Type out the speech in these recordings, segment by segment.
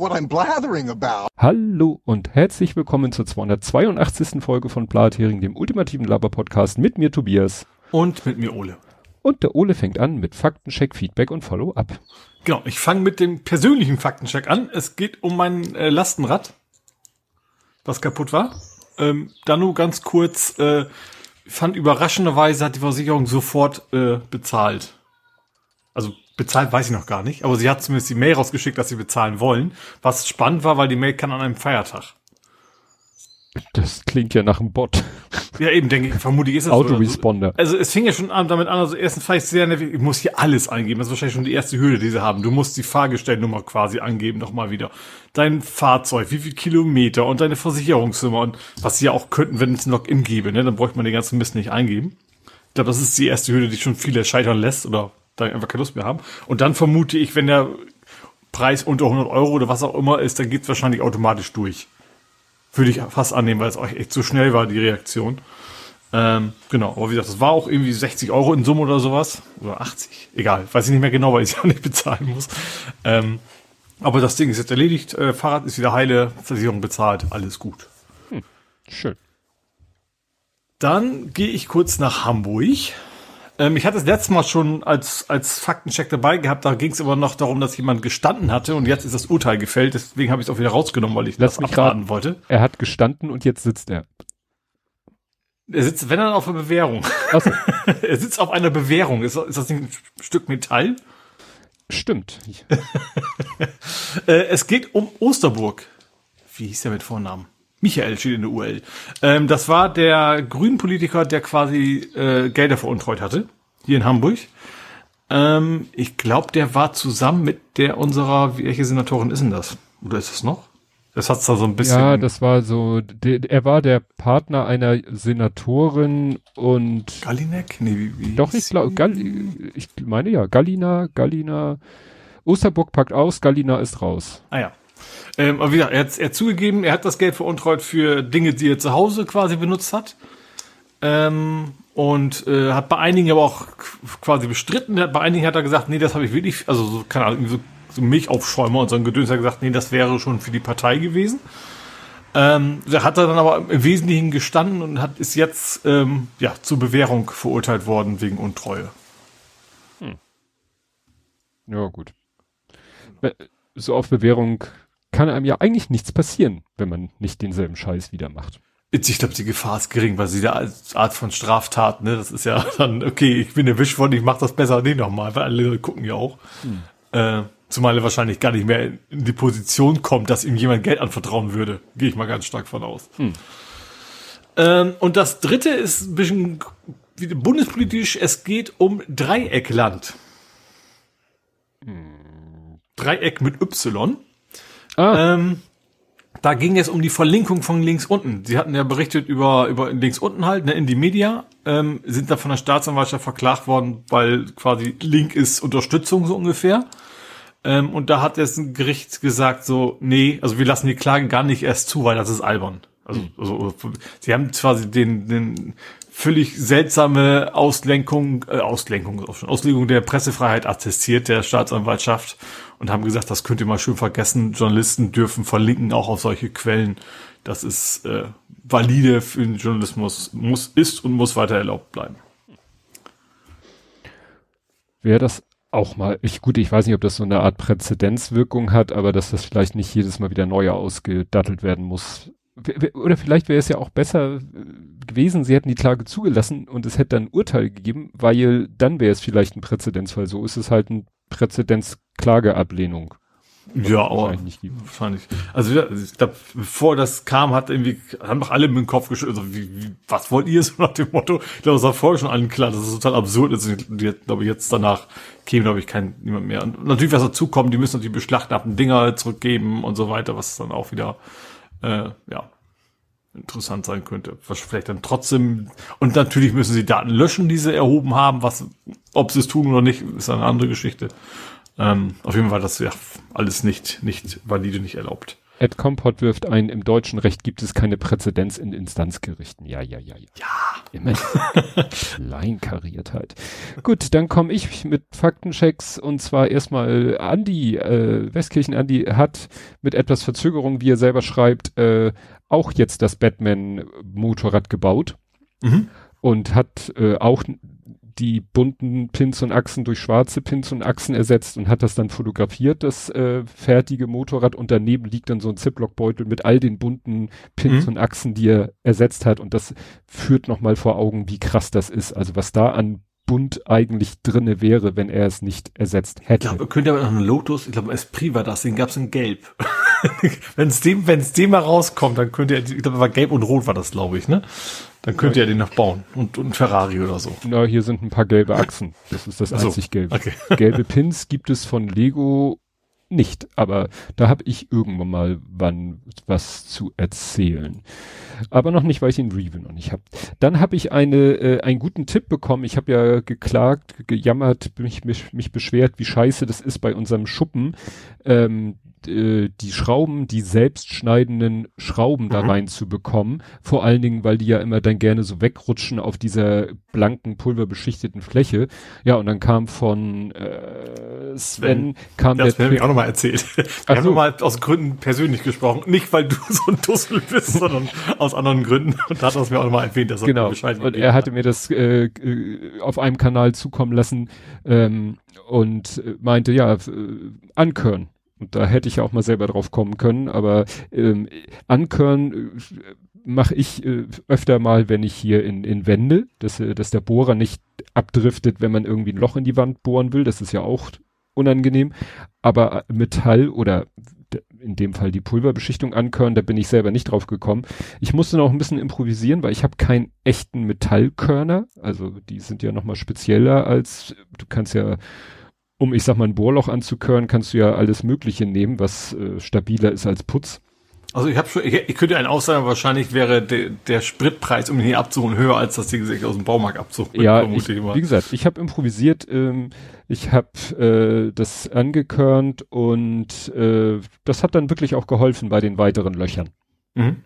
what I'm blathering about. Hallo und herzlich willkommen zur 282. Folge von Blathering, dem ultimativen Laber-Podcast mit mir Tobias. Und mit mir Ole. Und der Ole fängt an mit Faktencheck, Feedback und Follow-up. Genau, ich fange mit dem persönlichen Faktencheck an. Es geht um mein äh, Lastenrad, was kaputt war. Ähm, dann nur ganz kurz, äh, fand überraschenderweise hat die Versicherung sofort äh, bezahlt. Also bezahlt weiß ich noch gar nicht, aber sie hat zumindest die Mail rausgeschickt, dass sie bezahlen wollen. Was spannend war, weil die Mail kann an einem Feiertag. Das klingt ja nach einem Bot. Ja, eben, denke ich, vermutlich ist es Autoresponder. Also es fing ja schon an damit an, also erstens vielleicht sehr nervig, ich muss hier alles eingeben. Das ist wahrscheinlich schon die erste Hürde, die sie haben. Du musst die Fahrgestellnummer quasi angeben, nochmal wieder. Dein Fahrzeug, wie viel Kilometer und deine Versicherungsnummer und was sie ja auch könnten, wenn es ein Login gäbe, ne? Dann bräuchte man den ganzen Mist nicht eingeben. Ich glaube, das ist die erste Hürde, die schon viele scheitern lässt oder da einfach keine Lust mehr haben. Und dann vermute ich, wenn der Preis unter 100 Euro oder was auch immer ist, dann geht's wahrscheinlich automatisch durch. Würde ich fast annehmen, weil es auch echt so schnell war, die Reaktion. Ähm, genau, aber wie gesagt, das war auch irgendwie 60 Euro in Summe oder sowas. Oder 80. Egal, weiß ich nicht mehr genau, weil ich es ja nicht bezahlen muss. Ähm, aber das Ding ist jetzt erledigt. Äh, Fahrrad ist wieder heile, Versicherung bezahlt, alles gut. Hm, schön. Dann gehe ich kurz nach Hamburg. Ähm, ich hatte das letzte Mal schon als, als Faktencheck dabei gehabt, da ging es aber noch darum, dass jemand gestanden hatte und jetzt ist das Urteil gefällt, deswegen habe ich es auch wieder rausgenommen, weil ich Lass das abwarten wollte. Er hat gestanden und jetzt sitzt er. Er sitzt, wenn dann auf einer Bewährung. So. er sitzt auf einer Bewährung. Ist, ist das nicht ein Stück Metall? Stimmt. Äh, es geht um Osterburg. Wie hieß der mit Vornamen? Michael steht in der UL. Ähm, das war der Grünen-Politiker, der quasi äh, Gelder veruntreut hatte, hier in Hamburg. Ähm, ich glaube, der war zusammen mit der unserer, welche Senatorin ist denn das? Oder ist es noch? Das hat's da so ein bisschen. Ja, das war so, der, er war der Partner einer Senatorin und Gallinek? Nee, wie, wie Doch, ich glaube? Gall ich meine ja, Gallina, Gallina, Osterburg packt aus, Gallina ist raus. Ah ja. Ähm, aber wie gesagt, er hat, er hat zugegeben, er hat das Geld veruntreut für Dinge, die er zu Hause quasi benutzt hat. Ähm, und äh, hat bei einigen aber auch quasi bestritten. Bei einigen hat er gesagt, nee, das habe ich wirklich, also so, keine Ahnung, so, so Milchaufschäumer und so ein Gedöns hat gesagt, nee, das wäre schon für die Partei gewesen. Ähm, da hat er dann aber im Wesentlichen gestanden und hat ist jetzt ähm, ja zur Bewährung verurteilt worden wegen Untreue. Ja, gut. So auf Bewährung kann einem ja eigentlich nichts passieren, wenn man nicht denselben Scheiß wieder macht. Ich glaube, die Gefahr ist gering, weil sie da als Art von Straftat, ne, das ist ja dann, okay, ich bin erwischt worden, ich mach das besser nicht nochmal, weil alle gucken ja auch. Äh, zumal er wahrscheinlich gar nicht mehr in die Position kommt, dass ihm jemand Geld anvertrauen würde. Gehe ich mal ganz stark von aus. Ähm, und das dritte ist ein bisschen wie bundespolitisch, es geht um Dreieckland. Dreieck mit Y. Ah, Ähm, da ging es um die Verlinkung von links unten. Sie hatten ja berichtet über, über links unten halt, ne, in die Media, ähm, sind da von der Staatsanwaltschaft verklagt worden, weil quasi Link ist Unterstützung so ungefähr. Ähm, und da hat jetzt ein Gericht gesagt so, nee, also wir lassen die Klage gar nicht erst zu, weil das ist albern. Also, also sie haben quasi den, den völlig seltsame Auslenkung, äh, Auslenkung, Auslegung der Pressefreiheit attestiert der Staatsanwaltschaft und haben gesagt, das könnt ihr mal schön vergessen. Journalisten dürfen verlinken auch auf solche Quellen. Das ist äh, valide für den Journalismus, muss, ist und muss weiter erlaubt bleiben. wäre das auch mal, ich, gut, ich weiß nicht, ob das so eine Art Präzedenzwirkung hat, aber dass das vielleicht nicht jedes Mal wieder neu ausgedattelt werden muss. Oder vielleicht wäre es ja auch besser äh, gewesen, sie hätten die Klage zugelassen und es hätte dann ein Urteil gegeben, weil dann wäre es vielleicht ein Präzedenzfall. So ist es halt ein Präzedenzklageablehnung. Ja, aber wahrscheinlich nicht gibt. wahrscheinlich. Also ich glaube, bevor das kam, hat irgendwie haben doch alle mit dem Kopf geschüttelt. Also, wie, wie, was wollt ihr so nach dem Motto? Ich glaube, es war vorher schon allen klar, dass es total absurd ist. Und die, glaube ich, jetzt danach käme, glaube ich, kein niemand mehr. Und natürlich, was dazu kommt, die müssen natürlich beschlagnahmten Dinger zurückgeben und so weiter, was dann auch wieder äh, ja interessant sein könnte. Was vielleicht dann trotzdem und natürlich müssen sie Daten löschen, die sie erhoben haben. Was, ob sie es tun oder nicht, ist eine andere Geschichte. Ähm, auf jeden Fall war das ja alles nicht, nicht valide, nicht erlaubt. Ed Compot wirft ein, im deutschen Recht gibt es keine Präzedenz in Instanzgerichten. Ja, ja, ja, ja. Ja. Immer Kleinkariertheit. Gut, dann komme ich mit Faktenchecks und zwar erstmal Andi, äh, Westkirchen Andi hat mit etwas Verzögerung, wie er selber schreibt, äh, auch jetzt das Batman-Motorrad gebaut Mhm. und hat äh, auch die bunten Pins und Achsen durch schwarze Pins und Achsen ersetzt und hat das dann fotografiert, das äh, fertige Motorrad und daneben liegt dann so ein Ziploc-Beutel mit all den bunten Pins Mhm. und Achsen, die er ersetzt hat und das führt nochmal vor Augen, wie krass das ist, also was da an bunt eigentlich drinne wäre, wenn er es nicht ersetzt Ich hätte. glaube, könnte aber noch einen Lotus, ich glaube, Esprit war das, den gab's in Gelb. wenn es dem, wenn es dem mal rauskommt, dann könnte er, ich glaube, war Gelb und Rot war das, glaube ich, ne? Dann könnte er den noch bauen. Und, und Ferrari oder so. Na, hier sind ein paar gelbe Achsen. Das ist das Ach so, einzig gelbe. okay. Gelbe Pins gibt es von Lego nicht, aber da habe ich irgendwann mal wann was zu erzählen. Aber noch nicht, weil ich den Review noch nicht habe. Dann habe ich eine äh, einen guten Tipp bekommen. Ich habe ja geklagt, gejammert, mich, mich, mich beschwert, wie scheiße das ist bei unserem Schuppen. Ähm, äh, die Schrauben, die selbstschneidenden Schrauben da Mhm. rein zu bekommen. Vor allen Dingen, weil die ja immer dann gerne so wegrutschen auf dieser blanken, pulverbeschichteten Fläche. Ja, und dann kam von äh, Sven, kam Das der hat mir auch nochmal erzählt. Wir Ach haben so. nochmal aus Gründen persönlich gesprochen. Nicht, weil du so ein Dussel bist, sondern aus anderen Gründen. Und da hat er es mir auch nochmal erwähnt, dass er genau. Bescheid Und er hat. hatte mir das äh, äh, auf einem Kanal zukommen lassen ähm, und meinte, ja, äh, Ankörn. Und da hätte ich ja auch mal selber drauf kommen können, aber ähm, Ankörn äh, mache ich äh, öfter mal, wenn ich hier in, in Wände, dass, äh, dass der Bohrer nicht abdriftet, wenn man irgendwie ein Loch in die Wand bohren will. Das ist ja auch unangenehm. Aber äh, Metall oder in dem Fall die Pulverbeschichtung ankörn, da bin ich selber nicht drauf gekommen. Ich musste noch ein bisschen improvisieren, weil ich habe keinen echten Metallkörner. Also die sind ja nochmal spezieller als, du kannst ja, um ich sag mal ein Bohrloch anzukörnen, kannst du ja alles Mögliche nehmen, was äh, stabiler ist als Putz. Also ich habe schon, ich, ich könnte einen aussagen, wahrscheinlich wäre der, der Spritpreis, um ihn hier abzuholen, höher als das Ding sich aus dem Baumarkt abzuholen. Ja, ich, wie gesagt, ich habe improvisiert, ähm, ich habe äh, das angekörnt und äh, das hat dann wirklich auch geholfen bei den weiteren Löchern. Mhm.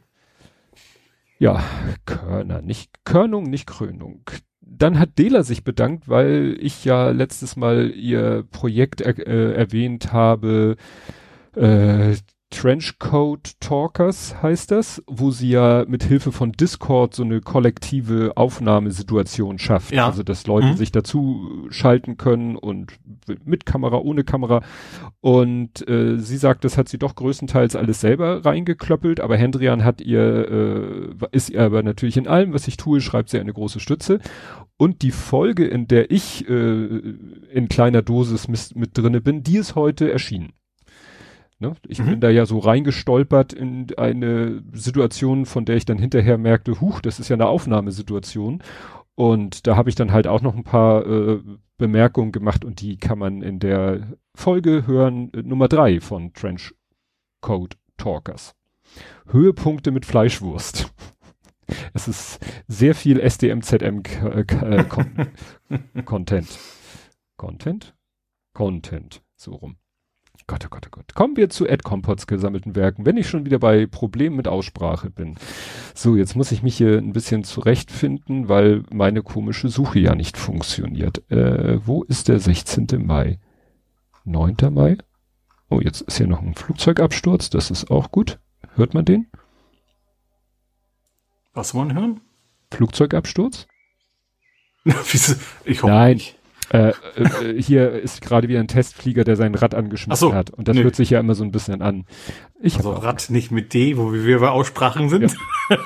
Ja, Körner, nicht Körnung, nicht Krönung. Dann hat Dela sich bedankt, weil ich ja letztes Mal ihr Projekt er, äh, erwähnt habe, äh, Trenchcoat Talkers heißt das, wo sie ja mit Hilfe von Discord so eine kollektive Aufnahmesituation schafft. Ja. Also, dass Leute Mhm. sich dazu schalten können und mit Kamera, ohne Kamera. Und äh, sie sagt, das hat sie doch größtenteils alles selber reingeklöppelt, aber Hendrian hat ihr, äh, ist ihr aber natürlich in allem, was ich tue, schreibt sie eine große Stütze. Und die Folge, in der ich äh, in kleiner Dosis mit, mit drinne bin, die ist heute erschienen. Ne? Ich Mhm. bin da ja so reingestolpert in eine Situation, von der ich dann hinterher merkte, huch, das ist ja eine Aufnahmesituation. Und da habe ich dann halt auch noch ein paar äh, Bemerkungen gemacht und die kann man in der Folge hören, äh, Nummer drei von Trench Code Talkers. Höhepunkte mit Fleischwurst. Es ist sehr viel SDMZM äh, äh, Con Content. Content? Content. So rum. Gott, oh Gott, oh Gott. Kommen wir zu Ed Compots gesammelten Werken, wenn ich schon wieder bei Problemen mit Aussprache bin. So, jetzt muss ich mich hier ein bisschen zurechtfinden, weil meine komische Suche ja nicht funktioniert. Äh, wo ist der 16. Mai? 9. Mai? Oh, jetzt ist hier noch ein Flugzeugabsturz, das ist auch gut. Hört man den? Was wollen wir hören? Flugzeugabsturz? Ich hoffe Nein. nicht. Äh, äh, hier ist gerade wieder ein Testflieger, der sein Rad angeschmissen so, hat. Und das nö. hört sich ja immer so ein bisschen an. Ich Also Rad nicht mit D, wo wir bei Aussprachen sind.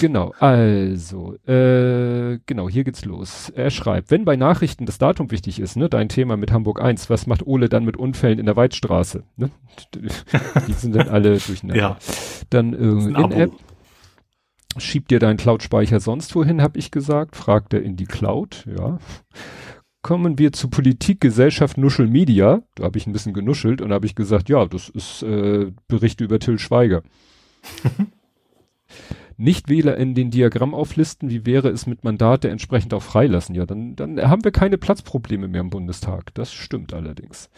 Genau, also, äh, genau, hier geht's los. Er schreibt, wenn bei Nachrichten das Datum wichtig ist, ne, dein Thema mit Hamburg 1, was macht Ole dann mit Unfällen in der Weidstraße? Ne? Die sind dann alle durcheinander. Ja. Dann äh, ein schiebt dir deinen Cloud-Speicher sonst wohin, habe ich gesagt, fragt er in die Cloud, ja. Kommen wir zu Politik, Gesellschaft, Nuschel, Media. Da habe ich ein bisschen genuschelt und habe ich gesagt, ja, das ist äh, Berichte über Till Schweiger. Nichtwähler in den Diagramm auflisten, wie wäre es mit Mandate entsprechend auch freilassen? Ja, dann, dann haben wir keine Platzprobleme mehr im Bundestag. Das stimmt allerdings.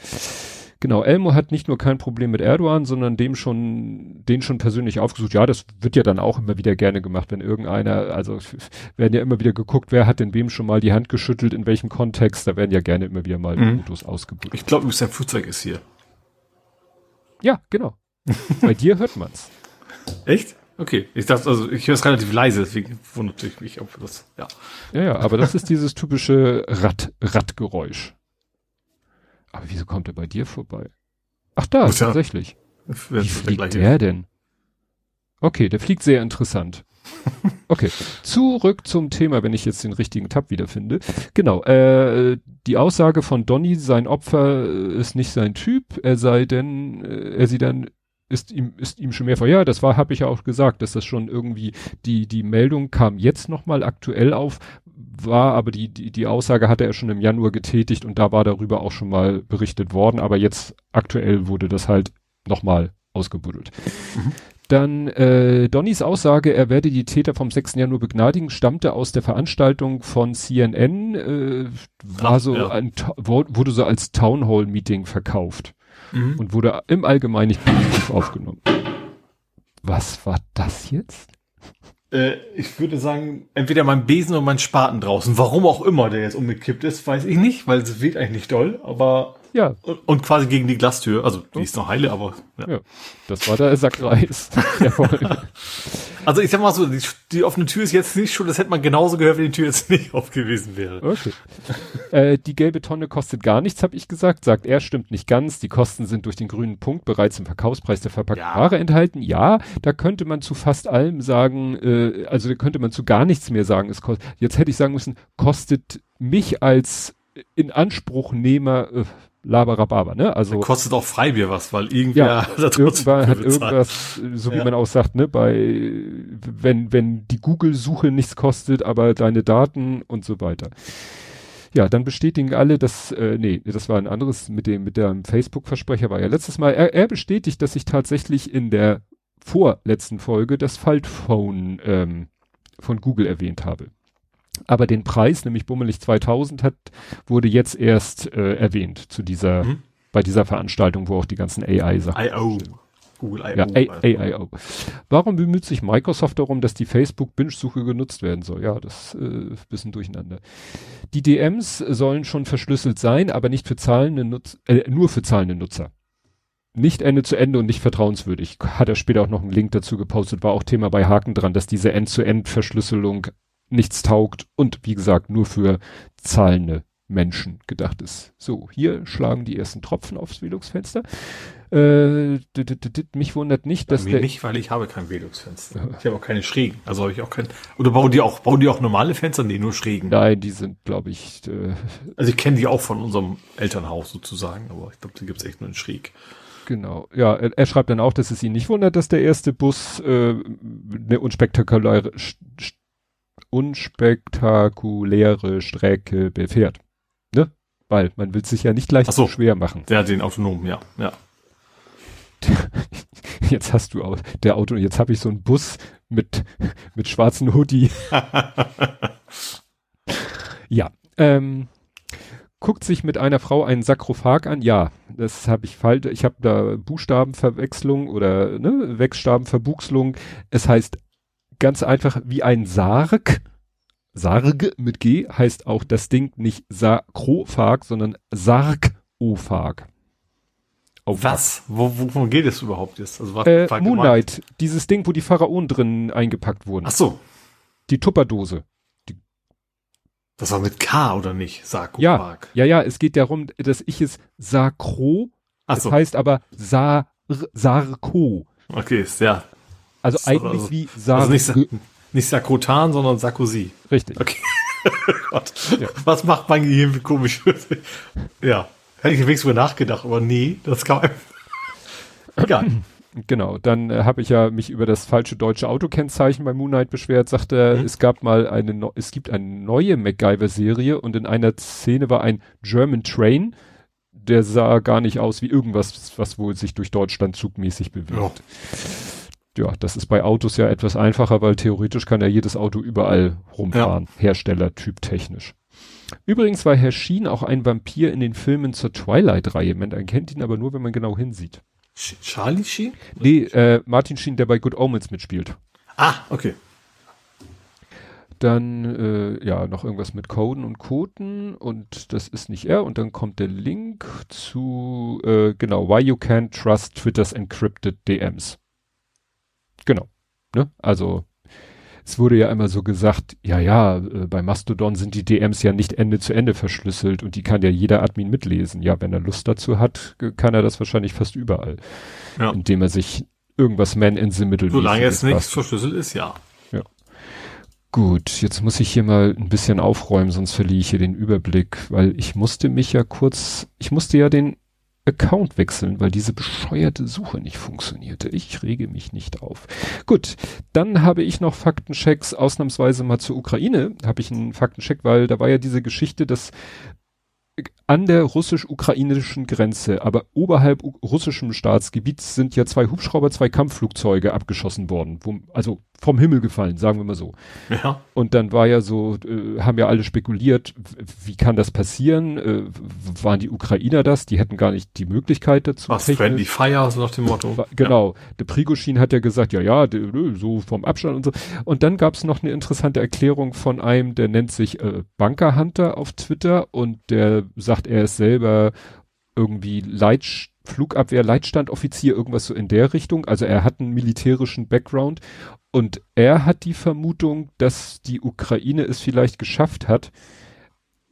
Genau, Elmo hat nicht nur kein Problem mit Erdogan, sondern dem schon, den schon persönlich aufgesucht. Ja, das wird ja dann auch immer wieder gerne gemacht, wenn irgendeiner, also werden ja immer wieder geguckt, wer hat denn wem schon mal die Hand geschüttelt, in welchem Kontext, da werden ja gerne immer wieder mal mhm. Fotos ausgebucht. Ich glaube, sein Flugzeug ist hier. Ja, genau. Bei dir hört man's. Echt? Okay, ich dachte, also ich höre es relativ leise, deswegen wundert ich mich, ob das, ja. Ja, ja, aber das ist dieses typische Rad, Radgeräusch. Aber wieso kommt er bei dir vorbei? Ach da, Muss tatsächlich. Ja, Wie fliegt der denn? Okay, der fliegt sehr interessant. Okay, zurück zum Thema, wenn ich jetzt den richtigen Tab wiederfinde. Genau, äh, die Aussage von Donny, sein Opfer äh, ist nicht sein Typ, er sei denn, äh, er sie dann ist ihm ist ihm schon mehr vor. Ja, das war habe ich ja auch gesagt, dass das schon irgendwie die die Meldung kam jetzt noch mal aktuell auf, war aber die die die Aussage hatte er schon im Januar getätigt und da war darüber auch schon mal berichtet worden, aber jetzt aktuell wurde das halt noch mal ausgebuddelt. Mhm. Dann äh, Donnys Aussage, er werde die Täter vom 6. Januar begnadigen, stammte aus der Veranstaltung von CNN, äh, war so ja. ein, wurde so als Townhall Meeting verkauft mhm. und wurde im Allgemeinen nicht positiv aufgenommen. Was war das jetzt? Äh, ich würde sagen, entweder mein Besen oder mein Spaten draußen. Warum auch immer der jetzt umgekippt ist, weiß ich nicht, weil es weht eigentlich nicht doll, aber ja. Und quasi gegen die Glastür. Also die ist noch heile, aber. Ja, ja das war der Sackreis. also ich sag mal so, die, die, offene Tür ist jetzt nicht schon, das hätte man genauso gehört, wenn die Tür jetzt nicht auf gewesen wäre. Okay. äh, die gelbe Tonne kostet gar nichts, habe ich gesagt. Sagt er, stimmt nicht ganz. Die Kosten sind durch den grünen Punkt bereits im Verkaufspreis der verpackten ja. Ware enthalten. Ja, da könnte man zu fast allem sagen, äh, also da könnte man zu gar nichts mehr sagen. Es kostet, jetzt hätte ich sagen müssen, kostet mich als in Anspruchnehmer äh, Laberababa, ne? Also kostet auch Freibier was, weil irgendwer ja, irgendwann hat irgendwas, so wie ja. man auch sagt, ne, bei wenn wenn die Google-Suche nichts kostet, aber deine Daten und so weiter. Ja, dann bestätigen alle, dass äh, nee, das war ein anderes mit dem mit dem Facebook-Versprecher war ja letztes Mal. Er, er bestätigt, dass ich tatsächlich in der vorletzten Folge das Faltphone ähm, von Google erwähnt habe. Aber den Preis, nämlich bummelig 2000 hat, wurde jetzt erst äh, erwähnt zu dieser, mhm. bei dieser Veranstaltung, wo auch die ganzen AI-Sachen. I.O. Google I.O. Ja, AIO. Warum bemüht sich Microsoft darum, dass die Facebook-Binge-Suche genutzt werden soll? Ja, das äh, bisschen durcheinander. Die DMs sollen schon verschlüsselt sein, aber nicht für zahlende Nutzer, äh, nur für zahlende Nutzer. Nicht Ende zu Ende und nicht vertrauenswürdig. Hat er später auch noch einen Link dazu gepostet, war auch Thema bei Haken dran, dass diese End-zu-End-Verschlüsselung nichts taugt und wie gesagt nur für zahlende Menschen gedacht ist. So, hier schlagen die ersten Tropfen aufs Velux-Fenster. Äh, mich wundert nicht, dass der nicht, weil ich habe kein Velux-Fenster. Ich habe auch keine schrägen. Also habe ich auch kein. Oder bauen die auch bauen die auch normale Fenster? Nee, nur schrägen. Nein, die sind, glaube ich. Äh, also ich kenne die auch von unserem Elternhaus sozusagen, aber ich glaube, die gibt's echt nur in schräg. Genau, ja, er, er, schreibt dann auch, dass es ihn nicht wundert, dass der erste Bus äh, eine unspektakuläre unspektakuläre Strecke befährt. Ne? Weil man will sich ja nicht leicht so, schwer machen. Der hat den autonomen, ja, ja. Jetzt hast du auch der Auto, jetzt habe ich so einen Bus mit, mit schwarzen Hoodie. ja, ähm, guckt sich mit einer Frau einen Sakrophag an? Ja, das habe ich falsch. Ich habe da Buchstabenverwechslung oder ne, Wechselstabenverbuchslung. Es heißt ganz einfach wie ein Sarg. Sarg mit G heißt auch das Ding nicht Sakrophag, sondern Sarkophag. Was? Wo, wovon geht es überhaupt jetzt? Also was äh, Moonlight, dieses Ding, wo die Pharaonen drin eingepackt wurden. Ach so. Die Tupperdose. Die das war mit K oder nicht? Sarkophag. Ja, ja, ja, es geht darum, dass ich es Sakro, Ach so. das heißt aber Sar, Sarko. Okay, ja, also eigentlich also, wie Sarkozy. Also nicht, nicht Sarkotan, sondern Sarkozy. Richtig. Okay. Gott. Ja. Was macht mein Gehirn komisch? ja. Hätte ich wenigstens drüber nachgedacht, aber nee, das man. Egal. Genau, dann äh, habe ich ja mich über das falsche deutsche Autokennzeichen bei Moonlight beschwert, sagte er, mhm. es gab mal eine, es gibt eine neue MacGyver-Serie und in einer Szene war ein German Train, der sah gar nicht aus wie irgendwas, was wohl sich durch Deutschland zugmäßig bewegt. Ja ja, das ist bei Autos ja etwas einfacher, weil theoretisch kann ja jedes Auto überall rumfahren, ja. Herstellertyp technisch. Übrigens war Herr Sheen auch ein Vampir in den Filmen zur Twilight-Reihe. Man erkennt ihn aber nur, wenn man genau hinsieht. Charlie Sheen? Nee, äh, Martin Sheen, der bei Good Omens mitspielt. Ah, okay. Dann, äh, ja, noch irgendwas mit Coden und Koten und das ist nicht er. Und dann kommt der Link zu, äh, genau, Why You Can't Trust Twitter's Encrypted DMs. Genau. Ne? Also, es wurde ja immer so gesagt, ja, ja, äh, bei Mastodon sind die DMs ja nicht Ende zu Ende verschlüsselt und die kann ja jeder Admin mitlesen. Ja, wenn er Lust dazu hat, kann er das wahrscheinlich fast überall. Ja. Indem er sich irgendwas Man in the Middle Solange es nichts verschlüsselt ist, ja. Ja. Gut, jetzt muss ich hier mal ein bisschen aufräumen, sonst verliere ich hier den Überblick, weil ich musste mich ja kurz, ich musste ja den Account wechseln, weil diese bescheuerte Suche nicht funktionierte. Ich rege mich nicht auf. Gut, dann habe ich noch Faktenchecks, ausnahmsweise mal zur Ukraine, habe ich einen Faktencheck, weil da war ja diese Geschichte, dass an der russisch-ukrainischen Grenze, aber oberhalb russischem Staatsgebiet sind ja zwei Hubschrauber, zwei Kampfflugzeuge abgeschossen worden, wo, also vom Himmel gefallen, sagen wir mal so. Ja. Und dann war ja so, äh, haben ja alle spekuliert, wie kann das passieren? Äh, waren die Ukrainer das? Die hätten gar nicht die Möglichkeit dazu. Was Friendly Fire, so nach dem Motto. War, genau. Ja. Der Prigoshin hat ja gesagt, ja, ja, so vom Abstand und so. Und dann gab es noch eine interessante Erklärung von einem, der nennt sich äh, Bunker Hunter auf Twitter und der sagt, er ist selber irgendwie Leit Flugabwehr, Leitstandoffizier, irgendwas so in der Richtung. Also er hat einen militärischen Background und er hat die Vermutung, dass die Ukraine es vielleicht geschafft hat,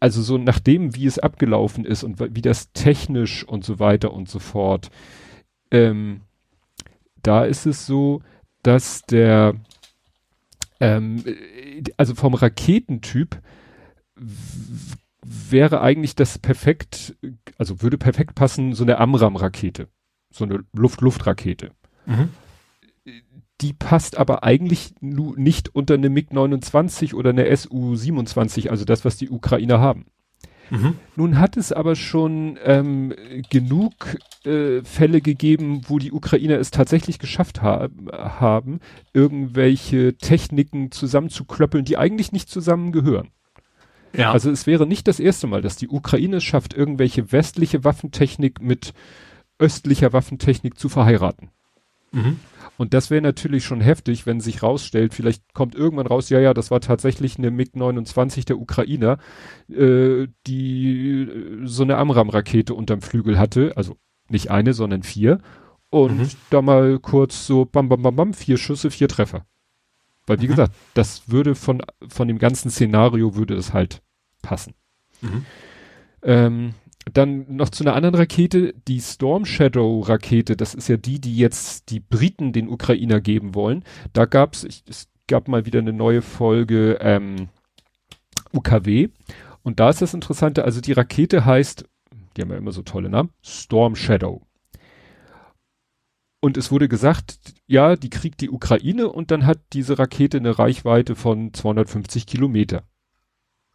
also so nachdem, wie es abgelaufen ist und wie das technisch und so weiter und so fort, ähm, da ist es so, dass der, ähm, also vom Raketentyp wäre eigentlich das perfekt, also würde perfekt passen, so eine Amram-Rakete. So eine Luft-Luft-Rakete. Mhm. Die passt aber eigentlich nicht unter eine MiG-29 oder eine Su-27, also das, was die Ukrainer haben. Mhm. Nun hat es aber schon ähm, genug äh, Fälle gegeben, wo die Ukrainer es tatsächlich geschafft ha haben, irgendwelche Techniken zusammenzuklöppeln, die eigentlich nicht zusammengehören. Ja. Also es wäre nicht das erste Mal, dass die Ukraine es schafft, irgendwelche westliche Waffentechnik mit östlicher Waffentechnik zu verheiraten. Mhm. Und das wäre natürlich schon heftig, wenn sich rausstellt, vielleicht kommt irgendwann raus, ja, ja, das war tatsächlich eine MiG-29 der Ukrainer, äh, die äh, so eine Amram-Rakete unterm Flügel hatte, also nicht eine, sondern vier. Und mhm. da mal kurz so bam, bam, bam, bam, vier Schüsse, vier Treffer. Weil, wie mhm. gesagt, das würde von, von dem ganzen Szenario würde das halt passen. Mhm. Ähm, dann noch zu einer anderen Rakete, die Storm Shadow Rakete, das ist ja die, die jetzt die Briten den Ukrainer geben wollen. Da gab's, ich, es gab mal wieder eine neue Folge ähm, UKW. Und da ist das Interessante, also die Rakete heißt, die haben ja immer so tolle Namen, Storm Shadow. Und es wurde gesagt, ja, die kriegt die Ukraine und dann hat diese Rakete eine Reichweite von 250 Kilometer.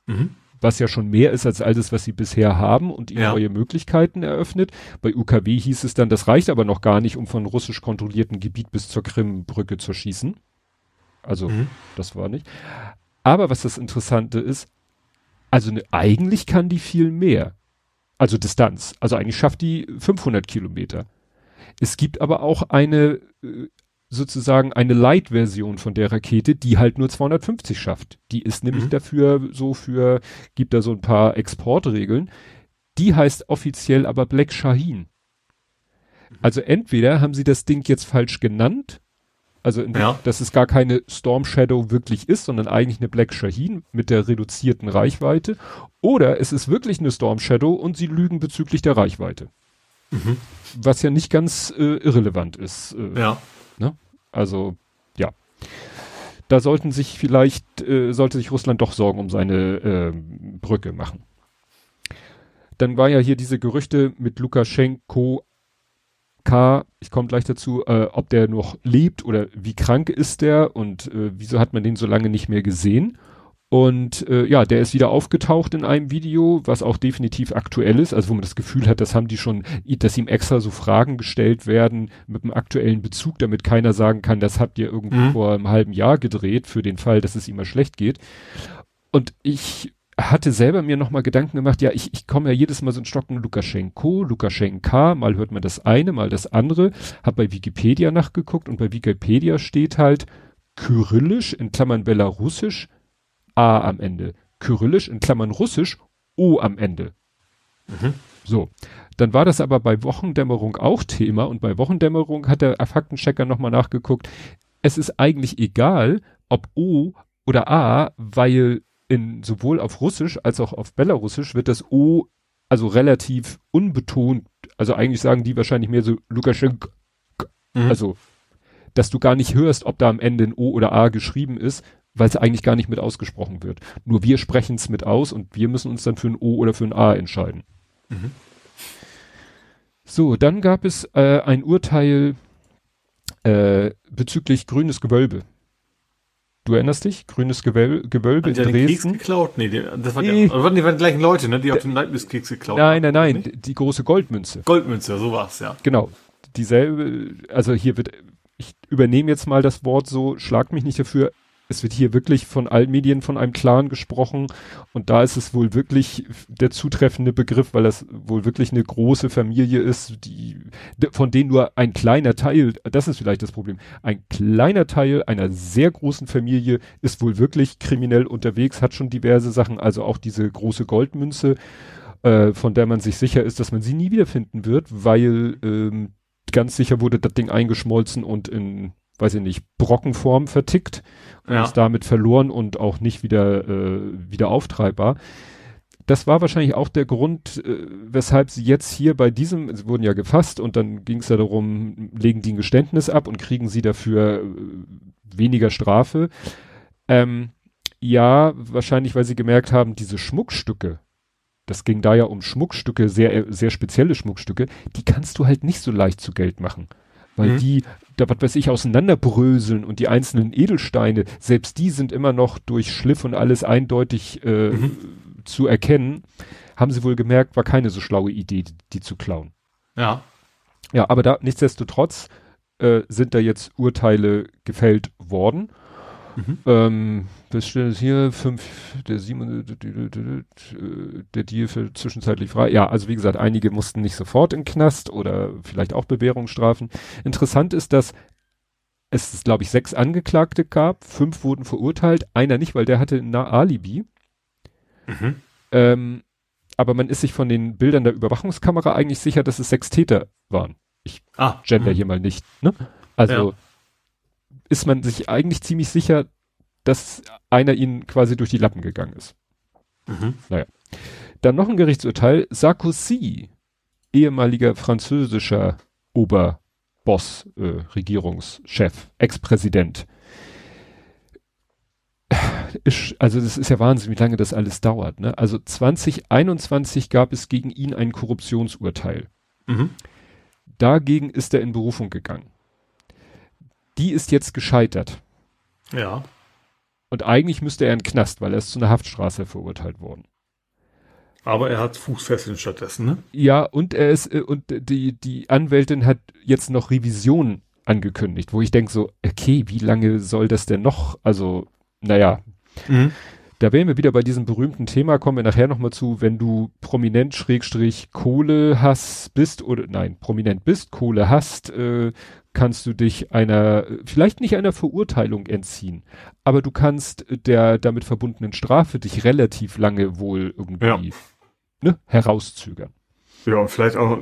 Mhm. Was ja schon mehr ist als alles, was sie bisher haben und ihnen ja. neue Möglichkeiten eröffnet. Bei UKW hieß es dann, das reicht aber noch gar nicht, um von russisch kontrollierten Gebiet bis zur Krimbrücke zu schießen. Also, mhm. das war nicht. Aber was das Interessante ist, also ne, eigentlich kann die viel mehr. Also Distanz. Also eigentlich schafft die 500 Kilometer. Es gibt aber auch eine äh, sozusagen eine Light-Version von der Rakete, die halt nur 250 schafft. Die ist nämlich mhm. dafür so für, gibt da so ein paar Exportregeln. Die heißt offiziell aber Black Shaheen. Also entweder haben sie das Ding jetzt falsch genannt, also in, ja. dass es gar keine Storm Shadow wirklich ist, sondern eigentlich eine Black Shaheen mit der reduzierten Reichweite, oder es ist wirklich eine Storm Shadow und sie lügen bezüglich der Reichweite. Mhm. Was ja nicht ganz äh, irrelevant ist. Äh, ja. Ne? Also, ja. Da sollten sich vielleicht, äh, sollte sich Russland doch Sorgen um seine äh, Brücke machen. Dann war ja hier diese Gerüchte mit Lukaschenko K, ich komme gleich dazu, äh, ob der noch lebt oder wie krank ist der und äh, wieso hat man den so lange nicht mehr gesehen. Und äh, ja, der ist wieder aufgetaucht in einem Video, was auch definitiv aktuell ist, also wo man das Gefühl hat, das haben die schon, dass ihm extra so Fragen gestellt werden mit einem aktuellen Bezug, damit keiner sagen kann, das habt ihr irgendwo mhm. vor einem halben Jahr gedreht, für den Fall, dass es ihm mal schlecht geht. Und ich hatte selber mir nochmal Gedanken gemacht, ja, ich, ich komme ja jedes Mal so in Stocken Lukaschenko, Lukaschenka, mal hört man das eine, mal das andere, hab bei Wikipedia nachgeguckt und bei Wikipedia steht halt Kyrillisch in Klammern Belarussisch A am Ende. Kyrillisch in Klammern Russisch O am Ende. Mhm. So. Dann war das aber bei Wochendämmerung auch Thema und bei Wochendämmerung hat der Faktenchecker nochmal nachgeguckt. Es ist eigentlich egal, ob O oder A, weil in sowohl auf Russisch als auch auf Belarusisch wird das O also relativ unbetont, also eigentlich sagen die wahrscheinlich mehr so Lukaschenko, mhm. also dass du gar nicht hörst, ob da am Ende ein O oder A geschrieben ist, weil es eigentlich gar nicht mit ausgesprochen wird. Nur wir sprechen es mit aus und wir müssen uns dann für ein O oder für ein A entscheiden. Mhm. So, dann gab es äh, ein Urteil äh, bezüglich grünes Gewölbe. Du erinnerst dich? Grünes Gewöl Gewölbe in Dresden. Keks geklaut? Nee, das war nee. Der, waren die, waren die gleichen Leute, ne? Die auf den Leibniz-Keks geklaut Nein, nein, nein. Nicht? Die große Goldmünze. Goldmünze, so war's, ja. Genau. Dieselbe, also hier wird, ich übernehme jetzt mal das Wort so, schlag mich nicht dafür, es wird hier wirklich von allen Medien von einem Clan gesprochen und da ist es wohl wirklich der zutreffende Begriff, weil das wohl wirklich eine große Familie ist, die, von denen nur ein kleiner Teil, das ist vielleicht das Problem, ein kleiner Teil einer sehr großen Familie ist wohl wirklich kriminell unterwegs, hat schon diverse Sachen, also auch diese große Goldmünze, äh, von der man sich sicher ist, dass man sie nie wiederfinden wird, weil ähm, ganz sicher wurde das Ding eingeschmolzen und in weiß ich nicht, Brockenform vertickt und ja. ist damit verloren und auch nicht wieder, äh, wieder auftreibbar. Das war wahrscheinlich auch der Grund, äh, weshalb sie jetzt hier bei diesem, sie wurden ja gefasst und dann ging es ja darum, legen die ein Geständnis ab und kriegen sie dafür äh, weniger Strafe. Ähm, ja, wahrscheinlich, weil sie gemerkt haben, diese Schmuckstücke, das ging da ja um Schmuckstücke, sehr, sehr spezielle Schmuckstücke, die kannst du halt nicht so leicht zu Geld machen weil mhm. die, da was weiß ich, auseinanderbröseln und die einzelnen Edelsteine, selbst die sind immer noch durch Schliff und alles eindeutig äh, mhm. zu erkennen, haben sie wohl gemerkt, war keine so schlaue Idee, die, die zu klauen. Ja. Ja, aber da nichtsdestotrotz äh, sind da jetzt Urteile gefällt worden. Mhm. Ähm, was steht hier? Fünf, der sieben, der Deal für zwischenzeitlich frei. Ja, also wie gesagt, einige mussten nicht sofort in Knast oder vielleicht auch Bewährungsstrafen. Interessant ist, dass es, glaube ich, sechs Angeklagte gab, fünf wurden verurteilt, einer nicht, weil der hatte ein Alibi. Mhm. Ähm, aber man ist sich von den Bildern der Überwachungskamera eigentlich sicher, dass es sechs Täter waren. Ich ah, gender mh. hier mal nicht. Ne? Also ja ist man sich eigentlich ziemlich sicher, dass einer ihnen quasi durch die Lappen gegangen ist. Mhm. Naja. Dann noch ein Gerichtsurteil. Sarkozy, ehemaliger französischer Oberboss, äh, Regierungschef, Ex-Präsident. also das ist ja Wahnsinn, wie lange das alles dauert. Ne? Also 2021 gab es gegen ihn ein Korruptionsurteil. Mhm. Dagegen ist er in Berufung gegangen die ist jetzt gescheitert. Ja. Und eigentlich müsste er in den Knast, weil er ist zu einer Haftstraße verurteilt worden. Aber er hat Fußfesseln stattdessen, ne? Ja, und er ist, äh, und die, die Anwältin hat jetzt noch Revision angekündigt, wo ich denke so, okay, wie lange soll das denn noch? Also, naja. Mhm. Da wären wir wieder bei diesem berühmten Thema, kommen wir nachher nochmal zu, wenn du prominent Schrägstrich Kohle hast, bist oder nein, prominent bist, Kohle hast, äh, kannst du dich einer, vielleicht nicht einer Verurteilung entziehen, aber du kannst der damit verbundenen Strafe dich relativ lange wohl irgendwie ja. ne, herauszögern. Ja, und vielleicht auch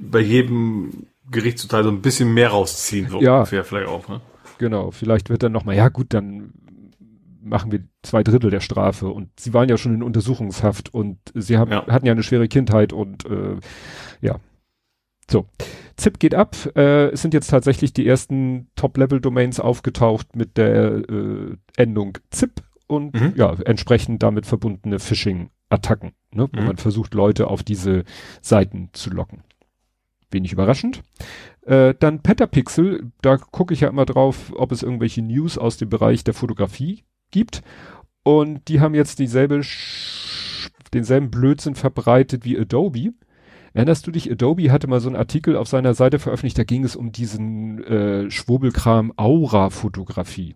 bei jedem Gerichtsurteil so ein bisschen mehr rausziehen, so ja. ungefähr vielleicht auch, ne? Genau, vielleicht wird dann nochmal, ja gut, dann machen wir zwei Drittel der Strafe und sie waren ja schon in Untersuchungshaft und sie haben, ja. hatten ja eine schwere Kindheit und äh, ja. So. ZIP geht ab. Äh, es sind jetzt tatsächlich die ersten Top-Level-Domains aufgetaucht mit der äh, Endung ZIP und mhm. ja, entsprechend damit verbundene Phishing-Attacken, ne, wo mhm. man versucht, Leute auf diese Seiten zu locken. Wenig überraschend. Äh, dann Petapixel, da gucke ich ja immer drauf, ob es irgendwelche News aus dem Bereich der Fotografie gibt. Und die haben jetzt dieselbe, denselben Blödsinn verbreitet wie Adobe. Erinnerst du dich, Adobe hatte mal so einen Artikel auf seiner Seite veröffentlicht, da ging es um diesen äh, Schwurbelkram Aura-Fotografie.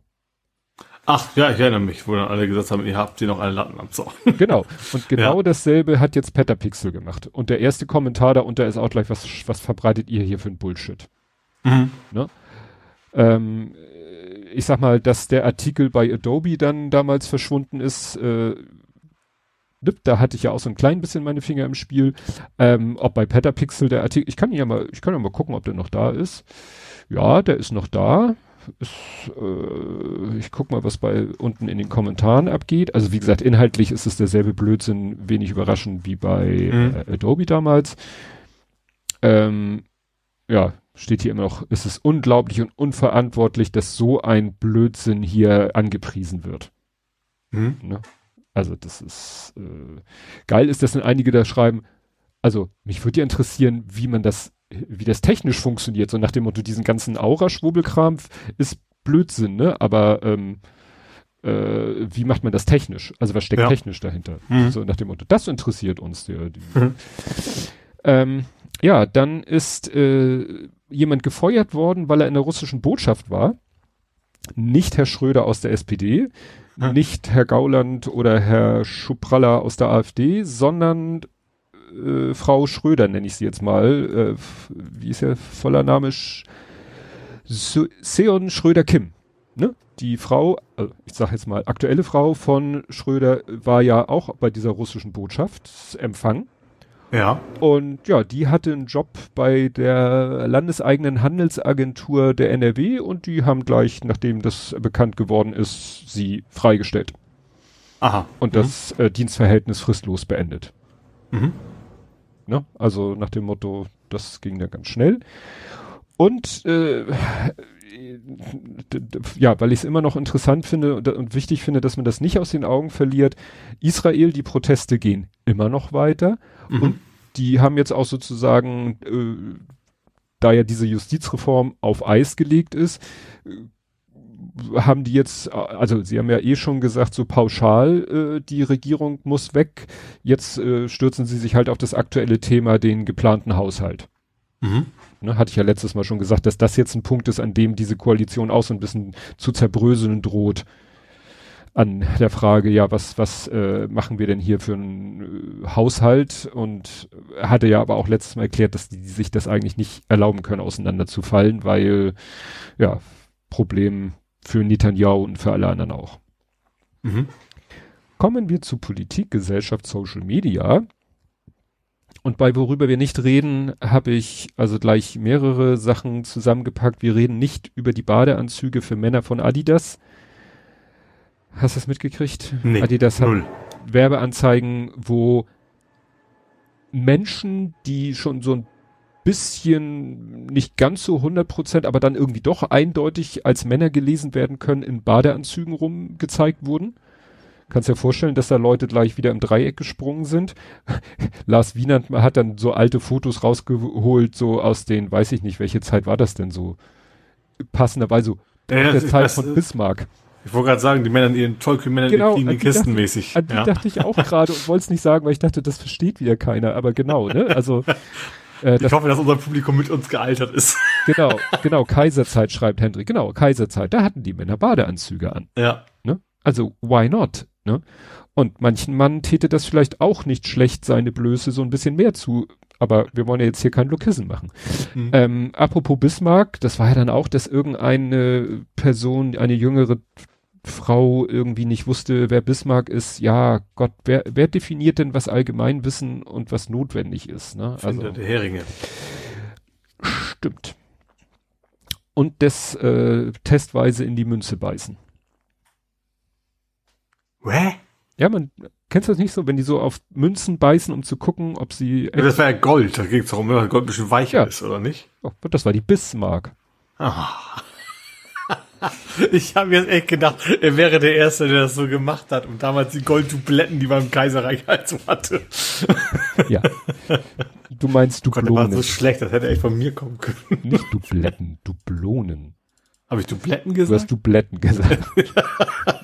Ach, ja, ich erinnere mich, wo dann alle gesagt haben, ihr habt hier noch eine Latten am Zaun. Genau. Und genau ja. dasselbe hat jetzt Petapixel gemacht. Und der erste Kommentar darunter ist auch gleich, was, was verbreitet ihr hier für ein Bullshit? Mhm. Ne? Ähm, ich sag mal, dass der Artikel bei Adobe dann damals verschwunden ist, äh, da hatte ich ja auch so ein klein bisschen meine Finger im Spiel. Ähm, ob bei Petapixel der Artikel, ich kann ja mal, ich kann ja mal gucken, ob der noch da ist. Ja, der ist noch da ist, äh, ich guck mal, was bei unten in den Kommentaren abgeht. Also wie gesagt, inhaltlich ist es derselbe Blödsinn, wenig überraschend wie bei mhm. äh, Adobe damals. Ähm, ja, steht hier immer noch, es ist unglaublich und unverantwortlich, dass so ein Blödsinn hier angepriesen wird. Mhm. Ne? Also das ist äh, geil ist, dass dann einige da schreiben, also mich würde ja interessieren, wie man das wie das technisch funktioniert, so nach dem Motto, diesen ganzen Aura-Schwurbelkram ist Blödsinn, ne? Aber ähm, äh, wie macht man das technisch? Also was steckt ja. technisch dahinter? Mhm. So nach dem Motto, das interessiert uns. Der, die, mhm. ähm, ja, dann ist äh, jemand gefeuert worden, weil er in der russischen Botschaft war. Nicht Herr Schröder aus der SPD, mhm. nicht Herr Gauland oder Herr Schupralla aus der AfD, sondern äh, Frau Schröder, nenne ich sie jetzt mal. Äh, wie ist ihr voller Name? Sch Seon Schröder-Kim. Ne? Die Frau, also ich sage jetzt mal, aktuelle Frau von Schröder war ja auch bei dieser russischen Botschaft Empfang. Ja. Und ja, die hatte einen Job bei der landeseigenen Handelsagentur der NRW und die haben gleich, nachdem das bekannt geworden ist, sie freigestellt. Aha. Und das mhm. äh, Dienstverhältnis fristlos beendet. Mhm. Ne? Also nach dem Motto, das ging dann ganz schnell. Und äh, ja, weil ich es immer noch interessant finde und, und, wichtig finde, dass man das nicht aus den Augen verliert. Israel, die Proteste gehen immer noch weiter mhm. und die haben jetzt auch sozusagen, äh, da ja diese Justizreform auf Eis gelegt ist, haben die jetzt, also sie haben ja eh schon gesagt, so pauschal, äh, die Regierung muss weg. Jetzt äh, stürzen sie sich halt auf das aktuelle Thema, den geplanten Haushalt. Mhm. Ne, hatte ich ja letztes Mal schon gesagt, dass das jetzt ein Punkt ist, an dem diese Koalition auch so ein bisschen zu zerbröseln droht. An der Frage, ja, was, was äh, machen wir denn hier für einen äh, Haushalt? Und hatte ja aber auch letztes Mal erklärt, dass die, die sich das eigentlich nicht erlauben können, auseinanderzufallen, weil, ja, Problem für Netanyahu und für alle anderen auch. Mhm. Kommen wir zu Politik, Gesellschaft, Social Media. Und bei worüber wir nicht reden, habe ich also gleich mehrere Sachen zusammengepackt. Wir reden nicht über die Badeanzüge für Männer von Adidas. Hast du das mitgekriegt? Nee, Adidas hat null. Werbeanzeigen, wo Menschen, die schon so ein bisschen nicht ganz so 100 Prozent, aber dann irgendwie doch eindeutig als Männer gelesen werden können, in Badeanzügen rumgezeigt wurden. Kannst dir vorstellen, dass da Leute gleich wieder im Dreieck gesprungen sind. Lars Wienand hat dann so alte Fotos rausgeholt, so aus den, weiß ich nicht, welche Zeit war das denn so? Passenderweise so ja, der Zeit von Bismarck. Ich wollte gerade sagen, die Männer in ihren Tollkühn-Männer genau, in den Kisten mäßig. An die ja. dachte ich auch gerade und wollte es nicht sagen, weil ich dachte, das versteht wieder keiner, aber genau, ne? Also Äh, ich hoffe, dass unser Publikum mit uns gealtert ist. Genau, genau, Kaiserzeit schreibt Hendrik. Genau, Kaiserzeit, da hatten die Männer Badeanzüge an. Ja. Ne? Also, why not? Ne? Und manchen Mann täte das vielleicht auch nicht schlecht, seine Blöße so ein bisschen mehr zu, aber wir wollen ja jetzt hier kein Lokism machen. Mhm. Ähm, apropos Bismarck, das war ja dann auch, dass irgendeine Person, eine jüngere Frau irgendwie nicht wusste, wer Bismarck ist, ja, Gott, wer, wer definiert denn, was Allgemeinwissen und was notwendig ist? Ne? Also, der Heringe. Stimmt. Und das äh, testweise in die Münze beißen. Hä? Ja, man kennst du das nicht so, wenn die so auf Münzen beißen, um zu gucken, ob sie. Ja, das war ja Gold, da ging es darum, wenn Gold ein bisschen weicher ja. ist, oder nicht? Oh, das war die Bismarck. Ah. Ich habe jetzt echt gedacht, er wäre der Erste, der das so gemacht hat und damals die Golddubletten, die man im Kaiserreich halt so hatte. Ja. Du meinst Dublonen. Gott, das war so schlecht, das hätte echt von mir kommen können. Nicht Dubletten, Dublonen. Habe ich Dubletten gesagt? Du hast Dubletten gesagt.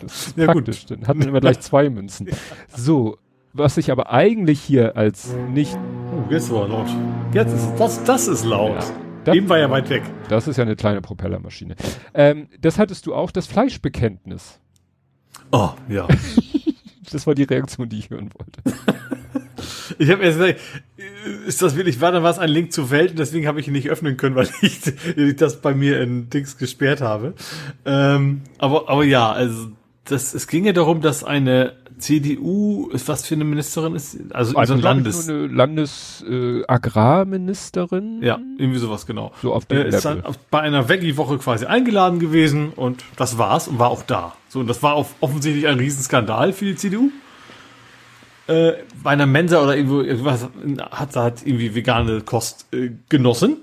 Das ist ja, praktisch, gut. dann hatten wir immer gleich zwei Münzen. So, was ich aber eigentlich hier als nicht... Oh, jetzt war laut. Jetzt ist das, das ist laut. Ja. Das, Eben war ja weit weg. Das ist ja eine kleine Propellermaschine. Ähm, das hattest du auch, das Fleischbekenntnis. Oh, ja. das war die Reaktion, die ich hören wollte. Ich habe erst gesagt, ist das wirklich wahr? Dann war es ein Link zur Welt und deswegen habe ich ihn nicht öffnen können, weil ich, das bei mir in Dings gesperrt habe. Ähm, aber, aber ja, also das, es ging ja darum, dass eine CDU, was für eine Ministerin ist? Also, Also so ein Landes eine Landesagrarministerin. Ja, irgendwie sowas, genau. So auf äh, ist dann auf- bei einer Veggie-Woche quasi eingeladen gewesen und das war's und war auch da. So, und das war auf, offensichtlich ein Riesenskandal für die CDU. Äh, bei einer Mensa oder irgendwo irgendwas hat da halt irgendwie vegane Kost äh, genossen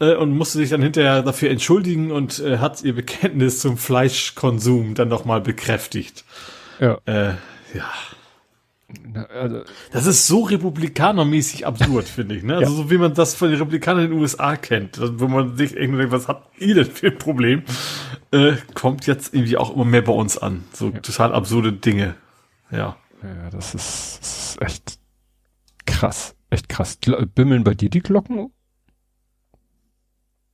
äh, und musste sich dann hinterher dafür entschuldigen und äh, hat ihr Bekenntnis zum Fleischkonsum dann nochmal bekräftigt. Ja. Äh, ja. Na, Also, Das ist so republikanermäßig absurd, finde ich. Ne? Also Ja. so wie man das von den Republikanern in den USA kennt, wo man sich irgendwie denkt, was habt ihr denn für ein Problem, äh, kommt jetzt irgendwie auch immer mehr bei uns an. So total absurde Dinge. Ja. Ja, das ist, das ist echt krass. Echt krass. Bimmeln bei dir die Glocken?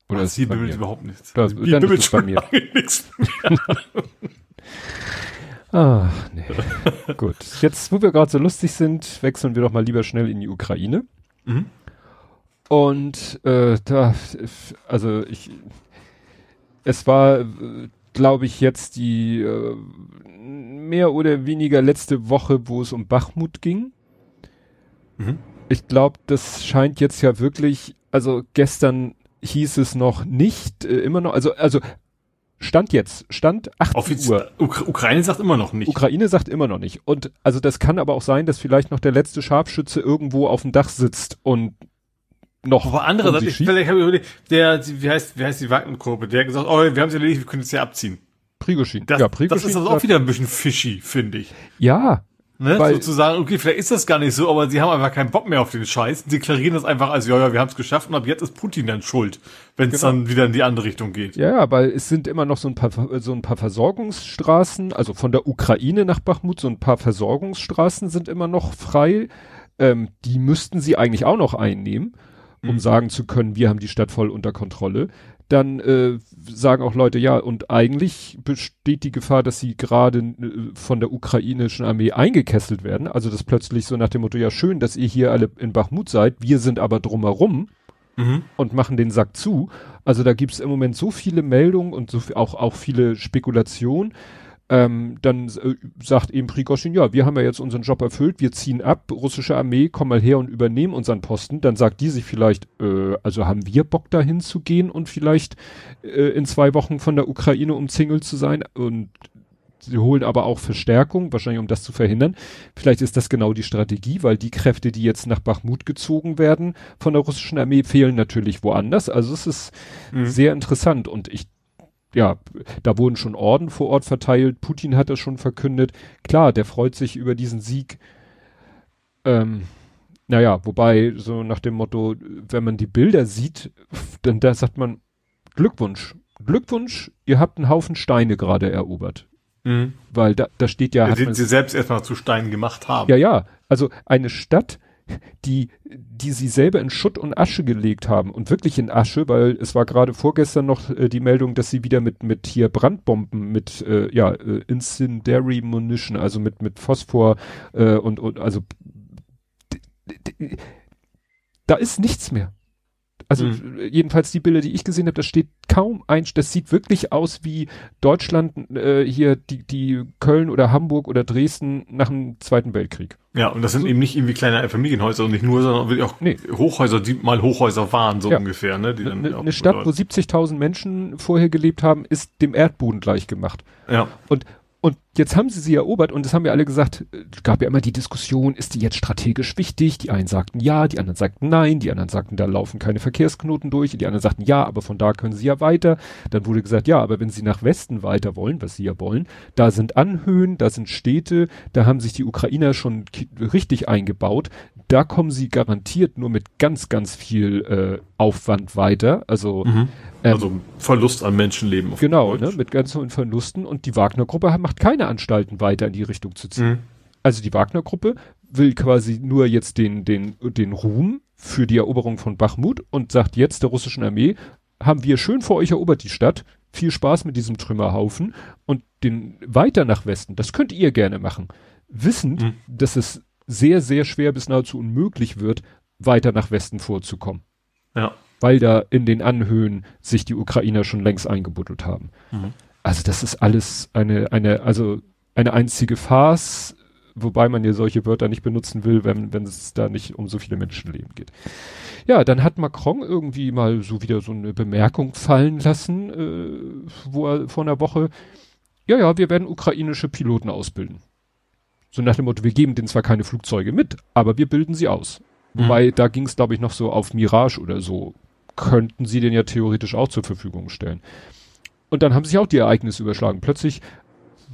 Oder Ach, ist sie bimmelt mir? überhaupt nichts. Das- Sie dann ist bimmelt es bei mir. nichts Ah, nee. Gut. Jetzt, wo wir gerade so lustig sind, wechseln wir doch mal lieber schnell in die Ukraine. Mhm. Und äh, da, also ich, es war, glaube ich, jetzt die äh, mehr oder weniger letzte Woche, wo es um Bachmut ging. Mhm. Ich glaube, das scheint jetzt ja wirklich, also gestern hieß es noch nicht, äh, immer noch, also, also Stand jetzt, Stand 18 Uhr. Ukra Ukraine sagt immer noch nicht. Ukraine sagt immer noch nicht. Und also das kann aber auch sein, dass vielleicht noch der letzte Scharfschütze irgendwo auf dem Dach sitzt und noch. aber andererseits, sie ich, vielleicht habe ich überlegt, der, wie heißt, wie heißt die Wagner-Gruppe, der hat gesagt, oh, wir haben es erledigt, wir können es ja abziehen. Prigoschin. Das, ja, das ist also auch wieder ein bisschen fishy, finde ich. ja, Ne? Weil- Sozusagen, okay, vielleicht ist das gar nicht so, aber sie haben einfach keinen Bock mehr auf den Scheiß. Sie deklarieren das einfach als, ja, ja, wir haben es geschafft und ab jetzt ist Putin dann schuld, wenn es Genau. dann wieder in die andere Richtung geht. ja, ja, weil es sind immer noch so ein paar, so ein paar Versorgungsstraßen, also von der Ukraine nach Bachmut, so ein paar Versorgungsstraßen sind immer noch frei. Ähm, die müssten sie eigentlich auch noch einnehmen, um Mhm. sagen zu können, wir haben die Stadt voll unter Kontrolle. Dann äh, sagen auch Leute, ja, und eigentlich besteht die Gefahr, dass sie gerade äh, von der ukrainischen Armee eingekesselt werden. Also das plötzlich so nach dem Motto, ja schön, dass ihr hier alle in Bachmut seid, wir sind aber drumherum Mhm. und machen den Sack zu. Also da gibt's im Moment so viele Meldungen und so viel- auch, auch viele Spekulationen. Ähm, dann äh, sagt eben Prigoschin, ja, wir haben ja jetzt unseren Job erfüllt, wir ziehen ab, russische Armee, komm mal her und übernehmen unseren Posten. Dann sagt die sich vielleicht, äh, also haben wir Bock dahin zu gehen und vielleicht äh, in zwei Wochen von der Ukraine umzingelt zu sein und sie holen aber auch Verstärkung, wahrscheinlich um das zu verhindern. Vielleicht ist das genau die Strategie, weil die Kräfte, die jetzt nach Bachmut gezogen werden von der russischen Armee, fehlen natürlich woanders. Also es ist Mhm. sehr interessant und ich ja, da wurden schon Orden vor Ort verteilt. Putin hat das schon verkündet. Klar, der freut sich über diesen Sieg. Ähm, naja, wobei so nach dem Motto, wenn man die Bilder sieht, dann da sagt man Glückwunsch. Glückwunsch, ihr habt einen Haufen Steine gerade erobert. Mhm. Weil da, da steht ja, Den man, sie selbst erstmal zu Steinen gemacht haben. ja, ja, also eine Stadt, die, die sie selber in Schutt und Asche gelegt haben und wirklich in Asche, weil es war gerade vorgestern noch äh, die Meldung, dass sie wieder mit, mit hier Brandbomben, mit, äh, ja, äh, Incendiary Munition, also mit, mit Phosphor, äh, und, und, also, da ist nichts mehr. Also Mhm. äh, jedenfalls die Bilder, die ich gesehen habe, da steht kaum ein, das sieht wirklich aus wie Deutschland äh, hier die die Köln oder Hamburg oder Dresden nach dem Zweiten Weltkrieg. Ja, und das sind eben nicht irgendwie kleine Familienhäuser und nicht nur, sondern wirklich auch Nee. Hochhäuser, die mal Hochhäuser waren, so Ja. ungefähr, ne? Die dann Eine auch ne Stadt, wo bedeuten. 70.000 Menschen vorher gelebt haben, ist dem Erdboden gleich gemacht. ja. Und und jetzt haben sie sie erobert und das haben wir alle gesagt, äh, gab ja immer die Diskussion, ist die jetzt strategisch wichtig? Die einen sagten ja, die anderen sagten nein, die anderen sagten, da laufen keine Verkehrsknoten durch, die anderen sagten ja, aber von da können sie ja weiter. Dann wurde gesagt, ja, aber wenn sie nach Westen weiter wollen, was sie ja wollen, da sind Anhöhen, da sind Städte, da haben sich die Ukrainer schon richtig eingebaut. Da kommen sie garantiert nur mit ganz, ganz viel äh, Aufwand weiter. Also Mhm. ähm, Also Verlust an Menschenleben. auf Genau, ne, mit ganz hohen Verlusten und die Wagner-Gruppe macht keine Anstalten weiter in die Richtung zu ziehen. Mhm. Also die Wagner-Gruppe will quasi nur jetzt den, den, den Ruhm für die Eroberung von Bachmut und sagt jetzt der russischen Armee, haben wir schön vor euch erobert die Stadt, viel Spaß mit diesem Trümmerhaufen und den weiter nach Westen, das könnt ihr gerne machen, wissend, Mhm. dass es sehr, sehr schwer bis nahezu unmöglich wird, weiter nach Westen vorzukommen. Ja. Weil da in den Anhöhen sich die Ukrainer schon längst eingebuddelt haben. Mhm. Also das ist alles eine, eine, also eine einzige Farce, wobei man ja solche Wörter nicht benutzen will, wenn, wenn es da nicht um so viele Menschenleben geht. Ja, dann hat Macron irgendwie mal so wieder so eine Bemerkung fallen lassen, äh, wo er vor einer Woche, ja, ja, wir werden ukrainische Piloten ausbilden. So nach dem Motto, wir geben denen zwar keine Flugzeuge mit, aber wir bilden sie aus. Mhm. Wobei, da ging es, glaube ich, noch so auf Mirage oder so. Könnten sie den ja theoretisch auch zur Verfügung stellen. Und dann haben sich auch die Ereignisse überschlagen. Plötzlich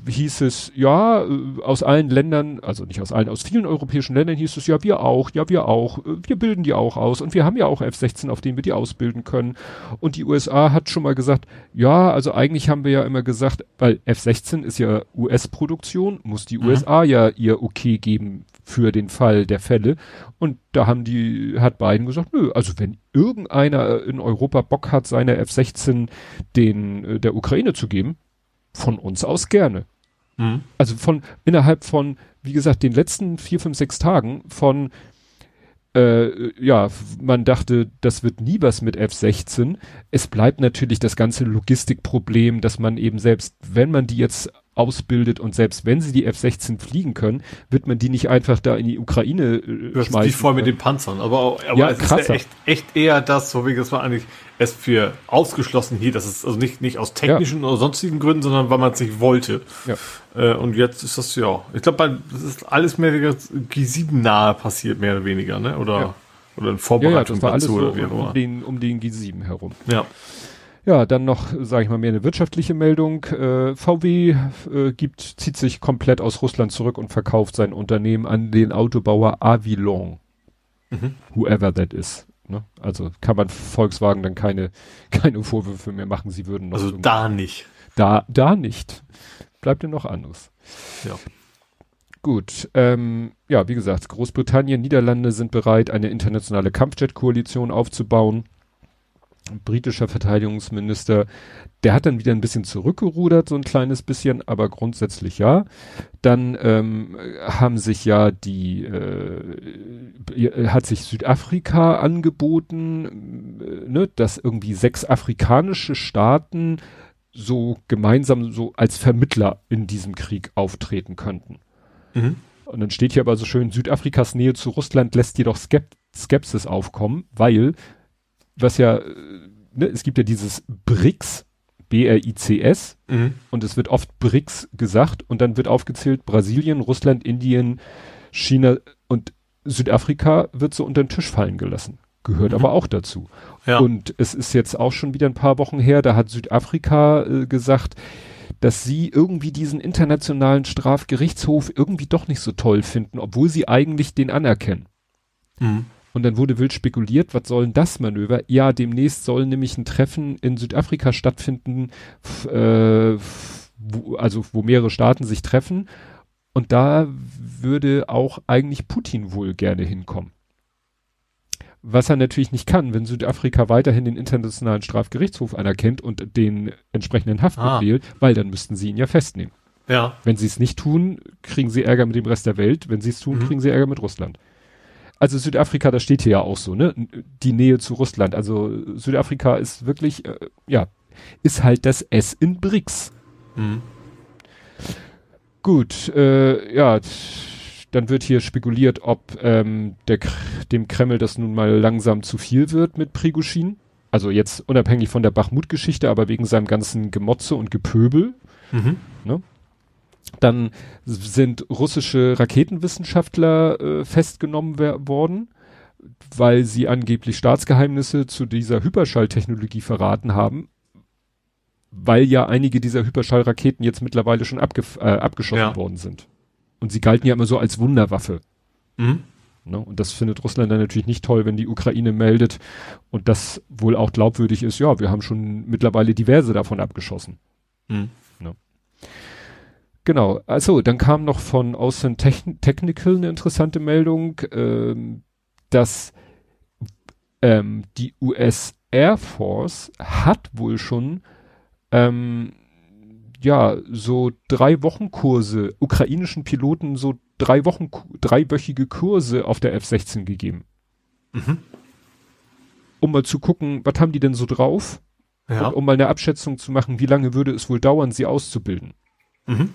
hieß es, ja, äh, aus allen Ländern, also nicht aus allen, aus vielen europäischen Ländern hieß es, ja, wir auch, ja, wir auch, äh, wir bilden die auch aus und wir haben ja auch F-16, auf denen wir die ausbilden können. Und die USA hat schon mal gesagt, ja, also eigentlich haben wir ja immer gesagt, weil F-16 ist ja US-Produktion, muss die Mhm. USA ja ihr Okay geben für den Fall der Fälle. Und da haben die, hat Biden gesagt, nö, also wenn irgendeiner in Europa Bock hat, seine F-16 den, äh, der Ukraine zu geben, von uns aus gerne. Mhm. Also von innerhalb von, wie gesagt, den letzten vier, fünf, sechs Tagen von äh, ja, man dachte, das wird nie was mit F-16. Es bleibt natürlich das ganze Logistikproblem, dass man eben selbst, wenn man die jetzt ausbildet und selbst wenn sie die F-16 fliegen können, wird man die nicht einfach da in die Ukraine äh, Das ist schmeißen. die voll mit den Panzern. Aber, auch- aber Ja, es ist krasser. ja echt, echt eher das, so wie das war eigentlich es für ausgeschlossen hier. Das ist also nicht, nicht aus technischen oder sonstigen Gründen, sondern weil man es nicht wollte. Ja. Äh, und jetzt ist das ja, ich glaube, das ist alles mehr oder weniger G7 nahe passiert, mehr oder weniger, ne? Oder, Ja. oder in ja, ja, Vorbereitung das war alles dazu so oder wie auch um immer. den, um den G7 herum. Ja. Ja, dann noch, sage ich mal, mehr eine wirtschaftliche Meldung. Äh, VW äh, gibt, zieht sich komplett aus Russland zurück und verkauft sein Unternehmen an den Autobauer Avilon. Mhm. Whoever that is. Ne? Also kann man Volkswagen dann keine, keine Vorwürfe mehr machen, sie würden noch Also da nicht. da, da nicht. Bleibt ja noch anderes. Ja. Gut, ähm, ja, wie gesagt, Großbritannien, Niederlande sind bereit, eine internationale Kampfjet-Koalition aufzubauen. Britischer Verteidigungsminister, der hat dann wieder ein bisschen zurückgerudert, so ein kleines bisschen, aber grundsätzlich ja. Dann ähm, haben sich ja die, äh, hat sich Südafrika angeboten, äh, ne, dass irgendwie sechs afrikanische Staaten so gemeinsam so als Vermittler in diesem Krieg auftreten könnten. Mhm. Und dann steht hier aber so schön, Südafrikas Nähe zu Russland lässt jedoch Skep Skepsis aufkommen, weil, was ja, ne, es gibt ja dieses BRICS, B-R-I-C-S, Mhm. und es wird oft BRICS gesagt und dann wird aufgezählt, Brasilien, Russland, Indien, China und Südafrika wird so unter den Tisch fallen gelassen. Gehört Mhm. aber auch dazu. Ja. Und es ist jetzt auch schon wieder ein paar Wochen her, da hat Südafrika äh, gesagt, dass sie irgendwie diesen internationalen Strafgerichtshof irgendwie doch nicht so toll finden, obwohl sie eigentlich den anerkennen. Mhm. Und dann wurde wild spekuliert, was soll denn das Manöver? Ja, demnächst soll nämlich ein Treffen in Südafrika stattfinden, äh, wo, also wo mehrere Staaten sich treffen. Und da würde auch eigentlich Putin wohl gerne hinkommen. Was er natürlich nicht kann, wenn Südafrika weiterhin den Internationalen Strafgerichtshof anerkennt und den entsprechenden Haftbefehl, weil dann müssten sie ihn ja festnehmen. Ja. Wenn sie es nicht tun, kriegen sie Ärger mit dem Rest der Welt. Wenn sie es tun, Mhm. kriegen sie Ärger mit Russland. Also Südafrika, das steht hier ja auch so, ne? Die Nähe zu Russland. Also Südafrika ist wirklich, äh, ja, ist halt das S in BRICS. Mhm. Gut, äh, ja, dann wird hier spekuliert, ob ähm, der, dem Kreml das nun mal langsam zu viel wird mit Prigushin. Also jetzt unabhängig von der Bachmut-Geschichte, aber wegen seinem ganzen Gemotze und Gepöbel. Mhm. Dann sind russische Raketenwissenschaftler äh, festgenommen worden, weil sie angeblich Staatsgeheimnisse zu dieser Hyperschalltechnologie verraten haben, weil ja einige dieser Hyperschallraketen jetzt mittlerweile schon äh, abgeschossen Ja. worden sind. Und sie galten ja immer so als Wunderwaffe. Mhm. Ne? Und das findet Russland dann natürlich nicht toll, wenn die Ukraine meldet und das wohl auch glaubwürdig ist, ja, wir haben schon mittlerweile diverse davon abgeschossen. Mhm. Genau, also dann kam noch von Austin Techn Technical eine interessante Meldung, ähm, dass ähm, die US Air Force hat wohl schon ähm, ja, so drei Wochen Kurse, ukrainischen Piloten so drei Wochen, dreiwöchige Kurse auf der F-16 gegeben. Mhm. Um mal zu gucken, was haben die denn so drauf? Ja. Und um mal eine Abschätzung zu machen, wie lange würde es wohl dauern, sie auszubilden. Mhm.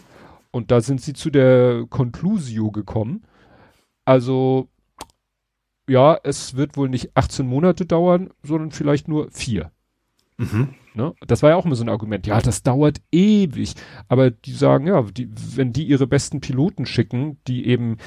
Und da sind sie zu der Conclusio gekommen. Also, ja, es wird wohl nicht 18 Monate dauern, sondern vielleicht nur vier. Mhm. Ne? Das war ja auch immer so ein Argument. Ja, das dauert ewig. Aber die sagen, ja, die, wenn die ihre besten Piloten schicken, die eben,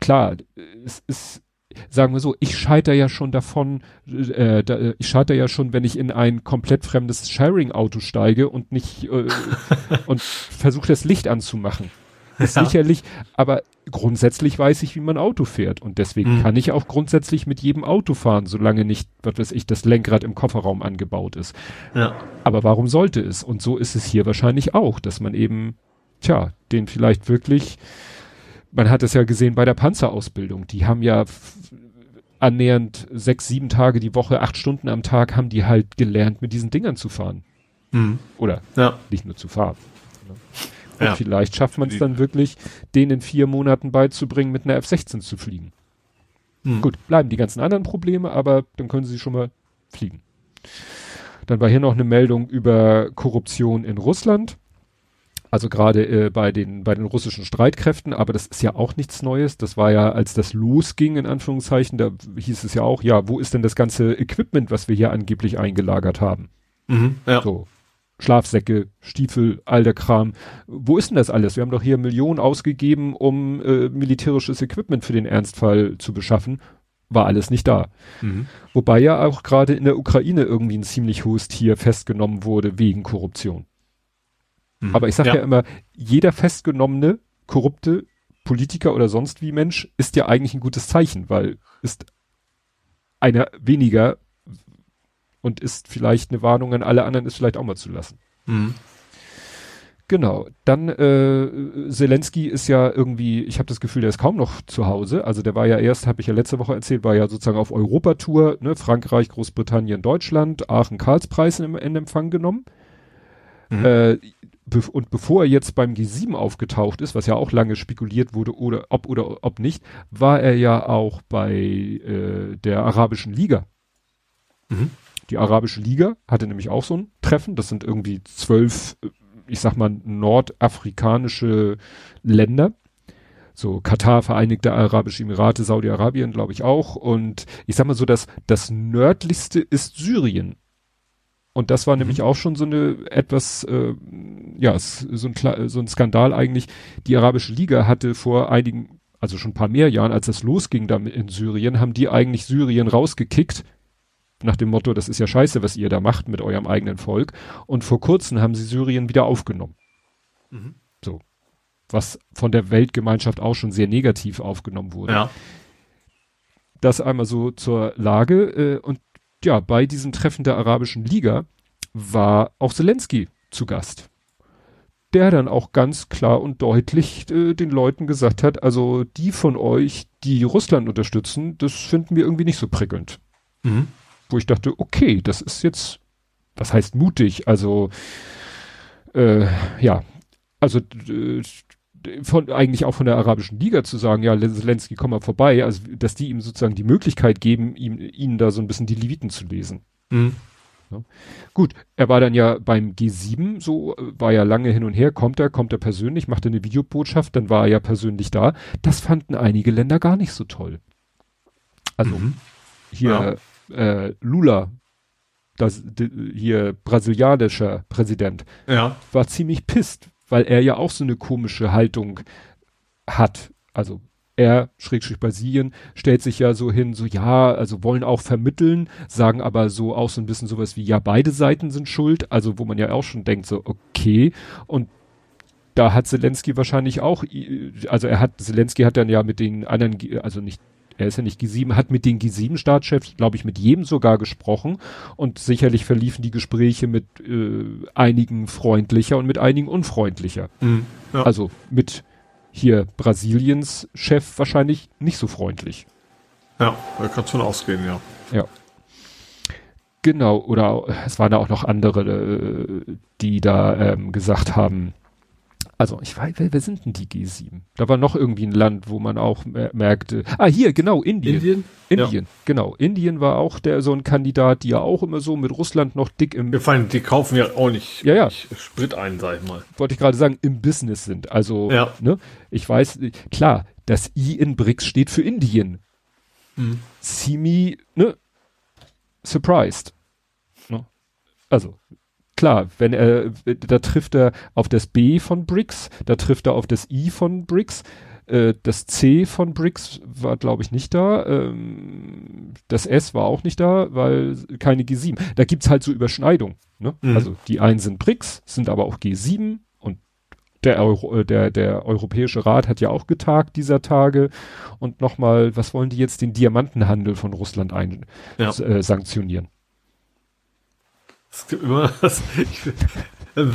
klar, es ist, sagen wir so, ich scheitere ja schon davon, äh, da, ich scheitere ja schon, wenn ich in ein komplett fremdes Sharing-Auto steige und nicht äh, und versuche das Licht anzumachen. Ist ja. sicherlich, aber grundsätzlich weiß ich, wie man Auto fährt. Und deswegen mhm. kann ich auch grundsätzlich mit jedem Auto fahren, solange nicht, was weiß ich, das Lenkrad im Kofferraum angebaut ist. Ja. Aber warum sollte es? Und so ist es hier wahrscheinlich auch, dass man eben, tja, den vielleicht wirklich, man hat es ja gesehen bei der Panzerausbildung, die haben ja annähernd sechs, sieben Tage die Woche, acht Stunden am Tag haben die halt gelernt, mit diesen Dingern zu fahren. Mhm. Oder ja. nicht nur zu fahren. Und ja. vielleicht schafft man es dann wirklich, den in vier Monaten beizubringen, mit einer F-16 zu fliegen. Hm. Gut, bleiben die ganzen anderen Probleme, aber dann können sie schon mal fliegen. Dann war hier noch eine Meldung über Korruption in Russland. Also gerade äh, bei den bei den russischen Streitkräften, aber das ist ja auch nichts Neues. Das war ja, als das losging in Anführungszeichen, da hieß es ja auch, ja, wo ist denn das ganze Equipment, was wir hier angeblich eingelagert haben? Mhm, ja. So Schlafsäcke, Stiefel, all der Kram. Wo ist denn das alles? Wir haben doch hier Millionen ausgegeben, um äh, militärisches Equipment für den Ernstfall zu beschaffen. War alles nicht da. Mhm. Wobei ja auch gerade in der Ukraine irgendwie ein ziemlich hohes Tier festgenommen wurde wegen Korruption. Mhm. Aber ich sage ja. ja immer, jeder festgenommene, korrupte Politiker oder sonst wie Mensch ist ja eigentlich ein gutes Zeichen, weil ist einer weniger und ist vielleicht eine Warnung an alle anderen, ist vielleicht auch mal zu lassen. Mhm. Genau. Dann äh, Zelensky ist ja irgendwie, ich habe das Gefühl, der ist kaum noch zu Hause. Also der war ja erst, habe ich ja letzte Woche erzählt, war ja sozusagen auf Europatour, ne, Frankreich, Großbritannien, Deutschland, Aachen, Karlspreis in, in Empfang genommen. Mhm. Äh, und bevor er jetzt beim G7 aufgetaucht ist, was ja auch lange spekuliert wurde, oder ob oder ob nicht, war er ja auch bei äh, der Arabischen Liga. Mhm. Die Arabische Liga hatte nämlich auch so ein Treffen. Das sind irgendwie zwölf, äh, ich sag mal, nordafrikanische Länder. So Katar, Vereinigte Arabische Emirate, Saudi-Arabien, glaube ich auch. Und ich sag mal so, dass das nördlichste ist Syrien. Und das war mhm. nämlich auch schon so eine etwas, äh, ja, so ein, so ein Skandal eigentlich. Die Arabische Liga hatte vor einigen, also schon ein paar mehr Jahren, als das losging da in Syrien, haben die eigentlich Syrien rausgekickt nach dem Motto, das ist ja scheiße, was ihr da macht mit eurem eigenen Volk. Und vor kurzem haben sie Syrien wieder aufgenommen. Mhm. So. Was von der Weltgemeinschaft auch schon sehr negativ aufgenommen wurde. Ja. Das einmal so zur Lage. Äh, und ja, bei diesem Treffen der Arabischen Liga war auch Zelensky zu Gast. Der dann auch ganz klar und deutlich äh, den Leuten gesagt hat, also die von euch, die Russland unterstützen, das finden wir irgendwie nicht so prickelnd. Mhm wo ich dachte, okay, das ist jetzt, was heißt mutig? Also, äh, ja, also äh, von eigentlich auch von der Arabischen Liga zu sagen, ja, Zelensky, komm mal vorbei, also dass die ihm sozusagen die Möglichkeit geben, ihm, ihnen da so ein bisschen die Leviten zu lesen. Mhm. Ja. Gut, er war dann ja beim G7, so war ja lange hin und her, kommt er, kommt er persönlich, macht eine Videobotschaft, dann war er ja persönlich da. Das fanden einige Länder gar nicht so toll. Also mhm. hier ja äh, Lula, das hier brasilianischer Präsident, ja. war ziemlich pisst, weil er ja auch so eine komische Haltung hat. Also er, Schrägstrich Brasilien, stellt sich ja so hin, so ja, also wollen auch vermitteln, sagen aber so auch so ein bisschen sowas wie, ja, beide Seiten sind schuld, also wo man ja auch schon denkt, so, okay, und da hat Zelensky wahrscheinlich auch, also er hat, Zelensky hat dann ja mit den anderen, also nicht er ist ja nicht G7, hat mit den G7-Staatschefs, glaube ich, mit jedem sogar gesprochen und sicherlich verliefen die Gespräche mit äh, einigen freundlicher und mit einigen unfreundlicher. Mhm, ja. Also mit hier Brasiliens Chef wahrscheinlich nicht so freundlich. Ja, da kannst du ausgehen, ja. Ja. Genau, oder es waren auch noch andere, äh, die da ähm, gesagt haben, also ich weiß, wer, wer sind denn die G7? Da war noch irgendwie ein Land, wo man auch mer merkte. Ah, hier, genau, Indien. Indien? Indien, ja. genau. Indien war auch der so ein Kandidat, die ja auch immer so mit Russland noch dick im. Wir fanden, die kaufen ja auch nicht, ja, ja. Sprit ein, sag ich mal. Wollte ich gerade sagen, im Business sind. Also, ja. ne, ich weiß, klar, das I in BRICS steht für Indien. Mhm. See me, ne, surprised. Ne? Also, klar, wenn er, da trifft er auf das B von BRICS, da trifft er auf das I von BRICS, äh, das C von BRICS war, glaube ich, nicht da, ähm, das S war auch nicht da, weil keine G7. Da gibt's halt so Überschneidung. Ne? Mhm. Also die einen sind BRICS, sind aber auch G7 und der, Euro, äh, der, der Europäische Rat hat ja auch getagt dieser Tage und nochmal, was wollen die jetzt, den Diamantenhandel von Russland ein, ja. äh, sanktionieren? Es gibt immer das, ich,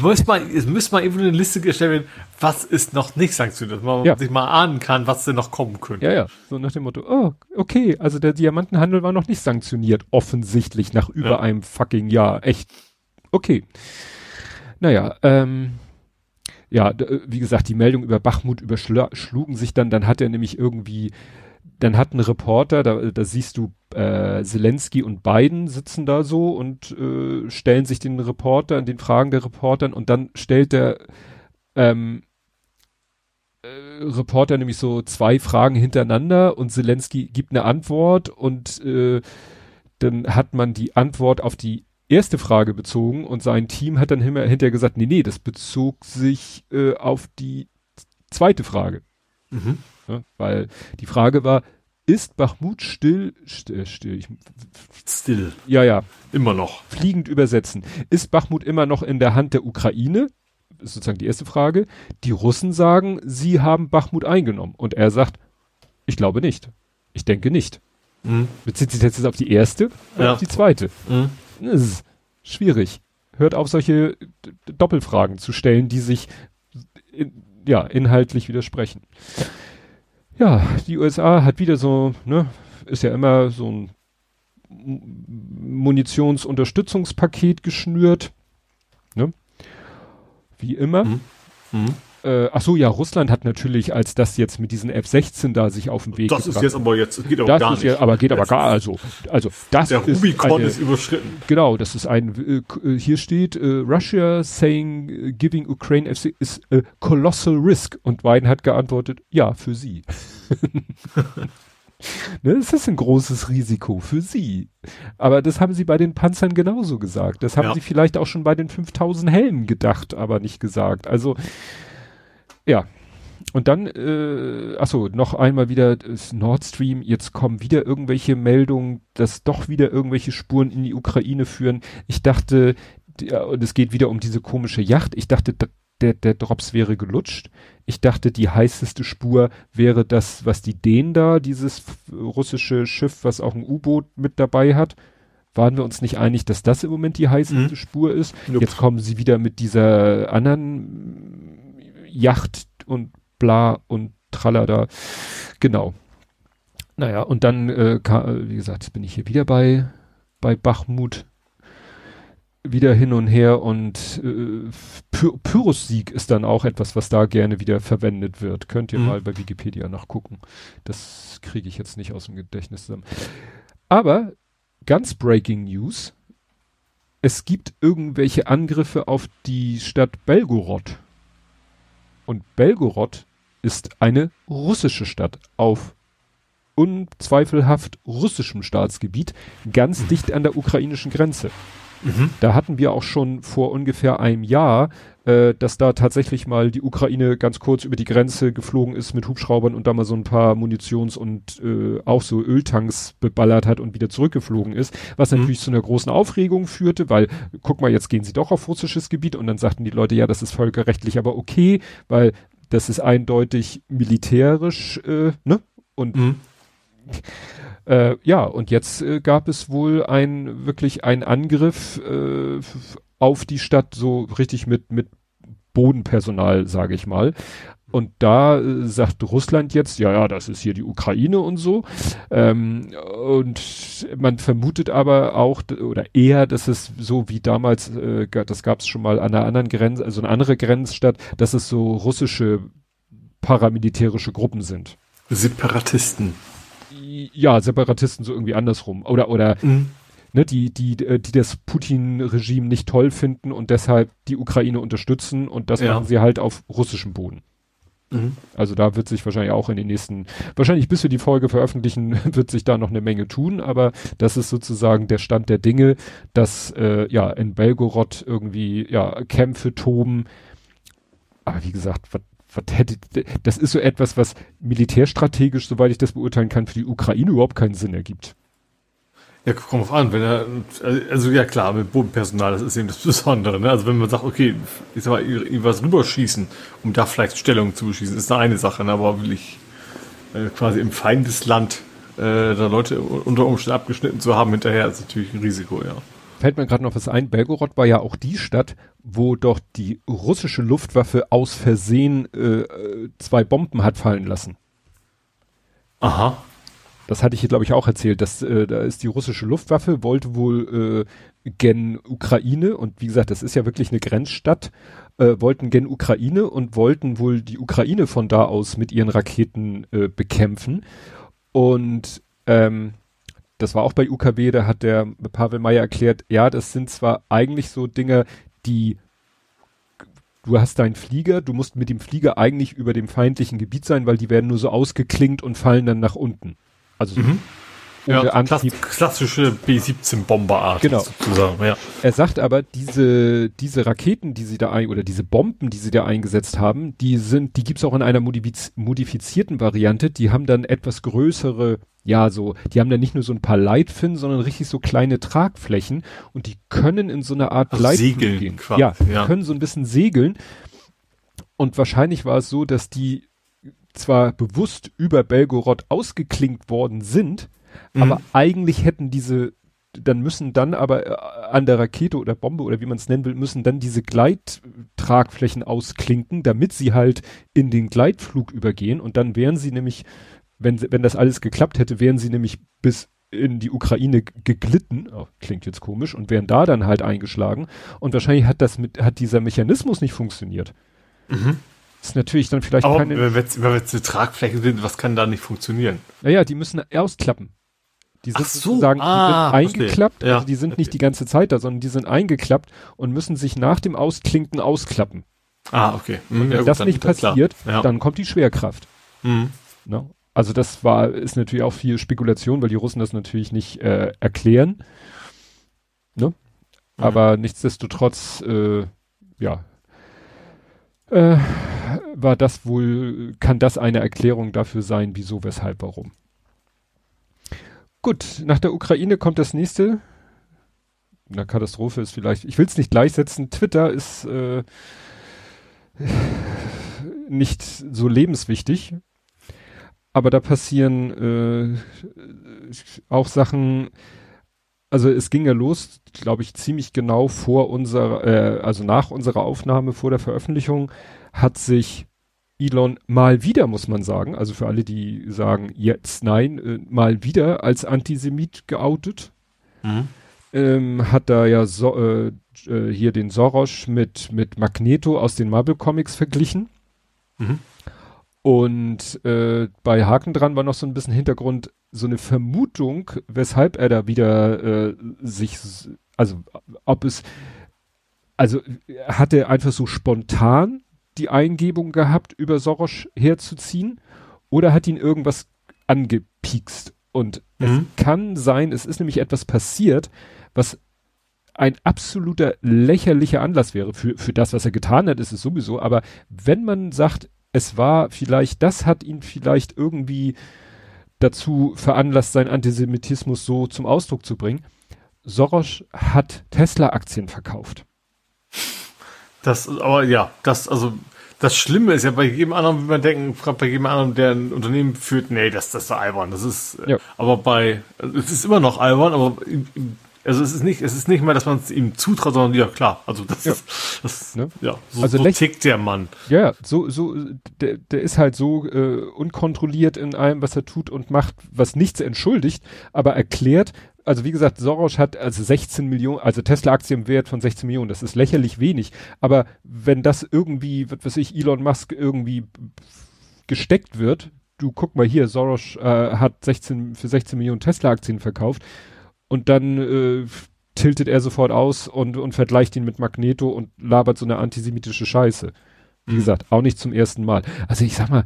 muss man, es müsste mal eben eine Liste gestellt werden, was ist noch nicht sanktioniert, dass man ja. sich mal ahnen kann, was denn noch kommen könnte. Ja, ja. So nach dem Motto, oh, okay, also der Diamantenhandel war noch nicht sanktioniert, offensichtlich nach über ja. einem fucking Jahr. Echt. Okay. Naja, ähm, ja, wie gesagt, die Meldung über Bachmut überschlugen sich dann, dann hat er nämlich irgendwie dann hat ein Reporter, da, da siehst du äh, Zelensky und Biden sitzen da so und äh, stellen sich den Reporter, den Fragen der Reportern und dann stellt der ähm, äh, Reporter nämlich so zwei Fragen hintereinander und Zelensky gibt eine Antwort und äh, dann hat man die Antwort auf die erste Frage bezogen und sein Team hat dann hinterher gesagt, nee, nee, das bezog sich äh, auf die zweite Frage. Mhm. Ne? Weil die Frage war, ist Bachmut still, still, äh, still, ich, still. Ja, ja. Immer noch. Fliegend übersetzen. Ist Bachmut immer noch in der Hand der Ukraine? Ist sozusagen die erste Frage. Die Russen sagen, sie haben Bachmut eingenommen. Und er sagt, ich glaube nicht. Ich denke nicht. Mhm. Bezieht sich jetzt auf die erste oder ja. auf die zweite? Mhm. Das ist schwierig. Hört auf, solche Doppelfragen zu stellen, die sich in, ja, inhaltlich widersprechen. Ja, die USA hat wieder so, ne, ist ja immer so ein Munitionsunterstützungspaket geschnürt, ne? Wie immer. Mhm. Mhm. Äh, ach so, ja, Russland hat natürlich, als das jetzt mit diesen F-16 da sich auf den Weg Das gebracht, ist jetzt aber jetzt, geht aber das gar nicht. Ja, aber geht aber gar, also, also, das Der ist Rubicon eine, ist überschritten. Genau, das ist ein, äh, hier steht, äh, Russia saying uh, giving Ukraine FC is a colossal risk. Und Biden hat geantwortet, ja, für sie. ne, es ist ein großes Risiko für sie. Aber das haben sie bei den Panzern genauso gesagt. Das haben ja. sie vielleicht auch schon bei den 5000 Helmen gedacht, aber nicht gesagt. Also, ja. Und dann, äh, achso, noch einmal wieder das Nord Stream. Jetzt kommen wieder irgendwelche Meldungen, dass doch wieder irgendwelche Spuren in die Ukraine führen. Ich dachte, ja, und es geht wieder um diese komische Yacht. Ich dachte, der, der Drops wäre gelutscht. Ich dachte, die heißeste Spur wäre das, was die Dänen da, dieses russische Schiff, was auch ein U-Boot mit dabei hat. Waren wir uns nicht einig, dass das im Moment die heißeste mhm. Spur ist? Jetzt kommen sie wieder mit dieser anderen Yacht und bla und tralala. Genau. Naja, und dann, äh, kam, wie gesagt, bin ich hier wieder bei, bei Bachmut wieder hin und her und äh, Py Pyrrhus-Sieg ist dann auch etwas, was da gerne wieder verwendet wird. Könnt ihr mhm. mal bei Wikipedia nachgucken. Das kriege ich jetzt nicht aus dem Gedächtnis zusammen. Aber ganz breaking News. Es gibt irgendwelche Angriffe auf die Stadt Belgorod. Und Belgorod ist eine russische Stadt auf unzweifelhaft russischem Staatsgebiet, ganz dicht an der ukrainischen Grenze. Mhm. Da hatten wir auch schon vor ungefähr einem Jahr, äh, dass da tatsächlich mal die Ukraine ganz kurz über die Grenze geflogen ist mit Hubschraubern und da mal so ein paar Munitions- und äh, auch so Öltanks beballert hat und wieder zurückgeflogen ist, was mhm. natürlich zu einer großen Aufregung führte, weil guck mal, jetzt gehen sie doch auf russisches Gebiet und dann sagten die Leute, ja, das ist völkerrechtlich aber okay, weil das ist eindeutig militärisch, äh, ne? Und mhm. Äh, ja, und jetzt äh, gab es wohl ein wirklich ein Angriff äh, auf die Stadt, so richtig mit, mit Bodenpersonal, sage ich mal. Und da äh, sagt Russland jetzt, ja, ja, das ist hier die Ukraine und so. Ähm, und man vermutet aber auch, oder eher, dass es so wie damals, äh, das gab es schon mal an einer anderen Grenze, also eine andere Grenzstadt, dass es so russische paramilitärische Gruppen sind. Separatisten. Ja, Separatisten so irgendwie andersrum. Oder, oder mhm ne, die, die, äh, die das Putin-Regime nicht toll finden und deshalb die Ukraine unterstützen und das ja. machen sie halt auf russischem Boden. Mhm. Also da wird sich wahrscheinlich auch in den nächsten, wahrscheinlich bis wir die Folge veröffentlichen, wird sich da noch eine Menge tun, aber das ist sozusagen der Stand der Dinge, dass äh, ja in Belgorod irgendwie ja Kämpfe toben. Aber wie gesagt, was das ist so etwas, was militärstrategisch, soweit ich das beurteilen kann, für die Ukraine überhaupt keinen Sinn ergibt. Ja, kommt auf an, wenn er, also ja klar, mit Bodenpersonal, das ist eben das Besondere, ne? Also wenn man sagt, okay, ich sag mal, was rüberschießen, um da vielleicht Stellung zu beschießen, ist eine Sache, ne? aber wirklich äh, quasi im Feindesland äh, da Leute unter Umständen abgeschnitten zu haben hinterher, ist natürlich ein Risiko, ja. Fällt mir gerade noch was ein, Belgorod war ja auch die Stadt, wo doch die russische Luftwaffe aus Versehen äh, zwei Bomben hat fallen lassen. Aha das hatte ich hier, glaube ich, auch erzählt, dass äh, da ist die russische Luftwaffe, wollte wohl äh, gen Ukraine und wie gesagt, das ist ja wirklich eine Grenzstadt, äh, wollten gen Ukraine und wollten wohl die Ukraine von da aus mit ihren Raketen äh, bekämpfen. Und ähm, das war auch bei UKW, da hat der Pavel Meyer erklärt, ja, das sind zwar eigentlich so Dinge, die du hast deinen Flieger, du musst mit dem Flieger eigentlich über dem feindlichen Gebiet sein, weil die werden nur so ausgeklingt und fallen dann nach unten. Also mhm. Ja, Antrieb. klassische B-17-Bomberart genau. sozusagen, ja. Er sagt aber, diese, diese Raketen, die sie da ein, oder diese Bomben, die sie da eingesetzt haben, die sind, die gibt's auch in einer modifiz modifizierten Variante, die haben dann etwas größere, ja, so, die haben dann nicht nur so ein paar Leitfinnen, sondern richtig so kleine Tragflächen und die können in so einer Art also Segeln gehen. Quasi, ja, ja, können so ein bisschen segeln. Und wahrscheinlich war es so, dass die zwar bewusst über Belgorod ausgeklinkt worden sind, mhm. aber eigentlich hätten diese, dann müssen dann aber äh, an der Rakete oder Bombe oder wie man es nennen will, müssen dann diese Gleittragflächen ausklinken, damit sie halt in den Gleitflug übergehen und dann wären sie nämlich, wenn, wenn das alles geklappt hätte, wären sie nämlich bis in die Ukraine geglitten, oh, klingt jetzt komisch, und wären da dann halt eingeschlagen. Und wahrscheinlich hat das mit, hat dieser Mechanismus nicht funktioniert. Mhm ist natürlich dann vielleicht Aber keine. Wenn jetzt eine Tragfläche sind, was kann da nicht funktionieren? Naja, die müssen ausklappen. Die sind so, sozusagen ah, die sind eingeklappt, ja. also die sind nicht die ganze Zeit da, sondern die sind eingeklappt und müssen sich nach dem Ausklinken ausklappen. Ah, okay. Mhm, und wenn ja, das gut, nicht passiert, ja. dann kommt die Schwerkraft. Mhm. No? Also das war, ist natürlich auch viel Spekulation, weil die Russen das natürlich nicht äh, erklären. Ne? Mhm. Aber nichtsdestotrotz, äh, ja, äh, war das wohl, kann das eine Erklärung dafür sein, wieso, weshalb, warum. Gut, nach der Ukraine kommt das nächste. Eine Katastrophe ist vielleicht, ich will es nicht gleichsetzen, Twitter ist äh, nicht so lebenswichtig, aber da passieren äh, auch Sachen, also es ging ja los, glaube ich, ziemlich genau vor unserer, äh, also nach unserer Aufnahme, vor der Veröffentlichung, hat sich Elon mal wieder, muss man sagen, also für alle, die sagen jetzt nein, äh, mal wieder als Antisemit geoutet. Mhm. Ähm, hat da ja so, äh, äh, hier den Soros mit, mit Magneto aus den Marvel Comics verglichen. Mhm. Und äh, bei Haken dran war noch so ein bisschen Hintergrund, so eine Vermutung, weshalb er da wieder äh, sich, also ob es, also hat er einfach so spontan die Eingebung gehabt, über Soros herzuziehen oder hat ihn irgendwas angepiekst? Und mhm. es kann sein, es ist nämlich etwas passiert, was ein absoluter lächerlicher Anlass wäre für, für das, was er getan hat, ist es sowieso. Aber wenn man sagt, es war vielleicht, das hat ihn vielleicht irgendwie dazu veranlasst, seinen Antisemitismus so zum Ausdruck zu bringen. Soros hat Tesla-Aktien verkauft. Das, aber ja, das, also, das Schlimme ist ja bei jedem anderen, wie man denken, bei jedem anderen, der ein Unternehmen führt, nee, das, das ist albern. Das ist, ja. aber bei, es ist immer noch albern, aber Also es ist nicht, es ist nicht mal, dass man es ihm zutraut, sondern ja klar. Also das Ja. ist, das, Ne? ja, so, Also so tickt der Mann. Ja, ja, so, so, der, der ist halt so äh, unkontrolliert in allem, was er tut und macht, was nichts entschuldigt, aber erklärt, also wie gesagt, Soros hat also 16 Millionen, also Tesla-Aktien im Wert von 16 Millionen, das ist lächerlich wenig, aber wenn das irgendwie, was weiß ich, Elon Musk irgendwie gesteckt wird, du guck mal hier, Soros äh, hat 16, für 16 Millionen Tesla-Aktien verkauft und dann äh, tiltet er sofort aus und, und vergleicht ihn mit Magneto und labert so eine antisemitische Scheiße. Wie Mhm. gesagt, auch nicht zum ersten Mal. Also ich sag mal,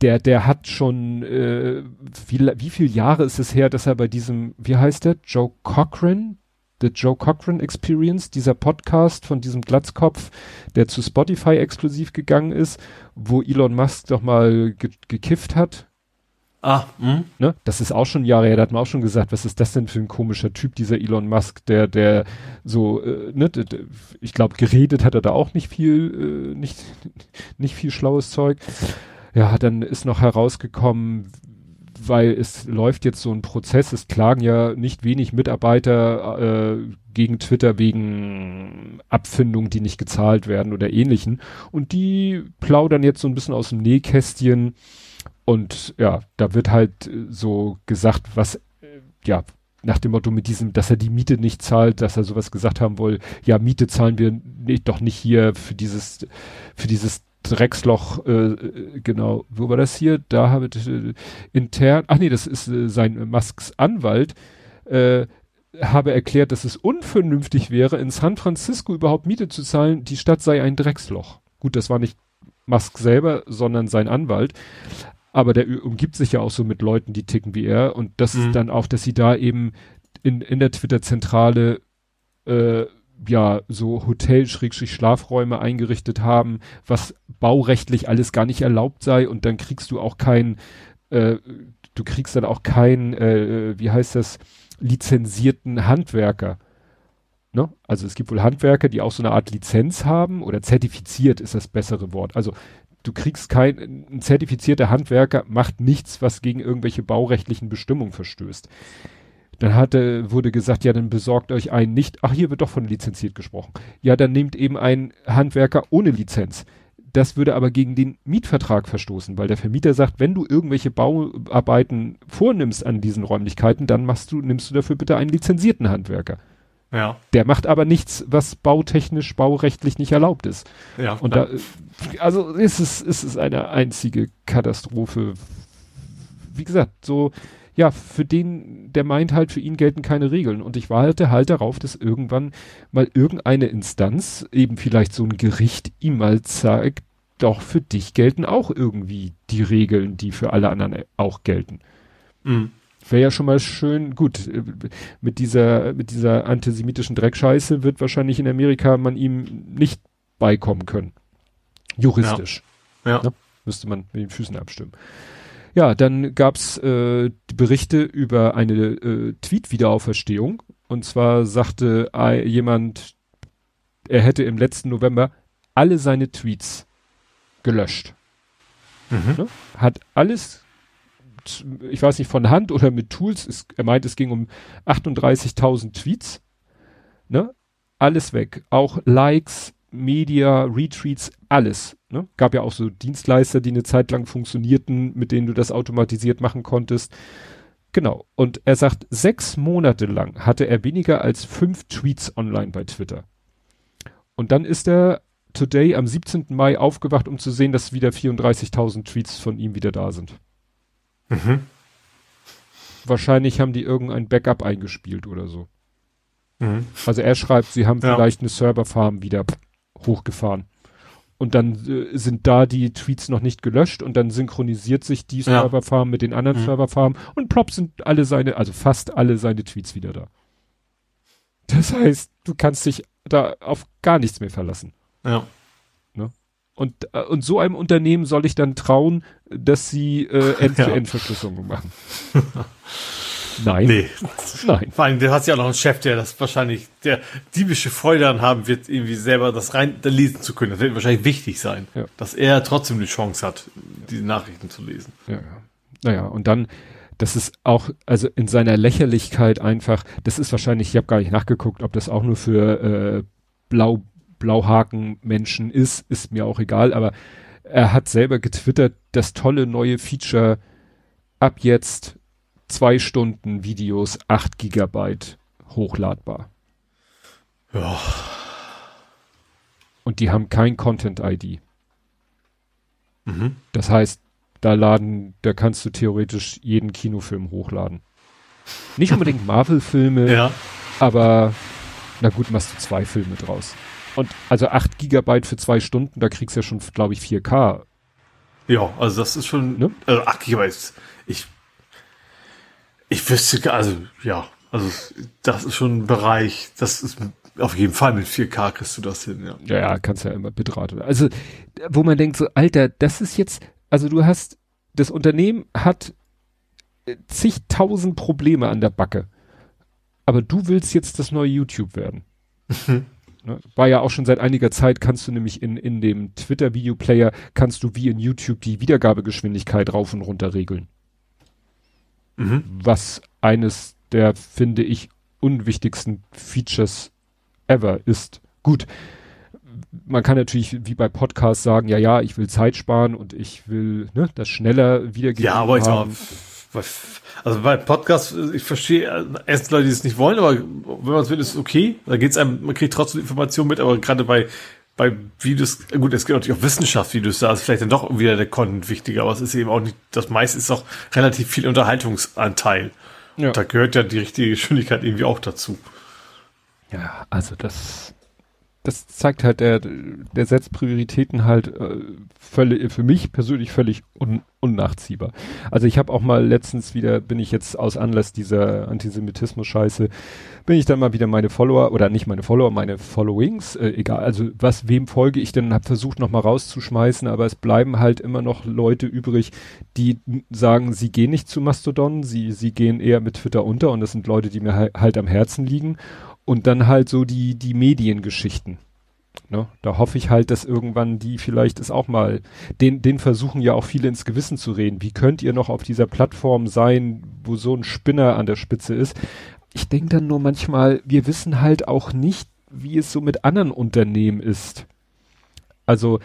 der, der hat schon, äh, wie, wie viele Jahre ist es her, dass er bei diesem, wie heißt der, Joe Cochran, The Joe Cochran Experience, dieser Podcast von diesem Glatzkopf, der zu Spotify exklusiv gegangen ist, wo Elon Musk doch mal ge gekifft hat. Ah, hm? Ne? Das ist auch schon Jahre her, da hat man auch schon gesagt, was ist das denn für ein komischer Typ, dieser Elon Musk, der, der so, äh, ne, ich glaube, geredet hat er da auch nicht viel, äh, nicht, nicht viel schlaues Zeug. Ja, dann ist noch herausgekommen, weil es läuft jetzt so ein Prozess, es klagen ja nicht wenig Mitarbeiter äh, gegen Twitter wegen Abfindungen, die nicht gezahlt werden oder ähnlichen. Und die plaudern jetzt so ein bisschen aus dem Nähkästchen. Und ja, da wird halt so gesagt, was, äh, ja, nach dem Motto mit diesem, dass er die Miete nicht zahlt, dass er sowas gesagt haben will, ja, Miete zahlen wir nicht, doch nicht hier für dieses, für dieses Drecksloch, äh, genau, wo war das hier? Da habe ich äh, intern, ach nee, das ist äh, sein Musks Anwalt, äh, habe erklärt, dass es unvernünftig wäre, in San Francisco überhaupt Miete zu zahlen, die Stadt sei ein Drecksloch. Gut, das war nicht Musk selber, sondern sein Anwalt. Aber der umgibt sich ja auch so mit Leuten, die ticken wie er. Und das Mhm. ist dann auch, dass sie da eben in, in der Twitter-Zentrale äh, ja so Hotel-Schlafräume eingerichtet haben, was baurechtlich alles gar nicht erlaubt sei. Und dann kriegst du auch kein, äh, du kriegst dann auch kein, äh, wie heißt das, lizenzierten Handwerker. Ne? Also es gibt wohl Handwerker, die auch so eine Art Lizenz haben oder zertifiziert ist das bessere Wort. Also du kriegst kein, ein zertifizierter Handwerker macht nichts, was gegen irgendwelche baurechtlichen Bestimmungen verstößt. Dann hatte, wurde gesagt, ja, dann besorgt euch einen nicht, ach, hier wird doch von lizenziert gesprochen. Ja, dann nehmt eben einen Handwerker ohne Lizenz. Das würde aber gegen den Mietvertrag verstoßen, weil der Vermieter sagt, wenn du irgendwelche Bauarbeiten vornimmst an diesen Räumlichkeiten, dann machst du, nimmst du dafür bitte einen lizenzierten Handwerker. Ja, Der macht aber nichts, was bautechnisch, baurechtlich nicht erlaubt ist. ja. Und da, also ist es, ist es eine einzige Katastrophe. Wie gesagt, so, ja, für den, der meint halt, für ihn gelten keine Regeln. Und ich warte halt darauf, dass irgendwann mal irgendeine Instanz, eben vielleicht so ein Gericht, ihm mal zeigt, doch für dich gelten auch irgendwie die Regeln, die für alle anderen auch gelten. Mhm. Wäre ja schon mal schön, gut, äh, mit dieser, mit dieser antisemitischen Dreckscheiße wird wahrscheinlich in Amerika man ihm nicht beikommen können. Juristisch. Ja. Ne? Müsste man mit den Füßen abstimmen. Ja, dann gab's äh, Berichte über eine äh, Tweet-Wiederauferstehung. Und zwar sagte äh, jemand, er hätte im letzten November alle seine Tweets gelöscht. Mhm. Ne? Hat alles, ich weiß nicht, von Hand oder mit Tools, es, er meint, es ging um 38.000 Tweets. Ne? Alles weg. Auch Likes, Media, Retweets, alles. Ne? Gab ja auch so Dienstleister, die eine Zeit lang funktionierten, mit denen du das automatisiert machen konntest. Genau. Und er sagt, sechs Monate lang hatte er weniger als fünf Tweets online bei Twitter. Und dann ist er today am 17. Mai aufgewacht, um zu sehen, dass wieder 34.000 Tweets von ihm wieder da sind. Mhm. Wahrscheinlich haben die irgendein Backup eingespielt oder so. Mhm. Also er schreibt, sie haben Ja. vielleicht eine Serverfarm wieder hochgefahren. Und dann äh, sind da die Tweets noch nicht gelöscht und dann synchronisiert sich die Ja. Serverfarm mit den anderen Mhm. Serverfarmen und plopp sind alle seine, also fast alle seine Tweets wieder da. Das heißt, du kannst dich da auf gar nichts mehr verlassen. Ja. Und, äh, und so einem Unternehmen soll ich dann trauen, dass sie äh, End-to-End-Verschlüsselung machen. Nein. Nee. Nein. Vor allem, du hast ja auch noch einen Chef, der das wahrscheinlich, der diebische Freude daran haben wird, irgendwie selber das rein da lesen zu können. Das wird wahrscheinlich wichtig sein, Ja. dass er trotzdem die Chance hat, diese Nachrichten zu lesen. Ja, ja. Naja, und dann, das ist auch, also in seiner Lächerlichkeit einfach, das ist wahrscheinlich, ich habe gar nicht nachgeguckt, ob das auch nur für äh, Blau, Blauhaken-Menschen ist, ist mir auch egal, aber er hat selber getwittert, das tolle neue Feature, ab jetzt zwei Stunden Videos, acht Gigabyte hochladbar. Ja. Und die haben kein Content-ID. Mhm. Das heißt, da laden, da kannst du theoretisch jeden Kinofilm hochladen. Nicht unbedingt Marvel-Filme, Ja. aber na gut, machst du zwei Filme draus. Und also 8 Gigabyte für zwei Stunden, da kriegst du ja schon, glaube ich, 4K. Ja, also das ist schon, Ne? also ach, ich weiß, ich, wüsste, gar- also, ja, also, das ist schon ein Bereich, das ist auf jeden Fall mit 4K kriegst du das hin, ja. Ja, ja, kannst ja immer Bitrate. Also, wo man denkt so, Alter, das ist jetzt, also du hast, das Unternehmen hat äh, zigtausend Probleme an der Backe. Aber du willst jetzt das neue YouTube werden. Ne? War ja auch schon seit einiger Zeit, kannst du nämlich in, in dem Twitter-Video-Player, kannst du wie in YouTube die Wiedergabegeschwindigkeit rauf und runter regeln. Mhm. Was eines der, finde ich, unwichtigsten Features ever ist. Gut, man kann natürlich wie bei Podcasts sagen, ja, ja, ich will Zeit sparen und ich will ne, das schneller wiedergeben. Ja, aber ich sag haben. bei- also bei Podcasts, ich verstehe äh, erst Leute, die es nicht wollen, aber wenn man es will, ist es okay. Da geht's einem, man kriegt trotzdem Informationen mit, aber gerade bei, bei Videos, gut, es gibt natürlich auch Wissenschaftsvideos, da ist vielleicht dann doch wieder der Content wichtiger, aber es ist eben auch nicht, das meiste ist auch relativ viel Unterhaltungsanteil. Ja. Da gehört ja die richtige Geschwindigkeit irgendwie auch dazu. Ja, also das, das zeigt halt, der, der setzt Prioritäten halt äh, völlig, für mich persönlich völlig un, unnachziehbar. Also ich habe auch mal letztens wieder, bin ich jetzt aus Anlass dieser Antisemitismus-Scheiße, bin ich dann mal wieder meine Follower, oder nicht meine Follower, meine Followings, äh, egal, also was, wem folge ich denn, habe versucht noch mal rauszuschmeißen, aber es bleiben halt immer noch Leute übrig, die sagen, sie gehen nicht zu Mastodon, sie, sie gehen eher mit Twitter unter und das sind Leute, die mir halt, halt am Herzen liegen und dann halt so die, die Mediengeschichten. Ne? Da hoffe ich halt, dass irgendwann die vielleicht ist auch mal, den, den versuchen ja auch viele ins Gewissen zu reden. Wie könnt ihr noch auf dieser Plattform sein, wo so ein Spinner an der Spitze ist? Ich denke dann nur manchmal, wir wissen halt auch nicht, wie es so mit anderen Unternehmen ist. Also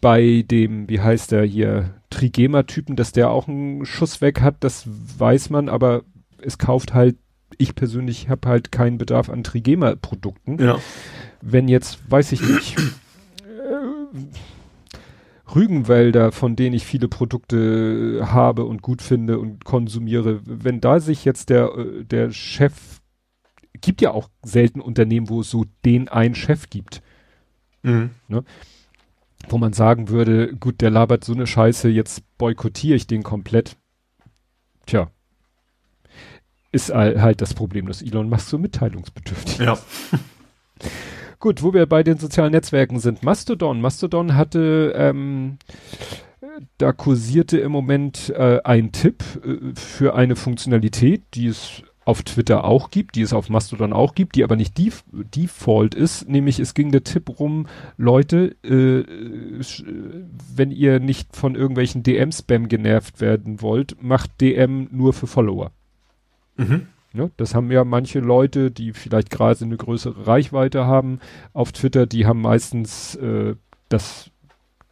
bei dem, wie heißt der hier, Trigema-Typen, dass der auch einen Schuss weg hat, das weiß man, aber es kauft halt, ich persönlich habe halt keinen Bedarf an Trigema-Produkten Ja. wenn jetzt, weiß ich nicht, äh, Rügenwälder, von denen ich viele Produkte habe und gut finde und konsumiere, wenn da sich jetzt der, äh, der Chef, gibt ja auch selten Unternehmen, wo es so den einen Chef gibt, Mhm. wo man sagen würde, gut, der labert so eine Scheiße, jetzt boykottiere ich den komplett. Tja. Ist halt das Problem, dass Elon Musk so mitteilungsbedürftig Ja. Gut, wo wir bei den sozialen Netzwerken sind. Mastodon. Mastodon hatte, ähm, da kursierte im Moment äh, ein Tipp äh, für eine Funktionalität, die es auf Twitter auch gibt, die es auf Mastodon auch gibt, die aber nicht def Default ist. Nämlich es ging der Tipp rum, Leute, äh, sch- wenn ihr nicht von irgendwelchen DM-Spam genervt werden wollt, macht DM nur für Follower. Mhm. Ne? Das haben ja manche Leute, die vielleicht gerade eine größere Reichweite haben auf Twitter, die haben meistens äh, das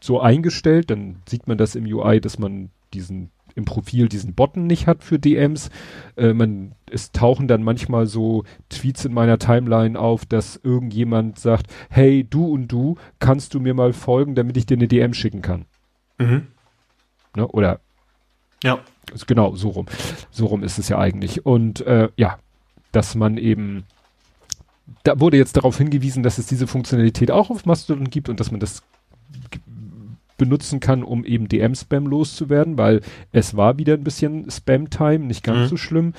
so eingestellt, dann sieht man das im UI, dass man diesen im Profil diesen Button nicht hat für DMs. Äh, man, es tauchen dann manchmal so Tweets in meiner Timeline auf, dass irgendjemand sagt, hey, du und du, kannst du mir mal folgen, damit ich dir eine DM schicken kann. Mhm. Ne? Oder Ja. also Genau, so rum. So rum ist es ja eigentlich. Und äh, ja, dass man eben, da wurde jetzt darauf hingewiesen, dass es diese Funktionalität auch auf Mastodon gibt und dass man das benutzen kann, um eben DM-Spam loszuwerden, weil es war wieder ein bisschen Spam-Time, nicht ganz Mhm. so schlimm.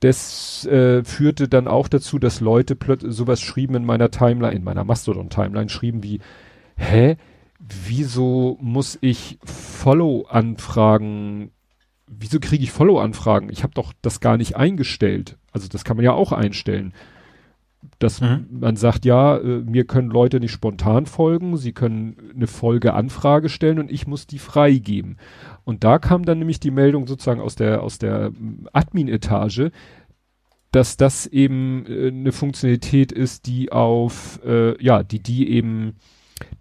Das äh, führte dann auch dazu, dass Leute plötzlich sowas schrieben in meiner Timeline, in meiner Mastodon-Timeline, schrieben wie, hä, wieso muss ich Follow-Anfragen, wieso kriege ich Follow-Anfragen? Ich habe doch das gar nicht eingestellt. Also das kann man ja auch einstellen. dass mhm. man sagt, ja, äh, mir können Leute nicht spontan folgen, sie können eine Folgeanfrage stellen und ich muss die freigeben. Und da kam dann nämlich die Meldung sozusagen aus der, aus der Admin-Etage, dass das eben äh, eine Funktionalität ist, die auf, äh, ja, die die eben,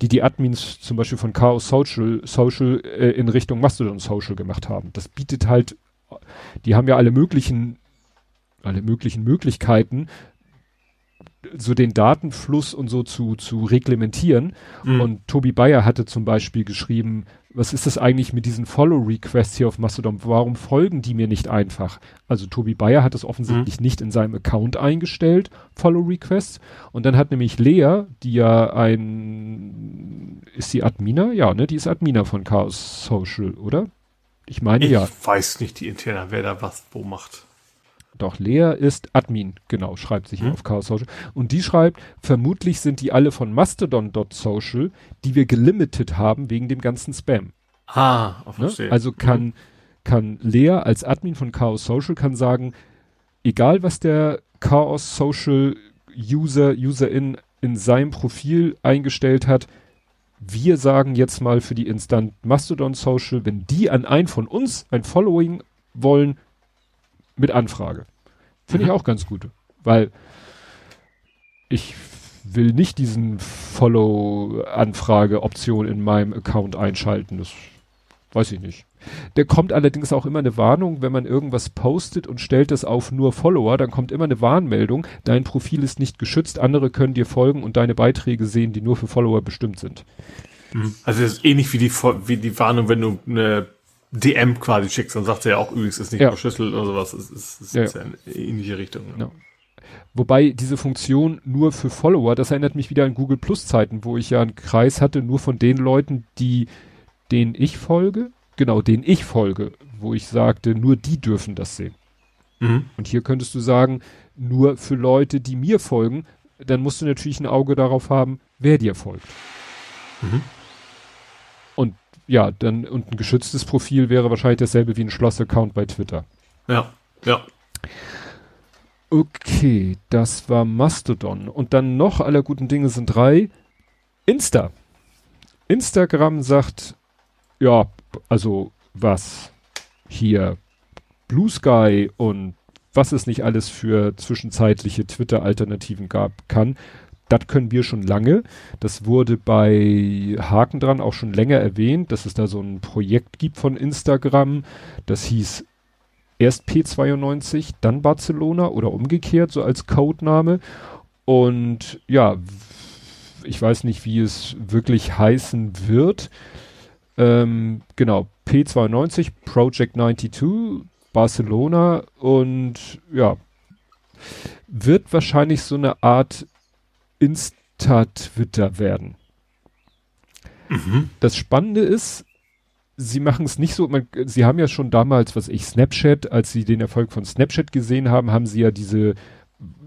die die Admins zum Beispiel von Chaos Social, Social äh, in Richtung Mastodon Social gemacht haben. Das bietet halt, die haben ja alle möglichen, alle möglichen Möglichkeiten, so den Datenfluss und so zu, zu reglementieren. Mhm. Und Tobi Bayer hatte zum Beispiel geschrieben, was ist das eigentlich mit diesen Follow-Requests hier auf Mastodon? Warum folgen die mir nicht einfach? Also Tobi Bayer hat es offensichtlich mhm. nicht in seinem Account eingestellt, Follow-Requests. Und dann hat nämlich Lea, die ja ein, ist sie Adminer? Ja, ne, die ist Adminer von Chaos Social, oder? Ich meine ich ja. Ich weiß nicht die interne, wer da was wo macht. Doch, Lea ist Admin, genau, schreibt sich hm. auf Chaos Social. Und die schreibt, vermutlich sind die alle von Mastodon.social, die wir gelimitet haben wegen dem ganzen Spam. Ah, ne? Also kann, mhm. kann Lea als Admin von Chaos Social kann sagen, egal was der Chaos Social User, Userin in seinem Profil eingestellt hat, wir sagen jetzt mal für die Instant Mastodon Social, wenn die an einen von uns ein Following wollen, mit Anfrage. Finde mhm. ich auch ganz gut, weil ich will nicht diesen Follow-Anfrage-Option in meinem Account einschalten. Das weiß ich nicht. Der kommt allerdings auch immer eine Warnung, wenn man irgendwas postet und stellt es auf nur Follower, dann kommt immer eine Warnmeldung, dein Profil ist nicht geschützt, andere können dir folgen und deine Beiträge sehen, die nur für Follower bestimmt sind. Mhm. Also das ist ähnlich wie die, wie die Warnung, wenn du eine DM quasi schickst, dann sagt er ja auch übrigens, ist nicht ja. verschlüsselt oder sowas. Es ist, ist, ja, ja eine ähnliche Richtung. Ne? Wobei diese Funktion nur für Follower, das erinnert mich wieder an Google Plus Zeiten, wo ich ja einen Kreis hatte, nur von den Leuten, die, denen ich folge, genau, denen ich folge, wo ich sagte, nur die dürfen das sehen. Mhm. Und hier könntest du sagen, nur für Leute, die mir folgen, dann musst du natürlich ein Auge darauf haben, wer dir folgt. Mhm ja, dann und ein geschütztes Profil wäre wahrscheinlich dasselbe wie ein Schloss-Account bei Twitter. Ja, ja. Okay, das war Mastodon. Und dann noch aller guten Dinge sind drei. Insta. Instagram sagt, ja, also was hier Blue Sky und was es nicht alles für zwischenzeitliche Twitter-Alternativen gab, kann, das können wir schon lange. Das wurde bei Haken dran auch schon länger erwähnt, dass es da so ein Projekt gibt von Instagram. Das hieß erst P92, dann Barcelona oder umgekehrt, so als Codename. Und ja, ich weiß nicht, wie es wirklich heißen wird. Ähm, genau, P92, Project 92, Barcelona und ja, wird wahrscheinlich so eine Art Insta-Twitter werden. Mhm. Das Spannende ist, sie machen es nicht so, man, sie haben ja schon damals, was ich, Snapchat, als sie den Erfolg von Snapchat gesehen haben, haben sie ja diese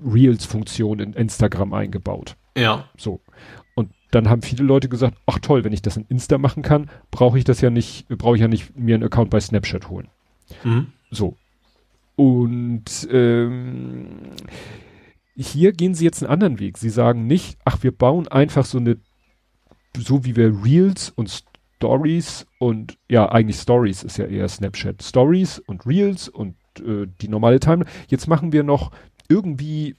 Reels-Funktion in Instagram eingebaut. Ja. So. Und dann haben viele Leute gesagt, ach toll, wenn ich das in Insta machen kann, brauche ich das ja nicht, brauche ich ja nicht mir einen Account bei Snapchat holen. Mhm. So. Und ähm, hier gehen sie jetzt einen anderen Weg. Sie sagen nicht, ach, wir bauen einfach so eine, so wie wir Reels und Stories und ja, eigentlich Stories ist ja eher Snapchat. Stories und Reels und äh, die normale Timeline. Jetzt machen wir noch irgendwie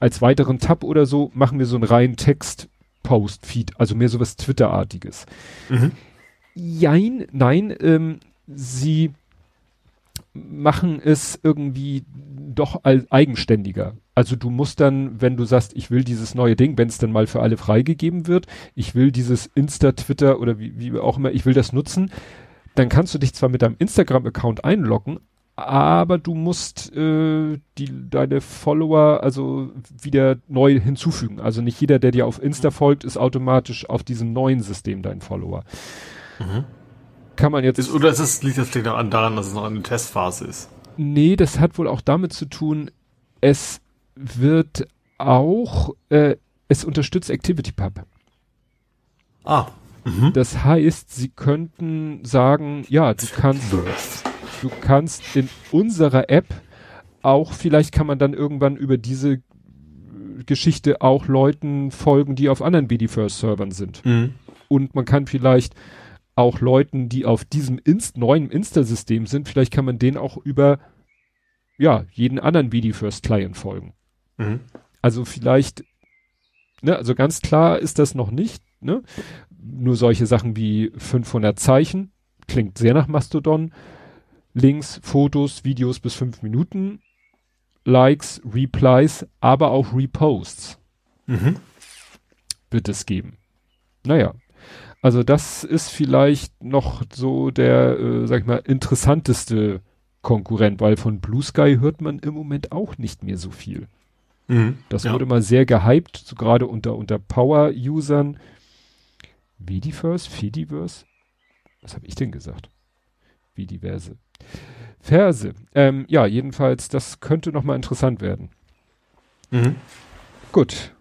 als weiteren Tab oder so, machen wir so einen reinen Text-Post-Feed, also mehr sowas Twitter-artiges. Mhm. Jein, nein, ähm, sie machen es irgendwie doch eigenständiger. Also du musst dann, wenn du sagst, ich will dieses neue Ding, wenn es dann mal für alle freigegeben wird, ich will dieses Insta, Twitter oder wie, wie auch immer, ich will das nutzen, dann kannst du dich zwar mit deinem Instagram-Account einloggen, aber du musst äh, die, deine Follower also wieder neu hinzufügen. Also nicht jeder, der dir auf Insta folgt, ist automatisch auf diesem neuen System dein Follower. Mhm. Kann man jetzt. Ist, oder ist es, liegt das vielleicht daran, dass es noch eine Testphase ist? Nee, das hat wohl auch damit zu tun, es wird auch, äh, es unterstützt ActivityPub. Ah. Mhm. Das heißt, sie könnten sagen, ja, du kannst, du kannst in unserer App auch, vielleicht kann man dann irgendwann über diese Geschichte auch Leuten folgen, die auf anderen BD-First-Servern sind. Mhm. Und man kann vielleicht auch Leuten, die auf diesem Inst neuen Insta-System sind, vielleicht kann man denen auch über ja, jeden anderen BD-First-Client folgen. Mhm. Also vielleicht, ne, also ganz klar ist das noch nicht, ne? Nur solche Sachen wie 500 Zeichen, klingt sehr nach Mastodon. Links, Fotos, Videos bis fünf Minuten, Likes, Replies, aber auch Reposts Mhm. wird es geben. Naja, also das ist vielleicht noch so der, äh, sag ich mal, interessanteste Konkurrent, weil von Blue Sky hört man im Moment auch nicht mehr so viel. Mhm. Das Ja. wurde mal sehr gehypt, so gerade unter, unter Power-Usern. Vidiverse? Fediverse? Was habe ich denn gesagt? Vidiverse. Verse. Ähm, ja, jedenfalls, das könnte noch mal interessant werden. Mhm. Gut.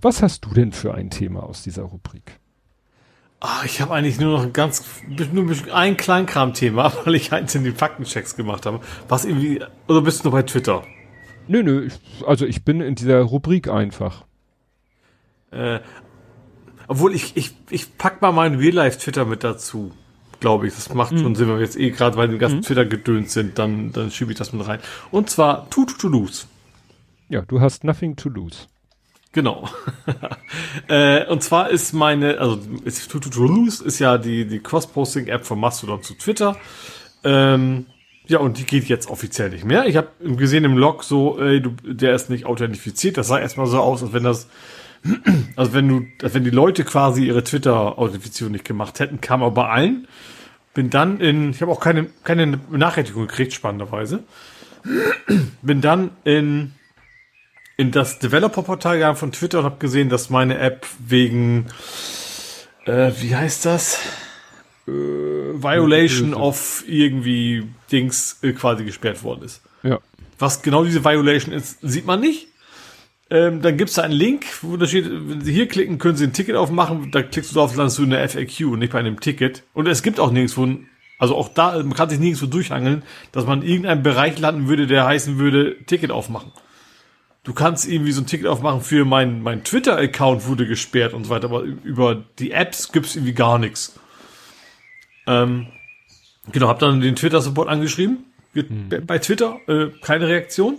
Was hast du denn für ein Thema aus dieser Rubrik? Ah, ich habe eigentlich nur noch ein ganz, nur ein Kleinkram-Thema, weil ich eins in den Faktenchecks gemacht habe. Was irgendwie, oder bist du noch bei Twitter? Nö, nö, ich, also ich bin in dieser Rubrik einfach. Äh, obwohl ich, ich, ich pack mal meinen Real-Life-Twitter mit dazu, glaube ich. Das macht schon Sinn, wenn wir jetzt eh gerade bei dem ganzen Twitter gedönt sind, dann, dann schiebe ich das mit rein. Und zwar To-To-To-Dos. Ja, du hast nothing to lose. Genau. äh, und zwar ist meine, also ist, To-To-To-Lose ist ja die, die Cross-Posting-App von Mastodon zu Twitter. Ähm, ja, und die geht jetzt offiziell nicht mehr. Ich habe gesehen im Log so, ey, du, der ist nicht authentifiziert. Das sah erstmal so aus, als wenn das, also wenn du, als wenn die Leute quasi ihre Twitter-Authentifizierung nicht gemacht hätten, kam aber bei allen. Bin dann in, ich habe auch keine, keine Benachrichtigung gekriegt, spannenderweise. Bin dann in in das Developer-Portal gegangen von Twitter und habe gesehen, dass meine App wegen, äh, wie heißt das? Äh, Violation of irgendwie Dings äh, quasi gesperrt worden ist. Ja. Was genau diese Violation ist, sieht man nicht. Ähm, dann gibt's da einen Link, wo da steht, wenn Sie hier klicken, können Sie ein Ticket aufmachen. Da klickst du drauf, landest du in der FAQ und nicht bei einem Ticket. Und es gibt auch nirgendwo, also auch da, man kann sich nirgendwo durchhangeln, dass man in irgendeinem Bereich landen würde, der heißen würde, Ticket aufmachen. Du kannst irgendwie so ein Ticket aufmachen für mein, mein Twitter-Account wurde gesperrt und so weiter, aber über die Apps gibt's irgendwie gar nichts. Ähm, genau, hab dann den Twitter-Support angeschrieben. Ge- Bei Twitter, äh, keine Reaktion.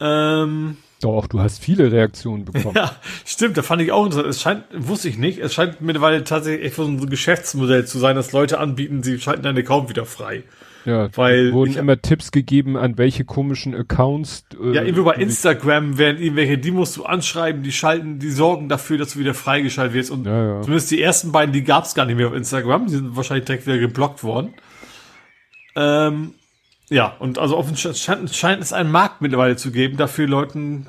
Ähm, Doch, du hast viele Reaktionen bekommen. ja, stimmt, da fand ich auch interessant. Es scheint, wusste ich nicht, es scheint mittlerweile tatsächlich echt so ein Geschäftsmodell zu sein, dass Leute anbieten, sie schalten deinen Account wieder frei. Ja, Weil wurden ich- immer Tipps gegeben, an welche komischen Accounts. Äh, Ja, irgendwie bei Instagram werden irgendwelche, die musst du anschreiben, die schalten, die sorgen dafür, dass du wieder freigeschaltet wirst. Und Ja, ja. zumindest die ersten beiden, die gab's gar nicht mehr auf Instagram, die sind wahrscheinlich direkt wieder geblockt worden. Ähm, ja, und also offensichtlich scheint, scheint es einen Markt mittlerweile zu geben, dafür Leuten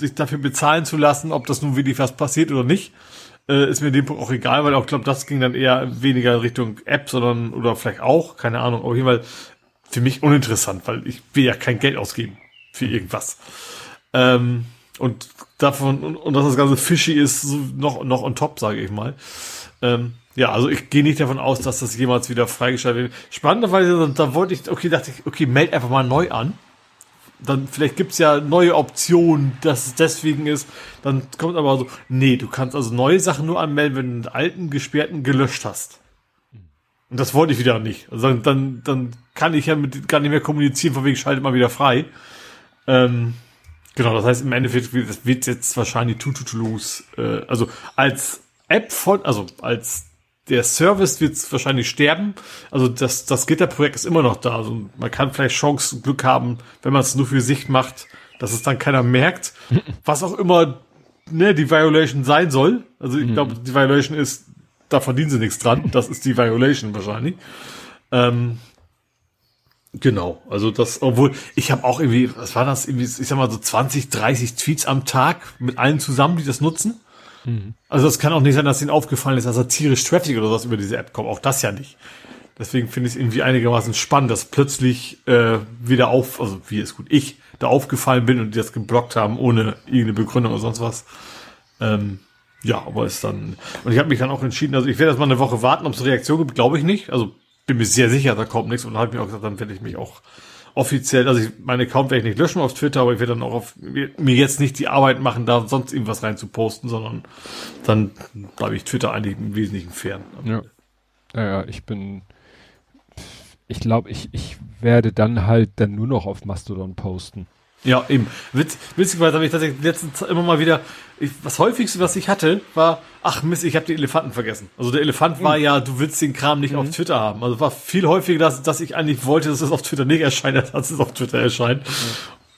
sich dafür bezahlen zu lassen, ob das nun wirklich was passiert oder nicht. Äh, ist mir in dem Punkt auch egal, weil auch glaube, das ging dann eher weniger Richtung App, sondern oder vielleicht auch, keine Ahnung, auf jeden Fall für mich uninteressant, weil ich will ja kein Geld ausgeben für irgendwas. Ähm, und davon, und, und dass das Ganze fishy ist, so noch, noch on top, sage ich mal. Ähm, ja, also ich gehe nicht davon aus, dass das jemals wieder freigeschaltet wird. Spannenderweise, da wollte ich, okay, dachte ich, okay, meld einfach mal neu an. Dann vielleicht gibt's ja neue Optionen, dass es deswegen ist. Dann kommt aber so, nee, du kannst also neue Sachen nur anmelden, wenn du den alten gesperrten gelöscht hast. Und das wollte ich wieder nicht. Also dann, dann, dann kann ich ja mit gar nicht mehr kommunizieren, von wegen schaltet mal wieder frei. Ähm, genau, das heißt im Endeffekt wird, jetzt wahrscheinlich Tututus, äh, also als App von, also als der Service wird es wahrscheinlich sterben. Also das, das Gitterprojekt ist immer noch da. Also man kann vielleicht Chance, Glück haben, wenn man es nur für sich macht, dass es dann keiner merkt. Was auch immer ne, die Violation sein soll. Also ich glaube, die Violation ist, da verdienen sie nichts dran. Das ist die Violation wahrscheinlich. Ähm, genau, also das, obwohl ich habe auch irgendwie, was war das, irgendwie, ich sag mal so 20, 30 Tweets am Tag mit allen zusammen, die das nutzen. Also es kann auch nicht sein, dass ihnen aufgefallen ist, dass da tierisch Traffic oder was über diese App kommt. Auch das ja nicht. Deswegen finde ich es irgendwie einigermaßen spannend, dass plötzlich äh, wieder auf, also wie ist gut, ich da aufgefallen bin und die das geblockt haben, ohne irgendeine Begründung oder sonst was. Ähm, ja, aber ist dann. Und ich habe mich dann auch entschieden, also ich werde erst mal eine Woche warten, ob es eine Reaktion gibt, glaube ich nicht. Also bin mir sehr sicher, da kommt nichts. Und dann habe mir auch gesagt, dann werde ich mich auch offiziell, also ich, mein Account werde ich nicht löschen auf Twitter, aber ich werde dann auch auf, mir jetzt nicht die Arbeit machen, da sonst irgendwas rein zu posten, sondern dann bleibe ich Twitter eigentlich im Wesentlichen fern. Ja. Ja, ja, ich bin, ich glaube, ich, ich werde dann halt dann nur noch auf Mastodon posten. Ja, eben. Witz, witzigerweise habe ich tatsächlich letztens immer mal wieder, ich, das häufigste, was ich hatte, war, ach Mist, ich habe die Elefanten vergessen. Also der Elefant mhm. war ja, du willst den Kram nicht mhm. auf Twitter haben. Also war viel häufiger, dass, dass ich eigentlich wollte, dass es auf Twitter nicht erscheint, als es auf Twitter erscheint. Mhm.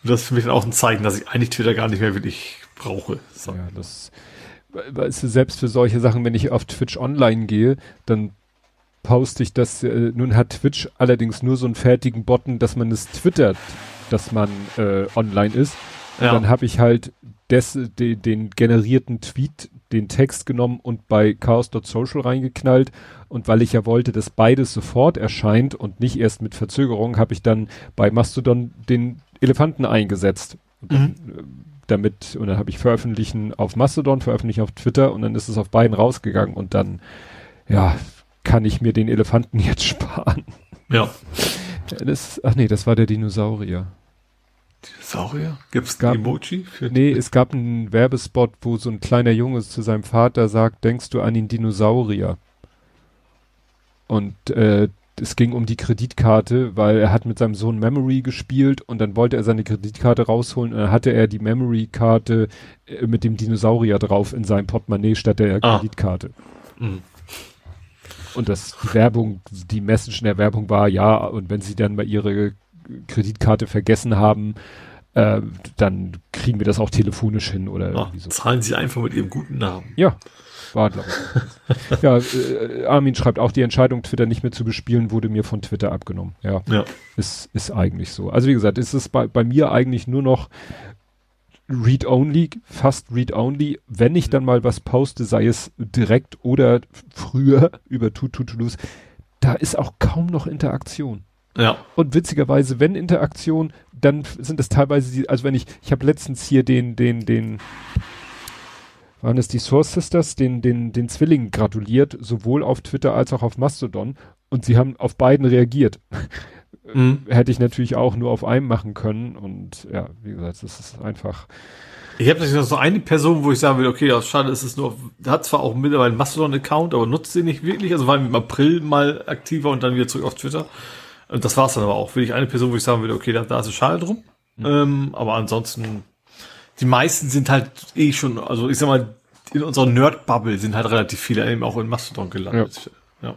Und das ist für mich dann auch ein Zeichen, dass ich eigentlich Twitter gar nicht mehr wirklich brauche. So. Ja, das, weißt du, selbst für solche Sachen, wenn ich auf Twitch online gehe, dann poste ich das, äh, nun hat Twitch allerdings nur so einen fertigen Botten, dass man es twittert dass man äh, online ist. Und ja. dann habe ich halt des, de, den generierten Tweet, den Text genommen und bei chaos.social reingeknallt. Und weil ich ja wollte, dass beides sofort erscheint und nicht erst mit Verzögerung, habe ich dann bei Mastodon den Elefanten eingesetzt. Mhm. Dann, äh, damit, und dann habe ich veröffentlichen auf Mastodon, veröffentlichen auf Twitter und dann ist es auf beiden rausgegangen und dann, ja, kann ich mir den Elefanten jetzt sparen. Ja. Das, ach nee, das war der Dinosaurier. Dinosaurier? Gibt es ein Emoji? Für nee, es gab einen Werbespot, wo so ein kleiner Junge zu seinem Vater sagt, denkst du an den Dinosaurier? Und äh, es ging um die Kreditkarte, weil er hat mit seinem Sohn Memory gespielt und dann wollte er seine Kreditkarte rausholen und dann hatte er die Memory-Karte äh, mit dem Dinosaurier drauf in seinem Portemonnaie statt der ah. Kreditkarte. Mhm. Und das die Werbung, die Message in der Werbung war, ja, und wenn sie dann mal ihre Kreditkarte vergessen haben, äh, dann kriegen wir das auch telefonisch hin oder Ach, so. Zahlen Sie einfach mit Ihrem guten Namen. Ja, war glaube ich. ja, äh, Armin schreibt auch, die Entscheidung, Twitter nicht mehr zu bespielen, wurde mir von Twitter abgenommen. Ja, ja. Ist, ist eigentlich so. Also wie gesagt, ist es bei, bei mir eigentlich nur noch Read-Only, fast Read-Only. Wenn ich dann mal was poste, sei es direkt oder früher über To-To-To-Dos, da ist auch kaum noch Interaktion. Ja. Und witzigerweise, wenn Interaktion, dann sind es teilweise die, also wenn ich, ich habe letztens hier den, den, den, waren es die Source Sisters, den, den, den Zwillingen gratuliert, sowohl auf Twitter als auch auf Mastodon. Und sie haben auf beiden reagiert. Mhm. Hätte ich natürlich auch nur auf einem machen können. Und ja, wie gesagt, das ist einfach. Ich habe natürlich noch so eine Person, wo ich sagen will, okay, ja, schade, ist es nur, hat zwar auch mittlerweile einen Mastodon-Account, aber nutzt sie nicht wirklich. Also war im April mal aktiver und dann wieder zurück auf Twitter. Und das war's dann aber auch. Will ich eine Person, wo ich sagen würde, okay, da, da ist es schade drum. Mhm. Ähm, aber ansonsten, die meisten sind halt eh schon, also ich sag mal, in unserer Nerd-Bubble sind halt relativ viele eben auch in Mastodon gelandet. Ja. ja.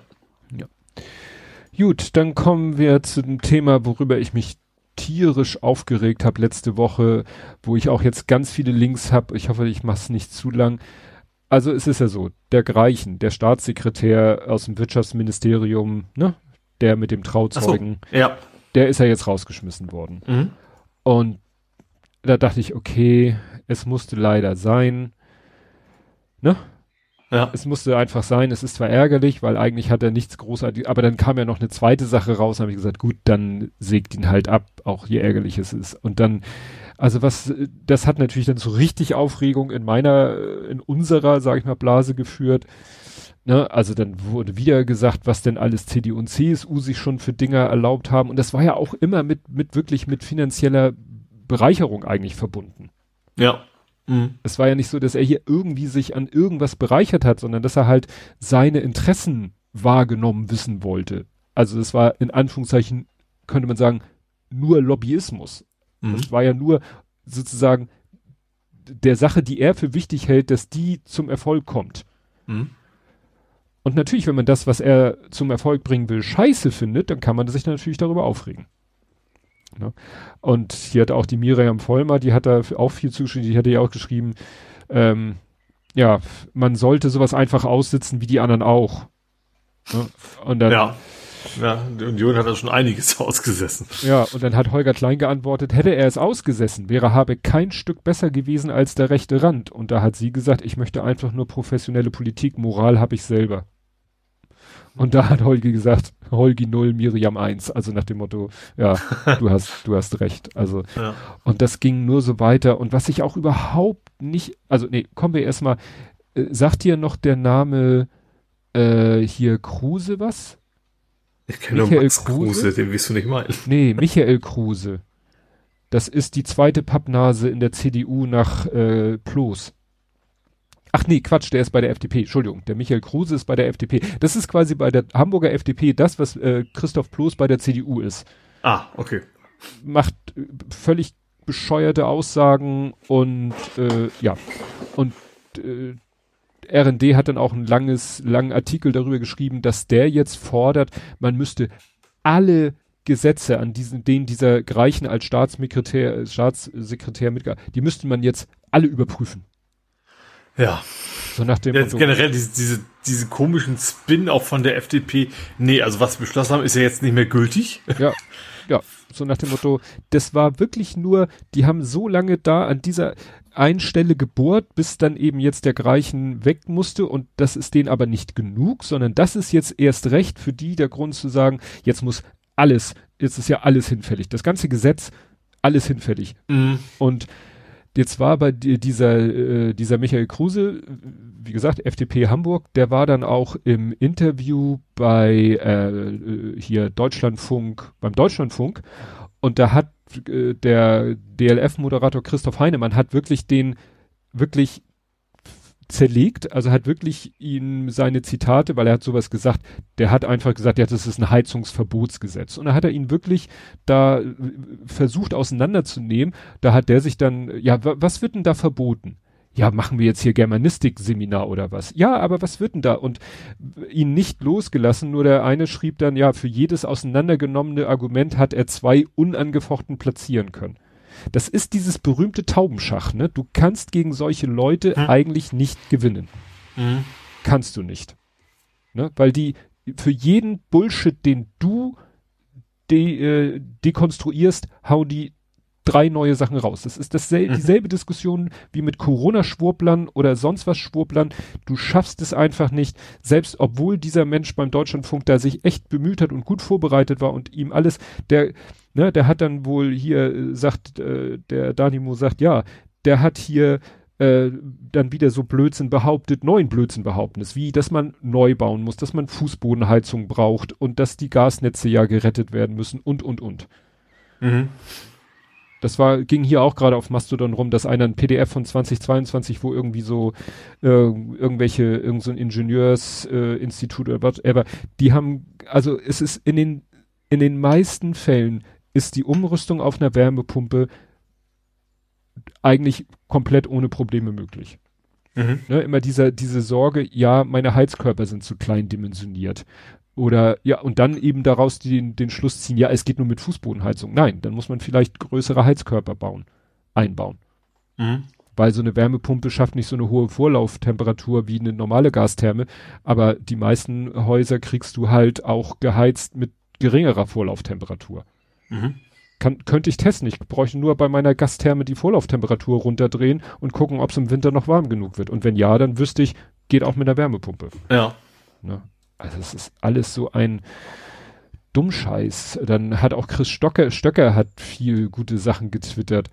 ja. Gut, dann kommen wir zu dem Thema, worüber ich mich tierisch aufgeregt habe letzte Woche, wo ich auch jetzt ganz viele Links habe. Ich hoffe, ich mache es nicht zu lang. Also es ist ja so, der Greichen, der Staatssekretär aus dem Wirtschaftsministerium, ne, der mit dem Trauzeugen, so, ja. der ist ja jetzt rausgeschmissen worden. Mhm. Und da dachte ich, okay, es musste leider sein. Ne? Ja. Es musste einfach sein, es ist zwar ärgerlich, weil eigentlich hat er nichts großartig, aber dann kam ja noch eine zweite Sache raus, habe ich gesagt, gut, dann sägt ihn halt ab, auch je ärgerlich es ist. Und dann, also was, das hat natürlich dann so richtig Aufregung in meiner, in unserer, sage ich mal, Blase geführt. Ne, also dann wurde wieder gesagt, was denn alles CDU und CSU sich schon für Dinger erlaubt haben. Und das war ja auch immer mit, mit wirklich mit finanzieller Bereicherung eigentlich verbunden. Ja. Mhm. Es war ja nicht so, dass er hier irgendwie sich an irgendwas bereichert hat, sondern dass er halt seine Interessen wahrgenommen wissen wollte. Also das war in Anführungszeichen, könnte man sagen, nur Lobbyismus. Mhm. Das war ja nur sozusagen der Sache, die er für wichtig hält, dass die zum Erfolg kommt. Mhm. Und natürlich, wenn man das, was er zum Erfolg bringen will, scheiße findet, dann kann man sich natürlich darüber aufregen. Ne? Und hier hat auch die Miriam Vollmer, die hat da auch viel zugeschrieben, die hatte ja auch geschrieben, ähm, ja, man sollte sowas einfach aussitzen wie die anderen auch. Ne? Und dann, ja. Ja, die Union hat da schon einiges ausgesessen. Ja, und dann hat Holger Klein geantwortet, hätte er es ausgesessen, wäre Habeck kein Stück besser gewesen als der rechte Rand. Und da hat sie gesagt, ich möchte einfach nur professionelle Politik, Moral habe ich selber. Und da hat Holgi gesagt, Holgi 0, Miriam 1. Also nach dem Motto, ja, du hast, du hast recht. Also, ja. und das ging nur so weiter. Und was ich auch überhaupt nicht, also nee, kommen wir erstmal, äh, sagt dir noch der Name äh, hier Kruse was? Ich kenne nur Max Kruse, Kruse, den wirst du nicht meinen. Nee, Michael Kruse. Das ist die zweite Pappnase in der CDU nach äh, Ploß. Ach nee, Quatsch, der ist bei der FDP. Entschuldigung, der Michael Kruse ist bei der FDP. Das ist quasi bei der Hamburger FDP das, was äh, Christoph Ploß bei der CDU ist. Ah, okay. Macht äh, völlig bescheuerte Aussagen und äh, ja. Und äh, RND hat dann auch ein langes, langen Artikel darüber geschrieben, dass der jetzt fordert, man müsste alle Gesetze, an diesen, denen dieser Greichen als Staatssekretär, Staatssekretär mitgearbeitet, die müsste man jetzt alle überprüfen. Ja. So nach dem jetzt generell diese, diese, diese komischen Spin auch von der FDP. Nee, also was wir beschlossen haben, ist ja jetzt nicht mehr gültig. Ja. Ja, so nach dem Motto, das war wirklich nur, die haben so lange da an dieser einen Stelle gebohrt, bis dann eben jetzt der Greichen weg musste und das ist denen aber nicht genug, sondern das ist jetzt erst recht für die der Grund zu sagen, jetzt muss alles, jetzt ist ja alles hinfällig. Das ganze Gesetz, alles hinfällig. Mhm. Und jetzt war bei dieser, äh, dieser Michael Kruse, wie gesagt, FDP Hamburg, der war dann auch im Interview bei äh, hier Deutschlandfunk, beim Deutschlandfunk. Und da hat äh, der DLF-Moderator Christoph Heinemann hat wirklich den wirklich zerlegt, also hat wirklich ihm seine Zitate, weil er hat sowas gesagt, der hat einfach gesagt, ja, das ist ein Heizungsverbotsgesetz. Und da hat er ihn wirklich da äh, versucht auseinanderzunehmen. Da hat der sich dann, ja, was wird denn da verboten? Ja, machen wir jetzt hier Germanistik-Seminar oder was? Ja, aber was wird denn da? Und ihn nicht losgelassen, nur der eine schrieb dann, ja, für jedes auseinandergenommene Argument hat er zwei unangefochten platzieren können. Das ist dieses berühmte Taubenschach, ne? Du kannst gegen solche Leute hm. eigentlich nicht gewinnen. Hm. Kannst du nicht. Ne? Weil die für jeden Bullshit, den du de, äh, dekonstruierst, hauen die drei neue Sachen raus. Das ist dasselbe, mhm. dieselbe Diskussion wie mit Corona-Schwurblern oder sonst was Schwurblern. Du schaffst es einfach nicht, selbst obwohl dieser Mensch beim Deutschlandfunk da sich echt bemüht hat und gut vorbereitet war und ihm alles, der, ne, der hat dann wohl hier, äh, sagt, äh, der Danimo sagt, ja, der hat hier äh, dann wieder so Blödsinn behauptet, neuen Blödsinn behaupten ist, wie, dass man neu bauen muss, dass man Fußbodenheizung braucht und dass die Gasnetze ja gerettet werden müssen und, und, und. Mhm. Das war, ging hier auch gerade auf Mastodon rum, dass einer ein PDF von 2022, wo irgendwie so äh, irgendwelche, irgend so ein Ingenieursinstitut äh, oder whatever, die haben, also es ist in den, in den meisten Fällen ist die Umrüstung auf einer Wärmepumpe eigentlich komplett ohne Probleme möglich. Mhm. Ne, immer dieser, diese Sorge, ja, meine Heizkörper sind zu klein dimensioniert. Oder ja, und dann eben daraus den, den Schluss ziehen, ja, es geht nur mit Fußbodenheizung. Nein, dann muss man vielleicht größere Heizkörper bauen, einbauen. Mhm. Weil so eine Wärmepumpe schafft nicht so eine hohe Vorlauftemperatur wie eine normale Gastherme, aber die meisten Häuser kriegst du halt auch geheizt mit geringerer Vorlauftemperatur. Mhm. Kann, könnte ich testen. Ich bräuchte nur bei meiner Gastherme die Vorlauftemperatur runterdrehen und gucken, ob es im Winter noch warm genug wird. Und wenn ja, dann wüsste ich, geht auch mit einer Wärmepumpe. Ja. Ne? Also es ist alles so ein Dummscheiß. Dann hat auch Chris Stocker, Stöcker hat viel gute Sachen getwittert.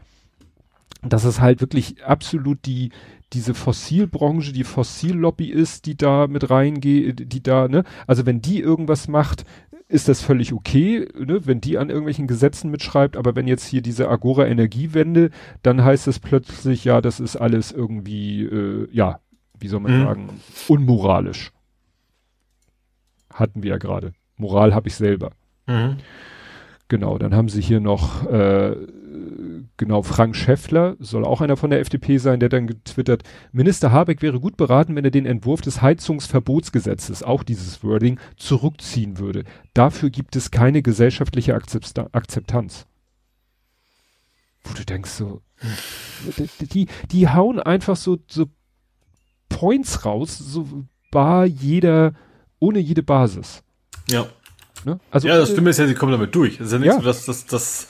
Dass es halt wirklich absolut die, diese Fossilbranche, die Fossillobby ist, die da mit reingeht, die da, ne? Also wenn die irgendwas macht, ist das völlig okay, ne? wenn die an irgendwelchen Gesetzen mitschreibt, aber wenn jetzt hier diese Agora Energiewende, dann heißt es plötzlich, ja, das ist alles irgendwie, äh, ja, wie soll man mhm. sagen, unmoralisch hatten wir ja gerade. Moral habe ich selber. Mhm. Genau, dann haben sie hier noch äh, genau Frank Schäffler, soll auch einer von der FDP sein, der dann getwittert, Minister Habeck wäre gut beraten, wenn er den Entwurf des Heizungsverbotsgesetzes, auch dieses Wording, zurückziehen würde. Dafür gibt es keine gesellschaftliche Akzeptanz. Wo du denkst so, die, die, die hauen einfach so, so Points raus, so bar jeder ohne jede Basis. Ja. Ne? Also, ja, das Stimme ist ja, sie kommen damit durch. Es ist ja nicht ja. so, dass das dass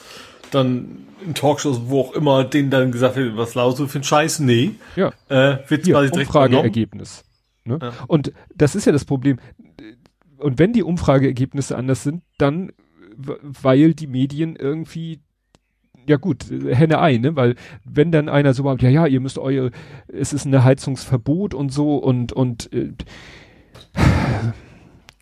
dann in Talkshows, wo auch immer, denen dann gesagt wird, was laut du für ein Scheiß? Nee. Ja. Äh, wird Hier, quasi direkt Umfrageergebnis. Ne? Ja. Und das ist ja das Problem. Und wenn die Umfrageergebnisse anders sind, dann, weil die Medien irgendwie ja gut, Henne ein, ne? Weil wenn dann einer so sagt, ja, ja, ihr müsst eure, es ist ein Heizungsverbot und so und und äh,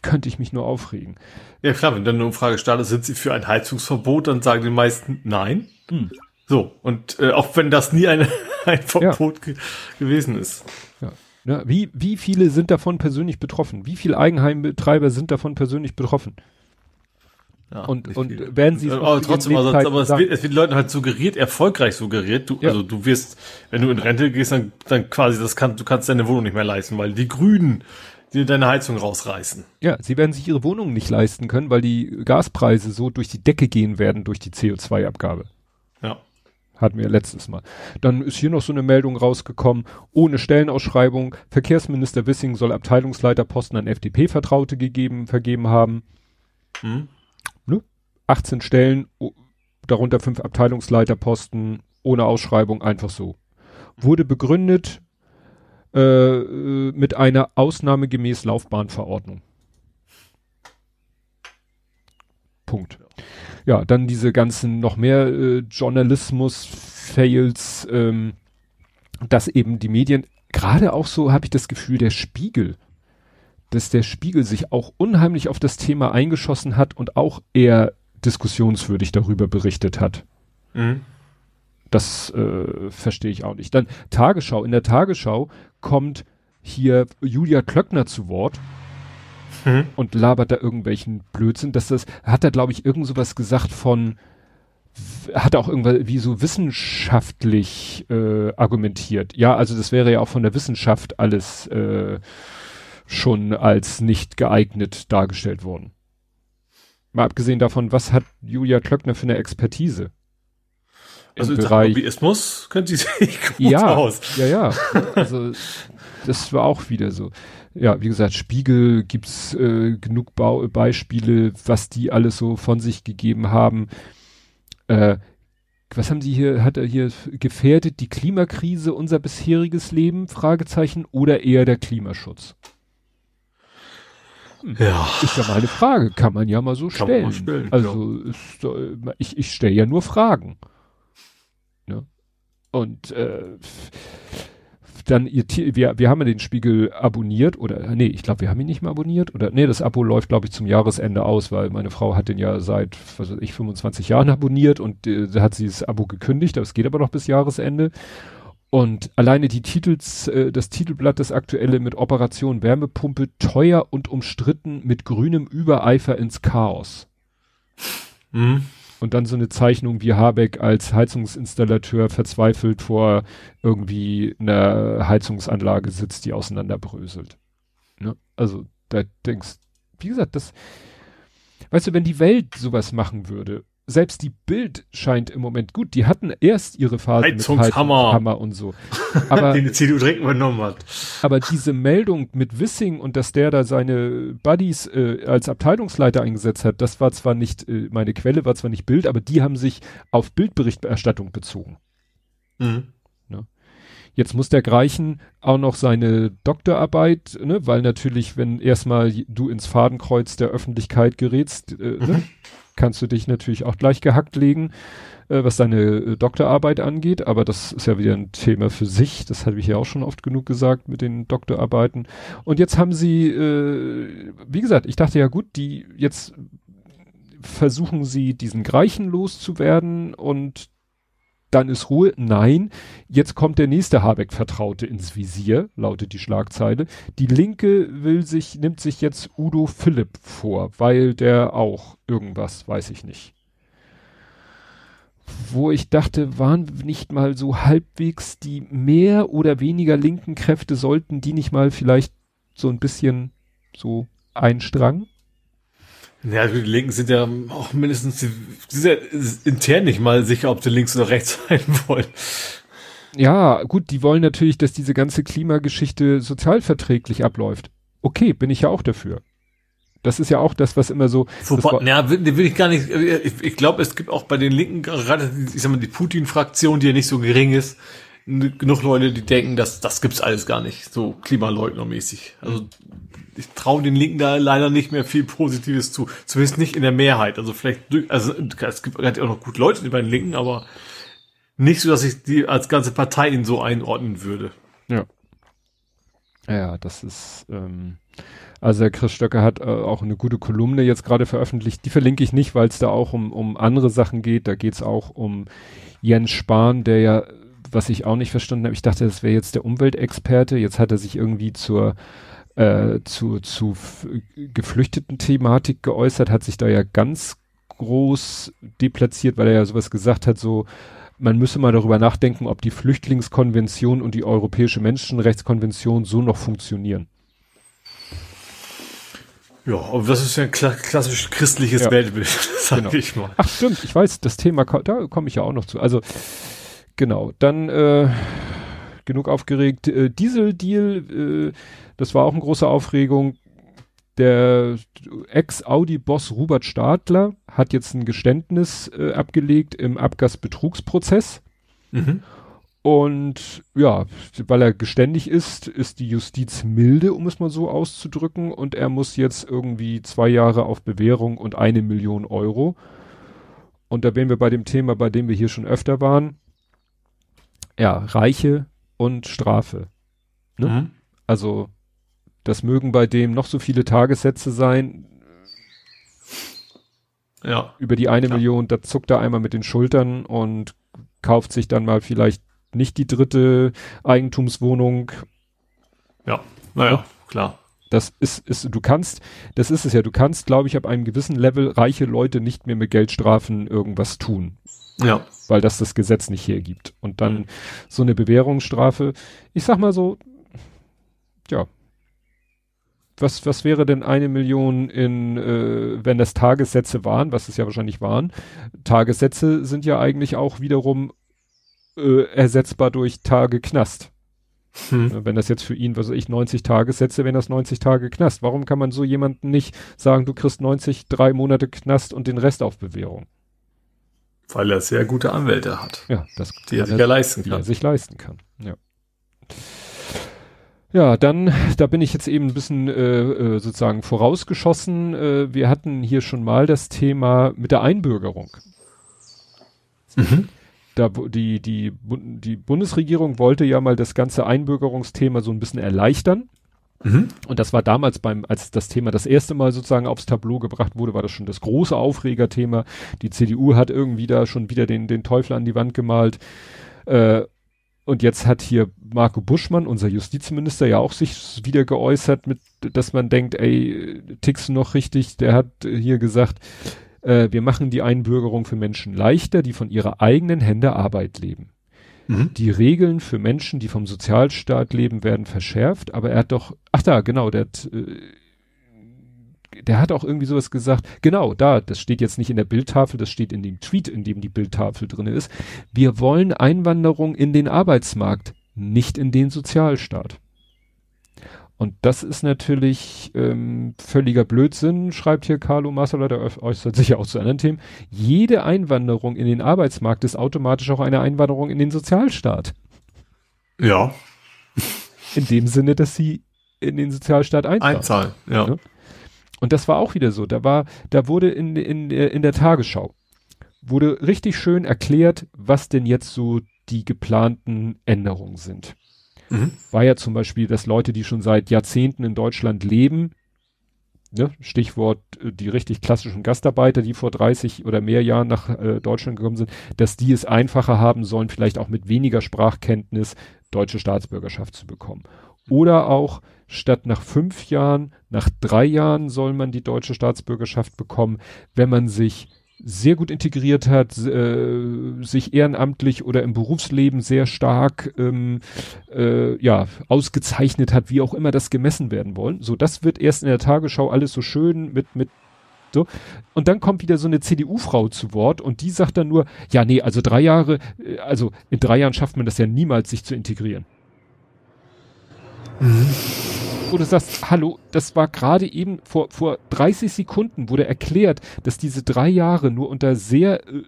könnte ich mich nur aufregen. Ja klar, wenn dann eine Umfrage startet, sind sie für ein Heizungsverbot, dann sagen die meisten nein. Hm. So, und äh, auch wenn das nie eine, ein Verbot ja. ge gewesen ist. Ja. ja. wie, wie viele sind davon persönlich betroffen? Wie viele Eigenheimbetreiber sind davon persönlich betroffen? Ja, und, und viel. werden sie aber trotzdem, also, aber es wird, es wird Leuten halt suggeriert, erfolgreich suggeriert. Du, ja. Also du wirst, wenn du in Rente gehst, dann, dann quasi, das kann, du kannst deine Wohnung nicht mehr leisten, weil die Grünen dir deine Heizung rausreißen. Ja, sie werden sich ihre Wohnung nicht leisten können, weil die Gaspreise so durch die Decke gehen werden durch die CO2-Abgabe. Ja. Hatten wir letztes Mal. Dann ist hier noch so eine Meldung rausgekommen, ohne Stellenausschreibung. Verkehrsminister Wissing soll Abteilungsleiterposten an FDP-Vertraute gegeben, vergeben haben. Hm. 18 Stellen, darunter fünf Abteilungsleiterposten, ohne Ausschreibung, einfach so. Wurde begründet äh, mit einer ausnahmegemäß Laufbahnverordnung. Punkt. Ja, dann diese ganzen noch mehr äh, Journalismus-Fails, ähm, dass eben die Medien, gerade auch so habe ich das Gefühl, der Spiegel, dass der Spiegel sich auch unheimlich auf das Thema eingeschossen hat und auch eher diskussionswürdig darüber berichtet hat. Mhm. Das äh, verstehe ich auch nicht. Dann Tagesschau. In der Tagesschau kommt hier Julia Klöckner zu Wort mhm. und labert da irgendwelchen Blödsinn. Dass das hat er, glaube ich, irgend sowas gesagt von hat auch irgendwas wie so wissenschaftlich äh, argumentiert. Ja, also das wäre ja auch von der Wissenschaft alles äh, schon als nicht geeignet dargestellt worden. Mal abgesehen davon, was hat Julia Klöckner für eine Expertise? Also im Bereich Lobbyismus kennt sie sich gut ja, aus. Ja, ja. Also das war auch wieder so. Ja, wie gesagt, Spiegel gibt's äh, genug Bau Beispiele, was die alles so von sich gegeben haben. Äh, was haben sie hier, hat er hier gefährdet die Klimakrise unser bisheriges Leben? Fragezeichen oder eher der Klimaschutz? Ja. Ist ja mal eine Frage, kann man ja mal so kann stellen. stellen. Also ist, ich, ich stelle ja nur Fragen. Ja. Und äh, dann ihr wir, wir haben ja den Spiegel abonniert oder nee, ich glaube, wir haben ihn nicht mehr abonniert oder nee, das Abo läuft glaube ich zum Jahresende aus, weil meine Frau hat den ja seit was weiß ich 25 Jahren abonniert und äh, hat sie das Abo gekündigt, das geht aber noch bis Jahresende und alleine die Titels, äh, das Titelblatt, das aktuelle mit Operation Wärmepumpe, teuer und umstritten mit grünem Übereifer ins Chaos. Mhm. Und dann so eine Zeichnung wie Habeck als Heizungsinstallateur verzweifelt vor irgendwie einer Heizungsanlage sitzt, die auseinanderbröselt. Ne? Also da denkst, wie gesagt, das, weißt du, wenn die Welt sowas machen würde, selbst die Bild scheint im Moment gut. Die hatten erst ihre Phase Heizungshammer. mit Hammer und so. Aber, Den die CDU direkt übernommen hat. Aber diese Meldung mit Wissing und dass der da seine Buddies äh, als Abteilungsleiter eingesetzt hat, das war zwar nicht, äh, meine Quelle war zwar nicht Bild, aber die haben sich auf Bildberichterstattung bezogen. Mhm. Ne? Jetzt muss der Greichen auch noch seine Doktorarbeit, ne, weil natürlich, wenn erstmal du ins Fadenkreuz der Öffentlichkeit gerätst, äh, ne, mhm. ne, kannst du dich natürlich auch gleich gehackt legen, äh, was deine äh, Doktorarbeit angeht, aber das ist ja wieder ein Thema für sich, das habe ich ja auch schon oft genug gesagt mit den Doktorarbeiten. Und jetzt haben sie, äh, wie gesagt, ich dachte ja gut, die jetzt versuchen sie diesen Greichen loszuwerden. Und dann ist Ruhe. Nein, jetzt kommt der nächste Habeck-Vertraute ins Visier, lautet die Schlagzeile. Die Linke will sich, nimmt sich jetzt Udo Philipp vor, weil der auch irgendwas, weiß ich nicht. Wo ich dachte, waren nicht mal so halbwegs die mehr oder weniger linken Kräfte, sollten die nicht mal vielleicht so ein bisschen so einstrangen? Ja, die Linken sind ja auch mindestens, die, sind ja intern nicht mal sicher, ob sie links oder rechts sein wollen. Ja, gut, die wollen natürlich, dass diese ganze Klimageschichte sozialverträglich abläuft. Okay, bin ich ja auch dafür. Das ist ja auch das, was immer so. Wobei, ja, will, will ich gar nicht. Ich, ich glaube, es gibt auch bei den Linken gerade, ich sag mal, die Putin-Fraktion, die ja nicht so gering ist, genug Leute, die denken, dass das gibt's alles gar nicht, so Klimaleugnermäßig. Also ich traue den Linken da leider nicht mehr viel Positives zu. Zumindest nicht in der Mehrheit. Also vielleicht, also es gibt halt auch noch gut Leute bei den Linken, aber nicht so, dass ich die als ganze Partei ihn so einordnen würde. Ja. Ja, das ist, ähm, also der Chris Stöcker hat äh, auch eine gute Kolumne jetzt gerade veröffentlicht. Die verlinke ich nicht, weil es da auch um, um andere Sachen geht. Da geht es auch um Jens Spahn, der ja, was ich auch nicht verstanden habe, ich dachte, das wäre jetzt der Umweltexperte. Jetzt hat er sich irgendwie zur äh, zu, zu geflüchteten Thematik geäußert, hat sich da ja ganz groß deplatziert, weil er ja sowas gesagt hat, so man müsse mal darüber nachdenken, ob die Flüchtlingskonvention und die Europäische Menschenrechtskonvention so noch funktionieren. Ja, aber das ist ja ein kla klassisch christliches ja. Weltbild, sag genau. ich mal. Ach stimmt, ich weiß, das Thema, da komme ich ja auch noch zu. Also, genau, dann äh, genug aufgeregt. Äh, Diesel-Deal, äh, das war auch eine große Aufregung. Der Ex-Audi-Boss Robert Stadler hat jetzt ein Geständnis äh, abgelegt im Abgasbetrugsprozess. Mhm. Und ja, weil er geständig ist, ist die Justiz milde, um es mal so auszudrücken. Und er muss jetzt irgendwie zwei Jahre auf Bewährung und eine Million Euro. Und da wären wir bei dem Thema, bei dem wir hier schon öfter waren. Ja, Reiche und Strafe. Ne? Mhm. Also, das mögen bei dem noch so viele Tagessätze sein. Ja. Über die eine ja. Million, da zuckt er einmal mit den Schultern und kauft sich dann mal vielleicht nicht die dritte Eigentumswohnung. Ja, naja, klar. Das ist, ist, du kannst, das ist es ja, du kannst, glaube ich, ab einem gewissen Level reiche Leute nicht mehr mit Geldstrafen irgendwas tun. Ja. Weil das das Gesetz nicht hergibt. Und dann mhm. so eine Bewährungsstrafe, ich sag mal so, ja. Was, was wäre denn eine Million in, äh, wenn das Tagessätze waren, was es ja wahrscheinlich waren? Tagessätze sind ja eigentlich auch wiederum äh, ersetzbar durch Tage Knast. Hm. Wenn das jetzt für ihn, was weiß ich, 90 Tage setze, wenn das 90 Tage Knast. Warum kann man so jemanden nicht sagen, du kriegst 90, drei Monate Knast und den Rest auf Bewährung? Weil er sehr gute Anwälte hat. Ja, das die er sich ja leisten kann. Die er sich leisten kann. Ja. Ja, dann, da bin ich jetzt eben ein bisschen äh, äh, sozusagen vorausgeschossen. Äh, wir hatten hier schon mal das Thema mit der Einbürgerung. Mhm da die, die, die Bundesregierung wollte ja mal das ganze Einbürgerungsthema so ein bisschen erleichtern. Mhm. Und das war damals beim, als das Thema das erste Mal sozusagen aufs Tableau gebracht wurde, war das schon das große Aufregerthema. Die CDU hat irgendwie da schon wieder den, den Teufel an die Wand gemalt. Äh, und jetzt hat hier Marco Buschmann, unser Justizminister, ja auch sich wieder geäußert, mit, dass man denkt, ey, tickst noch richtig? Der hat hier gesagt, äh, wir machen die Einbürgerung für Menschen leichter, die von ihrer eigenen Hände Arbeit leben. Mhm. Die Regeln für Menschen, die vom Sozialstaat leben, werden verschärft, aber er hat doch, ach da, genau, der hat, äh, der hat auch irgendwie sowas gesagt, genau, da, das steht jetzt nicht in der Bildtafel, das steht in dem Tweet, in dem die Bildtafel drin ist. Wir wollen Einwanderung in den Arbeitsmarkt, nicht in den Sozialstaat. Und das ist natürlich ähm, völliger Blödsinn, schreibt hier Carlo Massola, der äußert sich ja auch zu anderen Themen. Jede Einwanderung in den Arbeitsmarkt ist automatisch auch eine Einwanderung in den Sozialstaat. Ja. In dem Sinne, dass sie in den Sozialstaat einzahlen. Einzahlen, ja. ja. Und das war auch wieder so. Da war, da wurde in, in, in der Tagesschau, wurde richtig schön erklärt, was denn jetzt so die geplanten Änderungen sind. Mhm. War ja zum Beispiel, dass Leute, die schon seit Jahrzehnten in Deutschland leben, ne, Stichwort äh, die richtig klassischen Gastarbeiter, die vor 30 oder mehr Jahren nach äh, Deutschland gekommen sind, dass die es einfacher haben sollen, vielleicht auch mit weniger Sprachkenntnis deutsche Staatsbürgerschaft zu bekommen. Oder auch statt nach fünf Jahren, nach drei Jahren soll man die deutsche Staatsbürgerschaft bekommen, wenn man sich sehr gut integriert hat, äh, sich ehrenamtlich oder im Berufsleben sehr stark ähm, äh, ja ausgezeichnet hat, wie auch immer das gemessen werden wollen. So, das wird erst in der Tagesschau alles so schön mit mit so. Und dann kommt wieder so eine CDU-Frau zu Wort und die sagt dann nur, ja, nee, also drei Jahre, äh, also in drei Jahren schafft man das ja niemals, sich zu integrieren. Mhm wo du sagst, hallo, das war gerade eben vor, vor 30 Sekunden wurde erklärt, dass diese drei Jahre nur unter sehr, äh,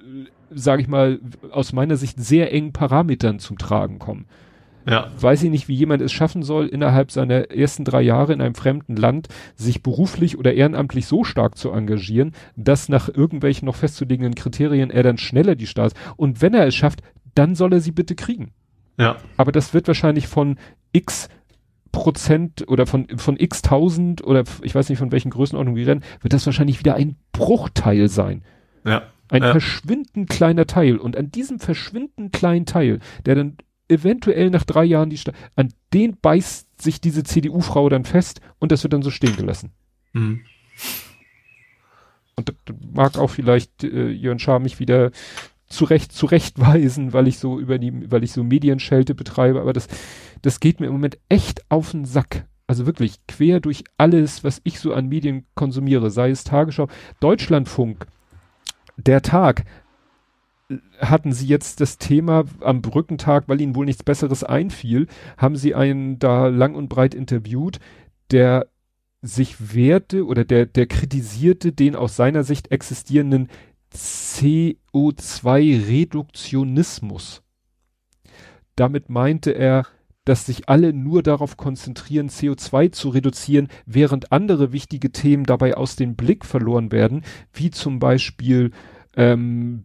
sage ich mal, aus meiner Sicht sehr engen Parametern zum Tragen kommen. Ja. Weiß ich nicht, wie jemand es schaffen soll, innerhalb seiner ersten drei Jahre in einem fremden Land sich beruflich oder ehrenamtlich so stark zu engagieren, dass nach irgendwelchen noch festzulegenden Kriterien er dann schneller die Staats und wenn er es schafft, dann soll er sie bitte kriegen. Ja. Aber das wird wahrscheinlich von x Prozent oder von, von x tausend oder ich weiß nicht von welchen Größenordnungen wir reden, wird das wahrscheinlich wieder ein Bruchteil sein. Ja. Ein Ja. verschwindend kleiner Teil. Und an diesem verschwindend kleinen Teil, der dann eventuell nach drei Jahren die Stadt, an den beißt sich diese CDU-Frau dann fest und das wird dann so stehen gelassen. Mhm. Und das mag auch vielleicht äh, Jörn Schaar mich wieder zurecht zurechtweisen, weil ich so über die, weil ich so Medienschelte betreibe, aber das, das geht mir im Moment echt auf den Sack. Also wirklich quer durch alles, was ich so an Medien konsumiere, sei es Tagesschau, Deutschlandfunk, der Tag, hatten sie jetzt das Thema am Brückentag, weil ihnen wohl nichts Besseres einfiel, haben sie einen da lang und breit interviewt, der sich wehrte oder der, der kritisierte den aus seiner Sicht existierenden CO2-Reduktionismus. Damit meinte er, dass sich alle nur darauf konzentrieren, CO2 zu reduzieren, während andere wichtige Themen dabei aus dem Blick verloren werden, wie zum Beispiel ähm,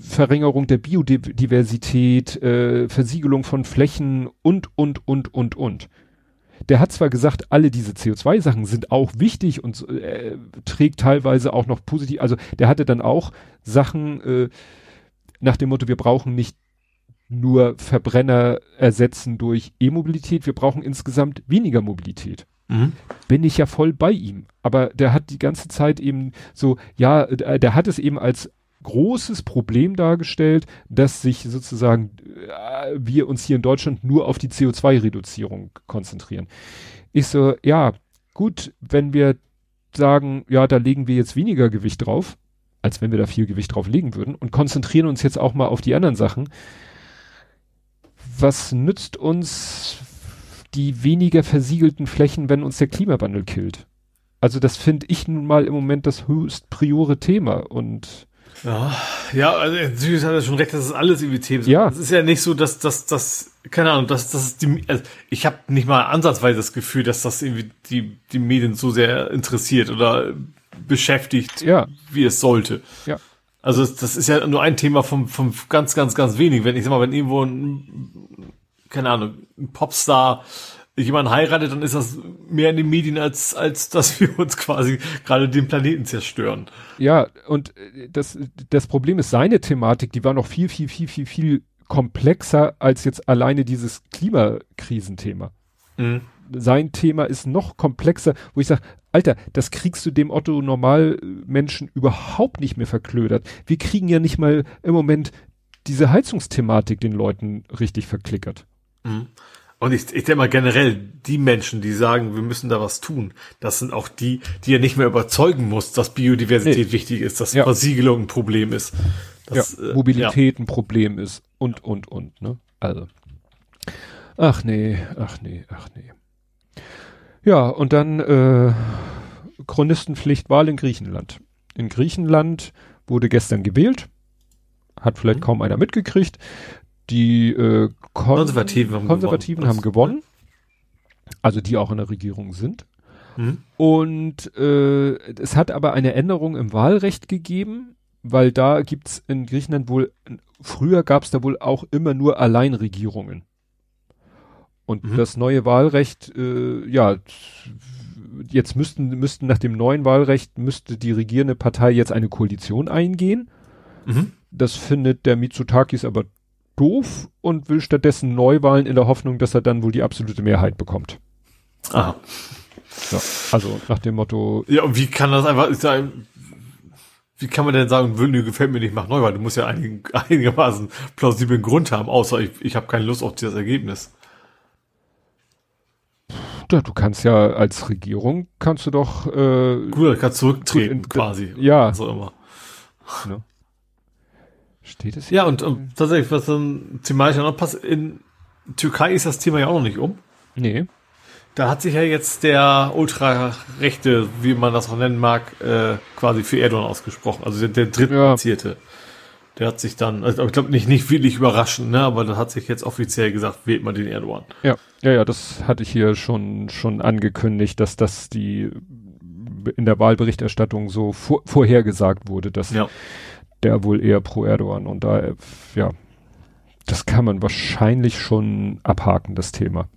Verringerung der Biodiversität, äh, Versiegelung von Flächen und, und, und, und, und. Der hat zwar gesagt, alle diese CO2-Sachen sind auch wichtig und äh, trägt teilweise auch noch positiv, also der hatte dann auch Sachen äh, nach dem Motto, wir brauchen nicht nur Verbrenner ersetzen durch E-Mobilität, wir brauchen insgesamt weniger Mobilität Mhm. bin ich ja voll bei ihm. Aber der hat die ganze Zeit eben so, ja, äh, der hat es eben als großes Problem dargestellt, dass sich sozusagen äh, wir uns hier in Deutschland nur auf die CO2-Reduzierung konzentrieren. Ich so, ja, gut, wenn wir sagen, ja, da legen wir jetzt weniger Gewicht drauf, als wenn wir da viel Gewicht drauf legen würden und konzentrieren uns jetzt auch mal auf die anderen Sachen. Was nützt uns die weniger versiegelten Flächen, wenn uns der Klimawandel killt? Also das finde ich nun mal im Moment das höchst priore Thema und Ja, ja, also natürlich hat er schon recht, das ist alles irgendwie Themen. Ja. Es ist ja nicht so, dass dass das keine Ahnung, dass das die also ich habe nicht mal ansatzweise das Gefühl, dass das irgendwie die die Medien so sehr interessiert oder beschäftigt, Ja. wie es sollte. Ja. Also es- das ist ja nur ein Thema vom vom ganz ganz ganz wenig, wenn ich sag mal, wenn irgendwo ein keine Ahnung, ein Popstar jemanden heiratet, dann ist das mehr in den Medien als als dass wir uns quasi gerade den Planeten zerstören. ja, und äh, das, das Problem ist seine Thematik, die war noch viel, viel, viel, viel, viel komplexer als jetzt alleine dieses Klimakrisenthema. Mhm. sein Thema ist noch komplexer, wo ich sage, Alter, das kriegst du dem Otto Normalmenschen überhaupt nicht mehr verklödert. Wir kriegen ja nicht mal im Moment diese Heizungsthematik den Leuten richtig verklickert. Und ich, ich denke mal generell, die Menschen, die sagen, wir müssen da was tun, das sind auch die, die ja nicht mehr überzeugen muss, dass Biodiversität Nee. wichtig ist, dass Ja. Versiegelung ein Problem ist. Das, ja, äh, Mobilität ein Problem ist und, und, und, ne? Also. Ach nee, ach nee, ach nee. Ja, und dann äh, Chronistenpflicht Wahl in Griechenland. In Griechenland wurde gestern gewählt. Hat vielleicht Mhm. kaum einer mitgekriegt. Die äh, Kon Konservativen haben Konservativen gewonnen. haben gewonnen. Also die auch in der Regierung sind. Mhm. Und äh, es hat aber eine Änderung im Wahlrecht gegeben, weil da gibt's in Griechenland wohl, früher gab's da wohl auch immer nur Alleinregierungen. Und Mhm. das neue Wahlrecht, äh, ja, jetzt müssten, müssten nach dem neuen Wahlrecht müsste die regierende Partei jetzt eine Koalition eingehen. Mhm. Das findet der Mitsotakis aber doof und will stattdessen Neuwahlen in der Hoffnung, dass er dann wohl die absolute Mehrheit bekommt. Aha. Ja, also nach dem Motto, Ja, und wie kann das einfach sein? Wie kann man denn sagen, Nö, gefällt mir nicht, mach Neuwahl? Du musst ja einig, einigermaßen plausiblen Grund haben, außer ich, ich habe keine Lust auf das Ergebnis. Ja, du kannst ja als Regierung kannst du doch äh, Gut, er kann zurücktreten, in- quasi. ja. Auch immer. ne? Steht es hier? Ja, und, und tatsächlich, was dann thematisch noch passt, in Türkei ist das Thema ja auch noch nicht um. Nee. Da hat sich ja jetzt der Ultrarechte, wie man das auch nennen mag, äh, quasi für Erdogan ausgesprochen. Also der, der drittplatzierte. Der hat sich dann, also ich glaube nicht, nicht wirklich überraschend, ne, aber da hat sich jetzt offiziell gesagt, wählt man den Erdogan. Ja, ja, ja, das hatte ich hier schon schon angekündigt, dass das die in der Wahlberichterstattung so vor, vorhergesagt wurde, dass Ja. Der wohl eher pro Erdogan und da ja, das kann man wahrscheinlich schon abhaken, das Thema.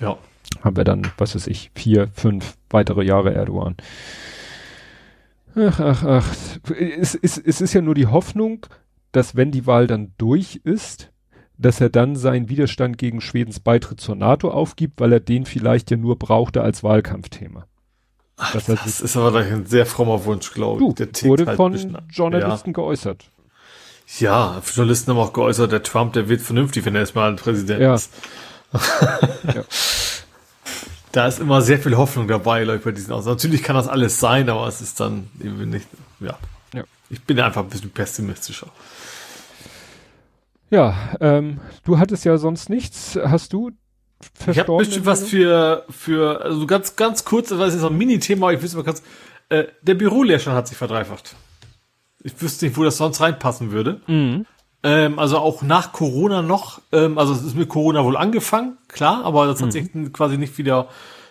Ja. haben wir dann, was weiß ich, vier, fünf weitere Jahre Erdogan. Ach, ach, ach. Es, es, es ist ja nur die Hoffnung, dass wenn die Wahl dann durch ist, dass er dann seinen Widerstand gegen Schwedens Beitritt zur NATO aufgibt, weil er den vielleicht ja nur brauchte als Wahlkampfthema. Ach, das, das ist aber ein sehr frommer Wunsch, glaube ich. Der wurde halt von bisschen, Journalisten ja. geäußert. Ja, Journalisten haben auch geäußert, der Trump, der wird vernünftig, wenn er erstmal ein Präsident ja. ist. ja. Da ist immer sehr viel Hoffnung dabei, Leute, bei diesen Aus. Natürlich kann das alles sein, aber es ist dann eben nicht, ja. ja. Ich bin einfach ein bisschen pessimistischer. Ja, ähm, du hattest ja sonst nichts. Hast du ich habe bestimmt was für, für, also ganz, ganz kurz, das ist ein Mini-Thema, ich wüsste mal ganz, äh, der Büroleerstand hat sich verdreifacht. Ich wüsste nicht, wo das sonst reinpassen würde. Mhm. Ähm, also auch nach Corona noch, ähm, also es ist mit Corona wohl angefangen, klar, aber das hat mhm. sich quasi nicht wieder,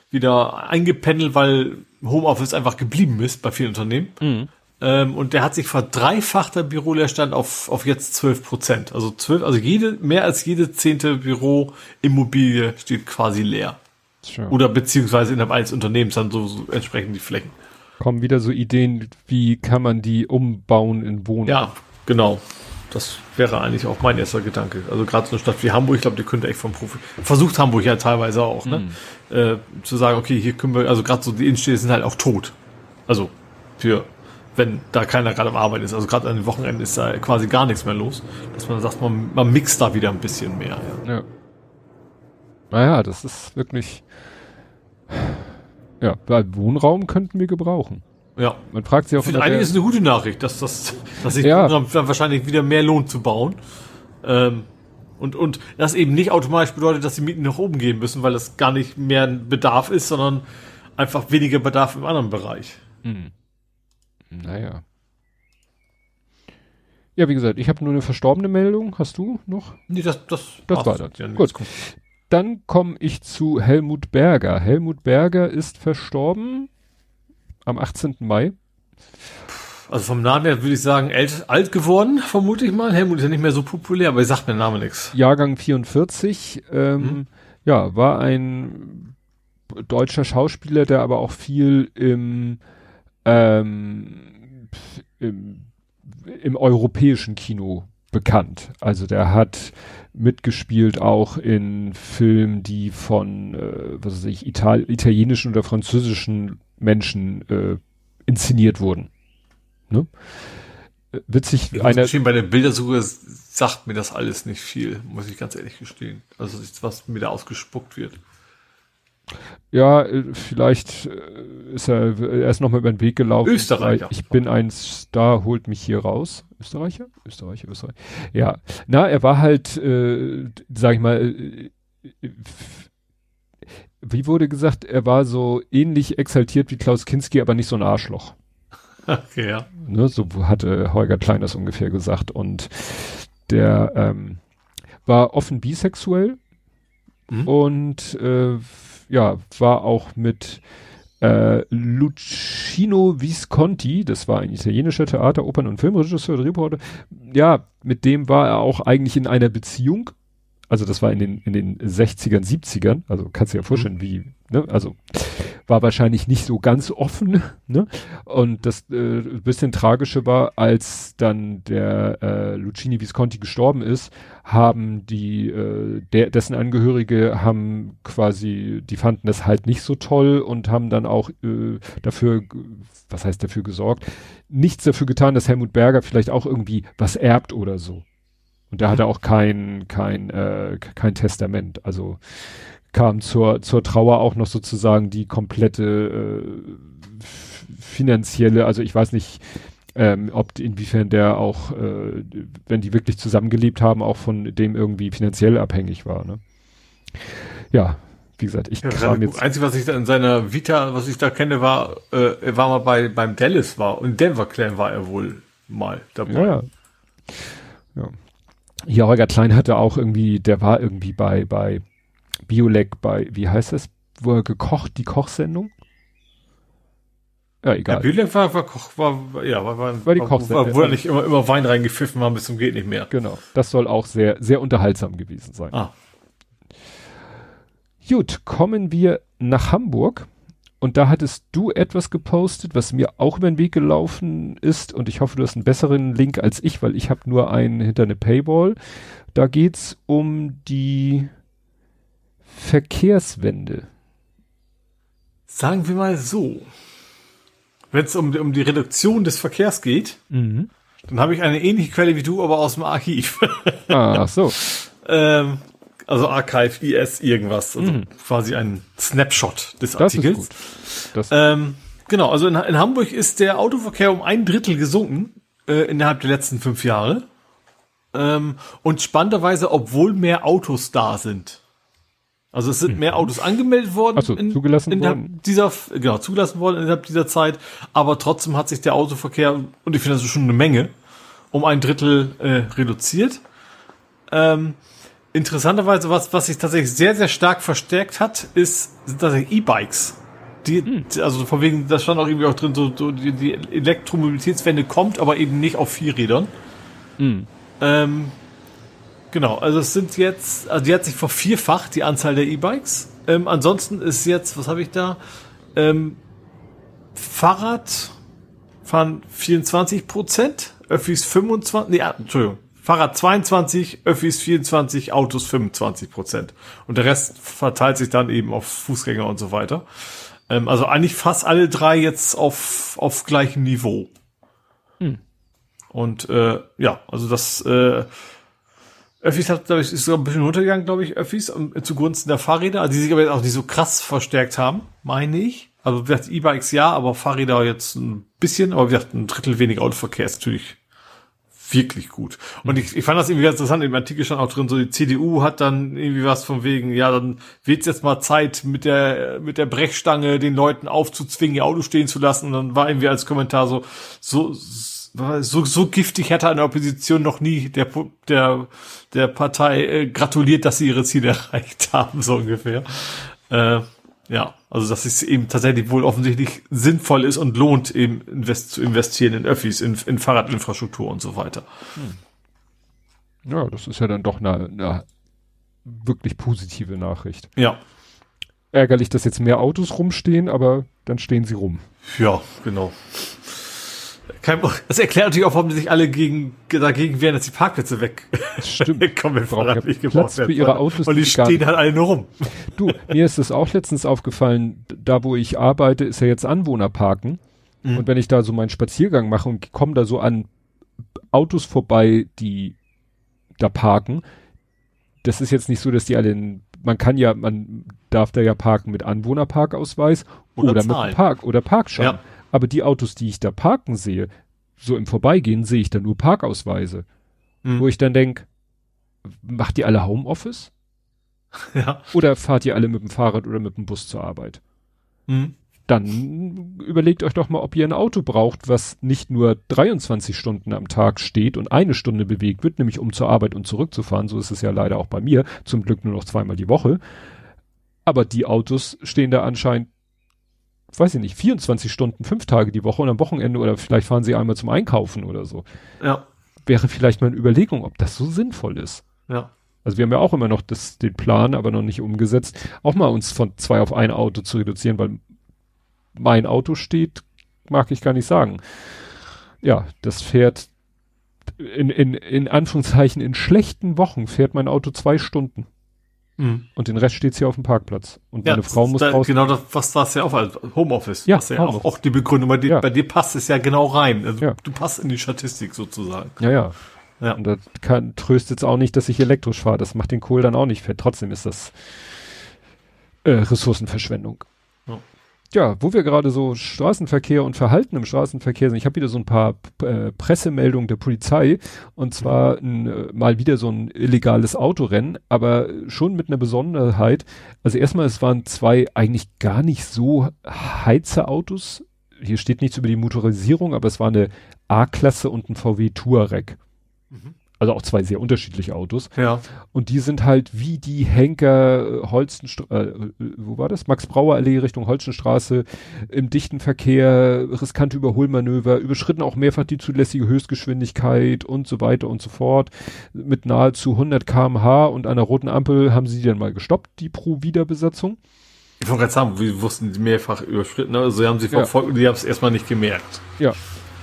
wieder eingependelt, weil Homeoffice einfach geblieben ist bei vielen Unternehmen. Mhm. Ähm, und der hat sich verdreifacht, der Büroleerstand, auf, auf jetzt 12 Prozent. Also 12, also jede, mehr als jede zehnte Büroimmobilie steht quasi leer. Sure. Oder beziehungsweise innerhalb eines Unternehmens dann so, so entsprechend die Flächen. Kommen wieder so Ideen, wie kann man die umbauen in Wohnungen? Ja, genau. Das wäre eigentlich auch mein erster Gedanke. Also gerade so eine Stadt wie Hamburg, ich glaube, die könnte echt vom Profi. Versucht Hamburg ja teilweise auch, ne? Mm. Äh, zu sagen, okay, hier können wir, also gerade so die Innenstädte sind halt auch tot. Also für wenn da keiner gerade am Arbeiten ist. Also gerade an den Wochenenden ist da quasi gar nichts mehr los. Dass man sagt, man, man mixt da wieder ein bisschen mehr. Ja. ja. Naja, das ist wirklich. Ja, weil Wohnraum könnten wir gebrauchen. Ja. Man fragt sich auch. Für einige ist eine gute Nachricht, dass das, dass sich ja. dann wahrscheinlich wieder mehr lohnt zu bauen. Ähm, und, und das eben nicht automatisch bedeutet, dass die Mieten nach oben gehen müssen, weil das gar nicht mehr ein Bedarf ist, sondern einfach weniger Bedarf im anderen Bereich. Mhm. Naja. Ja, wie gesagt, ich habe nur eine verstorbene Meldung. Hast du noch? Nee, das, das, das war das. Ja, Gut. Dann komme ich zu Helmut Berger. Helmut Berger ist verstorben am 18. Mai. Also vom Namen her würde ich sagen, alt, alt geworden, vermute ich mal. Helmut ist ja nicht mehr so populär, aber ich sagt mir der Name nichts. Jahrgang 44. Ähm, mhm. Ja, war ein deutscher Schauspieler, der aber auch viel im ähm, im, im europäischen Kino bekannt. Also der hat mitgespielt auch in Filmen, die von, äh, was weiß ich, Ital italienischen oder französischen Menschen äh, inszeniert wurden. Ne? Witzig, ich einer. Bei der Bildersuche sagt mir das alles nicht viel, muss ich ganz ehrlich gestehen. Also was mir da ausgespuckt wird. Ja, äh, vielleicht äh, ist er, er ist nochmal über den Weg gelaufen. Österreicher. Ich bin ein Star, holt mich hier raus. Österreicher? Österreicher, Österreicher. Ja, na, er war halt, äh, sag ich mal, äh, wie wurde gesagt, er war so ähnlich exaltiert wie Klaus Kinski, aber nicht so ein Arschloch. Okay, ja. Ne, so hatte Holger Klein das ungefähr gesagt. Und der ähm, war offen bisexuell mhm. und äh, ja, war auch mit äh, Lucino Visconti, das war ein italienischer Theater, Opern- und Filmregisseur, Reporter. Ja, mit dem war er auch eigentlich in einer Beziehung. Also das war in den, in den 60ern, 70ern. Also kannst du dir ja vorstellen, mhm. wie, ne? Also war wahrscheinlich nicht so ganz offen. Ne? Und das äh, bisschen tragische war, als dann der äh, Lucini Visconti gestorben ist, haben die äh, der, dessen Angehörige haben quasi, die fanden das halt nicht so toll und haben dann auch äh, dafür, was heißt dafür gesorgt, nichts dafür getan, dass Helmut Berger vielleicht auch irgendwie was erbt oder so. Und da mhm. hat er auch kein kein äh, kein Testament. Also kam zur, zur Trauer auch noch sozusagen die komplette äh, finanzielle, also ich weiß nicht, ähm, ob inwiefern der auch, äh, wenn die wirklich zusammengelebt haben, auch von dem irgendwie finanziell abhängig war. Ne? Ja, wie gesagt, ich ja, kram jetzt. Einzige, was ich da in seiner Vita, was ich da kenne, war, äh, er war mal bei beim Dallas war und Denver Clan war er wohl mal dabei. Ja, ja. ja. Hier Holger Klein hatte auch irgendwie, der war irgendwie bei bei Biolek bei, wie heißt das, wo er gekocht, die Kochsendung? Ja, egal. Ja, Biolek war, war, Koch, war, ja, war, war, war die Kochsendung. War, wo er nicht immer, immer Wein reingepfiffen haben bis zum geht nicht mehr. Genau. Das soll auch sehr, sehr unterhaltsam gewesen sein. Ah. Gut, kommen wir nach Hamburg. Und da hattest du etwas gepostet, was mir auch über den Weg gelaufen ist. Und ich hoffe, du hast einen besseren Link als ich, weil ich habe nur einen hinter eine Paywall. Da geht's um die Verkehrswende. Sagen wir mal so. Wenn es um, um die Reduktion des Verkehrs geht, Mhm. dann habe ich eine ähnliche Quelle wie du, aber aus dem Archiv. Ah, ach so. ähm, also Archive, IS, irgendwas. Also Mhm. quasi ein Snapshot des Das Artikels. ist gut. Das, Ähm, genau, also in, in Hamburg ist der Autoverkehr um ein Drittel gesunken äh, innerhalb der letzten fünf Jahre. Ähm, und spannenderweise, obwohl mehr Autos da sind. Also es sind mehr Autos angemeldet worden. Ach so, zugelassen innerhalb worden. Dieser, genau, zugelassen worden innerhalb dieser Zeit. Aber trotzdem hat sich der Autoverkehr, und ich finde das ist schon eine Menge, um ein Drittel äh, reduziert. Ähm, interessanterweise, was, was sich tatsächlich sehr, sehr stark verstärkt hat, ist, sind tatsächlich E-Bikes. Die, Hm. also von wegen, da stand auch irgendwie auch drin, so, so die, die Elektromobilitätswende kommt, aber eben nicht auf Vierrädern. Hm. Ähm, genau, also es sind jetzt, also die hat sich vervierfacht, die Anzahl der E-Bikes. Ähm, ansonsten ist jetzt, was habe ich da? Ähm, Fahrrad fahren 24 Prozent, Öffis 25, nee, ah, Entschuldigung, Fahrrad 22, Öffis 24, Autos 25 Prozent. Und der Rest verteilt sich dann eben auf Fußgänger und so weiter. Ähm, also eigentlich fast alle drei jetzt auf, auf gleichem Niveau. Und äh, ja, also das äh, Öffis hat, glaube ich, ist sogar ein bisschen runtergegangen, glaube ich, Öffis um, zugunsten der Fahrräder, also die sich aber jetzt auch nicht so krass verstärkt haben, meine ich. Also wie gesagt, E-Bikes ja, aber Fahrräder jetzt ein bisschen, aber wie gesagt, ein Drittel weniger Autoverkehr ist natürlich wirklich gut. Und ich, ich fand das irgendwie ganz interessant, im Artikel stand auch drin, so die CDU hat dann irgendwie was von wegen, ja, dann wird's jetzt mal Zeit, mit der, mit der Brechstange den Leuten aufzuzwingen, ihr Auto stehen zu lassen. Und dann war irgendwie als Kommentar so, so, so, so giftig hätte eine Opposition noch nie der, der, der Partei äh, gratuliert, dass sie ihre Ziele erreicht haben, so ungefähr. Äh, ja, also dass es eben tatsächlich wohl offensichtlich sinnvoll ist und lohnt, eben invest zu investieren in Öffis, in, in Fahrradinfrastruktur und so weiter. ja, das ist ja dann doch eine, eine wirklich positive Nachricht. Ja, Ärgerlich, dass jetzt mehr Autos rumstehen, aber dann stehen sie rum. ja, genau. Kein, das erklärt natürlich auch, warum die sich alle gegen, dagegen wehren, dass die Parkplätze weg Stimmt. wegkommen, wenn Fahrrad nicht Platz gebraucht für werden. ihre Autos, Und die stehen halt alle nur rum. Du, mir ist es auch letztens aufgefallen, da wo ich arbeite, ist ja jetzt Anwohnerparken. Mhm. Und wenn ich da so meinen Spaziergang mache und komme da so an Autos vorbei, die da parken, das ist jetzt nicht so, dass die alle in, man kann ja, man darf da ja parken mit Anwohnerparkausweis Oder oder, mit Park oder Parkschein. Ja. Aber die Autos, die ich da parken sehe, so im Vorbeigehen sehe ich da nur Parkausweise, Mhm. wo ich dann denk, macht ihr alle Homeoffice? Ja. Oder fahrt ihr alle mit dem Fahrrad oder mit dem Bus zur Arbeit? Mhm. Dann überlegt euch doch mal, ob ihr ein Auto braucht, was nicht nur 23 Stunden am Tag steht und eine Stunde bewegt wird, nämlich um zur Arbeit und zurückzufahren. So ist es ja leider auch bei mir. Zum Glück nur noch zweimal die Woche. Aber die Autos stehen da anscheinend, weiß ich nicht, 24 Stunden, fünf Tage die Woche und am Wochenende oder vielleicht fahren sie einmal zum Einkaufen oder so. Ja. Wäre vielleicht mal eine Überlegung, ob das so sinnvoll ist. Ja. Also wir haben ja auch immer noch das, den Plan, aber noch nicht umgesetzt, auch mal uns von zwei auf ein Auto zu reduzieren, weil mein Auto steht, mag ich gar nicht sagen. Ja, das fährt in, in, in Anführungszeichen in schlechten Wochen fährt mein Auto zwei Stunden Mhm. und den Rest steht hier auf dem Parkplatz. Und Ja, meine Frau muss da, raus. genau das, was das ja auch als Homeoffice. Ja, ja Homeoffice. auch, auch die Begründung. Bei dir, Ja. bei dir passt es ja genau rein. Also Ja. Du passt in die Statistik sozusagen. Ja, ja. Ja. Und das tröstet jetzt auch nicht, dass ich elektrisch fahre. Das macht den Kohl dann auch nicht fett. Trotzdem ist das äh, Ressourcenverschwendung. Ja. Wo wir gerade so Straßenverkehr und Verhalten im Straßenverkehr sind. Ich habe wieder so ein paar äh, Pressemeldungen der Polizei und zwar ein, äh, mal wieder so ein illegales Autorennen, aber schon mit einer Besonderheit. Also erstmal, es waren zwei eigentlich gar nicht so heize Autos. Hier steht nichts über die Motorisierung, aber es war eine A-Klasse und ein VW Touareg. Mhm. Also auch zwei sehr unterschiedliche Autos. Ja. Und die sind halt wie die Henker äh, Holstenstraße, äh, äh, wo war das? Max Brauer Allee Richtung Holstenstraße im dichten Verkehr, riskante Überholmanöver, überschritten auch mehrfach die zulässige Höchstgeschwindigkeit und so weiter und so fort. Mit nahezu 100 kmh und einer roten Ampel haben sie dann mal gestoppt, die Pro-Wiederbesatzung. Ich wollte gerade sagen, wir wussten die mehrfach überschritten, also sie haben sie verfolgt und die haben es erstmal nicht gemerkt. Ja.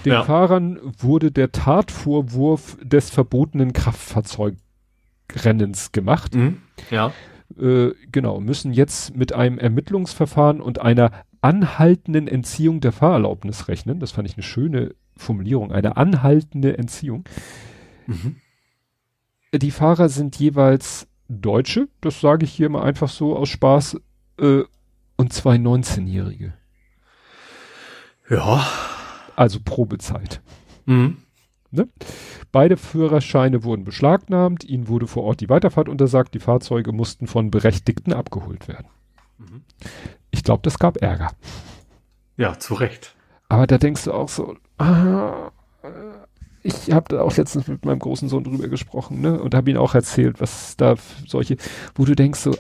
Den Ja. Fahrern wurde der Tatvorwurf des verbotenen Kraftfahrzeugrennens gemacht. Mhm. Ja. Äh, genau, müssen jetzt mit einem Ermittlungsverfahren und einer anhaltenden Entziehung der Fahrerlaubnis rechnen. Das fand ich eine schöne Formulierung. Eine anhaltende Entziehung. Mhm. Die Fahrer sind jeweils Deutsche, das sage ich hier mal einfach so aus Spaß, äh, und zwei 19-Jährige. Ja. Also Probezeit. Mhm. Beide Führerscheine wurden beschlagnahmt, ihnen wurde vor Ort die Weiterfahrt untersagt, die Fahrzeuge mussten von Berechtigten abgeholt werden. Mhm. Ich glaube, das gab Ärger. Ja, zu Recht. Aber da denkst du auch so, ah, ich habe da auch letztens mit meinem großen Sohn drüber gesprochen, ne, und habe ihm auch erzählt, was da solche, wo du denkst so,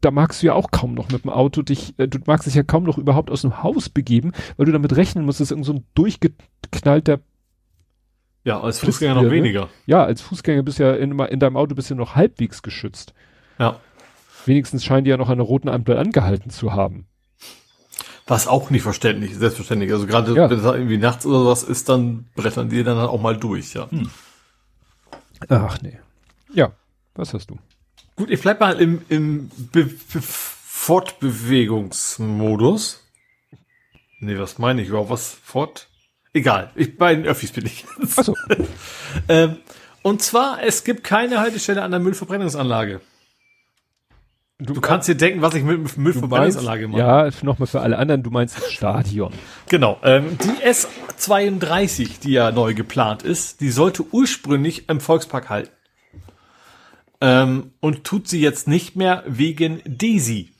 da magst du ja auch kaum noch mit dem Auto dich, äh, du magst dich ja kaum noch überhaupt aus dem Haus begeben, weil du damit rechnen musst, dass irgend so ein durchgeknallter Ja, als Fußgänger noch ne? weniger. Ja, als Fußgänger bist du ja in, in deinem Auto bist du noch halbwegs geschützt. Ja. Wenigstens scheinen die ja noch an der roten Ampel angehalten zu haben. Was auch nicht verständlich, selbstverständlich. Also gerade Ja. wenn es irgendwie nachts oder sowas ist, dann brettern die dann halt auch mal durch, ja. Ach nee. Ja, was hast du? Gut, ich bleib mal im, im Be Be Fortbewegungsmodus. Nee, was meine ich überhaupt? Was? Fort? Egal, ich, bei den Öffis bin ich jetzt. Achso, Ähm, und zwar, es gibt keine Haltestelle an der Müllverbrennungsanlage. Du kannst dir denken, was ich mit du Müllverbrennungsanlage mache. ja, nochmal für alle anderen, du meinst das Stadion. Genau. Ähm, die S32, die ja neu geplant ist, die sollte ursprünglich im Volkspark halten. Ähm, und tut sie jetzt nicht mehr wegen Daisy.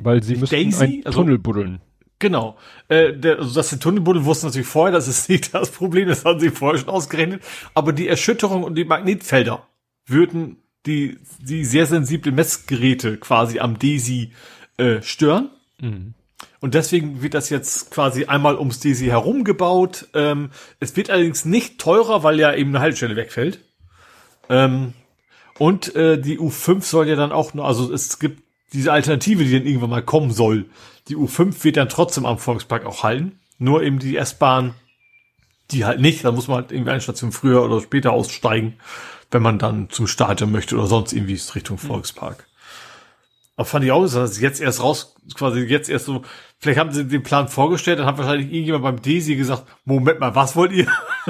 Weil sie müssen Daisy? einen Also- Tunnel buddeln. Genau. Äh, der, also dass die Tunnelbuddel wussten natürlich vorher, das ist nicht das Problem, das haben sie vorher schon ausgerechnet. Aber die Erschütterung und die Magnetfelder würden die, die sehr sensible Messgeräte quasi am DESI äh, stören. Und deswegen wird das jetzt quasi einmal ums DESI herum gebaut. Ähm, es wird allerdings nicht teurer, weil ja eben eine Haltestelle wegfällt. Ähm, und äh, die U5 soll ja dann auch noch, also es gibt diese Alternative, die dann irgendwann mal kommen soll. Die U5 wird dann trotzdem am Volkspark auch halten. Nur eben die S-Bahn, die halt nicht. Da muss man halt irgendwie eine Station früher oder später aussteigen, wenn man dann zum Stadion möchte oder sonst irgendwie Richtung Volkspark. Aber fand ich auch, dass das jetzt erst raus, quasi jetzt erst so, vielleicht haben sie den Plan vorgestellt, dann hat wahrscheinlich irgendjemand beim Desi gesagt, Moment mal, was wollt ihr?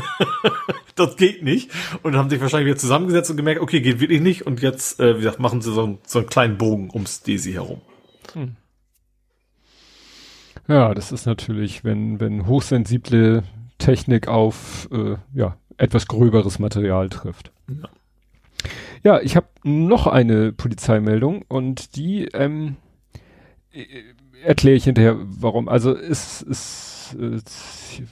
das geht nicht. Und haben sich wahrscheinlich wieder zusammengesetzt und gemerkt, okay, geht wirklich nicht. Und jetzt, äh, wie gesagt, machen sie so, einen- so einen kleinen Bogen ums Desi herum. Ja, das ist natürlich, wenn, wenn hochsensible Technik auf äh, ja, etwas gröberes Material trifft. Ja. Ja, ich habe noch eine Polizeimeldung und die ähm, äh, erkläre ich hinterher, warum. Also es ist äh,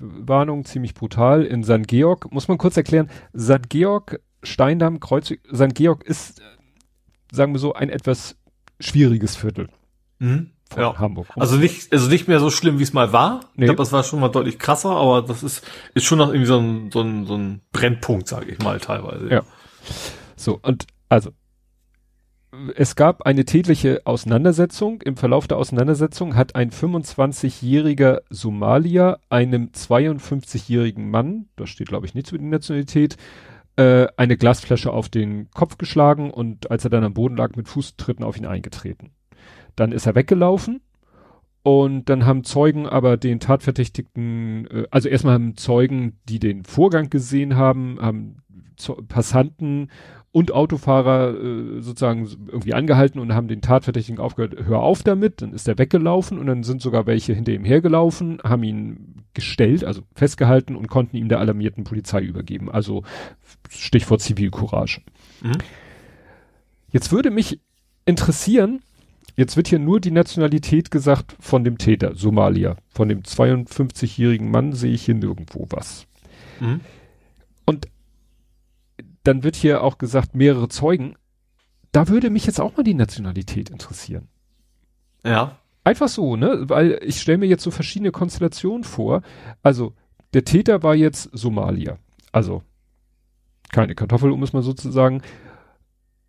Warnung ziemlich brutal in St. Georg. Muss man kurz erklären, St. Georg, Steindamm, Kreuzweg, St. Georg ist, sagen wir so, ein etwas schwieriges Viertel von Ja. Hamburg. Also nicht, also nicht mehr so schlimm, wie es mal war. Nee. Ich glaube, das war schon mal deutlich krasser, aber das ist, ist schon noch irgendwie so ein, so ein, so ein Brennpunkt, sage ich mal, teilweise. Ja. So, und also es gab eine tätliche Auseinandersetzung. Im Verlauf der Auseinandersetzung hat ein 25-jähriger Somalier einem 52-jährigen Mann, da steht glaube ich nichts über die Nationalität, äh, eine Glasflasche auf den Kopf geschlagen und als er dann am Boden lag, mit Fußtritten auf ihn eingetreten. Dann ist er weggelaufen und dann haben Zeugen aber den Tatverdächtigten, äh, also erstmal haben Zeugen, die den Vorgang gesehen haben, haben Passanten und Autofahrer äh, sozusagen irgendwie angehalten und haben den Tatverdächtigen aufgehört, hör auf damit, dann ist er weggelaufen und dann sind sogar welche hinter ihm hergelaufen, haben ihn gestellt, also festgehalten und konnten ihm der alarmierten Polizei übergeben. Also Stichwort Zivilcourage. Mhm. Jetzt würde mich interessieren, jetzt wird hier nur die Nationalität gesagt von dem Täter, Somalia. Von dem 52-jährigen Mann sehe ich hier nirgendwo was. Mhm. Und dann wird hier auch gesagt, mehrere Zeugen. Da würde mich jetzt auch mal die Nationalität interessieren. Ja. Einfach so, ne? Weil ich stelle mir jetzt so verschiedene Konstellationen vor. Also, der Täter war jetzt Somalier. Also, keine Kartoffel, um es mal so zu sagen.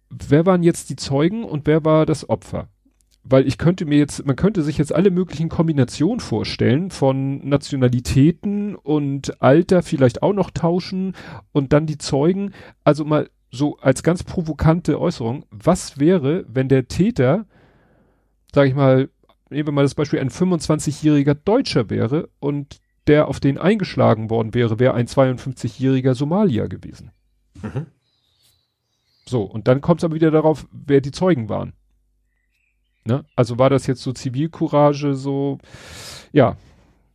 Wer waren jetzt die Zeugen und wer war das Opfer? Weil ich könnte mir jetzt, man könnte sich jetzt alle möglichen Kombinationen vorstellen von Nationalitäten und Alter vielleicht auch noch tauschen und dann die Zeugen. Also mal so als ganz provokante Äußerung. Was wäre, wenn der Täter, sag ich mal, nehmen wir mal das Beispiel, ein 25-jähriger Deutscher wäre und der auf den eingeschlagen worden wäre, wäre ein 52-jähriger Somalier gewesen. Mhm. So, und dann kommt es aber wieder darauf, wer die Zeugen waren. Ne? Also war das jetzt so Zivilcourage, so, ja,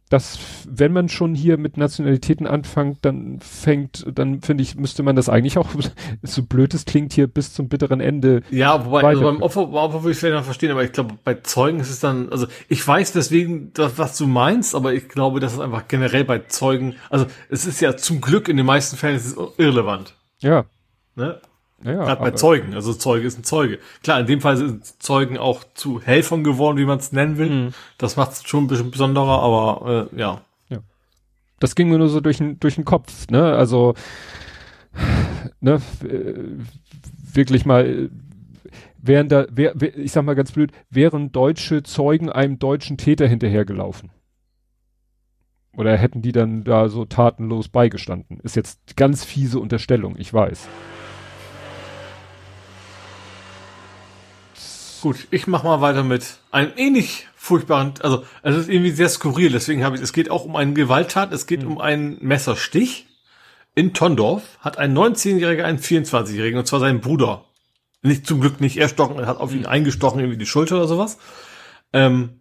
das, wenn man schon hier mit Nationalitäten anfängt, dann fängt, dann finde ich, müsste man das eigentlich auch, so blöd es klingt, hier bis zum bitteren Ende. Ja, wobei, also beim Opfer, beim Opfer würde ich vielleicht noch verstehen, aber ich glaube, bei Zeugen ist es dann, also ich weiß deswegen, das, was du meinst, aber ich glaube, das ist einfach generell bei Zeugen, also es ist ja zum Glück in den meisten Fällen ist es irrelevant. Ja. Ne? Ja, Gerade bei Zeugen, also Zeuge ist ein Zeuge. Klar, in dem Fall sind Zeugen auch zu Helfern geworden, wie man es nennen will. Mhm. Das macht es schon ein bisschen besonderer, aber äh, ja. ja. Das ging mir nur so durch den durch den Kopf, ne? Also ne, wirklich mal wären da, wär, ich sag mal ganz blöd, wären deutsche Zeugen einem deutschen Täter hinterhergelaufen. Oder hätten die dann da so tatenlos beigestanden? Ist jetzt ganz fiese Unterstellung, ich weiß. Gut, ich mach mal weiter mit einem ähnlich furchtbaren, also es ist irgendwie sehr skurril, deswegen habe ich, es geht auch um einen Gewalttat, es geht mhm. um einen Messerstich. In Tondorf hat ein 19-Jähriger einen 24-Jährigen, und zwar seinen Bruder. Nicht zum Glück nicht erstochen, er hat auf ihn mhm. eingestochen, irgendwie die Schulter oder sowas. Ähm,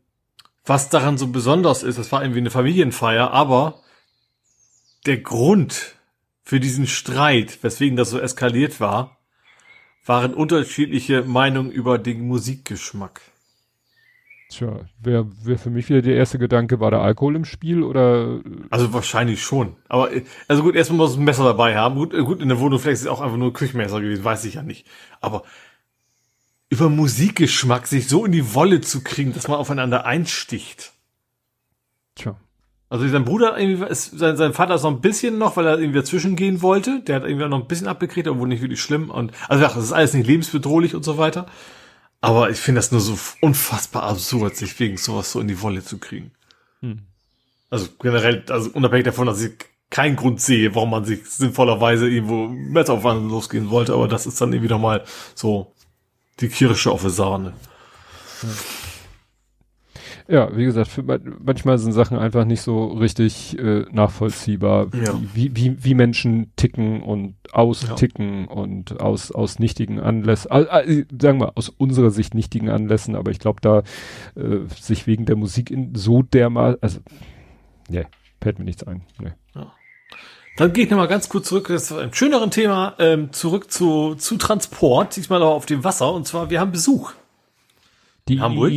was daran so besonders ist, das war irgendwie eine Familienfeier, aber der Grund für diesen Streit, weswegen das so eskaliert war, waren unterschiedliche Meinungen über den Musikgeschmack. Tja, wäre wär für mich wieder der erste Gedanke, war der Alkohol im Spiel oder? Also wahrscheinlich schon. Aber also gut, erstmal muss ein Messer dabei haben. Gut, gut in der Wohnung vielleicht ist es auch einfach nur ein Küchenmesser gewesen, weiß ich ja nicht. Aber über Musikgeschmack sich so in die Wolle zu kriegen, dass man aufeinander einsticht. Tja. Also sein Bruder irgendwie ist, sein, sein Vater ist noch ein bisschen noch, weil er irgendwie dazwischen gehen wollte. Der hat irgendwie noch ein bisschen abgekriegt, obwohl nicht wirklich schlimm. Und also ja, das ist alles nicht lebensbedrohlich und so weiter. Aber ich finde das nur so unfassbar absurd, sich wegen sowas so in die Wolle zu kriegen. Hm. Also generell, also unabhängig davon, dass ich keinen Grund sehe, warum man sich sinnvollerweise irgendwo Metaufwand losgehen wollte, aber das ist dann irgendwie nochmal so die Kirsche auf der Sahne. Hm. Ja, wie gesagt, für, manchmal sind Sachen einfach nicht so richtig äh, nachvollziehbar, ja. wie, wie, wie Menschen ticken und austicken ja. und aus, aus nichtigen Anlässen, äh, sagen wir aus unserer Sicht nichtigen Anlässen, aber ich glaube, da äh, sich wegen der Musik in so dermal, also, ne, fällt mir nichts ein. Nee. Ja. Dann gehe ich nochmal ganz kurz zurück, das ist ein schöneren Thema, ähm, zurück zu, zu Transport, diesmal aber auf dem Wasser, und zwar, wir haben Besuch. Die Hamburg.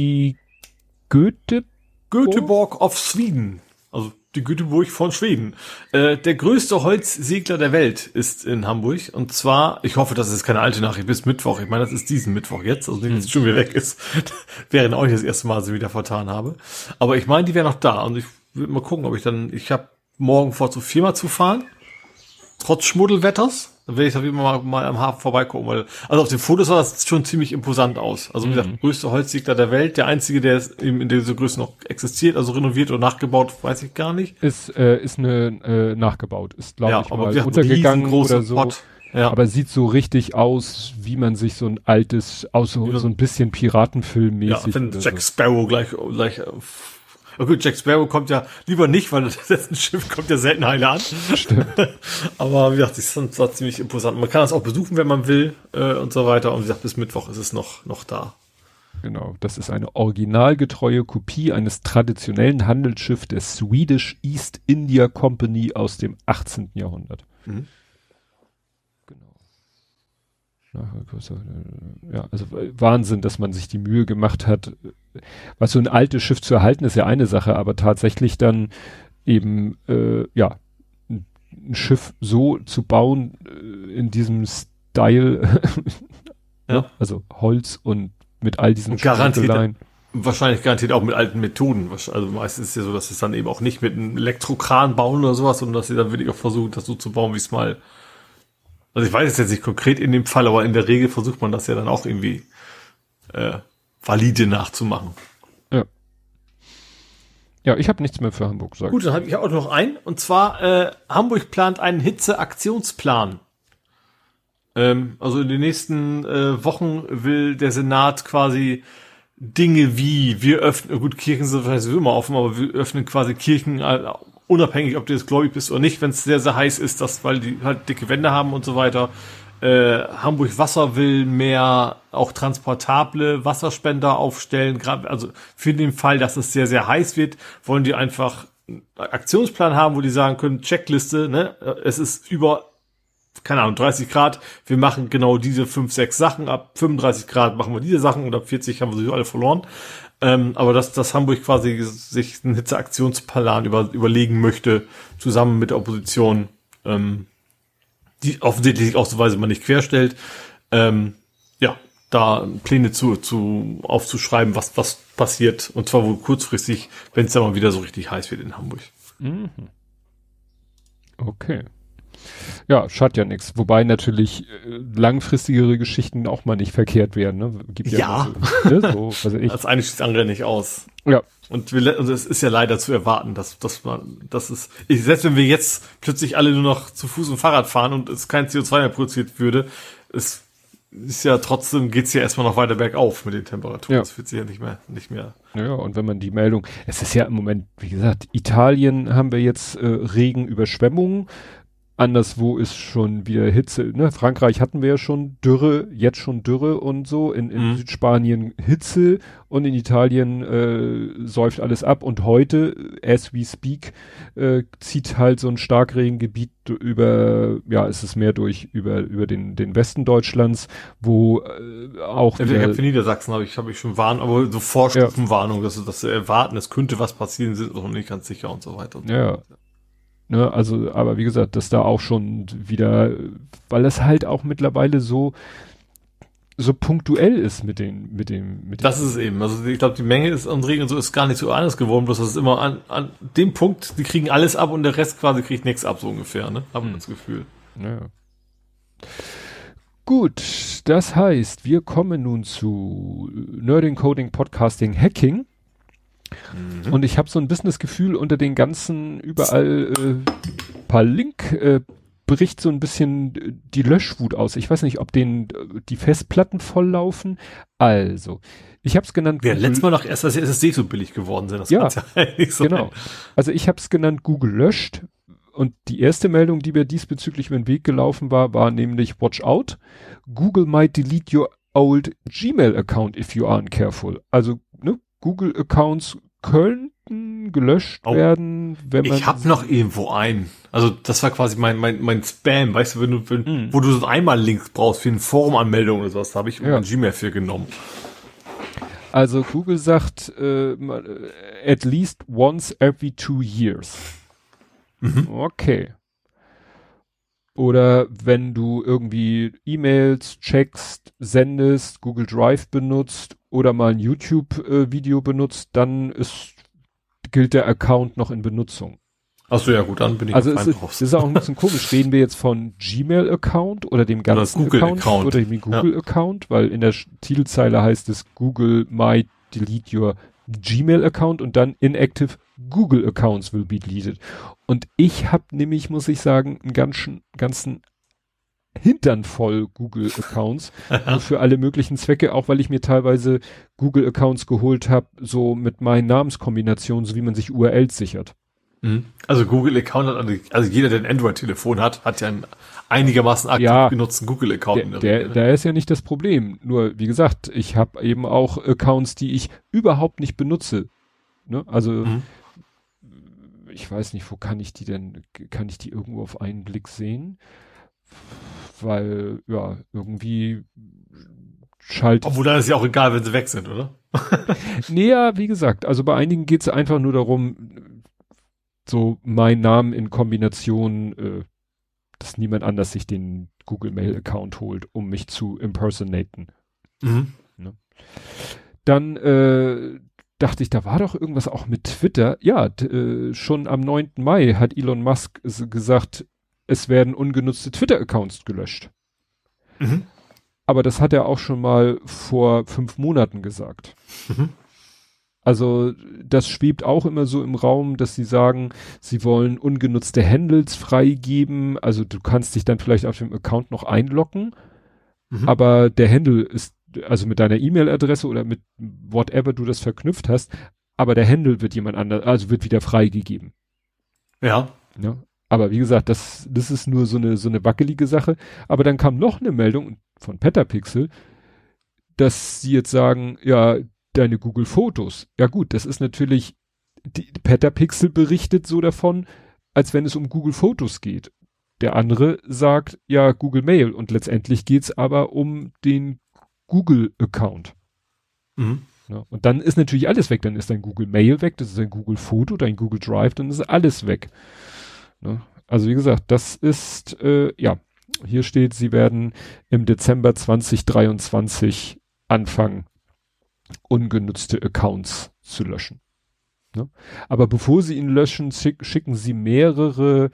Göteborg? Göteborg of Sweden. Also die Göteborg von Schweden. Äh, der größte Holzsegler der Welt ist in Hamburg. Und zwar, ich hoffe, das ist keine alte Nachricht, bis Mittwoch. Ich meine, das ist diesen Mittwoch jetzt, also nicht, dass es schon wieder weg ist. Während auch nicht das erste Mal so wieder vertan habe. Aber ich meine, die wäre noch da. Und ich würde mal gucken, ob ich dann, ich habe morgen vor, zur Firma zu fahren. Trotz Schmuddelwetters. Dann werde ich da wie mal, mal am Hafen vorbeigucken, weil, also auf den Fotos sah das schon ziemlich imposant aus. Also, wie mhm. gesagt, größte Holzsiegler der Welt, der einzige, der eben in dieser Größe noch existiert, also renoviert oder nachgebaut, weiß ich gar nicht. Ist, äh, ist eine, äh, nachgebaut, ist, glaube ja, ich, mal untergegangen oder so. Pot. Ja. Aber sieht so richtig aus, wie man sich so ein altes, aus so, so ein bisschen Piratenfilmmäßig. Ja, wenn Jack Sparrow gleich, gleich Okay, Jack Sparrow kommt ja lieber nicht, weil das Schiff kommt ja selten heile an. Stimmt. Aber wie gesagt, das ist zwar ziemlich imposant. Man kann das auch besuchen, wenn man will äh, und so weiter. Und wie gesagt, bis Mittwoch ist es noch, noch da. Genau, das ist eine originalgetreue Kopie eines traditionellen Handelsschiffs der Swedish East India Company aus dem 18. Jahrhundert. Mhm. Ja, also Wahnsinn, dass man sich die Mühe gemacht hat. Was so ein altes Schiff zu erhalten, ist ja eine Sache, aber tatsächlich dann eben, äh, ja, ein Schiff so zu bauen, äh, in diesem Style, Ja. also Holz und mit all diesen Sprenkereien. Wahrscheinlich garantiert auch mit alten Methoden. Also meistens ist es ja so, dass es dann eben auch nicht mit einem Elektrokran bauen oder sowas, sondern dass sie dann wirklich auch versuchen, das so zu bauen, wie es mal. Also ich weiß es jetzt nicht konkret in dem Fall, aber in der Regel versucht man das ja dann auch irgendwie äh, valide nachzumachen. Ja. Ja, ich habe nichts mehr für Hamburg gesagt. Gut, dann habe ich auch noch einen. Und zwar, äh, Hamburg plant einen Hitzeaktionsplan. Ähm, also in den nächsten äh, Wochen will der Senat quasi Dinge wie, wir öffnen, gut, Kirchen sind vielleicht sowieso immer offen, aber wir öffnen quasi Kirchen äh, unabhängig, ob du jetzt gläubig bist oder nicht, wenn es sehr, sehr heiß ist, das, weil die halt dicke Wände haben und so weiter. Äh, Hamburg Wasser will mehr auch transportable Wasserspender aufstellen. Gerade also für den Fall, dass es sehr, sehr heiß wird, wollen die einfach einen Aktionsplan haben, wo die sagen können, Checkliste, ne, es ist über, keine Ahnung, 30 Grad, wir machen genau diese fünf, sechs Sachen, ab 35 Grad machen wir diese Sachen und ab 40 haben wir sowieso alle verloren. Ähm, aber dass, dass Hamburg quasi sich einen Hitzeaktionsplan über, überlegen möchte, zusammen mit der Opposition, ähm, die offensichtlich auch so weise man nicht querstellt, ähm, ja, da Pläne zu, zu aufzuschreiben, was, was passiert, und zwar wohl kurzfristig, wenn es dann mal wieder so richtig heiß wird in Hamburg. Okay. Ja, schadet ja nichts. Wobei natürlich äh, langfristigere Geschichten auch mal nicht verkehrt wären. Ne? Gibt Ja. immer So, ne? so, also ich, Das eine schließt das andere nicht aus. ja, Und wir, le- und es ist ja leider zu erwarten, dass, dass man, dass es, ich, selbst wenn wir jetzt plötzlich alle nur noch zu Fuß und Fahrrad fahren und es kein CO2 mehr produziert würde, es ist ja trotzdem, geht's ja erstmal noch weiter bergauf mit den Temperaturen. Ja. Es wird sich ja nicht mehr, nicht mehr. Ja, und wenn man die Meldung, es ist ja im Moment, wie gesagt, Italien haben wir jetzt äh, Regen, Überschwemmungen, anderswo ist schon wieder Hitze, ne? Frankreich hatten wir ja schon Dürre, jetzt schon Dürre und so, in, in Mhm. Südspanien Hitze und in Italien äh, säuft alles ab und heute, as we speak, äh, zieht halt so ein Starkregengebiet über, ja, es ist mehr durch, über, über den, den Westen Deutschlands, wo äh, auch Ich wieder, habe für Niedersachsen habe ich, habe ich schon Warn, aber so Vorstufenwarnung, dass, dass sie erwarten, es könnte was passieren, sind noch nicht ganz sicher und so weiter. Und so Ja. Ne, also, aber wie gesagt, dass da auch schon wieder, weil es halt auch mittlerweile so, so punktuell ist mit den, mit dem, mit Das ist es eben. Also ich glaube, die Menge ist an Regen und so ist gar nicht so anders geworden, bloß das ist immer an, an dem Punkt, die kriegen alles ab und der Rest quasi kriegt nichts ab, so ungefähr, ne? Haben wir das Gefühl. ja. Gut, das heißt, wir kommen nun zu Nerding, Coding, Podcasting, Hacking. Und ich habe so ein bisschen das Gefühl, unter den ganzen überall äh, paar Link äh, bricht so ein bisschen die Löschwut aus. Ich weiß nicht, ob den äh, die Festplatten volllaufen. Also, ich habe es genannt. Google- letztes Mal noch erst, dass die SSD so billig geworden sind. Das Ja, eigentlich so genau. Also ich habe es genannt Google löscht. Und die erste Meldung, die mir diesbezüglich über den Weg gelaufen war, war nämlich Watch out. Google might delete your old Gmail account if you aren't careful. Also ne, Google Accounts könnten gelöscht Oh. werden, wenn man Ich habe noch irgendwo einen. Also das war quasi mein, mein, mein Spam, weißt du, wenn du, wenn, Mhm. wo du so einmal Links brauchst für eine Forumanmeldung oder sowas, da habe ich Ja. Gmail für genommen. Also Google sagt äh, äh, at least once every two years. Okay. Oder wenn du irgendwie E-Mails checkst, sendest, Google Drive benutzt oder mal ein YouTube-Video benutzt, dann ist, gilt der Account noch in Benutzung. Ach so, ja gut, dann bin ich Also es ist, drauf. ist auch ein bisschen komisch. Reden wir jetzt von Gmail-Account oder dem ganzen Google-Account. Account oder dem Google-Account, weil in der Titelzeile heißt es Google might delete your Gmail-Account und dann inactive Google-Accounts will be deleted. Und ich habe nämlich, muss ich sagen, einen ganzen, ganzen Hintern voll Google-Accounts so für alle möglichen Zwecke, auch weil ich mir teilweise Google-Accounts geholt habe, so mit meinen Namenskombinationen, so wie man sich URLs sichert. Mhm. Also Google Account hat, also- jeder, der ein Android-Telefon hat, hat ja einen einigermaßen aktiv Ja. genutzten Google-Account Der, der, der ist ja nicht das Problem. Nur, wie gesagt, ich habe eben auch Accounts, die ich überhaupt nicht benutze. Ne? Also, Mhm. ich weiß nicht, wo kann ich die denn, kann ich die irgendwo auf einen Blick sehen? Weil, ja, irgendwie schaltet. Obwohl dann ist ja auch egal, wenn sie weg sind, oder? Nee, ja, wie gesagt, also bei einigen geht es einfach nur darum, so mein Namen in Kombination, äh, dass niemand anders sich den Google Mail Account holt, um mich zu impersonaten. Mhm. Dann äh, dachte ich, da war doch irgendwas auch mit Twitter. Ja, äh, schon am 9. Mai hat Elon Musk gesagt, es werden ungenutzte Twitter-Accounts gelöscht. Mhm. Aber das hat er auch schon mal vor fünf Monaten gesagt. Mhm. Also das schwebt auch immer so im Raum, dass sie sagen, sie wollen ungenutzte Handles freigeben. Also du kannst dich dann vielleicht auf dem Account noch einloggen, Mhm. aber der Handle ist also mit deiner E-Mail-Adresse oder mit whatever du das verknüpft hast, aber der Handle wird jemand anders, also wird wieder freigegeben. Ja. Ne? Aber wie gesagt, das, das ist nur so eine, so eine wackelige Sache. Aber dann kam noch eine Meldung von Petapixel, dass sie jetzt sagen, ja, deine Google Fotos. Ja gut, das ist natürlich, die Petapixel berichtet so davon, als wenn es um Google Fotos geht. Der andere sagt, ja, Google Mail und letztendlich geht's aber um den Google Account. Mhm. Ne? Und dann ist natürlich alles weg. Dann ist dein Google Mail weg, das ist dein Google Foto, dein Google Drive, dann ist alles weg. Ne? Also wie gesagt, das ist, äh, ja, hier steht, sie werden im Dezember 2023 anfangen, ungenutzte Accounts zu löschen. Ne? Aber bevor sie ihn löschen, schick, schicken sie mehrere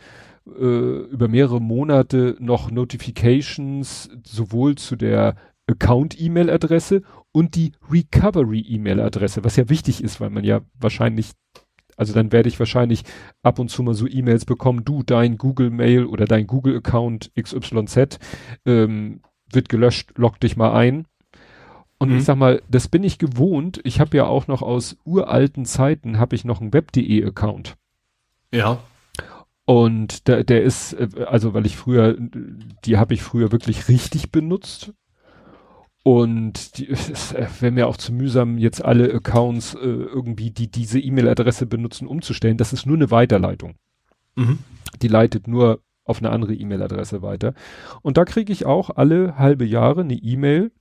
äh, über mehrere Monate noch Notifications sowohl zu der Account-E-Mail-Adresse und die Recovery-E-Mail-Adresse, was ja wichtig ist, weil man ja wahrscheinlich, also dann werde ich wahrscheinlich ab und zu mal so E-Mails bekommen, du, dein Google-Mail oder dein Google-Account XYZ ähm, wird gelöscht, log dich mal ein. Und Mhm. ich sag mal, das bin ich gewohnt. Ich habe ja auch noch aus uralten Zeiten, habe ich noch einen Web.de-Account. Ja. Und der, der ist, äh, also weil ich früher, die habe ich früher wirklich richtig benutzt. Und die, es wäre mir auch zu mühsam, jetzt alle Accounts äh, irgendwie, die diese E-Mail-Adresse benutzen, umzustellen. Das ist nur eine Weiterleitung. Mhm. Die leitet nur auf eine andere E-Mail-Adresse weiter. Und da kriege ich auch alle halbe Jahre eine E-Mail.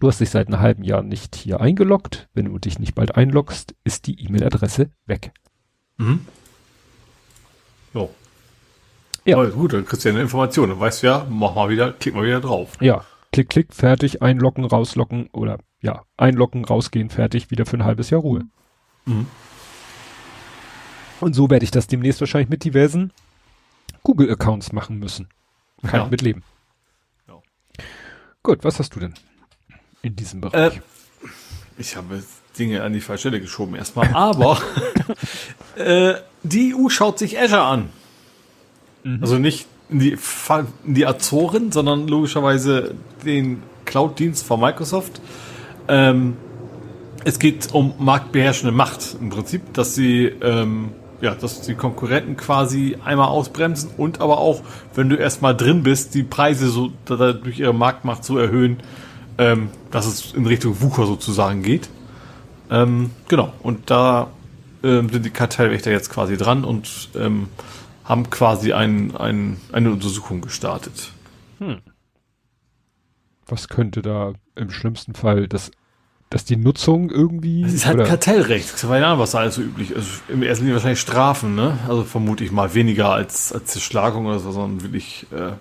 Du hast dich seit einem halben Jahr nicht hier eingeloggt. Wenn du dich nicht bald einloggst, ist die E-Mail-Adresse weg. Mhm. Jo. Ja. Aber gut, dann kriegst du ja eine Information. Dann weißt du ja, mach mal wieder, klick mal wieder drauf. Ja, klick, klick, fertig, einloggen, rauslocken oder ja, einloggen, rausgehen, fertig, wieder für ein halbes Jahr Ruhe. Mhm. Und so werde ich das demnächst wahrscheinlich mit diversen Google-Accounts machen müssen. Kann Ja. ich mitleben. Ja. Gut, was hast du denn in diesem Bereich? Äh, ich habe Dinge an die falsche Stelle geschoben erstmal. Aber äh, die EU schaut sich Azure an. Also nicht die, die Azoren, sondern logischerweise den Cloud-Dienst von Microsoft. Ähm, es geht um marktbeherrschende Macht im Prinzip, dass sie ähm, ja, dass die Konkurrenten quasi einmal ausbremsen und aber auch, wenn du erstmal drin bist, die Preise so durch ihre Marktmacht so erhöhen, ähm, dass es in Richtung Wucher sozusagen geht. Ähm, genau, und da ähm, sind die Kartellwächter jetzt quasi dran und ähm, haben quasi ein, ein, eine Untersuchung gestartet. was könnte da im schlimmsten Fall das, dass die Nutzung irgendwie Es ist halt oder- Kartellrecht. Keine Ahnung, was da alles so üblich ist. Also Im ersten Linie wahrscheinlich Strafen, ne? Also vermute ich mal weniger als, als Zerschlagung oder so, sondern wirklich. Äh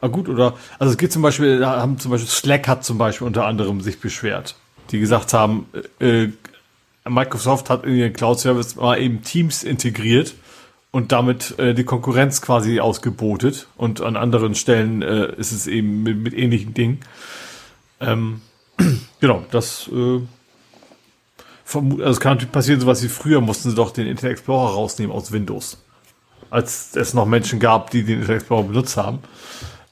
ah gut, oder? Also es geht zum Beispiel, da haben zum Beispiel Slack hat zum Beispiel unter anderem sich beschwert, die gesagt haben, äh, Microsoft hat in ihren Cloud-Service mal eben Teams integriert und damit äh, die Konkurrenz quasi ausgebotet. Und an anderen Stellen äh, ist es eben mit, mit ähnlichen Dingen. Ähm, genau, das äh, also es kann natürlich passieren, sowas wie früher mussten sie doch den Internet Explorer rausnehmen aus Windows. Als es noch Menschen gab, die den Internet Explorer benutzt haben.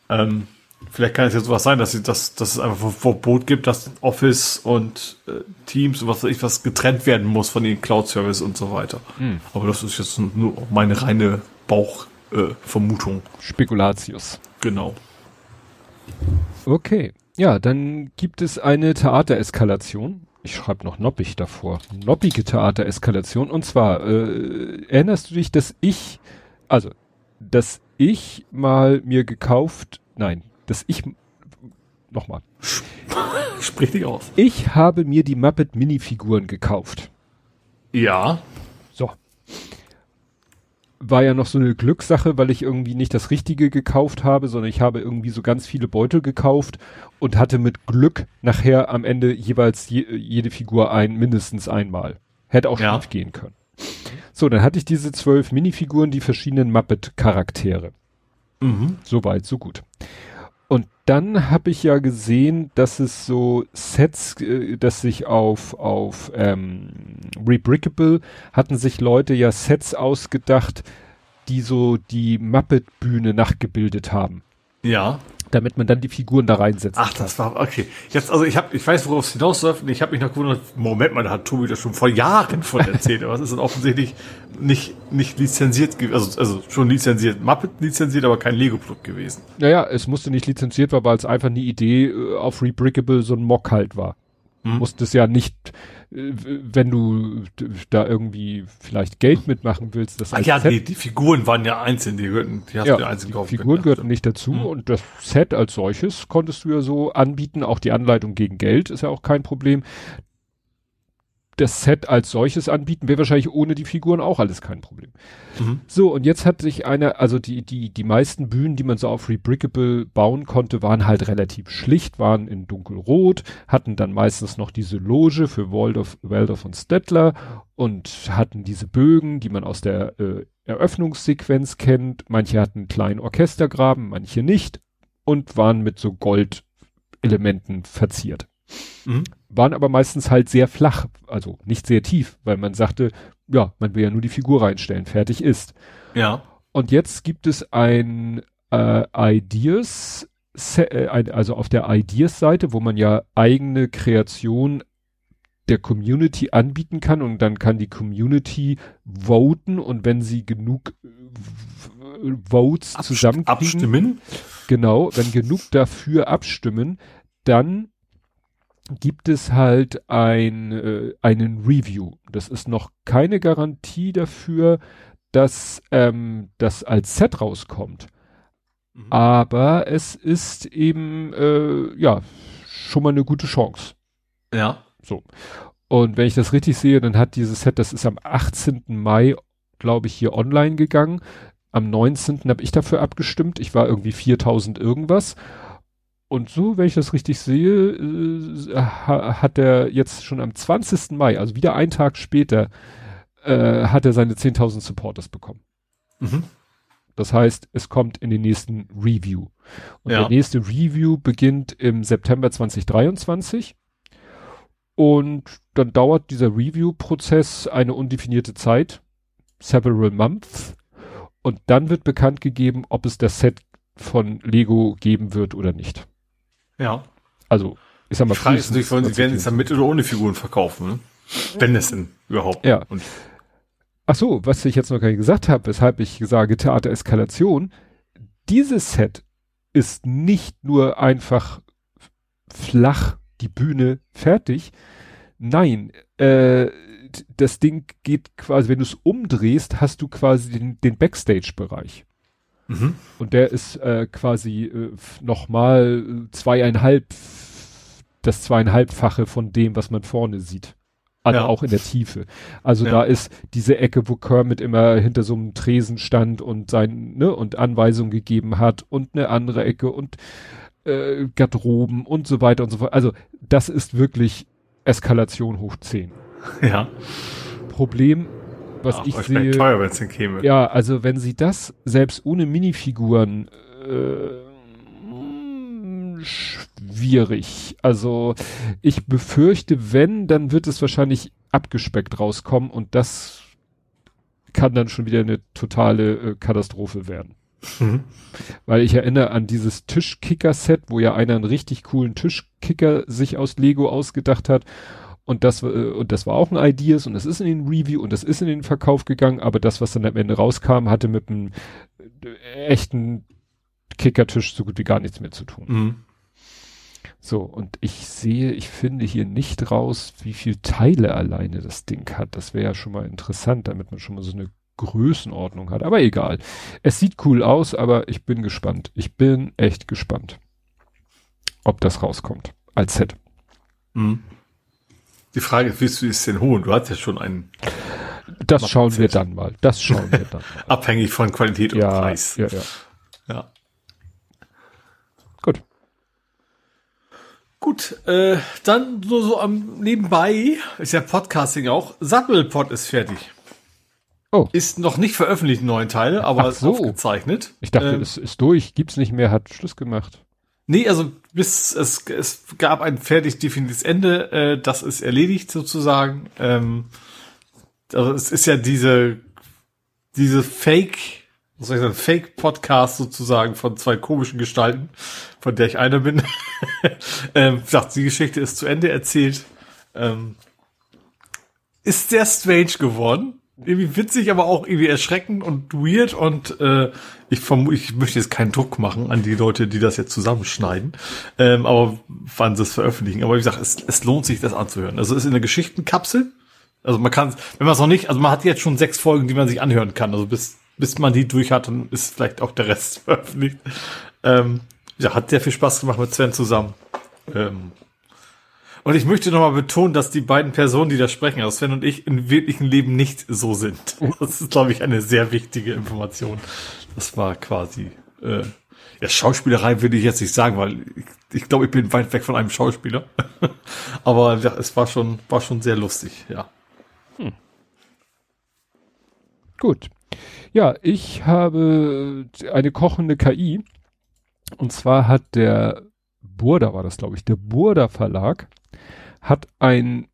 Ähm, vielleicht kann es ja sowas sein, dass, sie, dass, dass es einfach ein Verbot gibt, dass Office und äh, Teams und was weiß ich was getrennt werden muss von den Cloud-Service und so weiter. Aber das ist jetzt nur meine reine Bauchvermutung. Äh. Spekulatius. genau. Okay. Ja, dann gibt es eine Theatereskalation. Ich schreibe noch noppig davor. Noppige Theatereskalation. Und zwar, äh, erinnerst du dich, dass ich, also, dass ich mal mir gekauft, nein, dass ich, nochmal. Sprich dich aus. Ich habe mir die Muppet Minifiguren gekauft. Ja. So. war ja noch so eine Glückssache, weil ich irgendwie nicht das Richtige gekauft habe, sondern ich habe irgendwie so ganz viele Beutel gekauft und hatte mit Glück nachher am Ende jeweils je, jede Figur ein, mindestens einmal. Hätte auch Ja. schief gehen können. So, dann hatte ich diese zwölf Minifiguren, die verschiedenen Muppet-Charaktere. Mhm. So weit, so gut. Und dann habe ich ja gesehen, dass es so Sets, äh, dass sich auf, auf ähm, Rebrickable hatten sich Leute ja Sets ausgedacht, die so die Muppet-Bühne nachgebildet haben. Ja. Damit man dann die Figuren da reinsetzt. Ach, das war okay. Jetzt, also ich habe, ich weiß, worauf es hinausläuft. und Ich habe mich noch gewundert. Moment mal, da hat Tobi das schon vor Jahren von erzählt. aber es ist dann offensichtlich nicht nicht lizenziert, also also schon lizenziert, Muppet lizenziert, aber kein Lego-Produkt gewesen. Naja, es musste nicht lizenziert werden, weil es einfach eine Idee äh, auf Rebrickable so ein Mock halt war. Hm. Musstest ja nicht, wenn du da irgendwie vielleicht Geld mitmachen willst, das Ach ja, Set die, die Figuren waren ja einzeln, die gehörten, die hast ja, du ja einzeln die kaufen Figuren können. gehörten nicht dazu Hm. und das Set als solches konntest du ja so anbieten, auch die Anleitung gegen Geld ist ja auch kein Problem. Das Set als solches anbieten wäre wahrscheinlich ohne die Figuren auch alles kein Problem. Mhm. So, und jetzt hat sich einer, also die, die, die meisten Bühnen, die man so auf Rebrickable bauen konnte, waren halt relativ schlicht, waren in dunkelrot, hatten dann meistens noch diese Loge für Waldorf, Waldorf und Stettler und hatten diese Bögen, die man aus der äh, Eröffnungssequenz kennt. Manche hatten einen kleinen Orchestergraben, manche nicht und waren mit so Goldelementen verziert Mhm. waren aber meistens halt sehr flach, also nicht sehr tief, weil man sagte, ja, man will ja nur die Figur reinstellen, fertig ist. Ja. Und jetzt gibt es ein äh, Ideas, äh, also auf der Ideas-Seite, wo man ja eigene Kreation der Community anbieten kann und dann kann die Community voten und wenn sie genug äh, Votes Abst- zusammenkriegen, Abstimmen. Genau, wenn genug dafür abstimmen, dann gibt es halt ein, äh, einen Review. Das ist noch keine Garantie dafür, dass ähm, das als Set rauskommt. Mhm. Aber es ist eben, äh, ja, schon mal eine gute Chance. Ja. So. Und wenn ich das richtig sehe, dann hat dieses Set, das ist am 18. Mai, glaube ich, hier online gegangen. Am 19. habe ich dafür abgestimmt. Ich war irgendwie 4000 irgendwas. Und so, wenn ich das richtig sehe, äh, ha, hat er jetzt schon am 20. Mai, also wieder einen Tag später, äh, hat er seine 10.000 Supporters bekommen. Mhm. Das heißt, es kommt in den nächsten Review. Und Ja. der nächste Review beginnt im September 2023. Und dann dauert dieser Review-Prozess eine undefinierte Zeit, several months. Und dann wird bekannt gegeben, ob es das Set von Lego geben wird oder nicht. Ja. Also, ich sag mal, Die Frage ist natürlich, wollen sie werden es dann mit oder ohne Figuren verkaufen, ne? Wenn es denn überhaupt. Ja. Und Ach so, was ich jetzt noch gar nicht gesagt habe, weshalb ich sage Theatereskalation. Dieses Set ist nicht nur einfach flach die Bühne fertig. Nein, äh, das Ding geht quasi, wenn du es umdrehst, hast du quasi den, den Backstage-Bereich. Mhm. Und der ist äh, quasi äh, nochmal äh, zweieinhalb, das zweieinhalbfache von dem, was man vorne sieht. Also Ja. auch in der Tiefe. Also Ja. da ist diese Ecke, wo Kermit immer hinter so einem Tresen stand und sein, ne, und Anweisungen gegeben hat und eine andere Ecke und äh, Garderoben und so weiter und so fort. Also das ist wirklich Eskalation hoch 10. ja. Problem, was Ach, ich sehe. teuer, wenn es denn käme. Ja, also wenn sie das selbst ohne Minifiguren äh, schwierig. Also ich befürchte, wenn, dann wird es wahrscheinlich abgespeckt rauskommen und das kann dann schon wieder eine totale äh, Katastrophe werden. Mhm. Weil ich erinnere an dieses Tischkicker-Set, wo ja einer einen richtig coolen Tischkicker sich aus Lego ausgedacht hat. Und das, war- äh, und das war auch ein Ideas und das ist in den Review und das ist in den Verkauf gegangen, aber das, was dann am Ende rauskam, hatte mit einem äh, echten Kickertisch so gut wie gar nichts mehr zu tun. Mhm. So, und ich sehe, ich finde hier nicht raus, wie viel Teile alleine das Ding hat. Das wäre ja schon mal interessant, damit man schon mal so eine Größenordnung hat. Aber egal. Es sieht cool aus, aber ich bin gespannt. Ich bin echt gespannt, ob das rauskommt. Als Set. Mhm. Die Frage ist, willst du es denn holen? Du hast ja schon einen. Das schauen wir dann mal. Das schauen wir dann mal. Abhängig von Qualität und ja, Preis. Ja, ja. Ja. Gut. Gut, äh, dann so, so am nebenbei ist ja Podcasting auch. Sattelpod ist fertig. Oh. Ist noch nicht veröffentlicht, neun Teile, aber Ach ist so. aufgezeichnet. Ich dachte, Ähm, es ist durch, gibt's nicht mehr, hat Schluss gemacht. Nee, also bis es, es gab ein fertig definiertes Ende, äh, das ist erledigt sozusagen. Ähm, also es ist ja diese diese Fake, was soll ich sagen, Fake Podcast sozusagen von zwei komischen Gestalten, von der ich einer bin. ähm, sagt, die Geschichte ist zu Ende erzählt. Ähm, ist sehr strange geworden. Irgendwie witzig, aber auch irgendwie erschreckend und weird und äh, ich vermute, ich möchte jetzt keinen Druck machen an die Leute, die das jetzt zusammenschneiden, ähm, aber wann sie es veröffentlichen. Aber wie gesagt, es, es lohnt sich, das anzuhören. Also es ist in der Geschichtenkapsel. Also man kann, wenn man es noch nicht, also man hat jetzt schon sechs Folgen, die man sich anhören kann. Also bis, bis man die durch hat, dann ist vielleicht auch der Rest veröffentlicht. Ähm, ja, hat sehr viel Spaß gemacht mit Sven zusammen. Ähm, und ich möchte nochmal betonen, dass die beiden Personen, die da sprechen, also Sven und ich, im wirklichen Leben nicht so sind. Das ist, glaube ich, eine sehr wichtige Information. Das war quasi, äh, ja, Schauspielerei würde ich jetzt nicht sagen, weil ich, ich glaube, ich bin weit weg von einem Schauspieler. Aber ja, es war schon, war schon sehr lustig, ja. Gut. Ja, ich habe eine kochende KI. Und zwar hat der Burda, war das glaube ich, der Burda Verlag, hat ein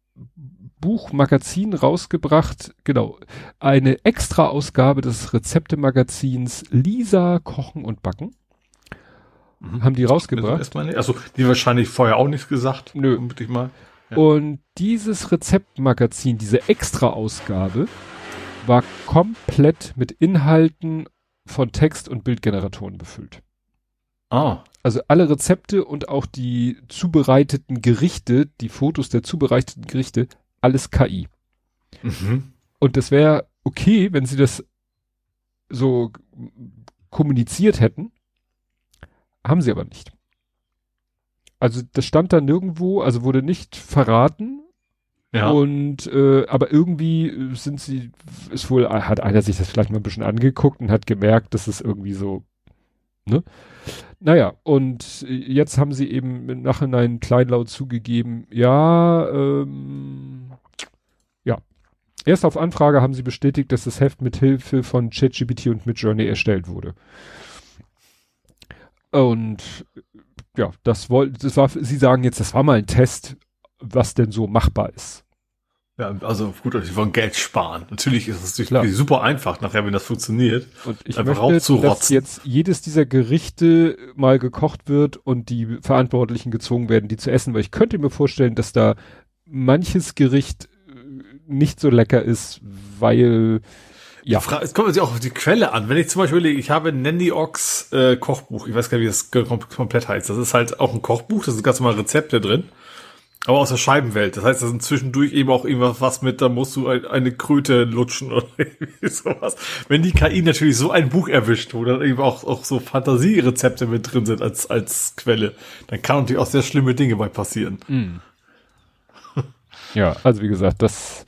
Buchmagazin rausgebracht, genau, eine Extra-Ausgabe des Rezeptemagazins Lisa Kochen und Backen. Haben die rausgebracht. Erstmal nicht. Also, die wahrscheinlich vorher auch nichts gesagt. Nö. vermute ich mal. Ja. Und dieses Rezeptmagazin, diese Extra-Ausgabe, war komplett mit Inhalten von Text- und Bildgeneratoren befüllt. Ah. Also alle Rezepte und auch die zubereiteten Gerichte, die Fotos der zubereiteten Gerichte, alles KI. Mhm. Und das wäre okay, wenn sie das so kommuniziert hätten. Haben sie aber nicht. Also das stand da nirgendwo, also wurde nicht verraten. Ja. Und äh, aber irgendwie sind sie, ist wohl, hat einer sich das vielleicht mal ein bisschen angeguckt und hat gemerkt, dass es irgendwie so, ne? Naja, und jetzt haben sie eben im Nachhinein kleinlaut zugegeben, ja, ähm, ja. Erst auf Anfrage haben sie bestätigt, dass das Heft mit Hilfe von ChatGPT und Midjourney erstellt wurde. Und ja, das wollte, das war, sie sagen jetzt, das war mal ein Test, was denn so machbar ist. Ja, also gut, die wollen Geld sparen. Natürlich ist es natürlich super einfach nachher, wenn das funktioniert. Und ich Einfach möchte, dass jetzt jedes dieser Gerichte mal gekocht wird und die Verantwortlichen gezwungen werden, die zu essen, weil ich könnte mir vorstellen, dass da manches Gericht äh, nicht so lecker ist, weil ja, Es kommt natürlich auch auf die Quelle an. Wenn ich zum Beispiel überlege, ich habe Nanny Ox äh, Kochbuch, ich weiß gar nicht, wie das komplett heißt. Das ist halt auch ein Kochbuch, da sind ganz normal Rezepte drin. Aber aus der Scheibenwelt. Das heißt, da sind zwischendurch eben auch irgendwas was mit, da musst du ein, eine Kröte lutschen oder irgendwie sowas. Wenn die KI natürlich so ein Buch erwischt, wo dann eben auch, auch so Fantasierezepte mit drin sind als, als Quelle, dann kann natürlich auch sehr schlimme Dinge bei passieren. ja, also wie gesagt, das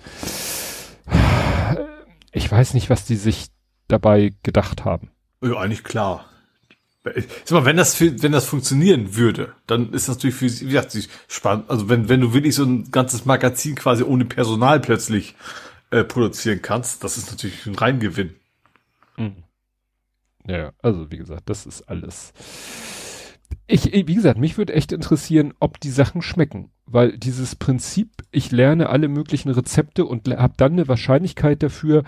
ich weiß nicht, was die sich dabei gedacht haben. Ja, eigentlich klar. Sag mal, wenn das, für, wenn das funktionieren würde, dann ist das natürlich für sie, wie gesagt, spannend. Also wenn, wenn du wirklich so ein ganzes Magazin quasi ohne Personal plötzlich äh, produzieren kannst, das ist natürlich ein Reingewinn. Ja, also wie gesagt, das ist alles. Ich, wie gesagt, mich würde echt interessieren, ob die Sachen schmecken, weil dieses Prinzip, ich lerne alle möglichen Rezepte und habe dann eine Wahrscheinlichkeit dafür,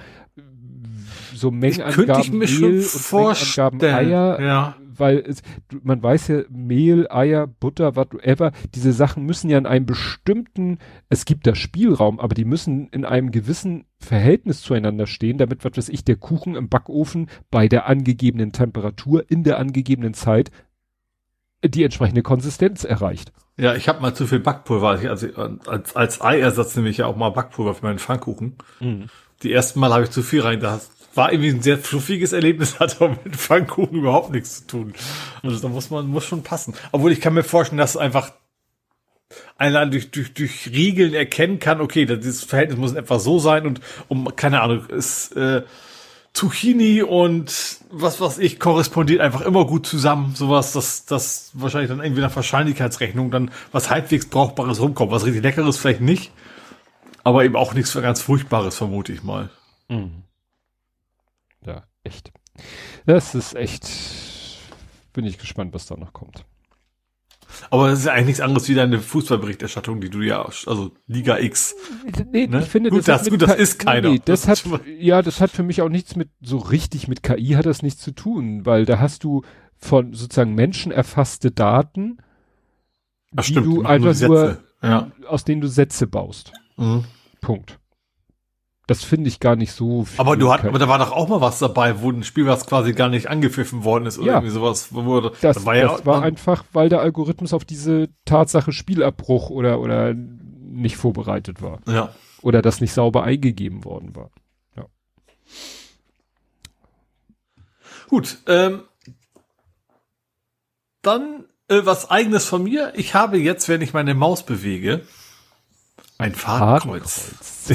so Mengenangaben könnte ich mir schon Mehl vorstellen. und Mengenangaben Eier, Ja. Weil es, man weiß ja, Mehl, Eier, Butter, whatever, diese Sachen müssen ja in einem bestimmten, es gibt da Spielraum, aber die müssen in einem gewissen Verhältnis zueinander stehen, damit, was weiß ich, der Kuchen im Backofen bei der angegebenen Temperatur in der angegebenen Zeit die entsprechende Konsistenz erreicht. Ja, ich habe mal zu viel Backpulver. Also als, als Eiersatz nehme ich ja auch mal Backpulver für meinen Pfannkuchen. Die ersten Mal habe ich zu viel rein. Das war irgendwie ein sehr fluffiges Erlebnis, hat aber mit Pfannkuchen überhaupt nichts zu tun. Also da muss man muss schon passen. Obwohl ich kann mir vorstellen, dass einfach allein durch, durch, durch Regeln erkennen kann, okay, dieses Verhältnis muss etwa so sein und um, keine Ahnung, ist äh, Zucchini und was was ich korrespondiert einfach immer gut zusammen. Sowas, dass das wahrscheinlich dann irgendwie nach Wahrscheinlichkeitsrechnung dann was halbwegs Brauchbares rumkommt. Was richtig Leckeres vielleicht nicht, aber eben auch nichts ganz Furchtbares, vermute ich mal. Mhm. Echt. Das ist echt. Bin ich gespannt, was da noch kommt. Aber das ist ja eigentlich nichts anderes wie deine Fußballberichterstattung, die du ja, also Liga X. Nee, ne? ich finde, gut, das, das gut, das ist keiner. Nee, das hat, ja, das hat für mich auch nichts mit, so richtig mit KI hat das nichts zu tun, weil da hast du von sozusagen Menschen erfasste Daten, Ach, die stimmt, du einfach nur, ja. aus denen du Sätze baust. Mhm. Punkt. Das finde ich gar nicht so viel. Aber du hat, aber da war doch auch mal was dabei, wo ein Spiel, was quasi gar nicht angepfiffen worden ist oder ja. irgendwie sowas. Wo, das, das war, ja, das war einfach, weil der Algorithmus auf diese Tatsache Spielabbruch oder, oder nicht vorbereitet war. Ja. Oder das nicht sauber eingegeben worden war. Ja. Gut, ähm, dann äh, was eigenes von mir. Ich habe jetzt, wenn ich meine Maus bewege, ein Fadenkreuz.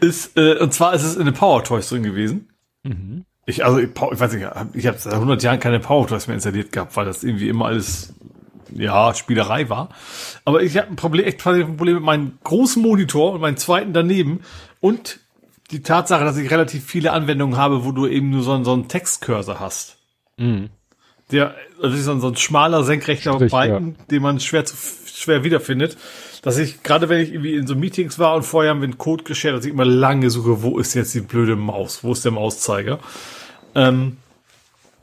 ist, äh, und zwar ist es in den Power Toys drin gewesen. Mhm. Ich, also, ich, ich weiß nicht, ich habe seit 100 Jahren keine Power Toys mehr installiert gehabt, weil das irgendwie immer alles, ja, Spielerei war. Aber ich habe ein Problem, echt ein Problem mit meinem großen Monitor und meinem zweiten daneben und die Tatsache, dass ich relativ viele Anwendungen habe, wo du eben nur so einen, so einen Textcursor hast. Mhm. Der, also so ein, so ein schmaler, senkrechter Strich, Balken, ja. den man schwer zu, schwer wiederfindet dass ich, gerade wenn ich irgendwie in so Meetings war und vorher haben wir einen Code geshared, dass ich immer lange suche, wo ist jetzt die blöde Maus, wo ist der Mauszeiger. Ähm,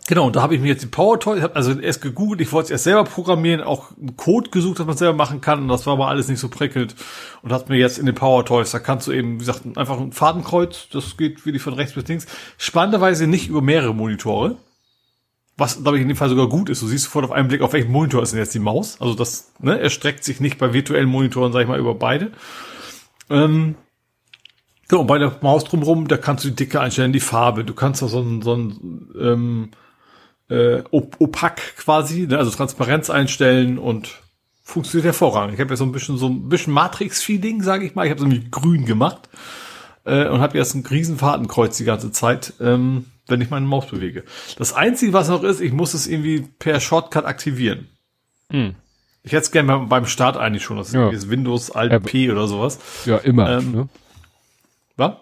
genau, und da habe ich mir jetzt die PowerToy, ich habe also erst gegoogelt, ich wollte es erst selber programmieren, auch einen Code gesucht, dass man selber machen kann, und das war aber alles nicht so prickelnd und hat mir jetzt in den PowerToys, da kannst du eben, wie gesagt, einfach ein Fadenkreuz, das geht wirklich von rechts bis links, spannenderweise nicht über mehrere Monitore, was, glaube ich, in dem Fall sogar gut ist. Du siehst sofort auf einen Blick, auf welchem Monitor ist denn jetzt die Maus. Also das ne, erstreckt sich nicht bei virtuellen Monitoren, sag ich mal, über beide. Ähm, genau, und bei der Maus drumherum, da kannst du die Dicke einstellen, die Farbe. Du kannst da so ein, so ein ähm, äh, opak quasi, ne, also Transparenz einstellen und funktioniert hervorragend. Ich habe ja so ein bisschen so ein bisschen Matrix-Feeling, sage ich mal. Ich habe so ein grün gemacht äh, und habe jetzt ein Riesenfahrtenkreuz die ganze Zeit. Ähm, wenn ich meine Maus bewege. Das Einzige, was noch ist, ich muss es irgendwie per Shortcut aktivieren. Hm. Ich hätte es gerne beim Start eigentlich schon. Das ist, ja. Windows Alt P oder sowas. Ja, immer. Ähm, ne? Was?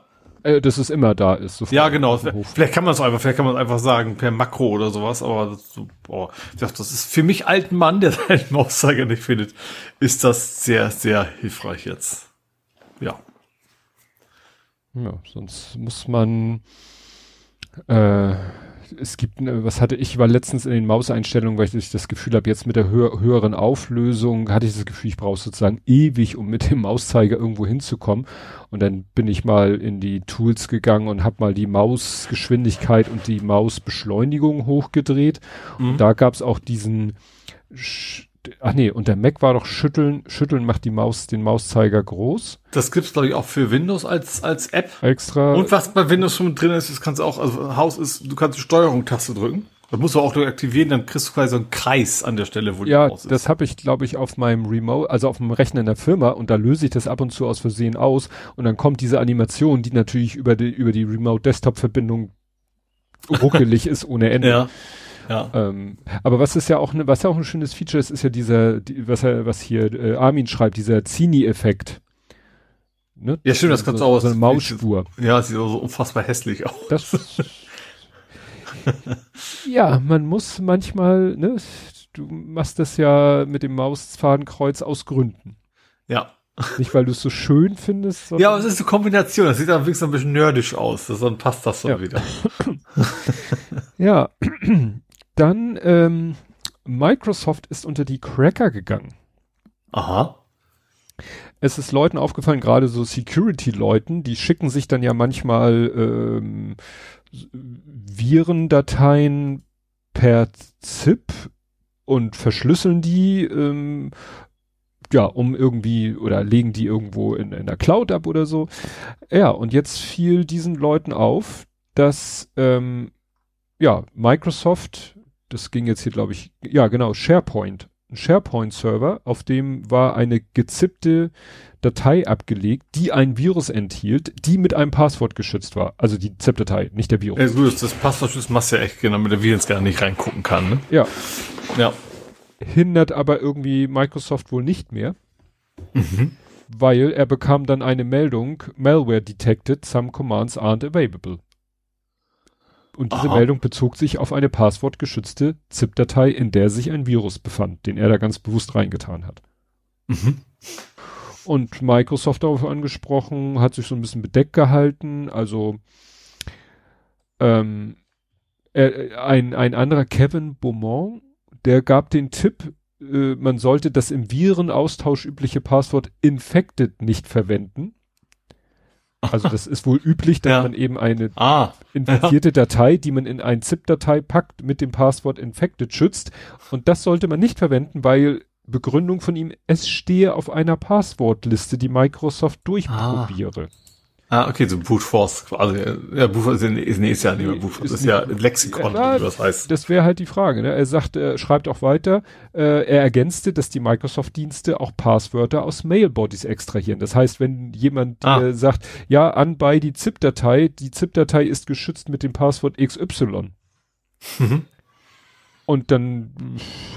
Äh, dass es immer da ist. Ja, genau. Vielleicht kann man es einfach, vielleicht kann man einfach sagen per Makro oder sowas. Aber das, boah, das ist für mich alten Mann, der seinen Mauszeiger nicht findet, ist das sehr, sehr hilfreich jetzt. Ja. Ja, sonst muss man äh, es gibt, was hatte ich, war letztens in den Mauseinstellungen, weil ich das Gefühl habe, jetzt mit der höher, höheren Auflösung hatte ich das Gefühl, ich brauche sozusagen ewig, um mit dem Mauszeiger irgendwo hinzukommen. Und dann bin ich mal in die Tools gegangen und habe mal die Mausgeschwindigkeit und die Mausbeschleunigung hochgedreht. Mhm. Und da gab es auch diesen ach nee, und der Mac war doch schütteln, schütteln macht die Maus, den Mauszeiger groß. Das gibt's glaube ich auch für Windows als, als App. Extra. Und was bei Windows schon drin ist, das kannst du auch, also Haus ist, du kannst die Steuerung-Taste drücken. Das musst du auch aktivieren, dann kriegst du quasi so einen Kreis an der Stelle, wo die ja, Maus ist. Ja, das habe ich, glaube ich, auf meinem Remote, also auf dem Rechner in der Firma und da löse ich das ab und zu aus Versehen aus und dann kommt diese Animation, die natürlich über die, über die Remote-Desktop-Verbindung ruckelig ist ohne Ende. Ja. Ja. Ähm, aber was ist ja auch ne, was ja auch ein schönes Feature ist, ist ja dieser, die, was er, was hier äh, Armin schreibt, dieser Zini-Effekt. Ne? Ja, stimmt, das kannst du auch. So eine Mausspur. Ja, sieht so unfassbar hässlich aus. Das, ja, man muss manchmal, ne, du machst das ja mit dem Mausfadenkreuz aus Gründen. Ja. Nicht, weil du es so schön findest. Ja, aber es ist eine Kombination. Das sieht dann wirklich so ein bisschen nerdisch aus. Dann passt das so ja. wieder. ja. Dann ähm, Microsoft ist unter die Cracker gegangen. Aha. Es ist Leuten aufgefallen, gerade so Security-Leuten, die schicken sich dann ja manchmal ähm, Virendateien per ZIP und verschlüsseln die, ähm, ja, um irgendwie oder legen die irgendwo in, in der Cloud ab oder so. Ja, und jetzt fiel diesen Leuten auf, dass ähm, ja Microsoft das ging jetzt hier, glaube ich, ja genau, SharePoint einen SharePoint-Server, auf dem war eine gezippte Datei abgelegt, die ein Virus enthielt, die mit einem Passwort geschützt war. Also die ZIP-Datei, nicht der Virus. Ja, gut, das Passwort das machst du ja echt genau, damit der Virus gar nicht reingucken kann, ne? Ja. Ja. Hindert aber irgendwie Microsoft wohl nicht mehr. Mhm. Weil er bekam dann eine Meldung, Malware detected, some commands aren't available. Und diese Aha. Meldung bezog sich auf eine passwortgeschützte ZIP-Datei, in der sich ein Virus befand, den er da ganz bewusst reingetan hat. Mhm. Und Microsoft darauf angesprochen, hat sich so ein bisschen bedeckt gehalten. Also ähm, äh, ein, ein anderer Kevin Beaumont, der gab den Tipp, äh, man sollte das im Virenaustausch übliche Passwort infected nicht verwenden. Also das ist wohl üblich, dass Ja. man eben eine Ah. infizierte Datei, die man in ein ZIP-Datei packt, mit dem Passwort infected schützt. Und das sollte man nicht verwenden, weil Begründung von ihm, es stehe auf einer Passwortliste, die Microsoft durchprobiere. Ah, okay, so Brute Force quasi. Ja, Brute Force ist, nee, ist ja nicht mehr Brute Force, Ist ist, ja Lexikon, Ja, wie das heißt. Das wäre halt die Frage. Ne? Er sagt, er schreibt auch weiter, äh, er ergänzte, dass die Microsoft-Dienste auch Passwörter aus Mailbodies extrahieren. Das heißt, wenn jemand Ah. äh, sagt, ja, an bei die ZIP-Datei, die ZIP-Datei ist geschützt mit dem Passwort XY. Mhm. Und dann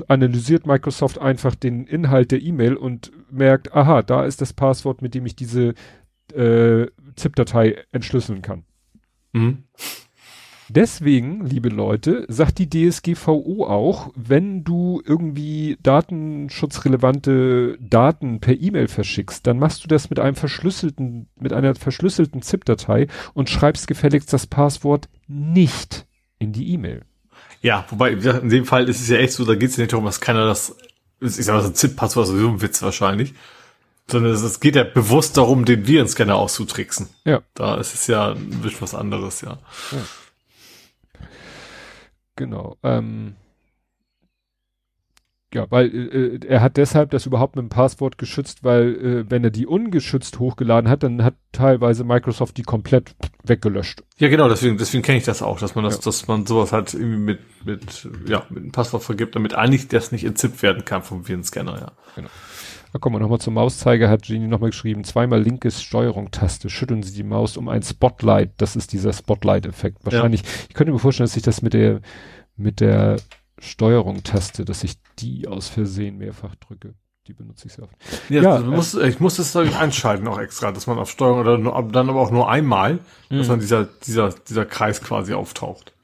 analysiert Microsoft einfach den Inhalt der E-Mail und merkt, aha, da ist das Passwort, mit dem ich diese äh, ZIP-Datei entschlüsseln kann. Mhm. Deswegen, liebe Leute, sagt die DSGVO auch, wenn du irgendwie datenschutzrelevante Daten per E-Mail verschickst, dann machst du das mit einem verschlüsselten, mit einer verschlüsselten ZIP-Datei und schreibst gefälligst das Passwort nicht in die E-Mail. Ja, wobei, in dem Fall ist es ja echt so, da geht es ja nicht darum, dass keiner das, ich sag mal, so ein ZIP-Passwort ist sowieso ein Witz wahrscheinlich, sondern es, geht ja bewusst darum, den Virenscanner auszutricksen. Ja. Da ist es ja ein bisschen was anderes, ja. Genau. Ähm, ja, weil äh, er hat deshalb das überhaupt mit dem Passwort geschützt, weil äh, wenn er die ungeschützt hochgeladen hat, dann hat teilweise Microsoft die komplett weggelöscht. Ja, genau, deswegen, deswegen kenne ich das auch, dass man das, Ja. dass man sowas halt irgendwie mit, mit, ja, mit einem Passwort vergibt, damit eigentlich das nicht entzippt werden kann vom Virenscanner, ja. Da kommen wir nochmal zum Mauszeiger, hat Genie nochmal geschrieben, zweimal linkes Steuerung-Taste, schütteln Sie die Maus um ein Spotlight, das ist dieser Spotlight-Effekt. Wahrscheinlich, ich könnte mir vorstellen, dass ich das mit der, mit der Steuerung-Taste, dass ich die aus Versehen mehrfach drücke. Die benutze ich sehr oft. Ja, Ja, du musst, ich muss das glaub ich, einschalten auch extra, dass man auf Steuerung oder nur, dann aber auch nur einmal, dass Mhm. dann dieser, dieser, dieser Kreis quasi auftaucht.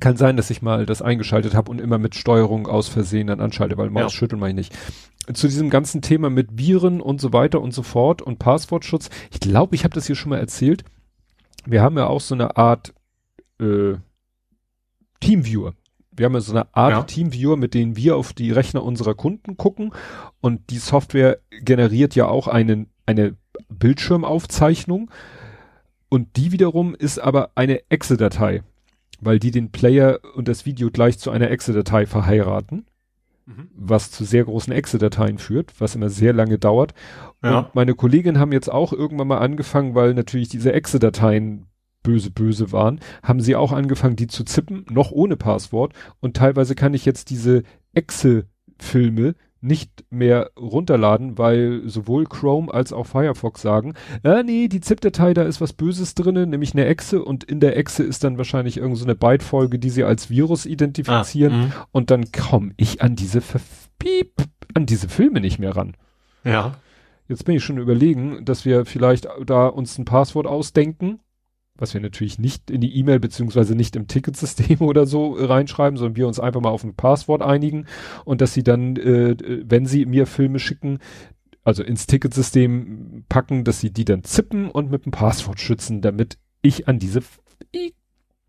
Kann sein, dass ich mal das eingeschaltet habe und immer mit Steuerung aus Versehen dann anschalte, weil Maus Ja. schütteln meine ich nicht. Zu diesem ganzen Thema mit Viren und so weiter und so fort und Passwortschutz. Ich glaube, ich habe das hier schon mal erzählt. Wir haben ja auch so eine Art äh, Teamviewer. Wir haben ja so eine Art Ja. Teamviewer, mit denen wir auf die Rechner unserer Kunden gucken und die Software generiert ja auch einen, eine Bildschirmaufzeichnung und die wiederum ist aber eine Exe-Datei, weil die den Player und das Video gleich zu einer Exe-Datei verheiraten, Mhm. was zu sehr großen Exe-Dateien führt, was immer sehr lange dauert. Ja. Und meine Kolleginnen haben jetzt auch irgendwann mal angefangen, weil natürlich diese Exe-Dateien böse, böse waren, haben sie auch angefangen, die zu zippen, noch ohne Passwort. Und teilweise kann ich jetzt diese Exe-Filme nicht mehr runterladen, weil sowohl Chrome als auch Firefox sagen, äh, nee, die ZIP-Datei, da ist was Böses drinne, nämlich eine Exe und in der Exe ist dann wahrscheinlich irgendeine so eine Bytefolge, die sie als Virus identifizieren Ah, mhm. und dann komme ich an diese Ver Piep, an diese Filme nicht mehr ran. Ja. Jetzt bin ich schon überlegen, dass wir vielleicht da uns ein Passwort ausdenken, was wir natürlich nicht in die E-Mail beziehungsweise nicht im Ticketsystem oder so reinschreiben, sondern wir uns einfach mal auf ein Passwort einigen und dass sie dann, äh, wenn sie mir Filme schicken, also ins Ticketsystem packen, dass sie die dann zippen und mit dem Passwort schützen, damit ich an diese I-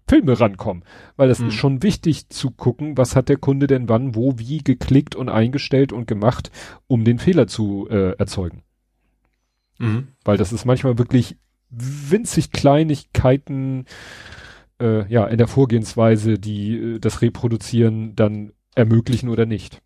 Filme rankomme. Weil das Mhm. ist schon wichtig zu gucken, was hat der Kunde denn wann, wo, wie geklickt und eingestellt und gemacht, um den Fehler zu äh, erzeugen. Mhm. Weil das ist manchmal wirklich winzig Kleinigkeiten, äh, ja, in der Vorgehensweise, die äh, das Reproduzieren dann ermöglichen oder nicht.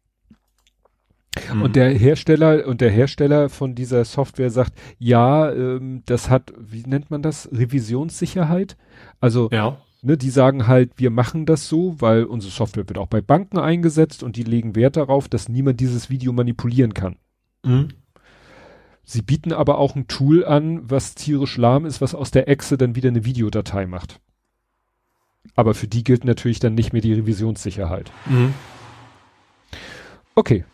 Mhm. Und der Hersteller und der Hersteller von dieser Software sagt, ja, ähm, das hat, wie nennt man das, Revisionssicherheit? Also ja. ne, die sagen halt, wir machen das so, weil unsere Software wird auch bei Banken eingesetzt und die legen Wert darauf, dass niemand dieses Video manipulieren kann. Mhm. Sie bieten aber auch ein Tool an, was tierisch lahm ist, was aus der Exe dann wieder eine Videodatei macht. Aber für die gilt natürlich dann nicht mehr die Revisionssicherheit. Mhm. Okay.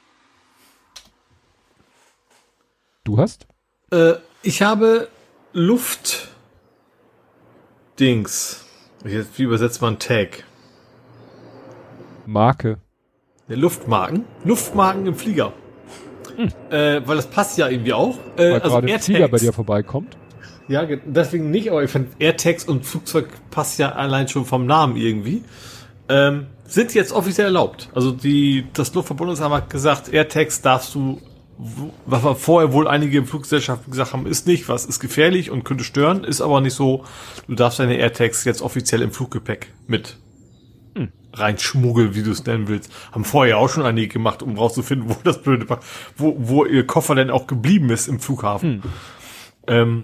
Du hast? Äh, ich habe Luft Dings. Wie übersetzt man Tag? Marke. Luftmarken? Luftmarken im Flieger. Hm. Äh, weil das passt ja irgendwie auch. Äh, weil also gerade AirTags. Flieger bei dir vorbeikommt. Ja, deswegen nicht, aber ich finde AirTags und Flugzeug passt ja allein schon vom Namen irgendwie. Ähm, sind jetzt offiziell erlaubt. Also die, das Luftverbundesamt hat gesagt, AirTags darfst du, was vorher wohl einige Fluggesellschaften gesagt haben, ist nicht, was ist gefährlich und könnte stören, ist aber nicht so. Du darfst deine AirTags jetzt offiziell im Fluggepäck mit. Reinschmuggeln, wie du es nennen willst. Haben vorher auch schon einige gemacht, um rauszufinden, wo das blöde, wo, wo ihr Koffer denn auch geblieben ist im Flughafen. Hm. Ähm,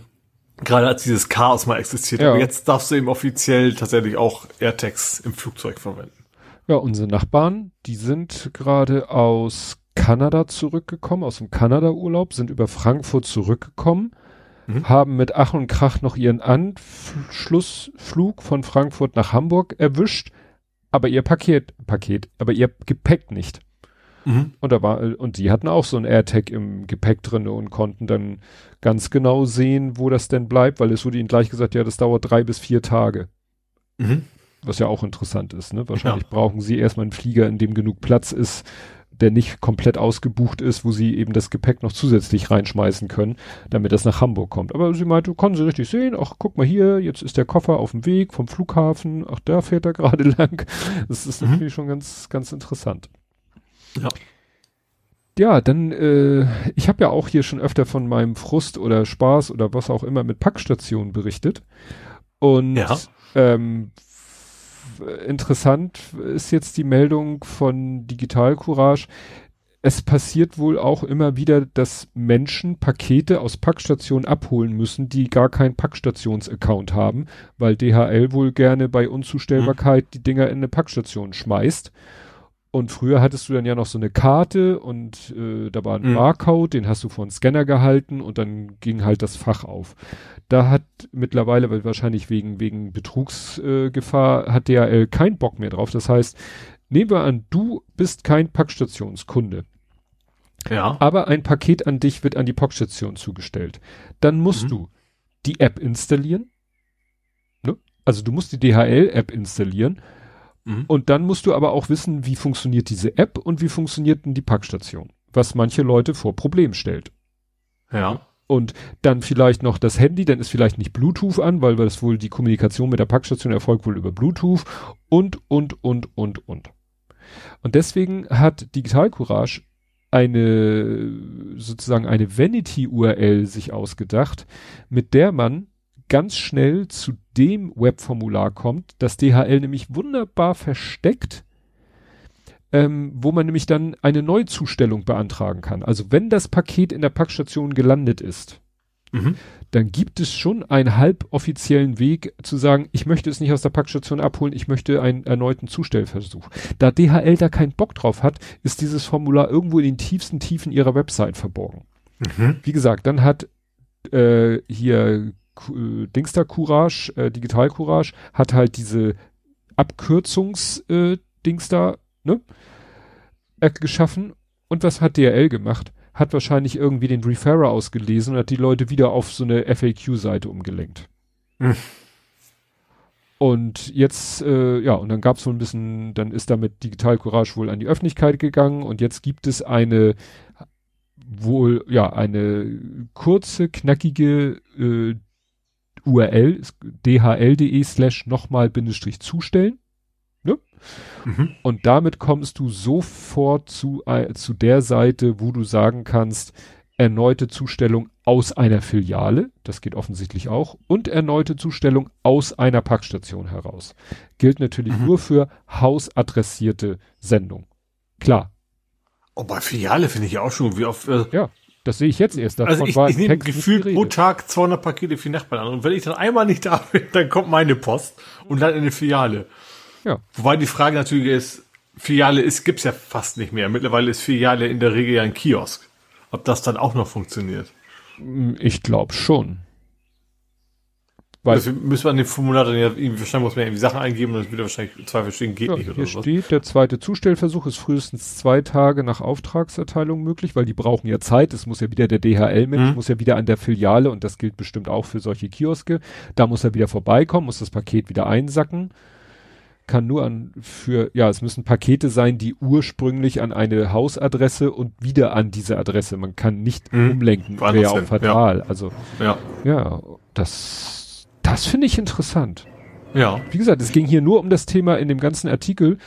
Gerade als dieses Chaos mal existiert. Ja. Aber jetzt darfst du eben offiziell tatsächlich auch AirTags im Flugzeug verwenden. Ja, unsere Nachbarn, die sind gerade aus Kanada zurückgekommen, aus dem Kanada-Urlaub, sind über Frankfurt zurückgekommen, mhm. haben mit Ach und Krach noch ihren Anschlussflug von Frankfurt nach Hamburg erwischt, aber ihr Paket, Paket, aber ihr Gepäck nicht. Mhm. Und da war, und die hatten auch so ein AirTag im Gepäck drinne und konnten dann ganz genau sehen, wo das denn bleibt, weil es wurde ihnen gleich gesagt, ja, das dauert drei bis vier Tage. Mhm. Was ja auch interessant ist, ne? Wahrscheinlich ja. brauchen sie erstmal einen Flieger, in dem genug Platz ist, der nicht komplett ausgebucht ist, wo sie eben das Gepäck noch zusätzlich reinschmeißen können, damit das nach Hamburg kommt. Aber sie meinte, konnten sie richtig sehen, ach, guck mal hier, jetzt ist der Koffer auf dem Weg vom Flughafen, ach, da fährt er gerade lang. Das ist mhm. natürlich schon ganz, ganz interessant. Ja. Ja, dann, äh, ich habe ja auch hier schon öfter von meinem Frust oder Spaß oder was auch immer mit Packstationen berichtet. Und ja. ähm, interessant ist jetzt die Meldung von Digital Courage. Es passiert wohl auch immer wieder, dass Menschen Pakete aus Packstationen abholen müssen, die gar keinen Packstations-Account haben, weil DHL wohl gerne bei Unzustellbarkeit mhm. die Dinger in eine Packstation schmeißt. Und früher hattest du dann ja noch so eine Karte und äh, da war ein mhm. Barcode, den hast du vor einen Scanner gehalten und dann ging halt das Fach auf. Da hat mittlerweile, weil wahrscheinlich wegen, wegen Betrugsgefahr, äh, hat DHL keinen Bock mehr drauf. Das heißt, nehmen wir an, du bist kein Packstationskunde. Ja. Aber ein Paket an dich wird an die Packstation zugestellt. Dann musst mhm. du die App installieren. Ne? Also du musst die DHL-App installieren Mhm. Und dann musst du aber auch wissen, wie funktioniert diese App und wie funktioniert denn die Packstation, was manche Leute vor Problem stellt. Ja. Und dann vielleicht noch das Handy, dann ist vielleicht nicht Bluetooth an, weil das wohl die Kommunikation mit der Packstation erfolgt wohl über Bluetooth und, und, und, und, und. Und deswegen hat Digital Courage eine, sozusagen eine Vanity-URL sich ausgedacht, mit der man ganz schnell zu dem Webformular kommt, das DHL nämlich wunderbar versteckt, ähm, wo man nämlich dann eine Neuzustellung beantragen kann. Also wenn das Paket in der Packstation gelandet ist, mhm. dann gibt es schon einen halboffiziellen Weg zu sagen, ich möchte es nicht aus der Packstation abholen, ich möchte einen erneuten Zustellversuch. Da DHL da keinen Bock drauf hat, ist dieses Formular irgendwo in den tiefsten Tiefen ihrer Website verborgen. Mhm. Wie gesagt, dann hat äh, hier äh, Dingster Courage, äh, Digital Courage, hat halt diese Abkürzungs äh, da, ne, äh, geschaffen. Und was hat DRL gemacht? Hat wahrscheinlich irgendwie den Referrer ausgelesen und hat die Leute wieder auf so eine FAQ-Seite umgelenkt. Hm. Und jetzt, äh, ja, und dann gab es so ein bisschen, dann ist damit Digital Courage wohl an die Öffentlichkeit gegangen und jetzt gibt es eine wohl, ja, eine kurze, knackige äh, URL dhl.de slash nochmal Bindestrich zustellen. Ne? Mhm. Und damit kommst du sofort zu, äh, zu der Seite, wo du sagen kannst, erneute Zustellung aus einer Filiale, das geht offensichtlich auch, und erneute Zustellung aus einer Packstation heraus. Gilt natürlich mhm. nur für hausadressierte Sendung. Klar. Oh, bei Filiale finde ich auch schon, wie oft. Äh, ja. Das sehe ich jetzt erst. Davon also ich, ich nehme gefühlt pro Tag 200 Pakete für Nachbarn an. Und wenn ich dann einmal nicht da bin, dann kommt meine Post und dann in eine Filiale. Ja. Wobei die Frage natürlich ist, Filiale ist, gibt's ja fast nicht mehr. Mittlerweile ist Filiale in der Regel ja ein Kiosk. Ob das dann auch noch funktioniert? Ich glaube schon. Weil also müssen wir an dem Formular dann ja irgendwie, wahrscheinlich muss man irgendwie Sachen eingeben und dann wird wahrscheinlich zwei verstehen, geht ja, nicht oder Hier steht, der zweite Zustellversuch ist frühestens zwei Tage nach Auftragserteilung möglich, weil die brauchen ja Zeit. Es muss ja wieder der DHL-Mensch, mhm. muss ja wieder an der Filiale und das gilt bestimmt auch für solche Kioske. Da muss er wieder vorbeikommen, muss das Paket wieder einsacken. Kann nur an für, ja, es müssen Pakete sein, die ursprünglich an eine Hausadresse und wieder an diese Adresse. Man kann nicht mhm. umlenken, wäre ja auch fatal. Ja. Also, ja, ja das das finde ich interessant. Ja. Wie gesagt, es ging hier nur um das Thema in dem ganzen Artikel,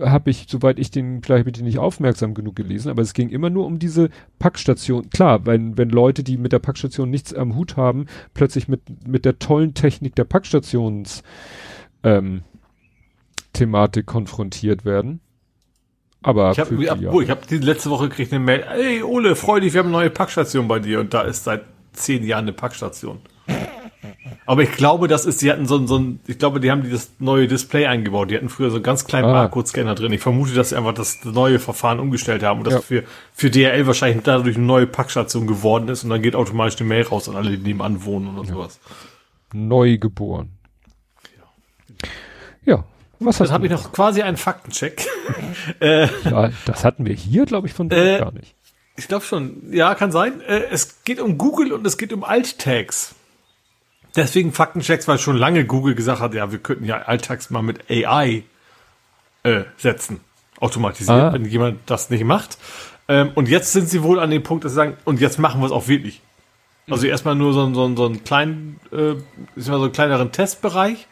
habe ich, soweit ich den, vielleicht bin ich nicht aufmerksam genug gelesen, aber es ging immer nur um diese Packstation. Klar, wenn, wenn Leute, die mit der Packstation nichts am Hut haben, plötzlich mit, mit der tollen Technik der Packstations, ähm, Thematik konfrontiert werden. Aber ich habe ja. ich hab die letzte Woche gekriegt eine Mail, ey Ole, freu dich, wir haben eine neue Packstation bei dir und da ist seit zehn Jahren eine Packstation. Aber ich glaube, das ist, die hatten so ein, so ein, ich glaube, die haben das neue Display eingebaut. Die hatten früher so einen ganz kleinen ah. Barcode-Scanner drin. Ich vermute, dass sie einfach das neue Verfahren umgestellt haben und das ja. für, für DRL wahrscheinlich dadurch eine neue Packstation geworden ist und dann geht automatisch eine Mail raus an alle, die nebenan wohnen oder ja. sowas. Neu geboren. Ja. ja. Was Dann habe ich noch quasi einen Faktencheck. Äh, ja, das hatten wir hier, glaube ich, von äh, gar nicht. Ich glaube schon. Ja, kann sein. Äh, es geht um Google und es geht um Alt-Tags. Deswegen Faktenchecks, weil schon lange Google gesagt hat, ja, wir könnten ja Alltags mal mit AI äh, setzen, automatisiert, ah. wenn jemand das nicht macht. Ähm, und jetzt sind sie wohl an dem Punkt, dass sie sagen, und jetzt machen wir es auch wirklich. Also mhm. erstmal nur so, so, so einen kleinen, äh, so einen kleineren Testbereich.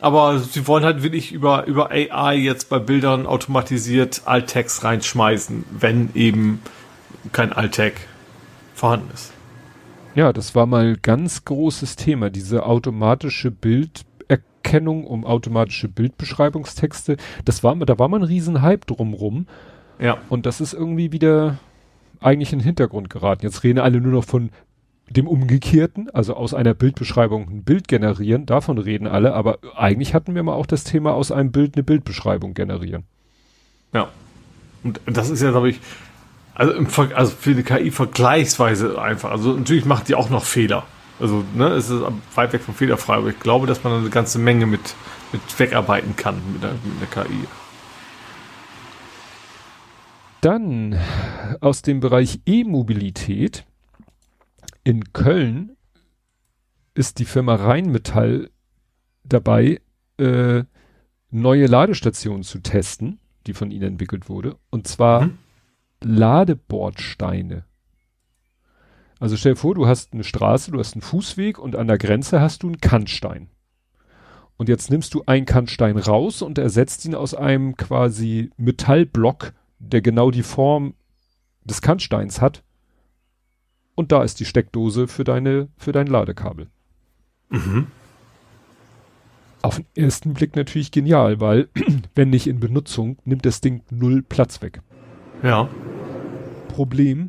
Aber sie wollen halt wirklich über, über AI jetzt bei Bildern automatisiert Alt-Tags reinschmeißen, wenn eben kein Alt-Tag vorhanden ist. Ja, das war mal ganz großes Thema, diese automatische Bilderkennung um automatische Bildbeschreibungstexte. Das war, da war mal ein Riesenhype drumrum. Ja. Und das ist irgendwie wieder eigentlich in den Hintergrund geraten. Jetzt reden alle nur noch von dem Umgekehrten, also aus einer Bildbeschreibung ein Bild generieren, davon reden alle, aber eigentlich hatten wir mal auch das Thema aus einem Bild eine Bildbeschreibung generieren. Ja. Und das ist ja, glaube ich, also, im Ver also für die KI vergleichsweise einfach. Also natürlich macht die auch noch Fehler. Also ne, es ist weit weg von fehlerfrei, aber ich glaube, dass man eine ganze Menge mit, mit wegarbeiten kann mit der, mit der KI. Dann aus dem Bereich E-Mobilität in Köln ist die Firma Rheinmetall dabei, äh, neue Ladestationen zu testen, die von ihnen entwickelt wurde. Und zwar mhm. Ladebordsteine. Also stell dir vor, du hast eine Straße, du hast einen Fußweg und an der Grenze hast du einen Kannstein. Und jetzt nimmst du einen Kannstein raus und ersetzt ihn aus einem quasi Metallblock, der genau die Form des Kannsteins hat. Und da ist die Steckdose für deine, für dein Ladekabel. Mhm. Auf den ersten Blick natürlich genial, weil, wenn nicht in Benutzung, nimmt das Ding null Platz weg. Ja. Problem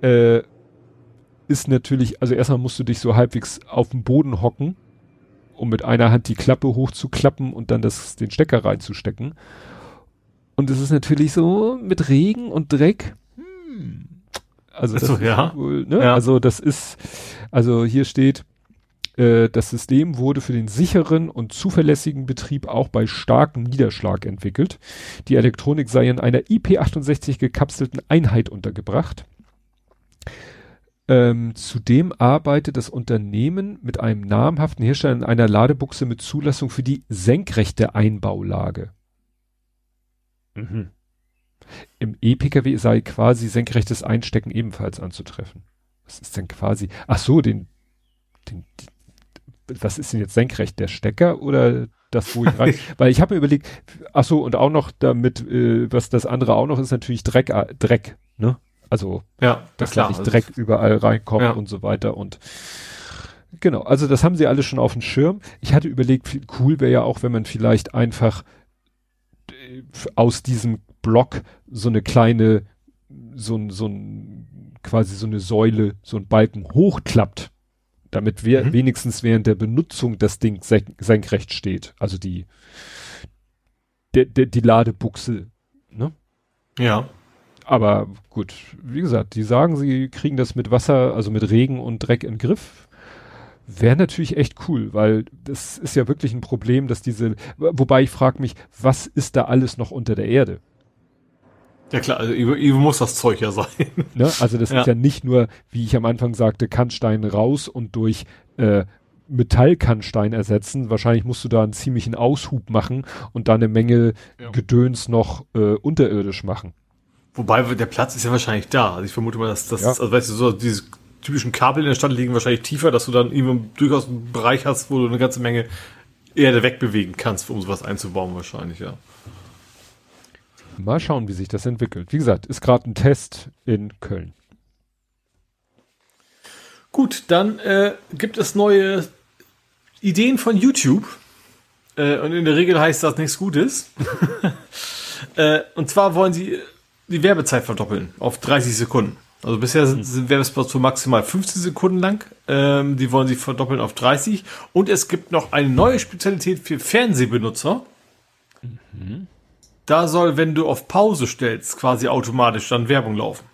äh, ist natürlich, also erstmal musst du dich so halbwegs auf den Boden hocken, um mit einer Hand die Klappe hochzuklappen und dann das, den Stecker reinzustecken. Und es ist natürlich so mit Regen und Dreck. Hm. Also das so, ja. Wohl, ne? ja. Also das ist, also hier steht, äh, das System wurde für den sicheren und zuverlässigen Betrieb auch bei starkem Niederschlag entwickelt. Die Elektronik sei in einer IP68 gekapselten Einheit untergebracht. Ähm, zudem arbeitet das Unternehmen mit einem namhaften Hersteller in einer Ladebuchse mit Zulassung für die senkrechte Einbaulage. Mhm. Im E-Pkw sei quasi senkrechtes Einstecken ebenfalls anzutreffen. Was ist denn quasi? Ach so, den, den, was ist denn jetzt senkrecht, der Stecker oder das, wo ich rein, weil ich habe mir überlegt, ach so, und auch noch damit, äh, was das andere auch noch ist, natürlich Dreck, äh, Dreck, ne? Also, ja, dass klar, da nicht Dreck überall reinkommt ja. und so weiter und genau, also das haben sie alle schon auf dem Schirm. Ich hatte überlegt, cool wäre ja auch, wenn man vielleicht einfach äh, aus diesem Block so eine kleine, so ein, so ein quasi so eine Säule, so ein Balken hochklappt, damit wir mhm. wenigstens während der Benutzung das Ding senkrecht steht. Also die, der, der, die Ladebuchse, ne? Ja. Aber gut, wie gesagt, die sagen, sie kriegen das mit Wasser, also mit Regen und Dreck in den Griff. Wäre natürlich echt cool, weil das ist ja wirklich ein Problem, dass diese, wobei ich frage mich, was ist da alles noch unter der Erde? Ja klar, also irgendwo muss das Zeug ja sein. Ne? Also das ja. ist ja nicht nur, wie ich am Anfang sagte, Kannstein raus und durch äh, Metallkannstein ersetzen. Wahrscheinlich musst du da einen ziemlichen Aushub machen und da eine Menge ja. Gedöns noch äh, unterirdisch machen. Wobei der Platz ist ja wahrscheinlich da. Also ich vermute mal, dass das, ja. also weißt du, so diese typischen Kabel in der Stadt liegen wahrscheinlich tiefer, dass du dann eben durchaus einen Bereich hast, wo du eine ganze Menge Erde wegbewegen kannst, um sowas einzubauen wahrscheinlich, ja. Mal schauen, wie sich das entwickelt. Wie gesagt, ist gerade ein Test in Köln. Gut, dann äh, gibt es neue Ideen von YouTube. Äh, und in der Regel heißt das nichts Gutes. äh, und zwar wollen sie die Werbezeit verdoppeln auf 30 Sekunden. Also bisher sind, sind Werbespots für maximal 15 Sekunden lang. Ähm, die wollen sie verdoppeln auf 30. Und es gibt noch eine neue Spezialität für Fernsehbenutzer. Mhm. Da soll, wenn du auf Pause stellst, quasi automatisch dann Werbung laufen.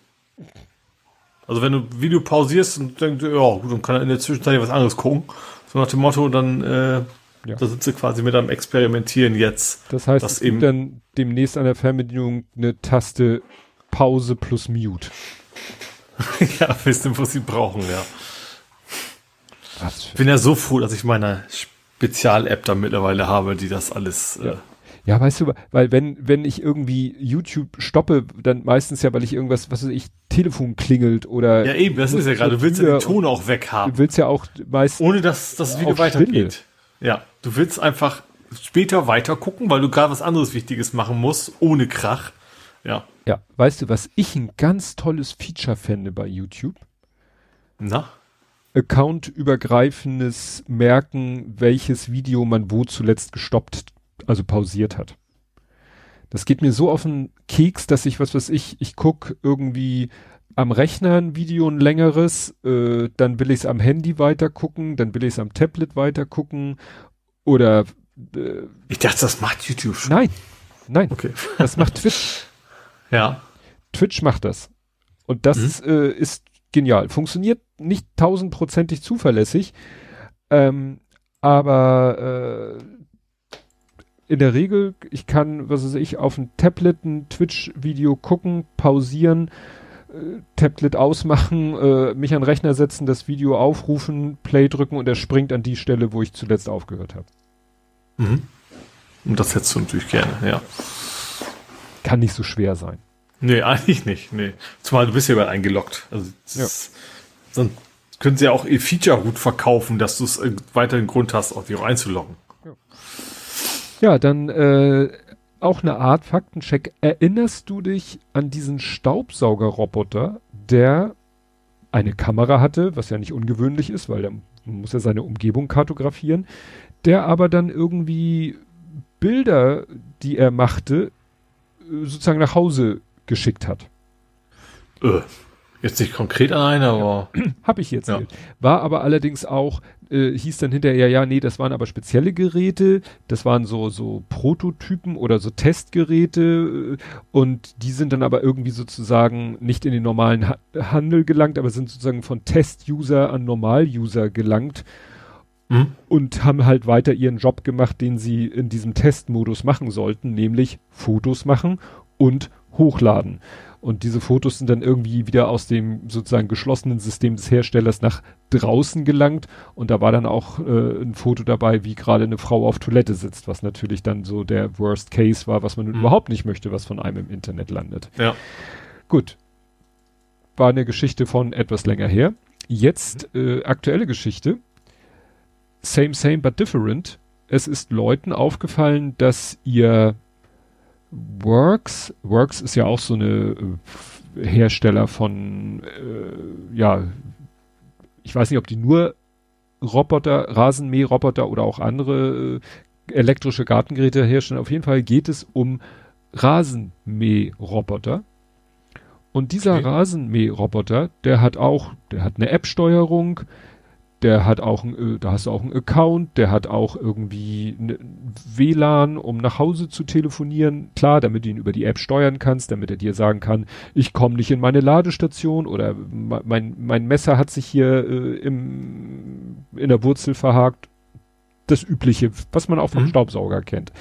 Also wenn du Video pausierst und denkst, ja gut, dann kann er in der Zwischenzeit was anderes gucken. So nach dem Motto, dann äh, ja. Da sind sie quasi mit am Experimentieren jetzt. Das heißt, es gibt dann demnächst an der Fernbedienung eine Taste Pause plus Mute. ja, wissen, was sie brauchen, ja. Ich bin ja so froh, dass ich meine Spezial-App da mittlerweile habe, die das alles. Ja. Äh, ja, weißt du, weil wenn, wenn ich irgendwie YouTube stoppe, dann meistens ja, weil ich irgendwas, was weiß ich, Telefon klingelt oder. Ja, eben, das ist ja gerade. Du willst ja den Ton auch weghaben. Du willst ja auch meistens. Ohne dass das Video weitergeht. Ja, du willst einfach später weiter gucken, weil du gerade was anderes Wichtiges machen musst, ohne Krach. Ja. Ja, weißt du, was ich ein ganz tolles Feature fände bei YouTube? Na? Account-übergreifendes Merken, welches Video man wo zuletzt gestoppt, also pausiert hat. Das geht mir so auf den Keks, dass ich, was weiß ich, ich guck irgendwie am Rechner ein Video ein längeres, äh, dann will ich es am Handy weiter gucken, dann will ich es am Tablet weiter gucken oder äh, Ich dachte, das macht YouTube schon. Nein, nein, okay. das macht Twitch. Ja. Twitch macht das. Und das mhm. äh, ist genial. Funktioniert nicht tausendprozentig zuverlässig, ähm, aber äh, in der Regel, ich kann, was weiß ich, auf dem Tablet ein Twitch-Video gucken, pausieren, äh, Tablet ausmachen, äh, mich an den Rechner setzen, das Video aufrufen, Play drücken und er springt an die Stelle, wo ich zuletzt aufgehört habe. Mhm. Und das hättest du natürlich gerne, ja. Kann nicht so schwer sein. Nee, eigentlich nicht. Nee. Zumal du bist ja überall eingeloggt. Also ja. dann können sie ja auch ihr Feature gut verkaufen, dass du es äh, weiterhin Grund hast, auch dich auch einzuloggen. Ja, ja dann äh, auch eine Art Faktencheck. Erinnerst du dich an diesen Staubsaugerroboter, der eine Kamera hatte, was ja nicht ungewöhnlich ist, weil der muss ja seine Umgebung kartografieren, der aber dann irgendwie Bilder, die er machte, sozusagen nach Hause geschickt hat. Äh, jetzt nicht konkret an einer, aber. Hab ich jetzt. Ja. War aber allerdings auch, äh, hieß dann hinterher, ja, nee, das waren aber spezielle Geräte, das waren so, so Prototypen oder so Testgeräte äh, und die sind dann aber irgendwie sozusagen nicht in den normalen ha Handel gelangt, aber sind sozusagen von Test-User an Normal-User gelangt mhm. und haben halt weiter ihren Job gemacht, den sie in diesem Testmodus machen sollten, nämlich Fotos machen und hochladen. Und diese Fotos sind dann irgendwie wieder aus dem sozusagen geschlossenen System des Herstellers nach draußen gelangt. Und da war dann auch äh, ein Foto dabei, wie gerade eine Frau auf Toilette sitzt, was natürlich dann so der Worst Case war, was man mhm. überhaupt nicht möchte, was von einem im Internet landet. Ja. Gut. War eine Geschichte von etwas länger her. Jetzt äh, aktuelle Geschichte. Same, same, but different. Es ist Leuten aufgefallen, dass ihr Works, Works ist ja auch so eine äh, Hersteller von, äh, ja, ich weiß nicht, ob die nur Roboter, Rasenmäherroboter oder auch andere äh, elektrische Gartengeräte herstellen. Auf jeden Fall geht es um Rasenmäherroboter. Und dieser Okay. Rasenmäherroboter, der hat auch, der hat eine App-Steuerung, der hat auch, ein, äh, da hast du auch einen Account, der hat auch irgendwie ne WLAN, um nach Hause zu telefonieren. Klar, damit du ihn über die App steuern kannst, damit er dir sagen kann, ich komme nicht in meine Ladestation oder me- mein, mein Messer hat sich hier äh, im, in der Wurzel verhakt. Das Übliche, was man auch vom Mhm. Staubsauger kennt.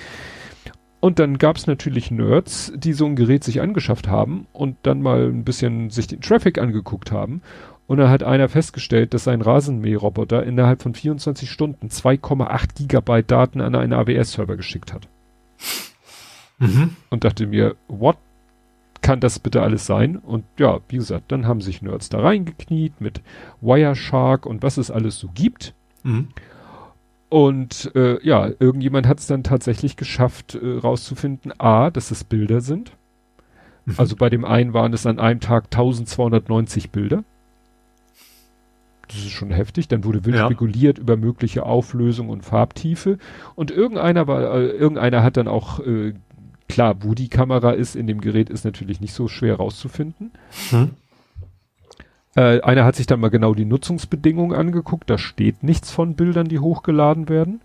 Und dann gab es natürlich Nerds, die so ein Gerät sich angeschafft haben und dann mal ein bisschen sich den Traffic angeguckt haben. Und da hat einer festgestellt, dass sein Rasenmäherroboter innerhalb von 24 Stunden 2,8 Gigabyte Daten an einen AWS-Server geschickt hat. Mhm. Und dachte mir, what kann das bitte alles sein? Und ja, wie gesagt, dann haben sich Nerds da reingekniet mit Wireshark und was es alles so gibt. Mhm. Und äh, ja, irgendjemand hat es dann tatsächlich geschafft, äh, rauszufinden, a, dass es Bilder sind. Mhm. Also bei dem einen waren es an einem Tag 1290 Bilder. Das ist schon heftig. Dann wurde wild Ja. spekuliert über mögliche Auflösung und Farbtiefe. Und irgendeiner war, äh, irgendeiner hat dann auch, äh, klar, wo die Kamera ist in dem Gerät ist natürlich nicht so schwer rauszufinden. Mhm. Äh, einer hat sich dann mal genau die Nutzungsbedingungen angeguckt. Da steht nichts von Bildern, die hochgeladen werden.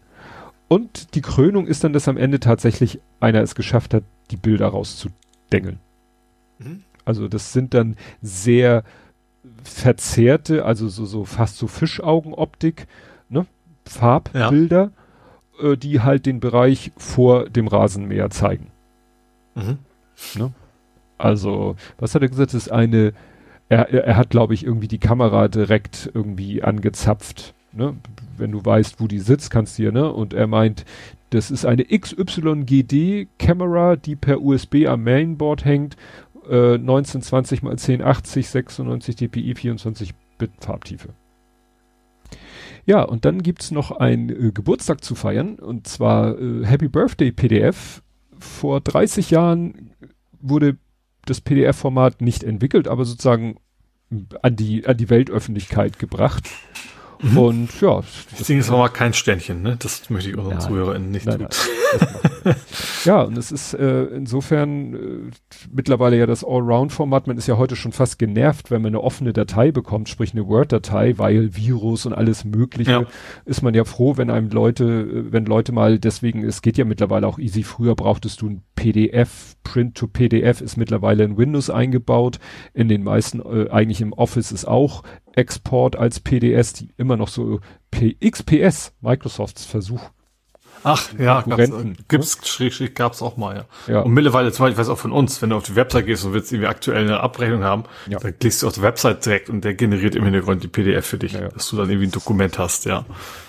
Und die Krönung ist dann, dass am Ende tatsächlich einer es geschafft hat, die Bilder rauszudengeln. Mhm. Also das sind dann sehr verzerrte, also so, so fast so Fischaugenoptik, ne? Farbbilder, äh, die halt den Bereich vor dem Rasenmäher zeigen. Mhm. Also, was hat er gesagt? Das ist eine, er, er, er hat, glaube ich, irgendwie die Kamera direkt irgendwie angezapft. Ne? Wenn du weißt, wo die sitzt, kannst du hier, ne? Und er meint, das ist eine XYGD-Kamera, die per USB am Mainboard hängt, äh, 1920 x 1080, 96 dpi, 24 Bit Farbtiefe. Ja, und dann gibt's noch einen äh, Geburtstag zu feiern, und zwar äh, Happy Birthday PDF. Vor 30 Jahren wurde das PDF-Format nicht entwickelt, aber sozusagen an die, an die Weltöffentlichkeit gebracht. Mhm. Und ja, Das Ding ist aber mal kein Sternchen, ne? Das möchte ich unseren Nein. ZuhörerInnen nicht Nein, nein, ja, und es ist äh, insofern äh, mittlerweile ja das Allround-Format. Man ist ja heute schon fast genervt, wenn man eine offene Datei bekommt, sprich eine Word-Datei, weil Virus und alles Mögliche. Ja. Ist man ja froh, wenn einem Leute, äh, wenn Leute mal, deswegen, es geht ja mittlerweile auch easy. Früher brauchtest du ein PDF, Print to PDF ist mittlerweile in Windows eingebaut. In den meisten, äh, eigentlich im Office ist auch Export als PDS, die immer noch so P XPS, Microsofts Versuch Ach, ja, gab's, äh, gibt's, schräg, gab's auch mal, ja. Ja. Und mittlerweile, zum Beispiel, ich weiß auch von uns, wenn du auf die Website gehst und willst irgendwie aktuell eine Abrechnung haben, Ja. dann klickst du auf die Website direkt und der generiert im Hintergrund die PDF für dich, ja. dass du dann irgendwie ein Dokument hast, ja.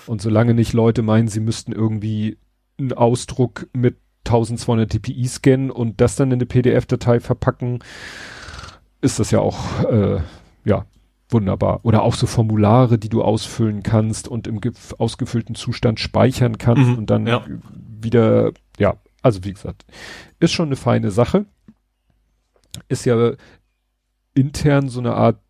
Und solange nicht Leute meinen, sie müssten irgendwie einen Ausdruck mit 1200 dpi scannen und das dann in eine PDF-Datei verpacken, ist das ja auch, äh, ja, wunderbar. Oder auch so Formulare, die du ausfüllen kannst und im ge- ausgefüllten Zustand speichern kannst Mhm, und dann ja. wieder, ja, also wie gesagt, ist schon eine feine Sache. Ist ja intern so eine Art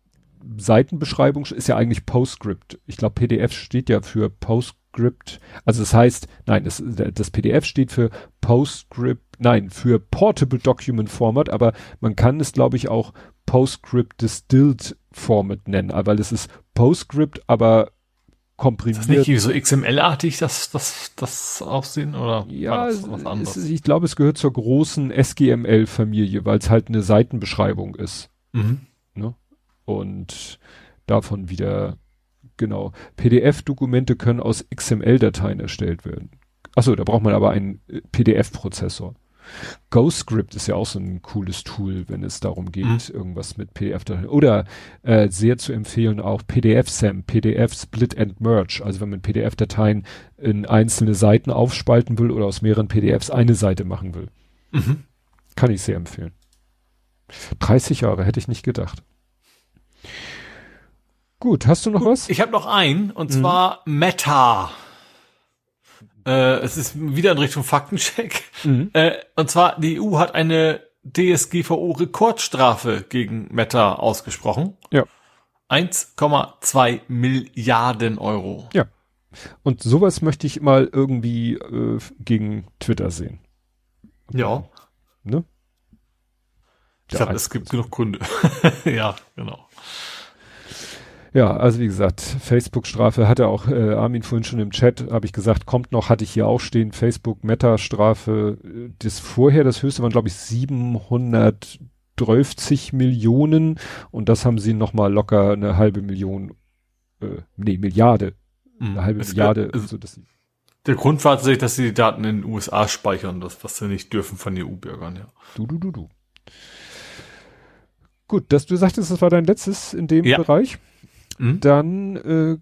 Seitenbeschreibung, ist ja eigentlich PostScript. Ich glaube, PDF steht ja für PostScript. Also das heißt, nein, das, das PDF steht für PostScript, nein, für Portable Document Format, aber man kann es, glaube ich, auch PostScript Distilled Format nennen, weil es ist PostScript, aber Ist komprimiert. das nicht so XML-artig, das, das, das Aussehen, oder? Ja, das was anderes? es, ich glaube, es gehört zur großen SGML-Familie, weil es halt eine Seitenbeschreibung ist. mhm. Und davon wieder, genau. PDF-Dokumente können aus XML-Dateien erstellt werden. Achso, da braucht man aber einen äh, PDF-Prozessor. GoScript ist ja auch so ein cooles Tool, wenn es darum geht, Mhm. irgendwas mit PDF-Dateien. Oder äh, sehr zu empfehlen auch PDF-SAM, PDF Split and Merge. Also wenn man PDF-Dateien in einzelne Seiten aufspalten will oder aus mehreren PDFs eine Seite machen will. Mhm. Kann ich sehr empfehlen. 30 Jahre hätte ich nicht gedacht. Gut, hast du noch was? Ich habe noch einen, und Mhm. zwar Meta. Äh, es ist wieder in Richtung Faktencheck. Mhm. Äh, und zwar, die EU hat eine DSGVO-Rekordstrafe gegen Meta ausgesprochen. Ja. 1,2 Milliarden Euro. Ja. Und sowas möchte ich mal irgendwie äh, gegen Twitter sehen. Ja. Ne? Ich glaube, es gibt genug Gründe. ja, genau. Ja, also wie gesagt, Facebook-Strafe hatte auch äh, Armin vorhin schon im Chat, habe ich gesagt, kommt noch, hatte ich hier auch stehen, Facebook-Meta-Strafe. Das vorher, das höchste waren glaube ich 730 Millionen und das haben sie nochmal locker eine halbe Million, äh, nee, Milliarde, mhm. eine halbe es Milliarde. Gab, also das, der Grund war tatsächlich, dass sie die Daten in den USA speichern, das, was sie nicht dürfen von EU-Bürgern, ja. Du, du, du, du. Gut, dass du sagtest, das war dein letztes in dem ja. Bereich. Mhm. Dann äh,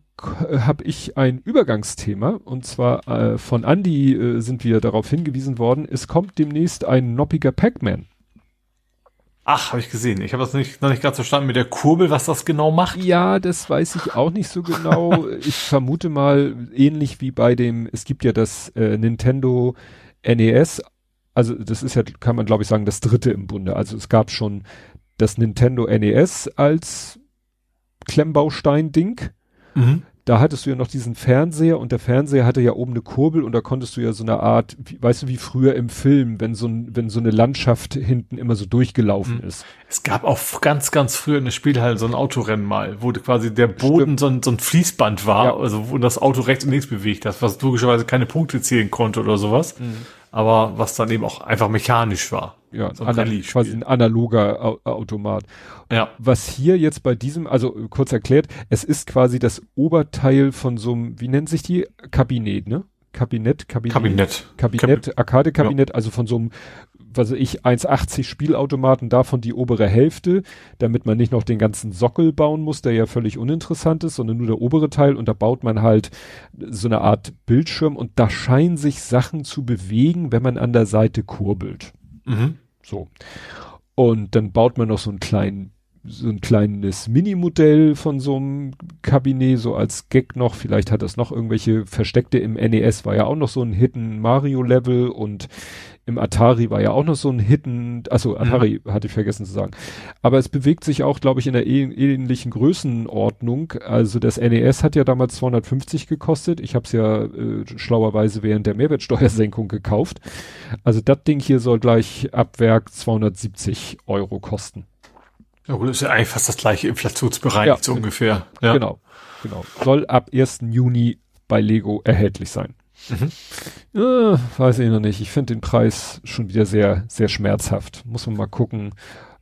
habe ich ein Übergangsthema und zwar äh, von Andy äh, sind wir darauf hingewiesen worden, es kommt demnächst ein noppiger Pac-Man. Ach, habe ich gesehen. Ich habe das nicht, noch nicht ganz verstanden mit der Kurbel, was das genau macht. Ja, das weiß ich auch nicht so genau. ich vermute mal ähnlich wie bei dem, es gibt ja das äh, Nintendo NES. Also das ist ja, kann man glaube ich sagen, das dritte im Bunde. Also es gab schon das Nintendo NES als Klemmbaustein-Ding. Mhm. Da hattest du ja noch diesen Fernseher und der Fernseher hatte ja oben eine Kurbel und da konntest du ja so eine Art, wie, weißt du, wie früher im Film, wenn so, ein, wenn so eine Landschaft hinten immer so durchgelaufen mhm. ist. Es gab auch ganz, ganz früher in der Spielhalle so ein Autorennen mal, wo quasi der Boden so ein, so ein, Fließband war, ja. also wo das Auto rechts und links bewegt hat, was logischerweise keine Punkte zählen konnte oder sowas. Mhm aber was dann eben auch einfach mechanisch war. Ja, so ein quasi ein analoger Au Automat. Ja. Was hier jetzt bei diesem, also kurz erklärt, es ist quasi das Oberteil von so einem, wie nennt sich die? Kabinett, ne? Kabinett, Kabinett. Kabinett. Kabinett, Arcade-Kabinett, ja. also von so einem was ich, 1,80 Spielautomaten, davon die obere Hälfte, damit man nicht noch den ganzen Sockel bauen muss, der ja völlig uninteressant ist, sondern nur der obere Teil und da baut man halt so eine Art Bildschirm und da scheinen sich Sachen zu bewegen, wenn man an der Seite kurbelt. Mhm. So. Und dann baut man noch so einen kleinen so ein kleines Minimodell von so einem Kabinett, so als Gag noch. Vielleicht hat das noch irgendwelche Versteckte im NES, war ja auch noch so ein Hidden Mario Level und im Atari war ja auch noch so ein Hidden, also Atari mhm. hatte ich vergessen zu sagen. Aber es bewegt sich auch, glaube ich, in der ähnlichen Größenordnung. Also das NES hat ja damals 250 gekostet. Ich habe es ja äh, schlauerweise während der Mehrwertsteuersenkung gekauft. Also das Ding hier soll gleich ab Werk 270 Euro kosten. Ja gut, ist ja eigentlich fast das gleiche Inflationsbereich ja, so ungefähr. Ja. Genau, genau. Soll ab 1. Juni bei Lego erhältlich sein. Mhm. Ja, weiß ich noch nicht. Ich finde den Preis schon wieder sehr, sehr schmerzhaft. Muss man mal gucken.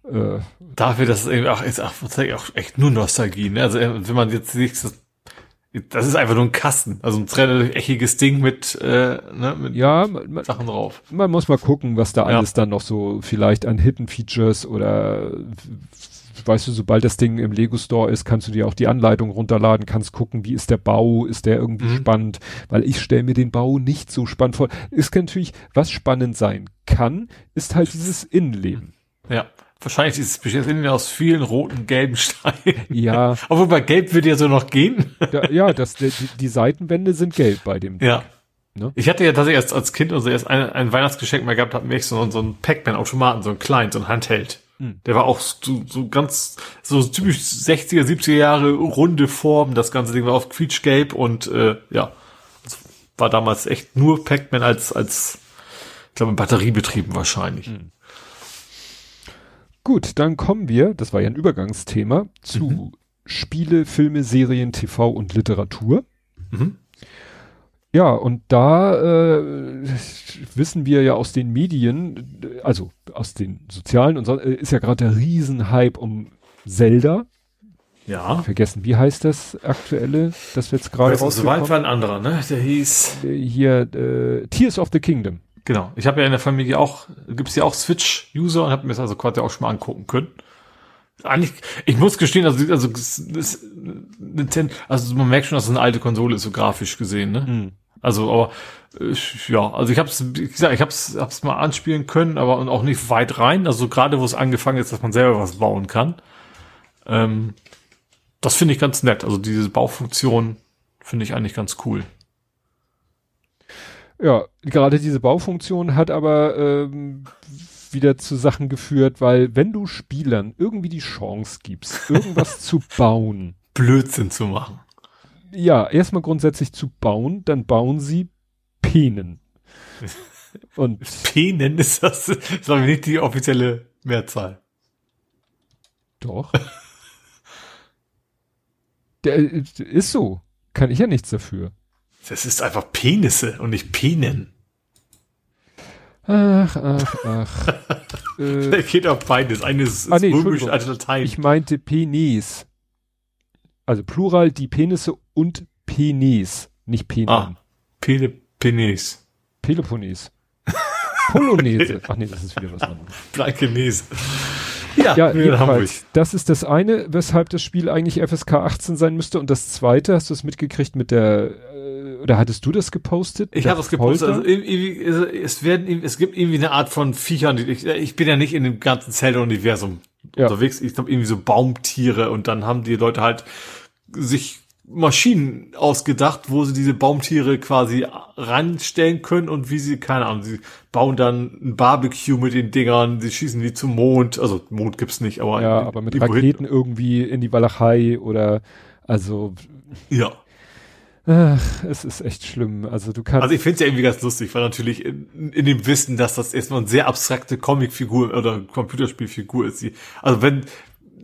Äh, Dafür, dass es eben auch, ist auch, auch echt nur Nostalgie. Ne? Also wenn man jetzt sieht, das, das ist einfach nur ein Kasten, also ein relativ eckiges Ding mit, äh, ne, mit ja, man, Sachen drauf. Man muss mal gucken, was da alles dann noch so vielleicht an Hidden Features oder weißt du, sobald das Ding im Lego Store ist, kannst du dir auch die Anleitung runterladen, kannst gucken, wie ist der Bau, ist der irgendwie mhm. spannend, weil ich stelle mir den Bau nicht so spannend vor. Ist natürlich, was spannend sein kann, ist halt dieses Innenleben. Ja. Wahrscheinlich ist es Innen aus vielen roten, gelben Steinen. Ja. Obwohl bei Gelb würde ja so noch gehen. Ja, ja das, die, die Seitenwände sind gelb bei dem. Ja. Ne? Ich hatte ja tatsächlich erst als Kind also erst ein, ein Weihnachtsgeschenk mal gehabt, hatten wir so, so einen Pac-Man-Automaten, so ein klein, so ein Handheld. Hm. Der war auch so, so ganz, so typisch 60er, 70er Jahre runde Form. Das ganze Ding war auf quietschgelb und äh, ja, war damals echt nur Pac-Man als, als, ich glaube, batteriebetrieben wahrscheinlich. Hm. Gut, dann kommen wir, das war ja ein Übergangsthema, zu mhm. Spiele, Filme, Serien, TV und Literatur. Mhm. Ja, und da äh, wissen wir ja aus den Medien, also aus den sozialen und so, äh, ist ja gerade der Riesenhype um Zelda. Ja. Vergessen, wie heißt das aktuelle, das wir jetzt gerade? Soweit war ein anderer, ne? Der hieß äh, hier äh, Tears of the Kingdom. Genau. Ich habe ja in der Familie auch, gibt's ja auch Switch-User und habe mir das also quasi auch schon mal angucken können. Eigentlich, ich muss gestehen, also, also, das, Nintendo, also man merkt schon, dass es eine alte Konsole ist, so grafisch gesehen, ne? Mhm. Also, aber äh, ja, also ich habe es, wie gesagt, ich habe es hab's mal anspielen können, aber auch nicht weit rein. Also gerade wo es angefangen ist, dass man selber was bauen kann. Ähm, das finde ich ganz nett. Also diese Baufunktion finde ich eigentlich ganz cool. Ja, gerade diese Baufunktion hat aber ähm, wieder zu Sachen geführt, weil wenn du Spielern irgendwie die Chance gibst, irgendwas zu bauen, Blödsinn zu machen. Ja, erstmal grundsätzlich zu bauen, dann bauen sie Penen. Und Penen ist das, ist aber nicht die offizielle Mehrzahl. Doch. Der äh, ist so. Kann ich ja nichts dafür. Das ist einfach Penisse und nicht Penen. Ach, ach, ach. äh, geht auf beides. Eines ist Ah, nee, römisch, als Latein. ich meinte Penis. Also Plural die Penisse und Penis, nicht Penis. ah, Pene, Penis. Peloponnes. Polonaise. Ach nee, das ist wieder was anderes. Blankenese. Ja, Ja, jedenfalls, das ist das eine, weshalb das Spiel eigentlich FSK 18 sein müsste. Und das zweite, hast du es mitgekriegt mit der, oder hattest du das gepostet? Ich habe das gepostet. Also, also, es werden, es gibt irgendwie eine Art von Viechern. die- Ich, ich bin ja nicht in dem ganzen Zelda-Universum Ja. unterwegs. Ich glaube irgendwie so Baumtiere und dann haben die Leute halt sich Maschinen ausgedacht, wo sie diese Baumtiere quasi ranstellen können und wie sie, keine Ahnung, sie bauen dann ein Barbecue mit den Dingern, sie schießen die zum Mond, also Mond gibt's nicht, aber ja, aber mit hin- Raketen irgendwie in die Walachei oder, also, Ja. Ach, es ist echt schlimm. Also du kannst, Also ich finde es ja irgendwie ganz lustig, weil natürlich in, in dem Wissen, dass das erstmal eine sehr abstrakte Comicfigur oder Computerspielfigur ist, die, also wenn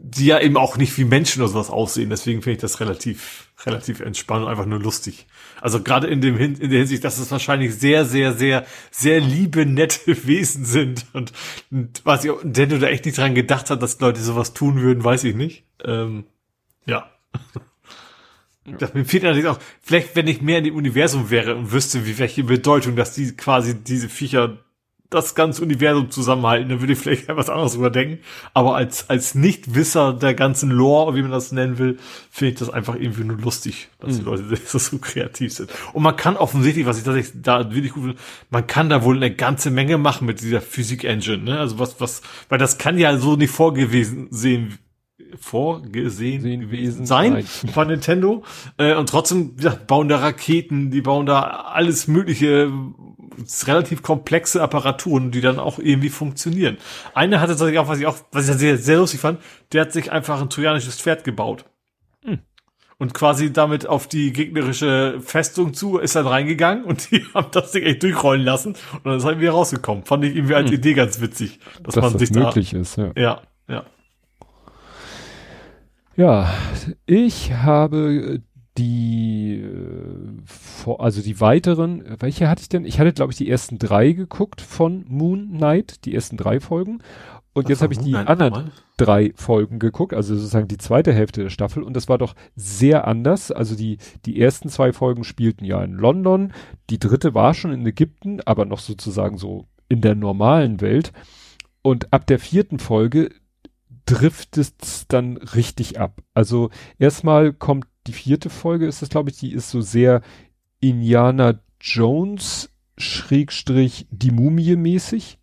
die ja eben auch nicht wie Menschen oder sowas aussehen, deswegen finde ich das relativ relativ entspannt und einfach nur lustig. Also gerade in dem Hin in der Hinsicht, dass es wahrscheinlich sehr sehr sehr sehr liebe nette Wesen sind und, und was ich denn du da echt nicht dran gedacht hat, dass Leute sowas tun würden, weiß ich nicht. Ähm, ja. Das mir fehlt allerdings auch, vielleicht wenn ich mehr in dem Universum wäre und wüsste, wie welche Bedeutung, dass die quasi diese Viecher das ganze Universum zusammenhalten, dann würde ich vielleicht etwas anderes überdenken. Aber als, als Nichtwisser der ganzen Lore, wie man das nennen will, finde ich das einfach irgendwie nur lustig, dass die Leute so, so kreativ sind. Und man kann offensichtlich, was ich tatsächlich da wirklich gut finde, man kann da wohl eine ganze Menge machen mit dieser Physik-Engine, ne? Also was, was, weil das kann ja so nicht vorgewesen sehen, vorgesehen Sehen gewesen Wesen sein von Nintendo. Äh, und trotzdem gesagt, bauen da Raketen, die bauen da alles mögliche relativ komplexe Apparaturen, die dann auch irgendwie funktionieren. Einer hatte tatsächlich auch, was ich auch, was ich sehr, sehr lustig fand, der hat sich einfach ein trojanisches Pferd gebaut. Und quasi damit auf die gegnerische Festung zu, ist dann reingegangen und die haben das Ding echt durchrollen lassen und dann ist halt wieder rausgekommen. Fand ich irgendwie als Idee ganz witzig, dass, dass man das sich möglich ist, ja. da, ja, ja. Ja, ich habe die, äh, also die weiteren, welche hatte ich denn? Ich hatte, glaube ich, die ersten drei geguckt von Moon Knight, die ersten drei Folgen. Und jetzt habe ich die anderen drei Folgen geguckt, also sozusagen die zweite Hälfte der Staffel. Und das war doch sehr anders. Also die, die ersten zwei Folgen spielten ja in London. Die dritte war schon in Ägypten, aber noch sozusagen so in der normalen Welt. Und ab der vierten Folge driftet es dann richtig ab. Also erstmal kommt die vierte Folge, ist das glaube ich, die ist so sehr Indiana Jones Schrägstrich die Mumie mäßig.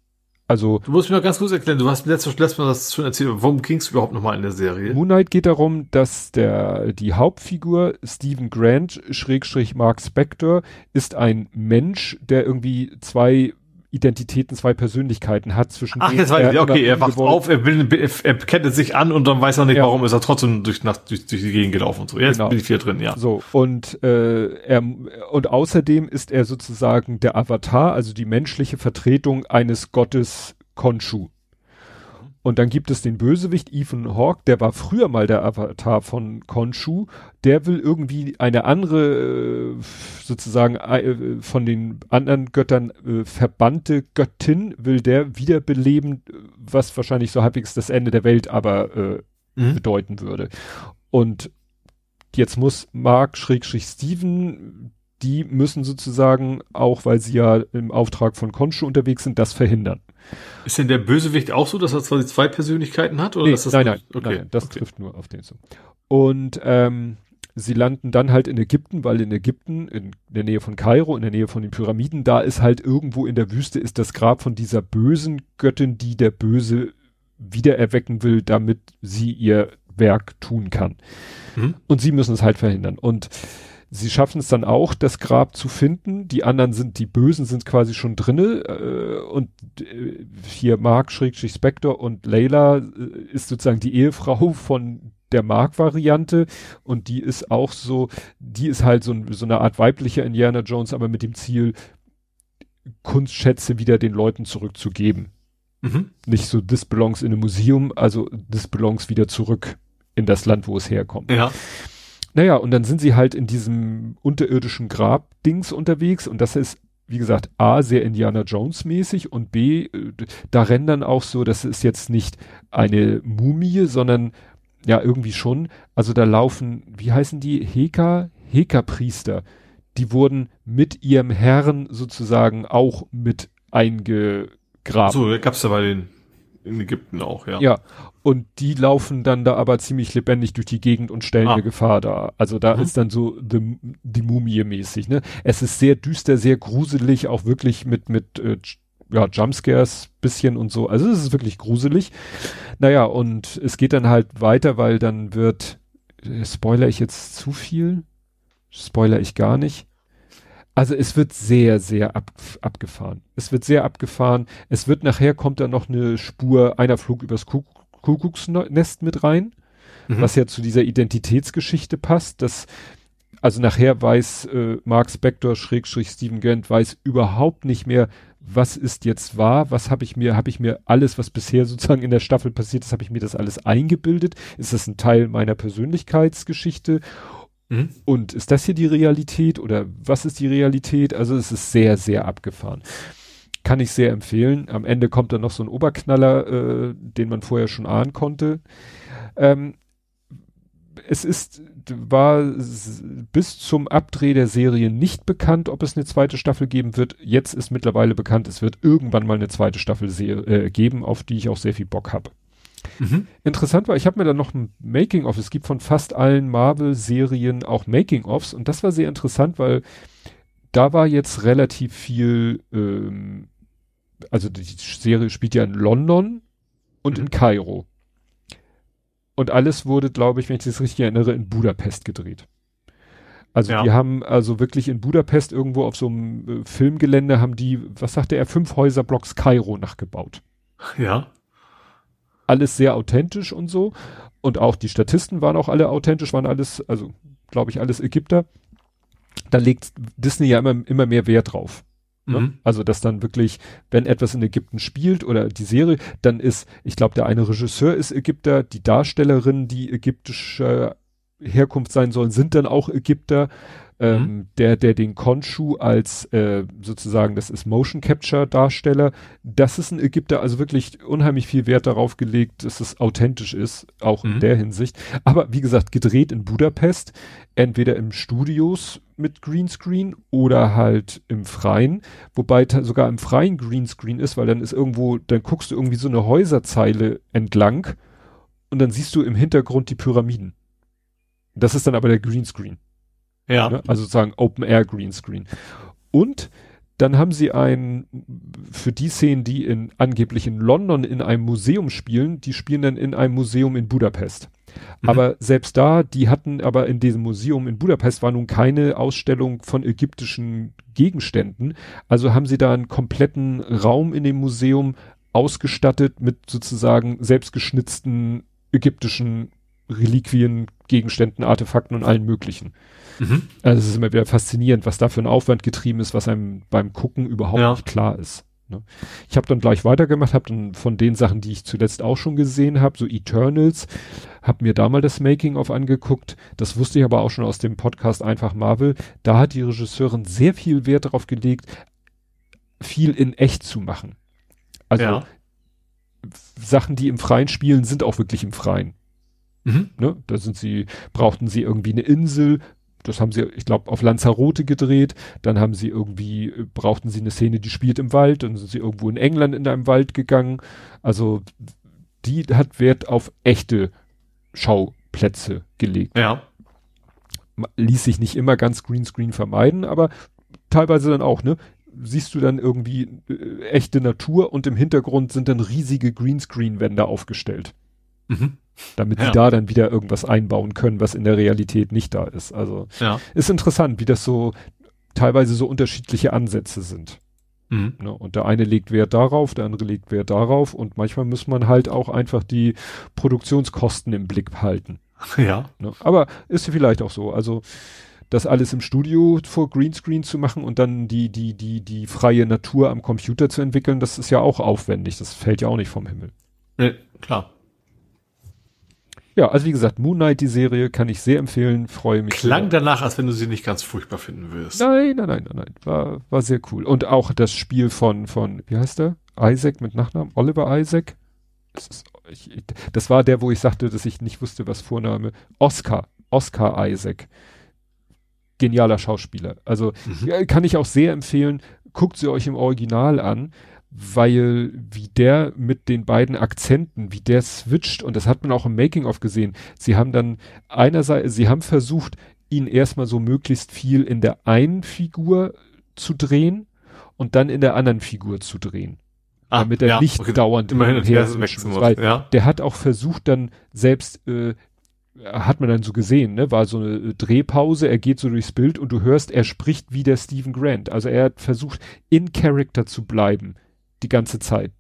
Also Du musst mir mal ganz kurz erklären, du hast mir letztes, letztes Mal das schon erzählt, warum ging es überhaupt nochmal in der Serie? Moon Knight geht darum, dass der die Hauptfigur Stephen Grant Schrägstrich Mark Spector ist ein Mensch, der irgendwie zwei Identitäten, zwei Persönlichkeiten hat zwischen Ach, jetzt weiß ich, okay, er wacht auf, er, will, er kennt sich an und dann weiß er nicht, Ja. warum ist er trotzdem durch, nach, durch, durch die Gegend gelaufen und so. Jetzt Genau. bin ich hier drin, ja. So, und, äh, er, und außerdem ist er sozusagen der Avatar, also die menschliche Vertretung eines Gottes Khonshu. Und dann gibt es den Bösewicht Ethan Hawke, der war früher mal der Avatar von Khonshu. Der will irgendwie eine andere, äh, sozusagen äh, von den anderen Göttern äh, verbannte Göttin, will der wiederbeleben, was wahrscheinlich so halbwegs das Ende der Welt aber äh, Mhm. bedeuten würde. Und jetzt muss Mark Schrägstrich Steven, die müssen sozusagen, auch weil sie ja im Auftrag von Khonshu unterwegs sind, das verhindern. Ist denn der Bösewicht auch so, dass er quasi zwei Persönlichkeiten hat? Oder Nee, ist das nein, nein, okay. nein, das okay. trifft nur auf den zu. Und ähm, sie landen dann halt in Ägypten, weil in Ägypten, in der Nähe von Kairo, in der Nähe von den Pyramiden, da ist halt irgendwo in der Wüste ist das Grab von dieser bösen Göttin, die der Böse wiedererwecken will, damit sie ihr Werk tun kann. Mhm. Und sie müssen es halt verhindern. Und sie schaffen es dann auch, das Grab zu finden. Die anderen sind, die Bösen sind quasi schon drinne. Äh, und äh, hier Mark Schrägstrich Spector und Layla äh, ist sozusagen die Ehefrau von der Mark-Variante und die ist auch so, die ist halt so, ein- so eine Art weiblicher Indiana Jones, aber mit dem Ziel, Kunstschätze wieder den Leuten zurückzugeben. Mhm. Nicht so, this belongs in a museum, also this belongs wieder zurück in das Land, wo es herkommt. Ja. Naja, und dann sind sie halt in diesem unterirdischen Grabdings unterwegs und das ist, wie gesagt, A, sehr Indiana Jones mäßig und B, äh, da rennen dann auch so, das ist jetzt nicht eine Mumie, sondern ja, irgendwie schon. Also da laufen, wie heißen die? Heka, Heka-Priester. Die wurden mit ihrem Herrn sozusagen auch mit eingegraben. So, gab's ja bei den in Ägypten auch, ja. Ja, und die laufen dann da aber ziemlich lebendig durch die Gegend und stellen ah. eine Gefahr da. Also da mhm. ist dann so die, die Mumie mäßig, ne? Es ist sehr düster, sehr gruselig, auch wirklich mit, mit, äh, ja, Jumpscares bisschen und so. Also es ist wirklich gruselig. Naja, und es geht dann halt weiter, weil dann wird, äh, spoiler ich jetzt zu viel? Spoiler ich gar nicht. Also es wird sehr, sehr ab, abgefahren. Es wird sehr abgefahren. Es wird nachher kommt da noch eine Spur, einer Flug übers Kuckucksnest mit rein, mhm. was ja zu dieser Identitätsgeschichte passt, dass also nachher weiß äh, Mark Spector Schrägstrich Stephen Grant weiß überhaupt nicht mehr, was ist jetzt wahr, was habe ich mir, habe ich mir alles, was bisher sozusagen in der Staffel passiert ist, habe ich mir das alles eingebildet? Ist das ein Teil meiner Persönlichkeitsgeschichte? Mhm. Und ist das hier die Realität oder was ist die Realität? Also es ist sehr, sehr abgefahren. Kann ich sehr empfehlen. Am Ende kommt dann noch so ein Oberknaller, äh, den man vorher schon ahnen konnte. Ähm, es ist, war bis zum Abdreh der Serie nicht bekannt, ob es eine zweite Staffel geben wird. Jetzt ist mittlerweile bekannt, es wird irgendwann mal eine zweite Staffel äh, geben, auf die ich auch sehr viel Bock habe. Mhm. Interessant war, ich habe mir dann noch ein Making-of, es gibt von fast allen Marvel-Serien auch Making-ofs und das war sehr interessant, weil da war jetzt relativ viel, ähm, also die Serie spielt ja in London und mhm. in Kairo. Und alles wurde, glaube ich, wenn ich das richtig erinnere, in Budapest gedreht. Also ja. die haben also wirklich in Budapest irgendwo auf so einem äh, Filmgelände haben die, was sagte er, fünf Häuserblocks Kairo nachgebaut. Ja alles sehr authentisch und so. Und auch die Statisten waren auch alle authentisch, waren alles, also glaube ich, alles Ägypter. Da legt Disney ja immer, immer mehr Wert drauf. Ne? Mhm. Also, dass dann wirklich, wenn etwas in Ägypten spielt oder die Serie, dann ist, ich glaube, der eine Regisseur ist Ägypter, die Darstellerin, die ägyptische Herkunft sein sollen, sind dann auch Ägypter. Ähm, mhm. der, der den Konshu als äh, sozusagen, das ist Motion Capture Darsteller, das ist ein Ägypter, also wirklich unheimlich viel Wert darauf gelegt, dass es authentisch ist, auch mhm. in der Hinsicht. Aber wie gesagt, gedreht in Budapest, entweder im Studios mit Greenscreen oder halt im Freien, wobei sogar im Freien Greenscreen ist, weil dann ist irgendwo, dann guckst du irgendwie so eine Häuserzeile entlang und dann siehst du im Hintergrund die Pyramiden. Das ist dann aber der Greenscreen. Ja. Ne? Also sozusagen Open Air Greenscreen. Und dann haben sie ein, für die Szenen, die in, angeblich in London in einem Museum spielen, die spielen dann in einem Museum in Budapest. Mhm. Aber selbst da, die hatten aber in diesem Museum in Budapest war nun keine Ausstellung von ägyptischen Gegenständen. Also haben sie da einen kompletten Raum in dem Museum ausgestattet mit sozusagen selbstgeschnitzten ägyptischen Reliquien, Gegenständen, Artefakten und allen möglichen. Mhm. Also es ist immer wieder faszinierend, was da für ein Aufwand getrieben ist, was einem beim Gucken überhaupt ja. nicht klar ist. Ne? Ich habe dann gleich weitergemacht, habe dann von den Sachen, die ich zuletzt auch schon gesehen habe, so Eternals, habe mir da mal das Making-of angeguckt. Das wusste ich aber auch schon aus dem Podcast Einfach Marvel. Da hat die Regisseurin sehr viel Wert darauf gelegt, viel in echt zu machen. Also ja. Sachen, die im Freien spielen, sind auch wirklich im Freien. Mhm. Ne? Da sind sie, brauchten sie irgendwie eine Insel, das haben sie, ich glaube, auf Lanzarote gedreht. Dann haben sie irgendwie, äh, brauchten sie eine Szene, die spielt im Wald. Dann sind sie irgendwo in England in einem Wald gegangen. Also die hat Wert auf echte Schauplätze gelegt. Ja. Ließ sich nicht immer ganz Greenscreen vermeiden, aber teilweise dann auch, ne? Siehst du dann irgendwie äh, echte Natur und im Hintergrund sind dann riesige Greenscreen-Wände aufgestellt. Mhm damit ja. die da dann wieder irgendwas einbauen können, was in der Realität nicht da ist. Also ja. ist interessant, wie das so teilweise so unterschiedliche Ansätze sind. Mhm. Ne? Und der eine legt Wert darauf, der andere legt Wert darauf und manchmal muss man halt auch einfach die Produktionskosten im Blick halten. Ja. Ne? Aber ist vielleicht auch so. Also das alles im Studio vor Greenscreen zu machen und dann die, die, die, die freie Natur am Computer zu entwickeln, das ist ja auch aufwendig. Das fällt ja auch nicht vom Himmel. Nee, klar. Ja, also wie gesagt, Moon Knight, die Serie, kann ich sehr empfehlen, freue mich. Klang sehr. danach, als wenn du sie nicht ganz furchtbar finden würdest. Nein, nein, nein, nein, nein. War, war sehr cool. Und auch das Spiel von, von, wie heißt der? Isaac mit Nachnamen? Oliver Isaac? Das, ist, ich, das war der, wo ich sagte, dass ich nicht wusste, was Vorname. Oscar. Oscar Isaac. Genialer Schauspieler. Also mhm. kann ich auch sehr empfehlen. Guckt sie euch im Original an weil wie der mit den beiden Akzenten, wie der switcht, und das hat man auch im Making-of gesehen, sie haben dann einerseits, sie haben versucht, ihn erstmal so möglichst viel in der einen Figur zu drehen und dann in der anderen Figur zu drehen. Ah, damit er ja, nicht okay. dauernd immerhin her wechseln muss. Weil ja. Der hat auch versucht dann selbst, äh, hat man dann so gesehen, ne, war so eine Drehpause, er geht so durchs Bild und du hörst, er spricht wie der Stephen Grant. Also er hat versucht, in Character zu bleiben die ganze Zeit.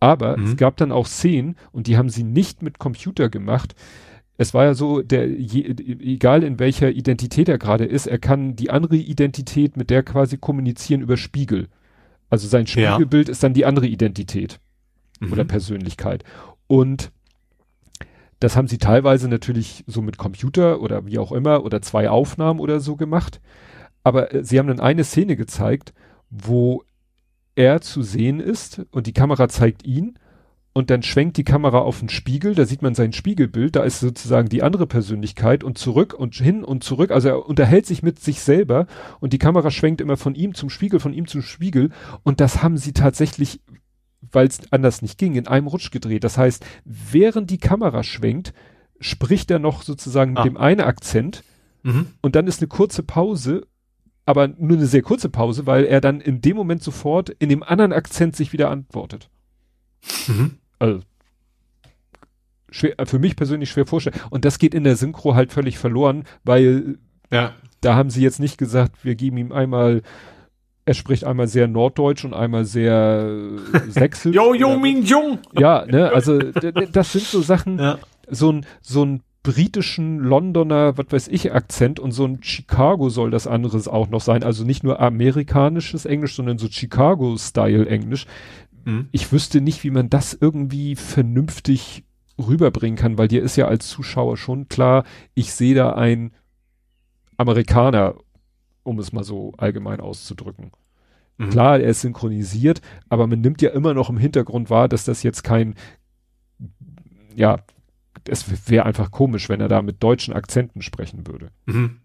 Aber mhm. es gab dann auch Szenen und die haben sie nicht mit Computer gemacht. Es war ja so, der, je, egal in welcher Identität er gerade ist, er kann die andere Identität mit der quasi kommunizieren über Spiegel. Also sein Spiegelbild ja. ist dann die andere Identität mhm. oder Persönlichkeit. Und das haben sie teilweise natürlich so mit Computer oder wie auch immer oder zwei Aufnahmen oder so gemacht. Aber äh, sie haben dann eine Szene gezeigt, wo er zu sehen ist und die Kamera zeigt ihn und dann schwenkt die Kamera auf den Spiegel, da sieht man sein Spiegelbild, da ist sozusagen die andere Persönlichkeit und zurück und hin und zurück, also er unterhält sich mit sich selber und die Kamera schwenkt immer von ihm zum Spiegel, von ihm zum Spiegel und das haben sie tatsächlich, weil es anders nicht ging, in einem Rutsch gedreht. Das heißt, während die Kamera schwenkt, spricht er noch sozusagen mit ah. dem einen Akzent mhm. und dann ist eine kurze Pause aber nur eine sehr kurze Pause, weil er dann in dem Moment sofort in dem anderen Akzent sich wieder antwortet. Mhm. Also schwer, für mich persönlich schwer vorstellen. Und das geht in der Synchro halt völlig verloren, weil ja. da haben sie jetzt nicht gesagt, wir geben ihm einmal, er spricht einmal sehr norddeutsch und einmal sehr sächsisch. yo, yo, Min Jung! Ja, ne, also das sind so Sachen, ja. so ein, so ein britischen Londoner, was weiß ich, Akzent und so ein Chicago soll das anderes auch noch sein. Also nicht nur amerikanisches Englisch, sondern so Chicago-Style Englisch. Mhm. Ich wüsste nicht, wie man das irgendwie vernünftig rüberbringen kann, weil dir ist ja als Zuschauer schon klar, ich sehe da ein Amerikaner, um es mal so allgemein auszudrücken. Mhm. Klar, er ist synchronisiert, aber man nimmt ja immer noch im Hintergrund wahr, dass das jetzt kein ja, es wäre einfach komisch, wenn er da mit deutschen Akzenten sprechen würde. Mhm.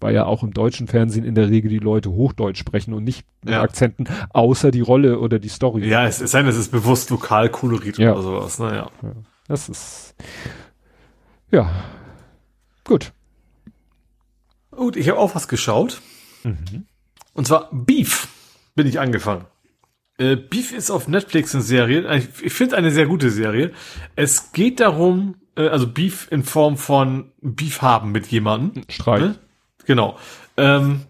Weil ja auch im deutschen Fernsehen in der Regel die Leute Hochdeutsch sprechen und nicht mit ja. Akzenten, außer die Rolle oder die Story. Ja, es ist sein, es ist bewusst lokal koloriert ja. oder sowas, naja. Ja. Das ist, ja, gut. Gut, ich habe auch was geschaut. Mhm. Und zwar Beef bin ich angefangen. Äh, Beef ist auf Netflix eine Serie. Ich, finde eine sehr gute Serie. Es geht darum, äh, also Beef in Form von Beef haben mit jemandem. Streit. Ne? Genau. Ähm,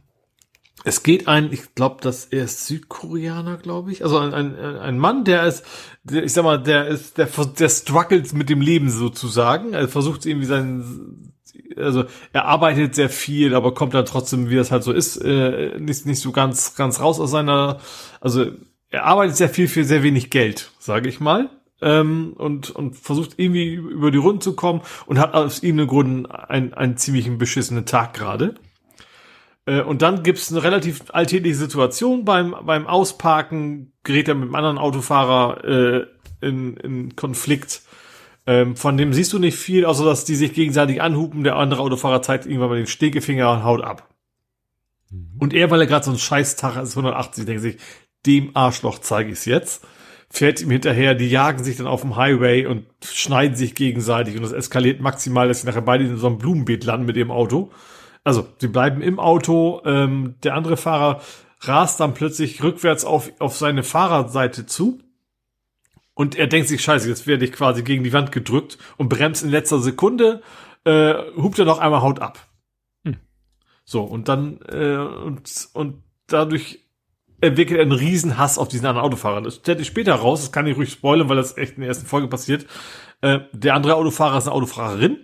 es geht ein, ich glaube, dass er ist Südkoreaner, glaube ich. Also ein, ein, ein Mann, der ist, der, ich sag mal, der ist, der, der struggles mit dem Leben sozusagen. Er versucht irgendwie sein, also er arbeitet sehr viel, aber kommt dann trotzdem, wie das halt so ist, äh, nicht, nicht so ganz, ganz raus aus seiner, also er arbeitet sehr viel für sehr wenig Geld, sage ich mal. Ähm, und, und versucht irgendwie über die Runden zu kommen und hat aus irgendeinem Grund einen, einen ziemlichen beschissenen Tag gerade. Äh, und dann gibt's eine relativ alltägliche Situation beim, beim Ausparken, gerät er mit einem anderen Autofahrer äh, in, in Konflikt. Ähm, von dem siehst du nicht viel, außer dass die sich gegenseitig anhupen. Der andere Autofahrer zeigt irgendwann mal den Stegefinger und haut ab. Mhm. Und er, weil er gerade so ein Scheiß-Tag ist, 180, denkt sich, dem Arschloch zeige ich's jetzt. Fährt ihm hinterher, die jagen sich dann auf dem Highway und schneiden sich gegenseitig und das eskaliert maximal, dass sie nachher beide in so einem Blumenbeet landen mit ihrem Auto. Also, sie bleiben im Auto, ähm, der andere Fahrer rast dann plötzlich rückwärts auf, auf seine Fahrerseite zu. Und er denkt sich, scheiße, jetzt werde ich quasi gegen die Wand gedrückt und bremst in letzter Sekunde, äh, hupt er noch einmal Haut ab. Hm. So, und dann, äh, und, und dadurch entwickelt er einen riesen Hass auf diesen anderen Autofahrer. Das stellt sich später raus, das kann ich ruhig spoilern, weil das echt in der ersten Folge passiert. Äh, der andere Autofahrer ist eine Autofahrerin.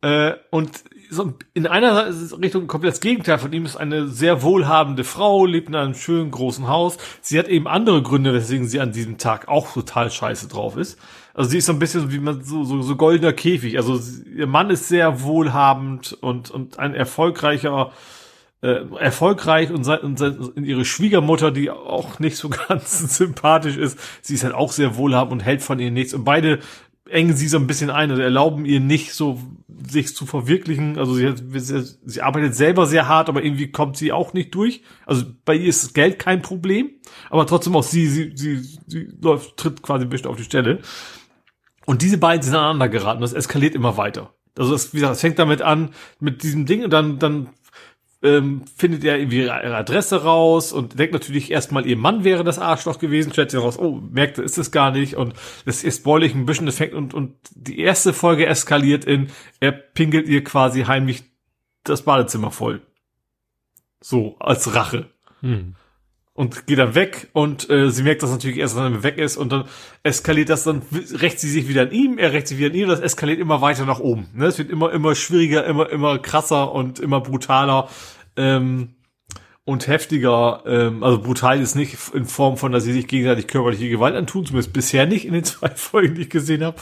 Äh, und so in einer Richtung komplett das Gegenteil von ihm ist eine sehr wohlhabende Frau, lebt in einem schönen großen Haus. Sie hat eben andere Gründe, weswegen sie an diesem Tag auch total scheiße drauf ist. Also sie ist so ein bisschen wie man so, so, so goldener Käfig. Also ihr Mann ist sehr wohlhabend und, und ein erfolgreicher, äh, erfolgreich und, und, und ihre Schwiegermutter, die auch nicht so ganz sympathisch ist, sie ist halt auch sehr wohlhabend und hält von ihr nichts. Und beide engen sie so ein bisschen ein und erlauben ihr nicht so sich zu verwirklichen. Also sie, sie, sie arbeitet selber sehr hart, aber irgendwie kommt sie auch nicht durch. Also bei ihr ist das Geld kein Problem, aber trotzdem auch sie, sie, sie, sie läuft, tritt quasi ein bisschen auf die Stelle. Und diese beiden sind aneinander geraten. Das eskaliert immer weiter. Also es, wie gesagt, es fängt damit an mit diesem Ding und dann, dann ähm, findet er irgendwie ihre Adresse raus und denkt natürlich erstmal, ihr Mann wäre das Arschloch gewesen, stellt sich raus, oh, merkt, ist es gar nicht und das ist spoilig ein bisschen Effekt und, und die erste Folge eskaliert in, er pinkelt ihr quasi heimlich das Badezimmer voll. So, als Rache. Hm. Und geht dann weg und äh, sie merkt das natürlich erst, wenn er weg ist und dann eskaliert das, dann rächt sie sich wieder an ihm, er rächt sich wieder an ihm, das eskaliert immer weiter nach oben. Ne? Es wird immer, immer schwieriger, immer, immer krasser und immer brutaler. Ähm, und heftiger, ähm, also brutal ist nicht in Form von, dass sie sich gegenseitig körperliche Gewalt antun, zumindest bisher nicht in den zwei Folgen, die ich gesehen habe.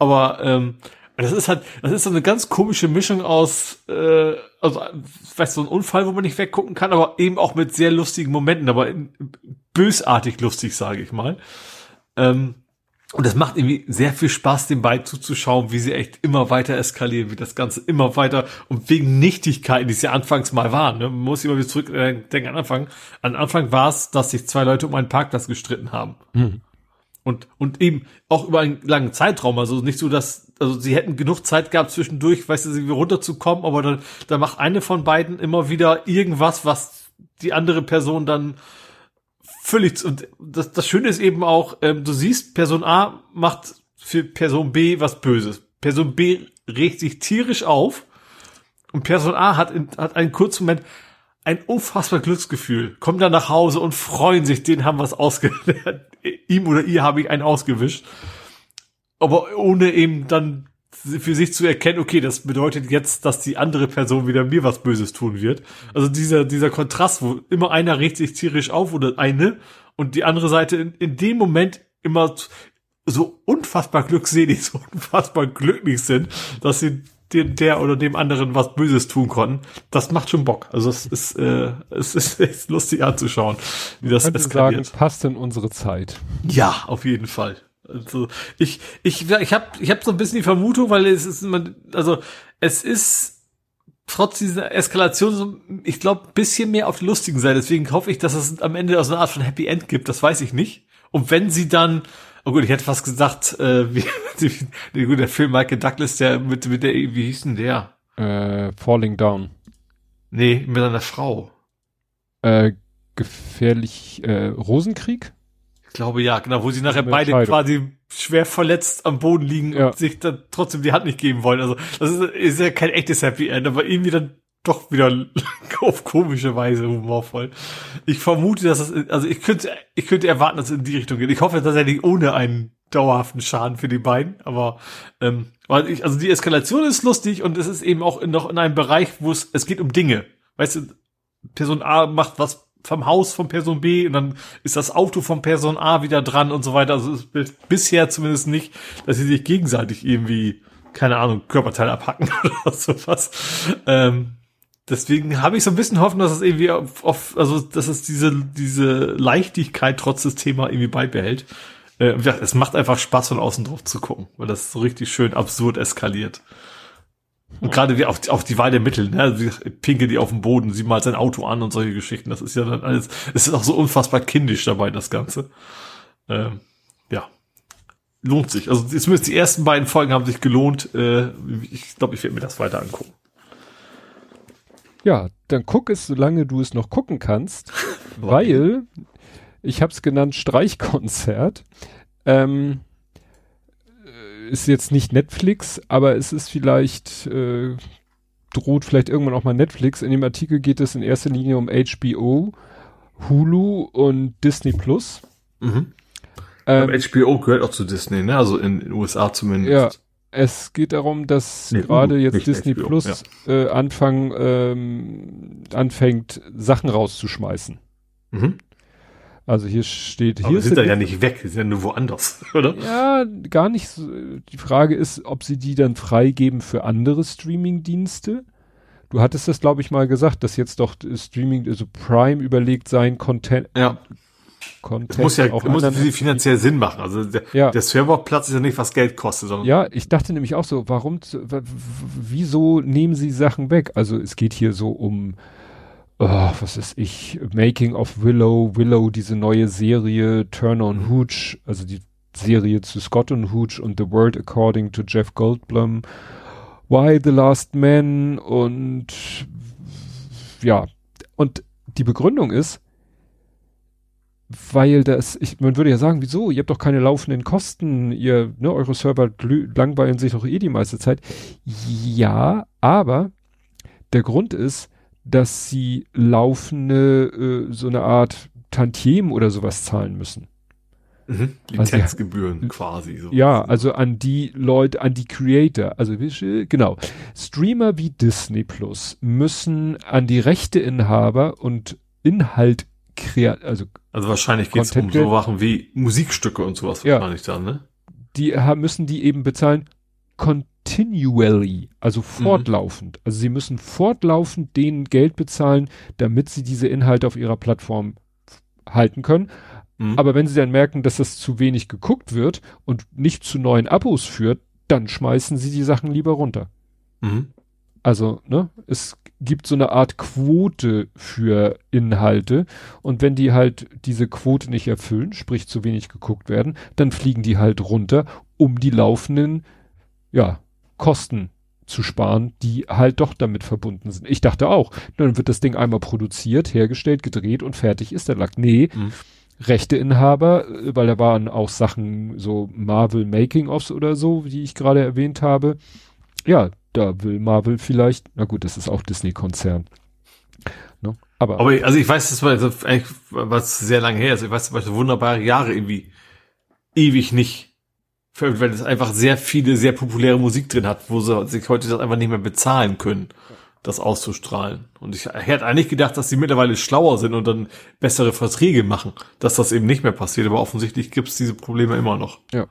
Aber ähm, das ist halt, das ist so eine ganz komische Mischung aus, äh, also, weißt so ein Unfall, wo man nicht weggucken kann, aber eben auch mit sehr lustigen Momenten, aber bösartig lustig, sage ich mal. Ähm, und das macht irgendwie sehr viel Spaß, den beiden zuzuschauen, wie sie echt immer weiter eskalieren, wie das Ganze immer weiter und wegen Nichtigkeiten, die es ja anfangs mal waren. Ne? Man muss immer wieder zurückdenken äh, an Anfang. An Anfang war es, dass sich zwei Leute um einen Parkplatz gestritten haben. Mhm. Und, und eben auch über einen langen Zeitraum. Also nicht so, dass, also sie hätten genug Zeit gehabt zwischendurch, weißt du, runterzukommen, aber dann, dann macht eine von beiden immer wieder irgendwas, was die andere Person dann völlig, und das, das Schöne ist eben auch, ähm, du siehst, Person A macht für Person B was Böses. Person B regt sich tierisch auf und Person A hat, in, hat einen kurzen Moment, ein unfassbar Glücksgefühl, kommen dann nach Hause und freuen sich, den haben was ausge, ihm oder ihr habe ich einen ausgewischt. Aber ohne eben dann für sich zu erkennen, okay, das bedeutet jetzt, dass die andere Person wieder mir was Böses tun wird. Also dieser, dieser Kontrast, wo immer einer regt sich tierisch auf oder eine und die andere Seite in, in dem Moment immer so unfassbar glückselig, so unfassbar glücklich sind, dass sie dem, der oder dem anderen was Böses tun konnten, das macht schon Bock. Also es ist, äh, es ist echt lustig anzuschauen, wie das eskaliert. Sagen, passt in unsere Zeit. Ja, auf jeden Fall. Also ich, ich, ich habe ich hab so ein bisschen die Vermutung, weil es ist, also es ist trotz dieser Eskalation, so, ich glaube, bisschen mehr auf die lustigen Seite. Deswegen hoffe ich, dass es am Ende so eine Art von Happy End gibt. Das weiß ich nicht. Und wenn sie dann Oh gut, ich hätte fast gesagt, äh, wie, wie gut, der Film Michael Douglas, der mit, mit der, wie hieß denn der? Äh, Falling Down. Nee, mit einer Frau. Äh, gefährlich, äh, Rosenkrieg? Ich glaube ja, genau, wo sie nachher beide quasi schwer verletzt am Boden liegen ja. und sich dann trotzdem die Hand nicht geben wollen. Also das ist, ist ja kein echtes Happy End, aber irgendwie dann doch wieder auf komische Weise humorvoll. Ich vermute, dass es, also ich könnte, ich könnte erwarten, dass es in die Richtung geht. Ich hoffe tatsächlich ohne einen dauerhaften Schaden für die beiden, aber ähm, weil ich, also die Eskalation ist lustig und es ist eben auch in, noch in einem Bereich, wo es, es geht um Dinge. Weißt du, Person A macht was vom Haus von Person B und dann ist das Auto von Person A wieder dran und so weiter. Also es ist bisher zumindest nicht, dass sie sich gegenseitig irgendwie, keine Ahnung, Körperteile abhacken oder sowas. Ähm, deswegen habe ich so ein bisschen Hoffnung, dass es irgendwie auf, auf, also dass es diese diese Leichtigkeit trotz des Thema irgendwie beibehält. Äh, es macht einfach Spaß von außen drauf zu gucken, weil das so richtig schön absurd eskaliert. Und gerade wie auch, auch die Wahl der Mittel, ne? Also pinke die auf dem Boden, sie malt sein Auto an und solche Geschichten. Das ist ja dann alles, es ist auch so unfassbar kindisch dabei, das Ganze. Ähm, ja. Lohnt sich. Also zumindest die ersten beiden Folgen haben sich gelohnt. Äh, ich glaube, ich werde mir das weiter angucken. Ja, dann guck es, solange du es noch gucken kannst, weil ich habe es genannt Streichkonzert. Ähm, äh, ist jetzt nicht Netflix, aber es ist vielleicht äh, droht vielleicht irgendwann auch mal Netflix. In dem Artikel geht es in erster Linie um HBO, Hulu und Disney Plus. Mhm. Ähm, HBO gehört auch zu Disney, ne? Also in den USA zumindest. Ja, Es geht darum, dass Nee, gerade jetzt Disney HBO, Plus äh, anfangen, ähm, anfängt, Sachen rauszuschmeißen. Mhm. Also hier steht, Aber hier ist sind da der ja nicht weg, sind ja nur woanders, oder? Ja, gar nicht. so. Die Frage ist, ob sie die dann freigeben für andere Streaming-Dienste. Du hattest das, glaube ich, mal gesagt, dass jetzt doch Streaming, also Prime überlegt sein Content, Ja. Content Das muss ja auch muss anderen- finanziell Sinn machen. Also der, Ja. der Serverplatz ist ja nicht, was Geld kostet, sondern Ja, ich dachte nämlich auch so, warum, wieso nehmen sie Sachen weg? Also es geht hier so um, oh, was ist ich, Making of Willow, Willow, diese neue Serie, Turner und Hooch, also die Serie zu Scott und Hooch und The World According to Jeff Goldblum, Why the Last Man und ja, und die Begründung ist, weil das, ich, man würde ja sagen, wieso? Ihr habt doch keine laufenden Kosten, ihr, ne, eure Server langweilen sich doch eh die meiste Zeit. Ja, aber der Grund ist, dass sie laufende, äh, so eine Art Tantiem oder sowas zahlen müssen. mhm. Also, Lizenzgebühren quasi. So. Ja, also an die Leute, an die Creator, also genau. Streamer wie Disney Plus müssen an die Rechteinhaber und Inhalt kreat, also Also wahrscheinlich geht es um so Sachen wie Musikstücke und sowas Ja. wahrscheinlich dann, ne? die müssen die eben bezahlen continually, also fortlaufend. Also sie müssen fortlaufend denen Geld bezahlen, damit sie diese Inhalte auf ihrer Plattform halten können. Mhm. Aber wenn sie dann merken, dass das zu wenig geguckt wird und nicht zu neuen Abos führt, dann schmeißen sie die Sachen lieber runter. Mhm. Also, ne, es gibt so eine Art Quote für Inhalte und wenn die halt diese Quote nicht erfüllen, sprich zu wenig geguckt werden, dann fliegen die halt runter, um die laufenden, ja, Kosten zu sparen, die halt doch damit verbunden sind. Ich dachte auch, dann wird das Ding einmal produziert, hergestellt, gedreht und fertig ist der Lack. Nee, Mhm. Rechteinhaber, äh, weil da waren auch Sachen so Marvel Making-ofs oder so, die ich gerade erwähnt habe. Ja, da will Marvel vielleicht, na gut, das ist auch Disney-Konzern. Ne? Aber, Aber ich- also ich weiß, das war also eigentlich was sehr lange her ist. Ich weiß, zum Beispiel wunderbare Jahre irgendwie ewig nicht. Weil es einfach sehr viele, sehr populäre Musik drin hat, wo sie sich heute das einfach nicht mehr bezahlen können, das auszustrahlen. Und ich hätte eigentlich gedacht, dass sie mittlerweile schlauer sind und dann bessere Verträge machen, dass das eben nicht mehr passiert. Aber offensichtlich gibt es diese Probleme immer noch. ja.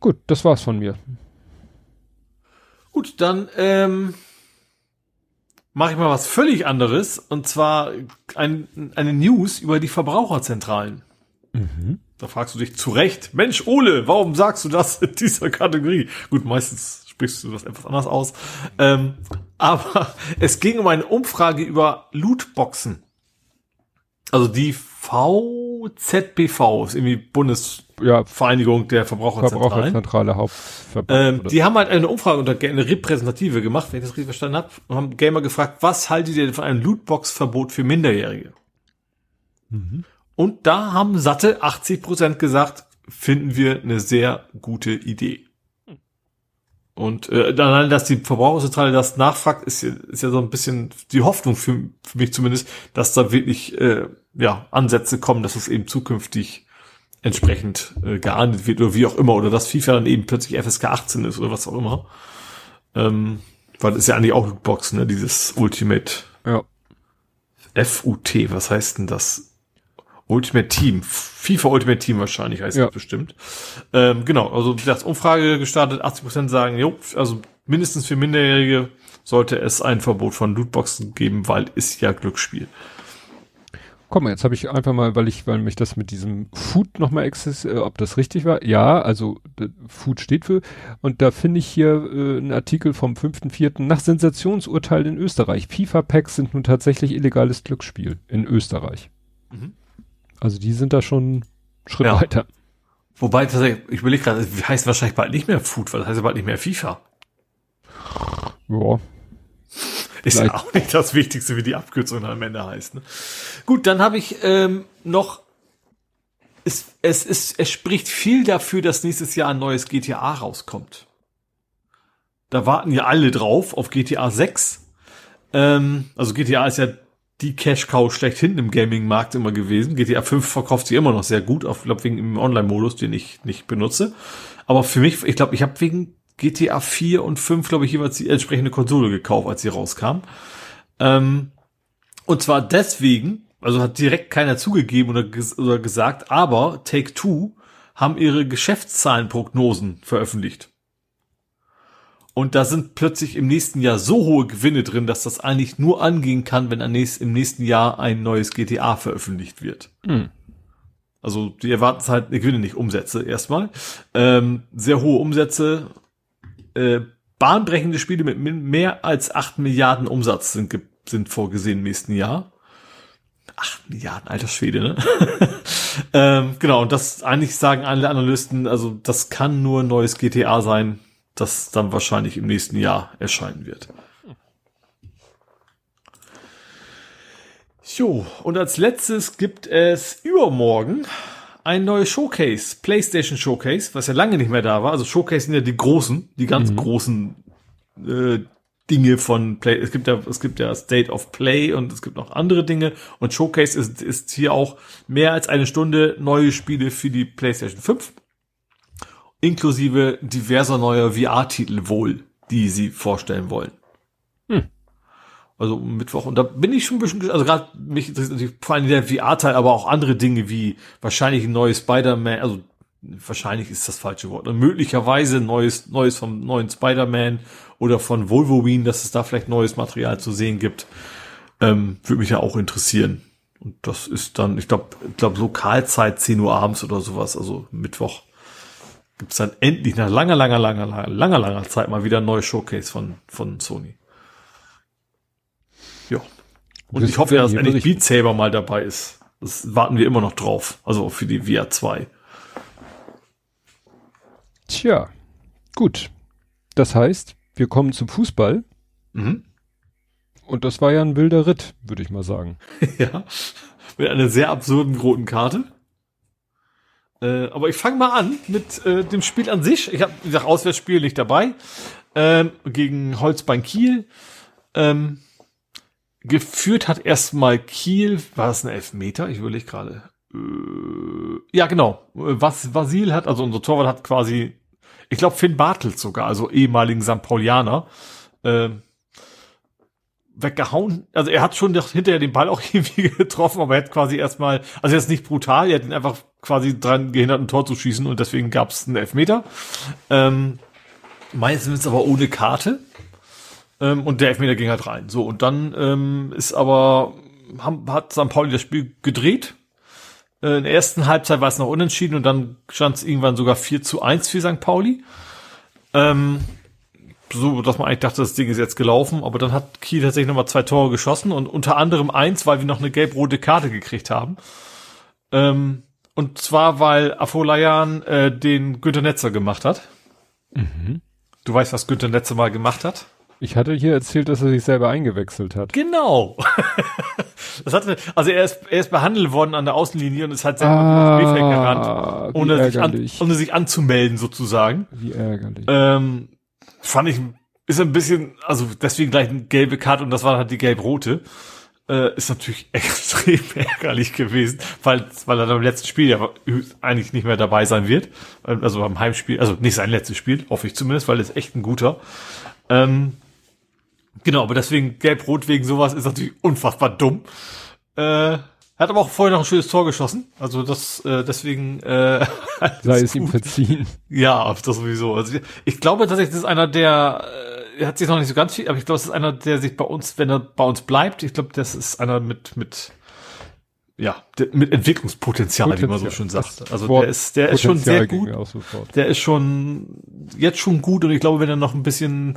Gut, das war's von mir. Gut, dann ähm, mache ich mal was völlig anderes und zwar ein, eine News über die Verbraucherzentralen. Da fragst du dich zu Recht, Mensch, Ole, warum sagst du das in dieser Kategorie? Gut, meistens sprichst du das etwas anders aus. Ähm, aber es ging um eine Umfrage über Lootboxen. Also die VZBV ist irgendwie Bundesvereinigung Ja, der Verbraucherzentralen. Verbraucherzentrale Hauptverband. Ähm, die haben halt eine Umfrage unter eine repräsentative gemacht, wenn ich das richtig verstanden habe, und haben Gamer gefragt, was haltet ihr denn von einem Lootbox-Verbot für Minderjährige? Mhm. Und da haben satte 80 Prozent gesagt, finden wir eine sehr gute Idee. Und äh, allein, dass die Verbraucherzentrale das nachfragt, ist, ja- ist ja so ein bisschen die Hoffnung für, für mich zumindest, dass da wirklich äh, ja Ansätze kommen, dass es eben zukünftig entsprechend äh, geahndet wird oder wie auch immer oder dass FIFA dann eben plötzlich FSK 18 ist oder was auch immer. Ähm, weil das ist ja eigentlich auch Lootbox, ne? Dieses Ultimate ja. FUT, was heißt denn das? Ultimate Team, FIFA Ultimate Team wahrscheinlich heißt Ja. das bestimmt. Ähm, genau, also wie gesagt, Umfrage gestartet, 80% sagen, jo, also mindestens für Minderjährige sollte es ein Verbot von Lootboxen geben, weil ist ja Glücksspiel. Komm mal, jetzt habe ich einfach mal, weil ich, weil mich das mit diesem Food nochmal exist, äh, ob das richtig war. Ja, also Food steht für. Und da finde ich hier äh, einen Artikel vom 5.4. Nach Sensationsurteil in Österreich. FIFA-Packs sind nun tatsächlich illegales Glücksspiel in Österreich. Mhm. Also die sind da schon einen Schritt Ja. weiter. Wobei, ich überlege gerade, es heißt wahrscheinlich bald nicht mehr Food, weil das heißt ja bald nicht mehr FIFA. Ja. Ist Vielleicht. ja auch nicht das Wichtigste, wie die Abkürzung am Ende heißt. Ne? Gut, dann habe ich ähm, noch. Es, es, es, es spricht viel dafür, dass nächstes Jahr ein neues GTA rauskommt. Da warten ja alle drauf auf GTA 6. Ähm, also GTA ist ja die Cash-Cow schlechthin im Gaming-Markt immer gewesen. GTA 5 verkauft sich immer noch sehr gut, auf, glaube wegen dem Online-Modus, den ich nicht benutze. Aber für mich, ich glaube, ich habe wegen GTA 4 und 5, glaube ich, jeweils die entsprechende Konsole gekauft, als sie rauskam. Ähm, und zwar deswegen, also hat direkt keiner zugegeben oder, ges oder gesagt, aber Take Two haben ihre Geschäftszahlenprognosen veröffentlicht. Und da sind plötzlich im nächsten Jahr so hohe Gewinne drin, dass das eigentlich nur angehen kann, wenn im nächsten Jahr ein neues GTA veröffentlicht wird. Mhm. Also die erwarten halt, ich will nicht Umsätze erstmal. Ähm, sehr hohe Umsätze, äh, bahnbrechende Spiele mit mehr als acht Milliarden Umsatz sind, sind vorgesehen im nächsten Jahr. Acht Milliarden, alter Schwede, ne? ähm, genau, und das eigentlich sagen alle Analysten, also das kann nur ein neues GTA sein, das dann wahrscheinlich im nächsten Jahr erscheinen wird. So, und als letztes gibt es übermorgen ein neues Showcase, PlayStation Showcase, was ja lange nicht mehr da war. Also Showcase sind ja die großen, die ganz mhm. großen äh, Dinge von Play. Es gibt ja, es gibt ja State of Play und es gibt noch andere Dinge. Und Showcase ist, ist hier auch mehr als eine Stunde neue Spiele für die PlayStation 5 inklusive diverser neuer VR-Titel wohl, die sie vorstellen wollen. Hm. Also Mittwoch. Und da bin ich schon ein bisschen, also gerade mich interessiert natürlich vor allem der VR-Teil, aber auch andere Dinge wie wahrscheinlich ein neues Spider-Man, also wahrscheinlich ist das falsche Wort, und möglicherweise neues, neues vom neuen Spider-Man oder von Wolverine, dass es da vielleicht neues Material zu sehen gibt, ähm, würde mich ja auch interessieren. Und das ist dann, ich glaube, ich glaube Lokalzeit 10 Uhr abends oder sowas, also Mittwoch gibt es dann endlich nach langer, langer, langer, langer, langer, langer Zeit mal wieder ein neues Showcase von, von Sony. Ja. Und ich hoffe, dass endlich Beat Saber mal dabei ist. Das warten wir immer noch drauf. Also für die VR 2. Tja, gut. Das heißt, wir kommen zum Fußball. Mhm. Und das war ja ein wilder Ritt, würde ich mal sagen. ja. Mit einer sehr absurden roten Karte. Äh, aber ich fange mal an mit äh, dem Spiel an sich. Ich habe, wie gesagt, Auswärtsspiel nicht dabei. Ähm, gegen Holzbein Kiel. Ähm, geführt hat erstmal Kiel, war das ein Elfmeter? Ich überlege gerade. Äh, ja, genau. Was Vasil hat, also unser Torwart hat quasi, ich glaube Finn Bartels sogar, also ehemaligen St. Paulianer, äh, weggehauen. Also er hat schon hinterher den Ball auch irgendwie getroffen, aber er hat quasi erstmal, also er ist nicht brutal, er hat ihn einfach quasi dran gehindert, ein Tor zu schießen und deswegen gab es einen Elfmeter. Ähm, meistens aber ohne Karte. Ähm, und der Elfmeter ging halt rein. So, und dann ähm, ist aber, haben, hat St. Pauli das Spiel gedreht. Äh, in der ersten Halbzeit war es noch unentschieden und dann stand es irgendwann sogar 4 zu 1 für St. Pauli. Ähm, so, dass man eigentlich dachte, das Ding ist jetzt gelaufen, aber dann hat Kiel tatsächlich nochmal zwei Tore geschossen und unter anderem eins, weil wir noch eine gelb-rote Karte gekriegt haben. Ähm, und zwar, weil Afolayan äh, den Günter Netzer gemacht hat. Mhm. Du weißt, was Günter Netzer mal gemacht hat? Ich hatte hier erzählt, dass er sich selber eingewechselt hat. Genau. das hatte, also er ist, er ist behandelt worden an der Außenlinie und ist halt selber ah, ins gerannt, ohne sich, an, ohne sich anzumelden sozusagen. Wie ärgerlich. Ähm, fand ich, ist ein bisschen, also deswegen gleich eine gelbe Karte und das war halt die gelb-rote äh, ist natürlich extrem ärgerlich gewesen, weil, weil er beim letzten Spiel ja eigentlich nicht mehr dabei sein wird. Also beim Heimspiel, also nicht sein letztes Spiel, hoffe ich zumindest, weil er ist echt ein guter. Ähm, genau, aber deswegen gelb-rot wegen sowas ist natürlich unfassbar dumm. Äh, hat aber auch vorher noch ein schönes Tor geschossen. Also das, äh, deswegen äh, sei es ihm verziehen. Ja, das sowieso. Also ich, ich glaube tatsächlich, das ist einer der äh, er hat sich noch nicht so ganz viel, aber ich glaube, das ist einer, der sich bei uns, wenn er bei uns bleibt, ich glaube, das ist einer mit, mit, ja, mit Entwicklungspotenzial, Potenzial. wie man so schön sagt. Also der ist, der ist schon sehr gut. Der ist schon jetzt schon gut und ich glaube, wenn er noch ein bisschen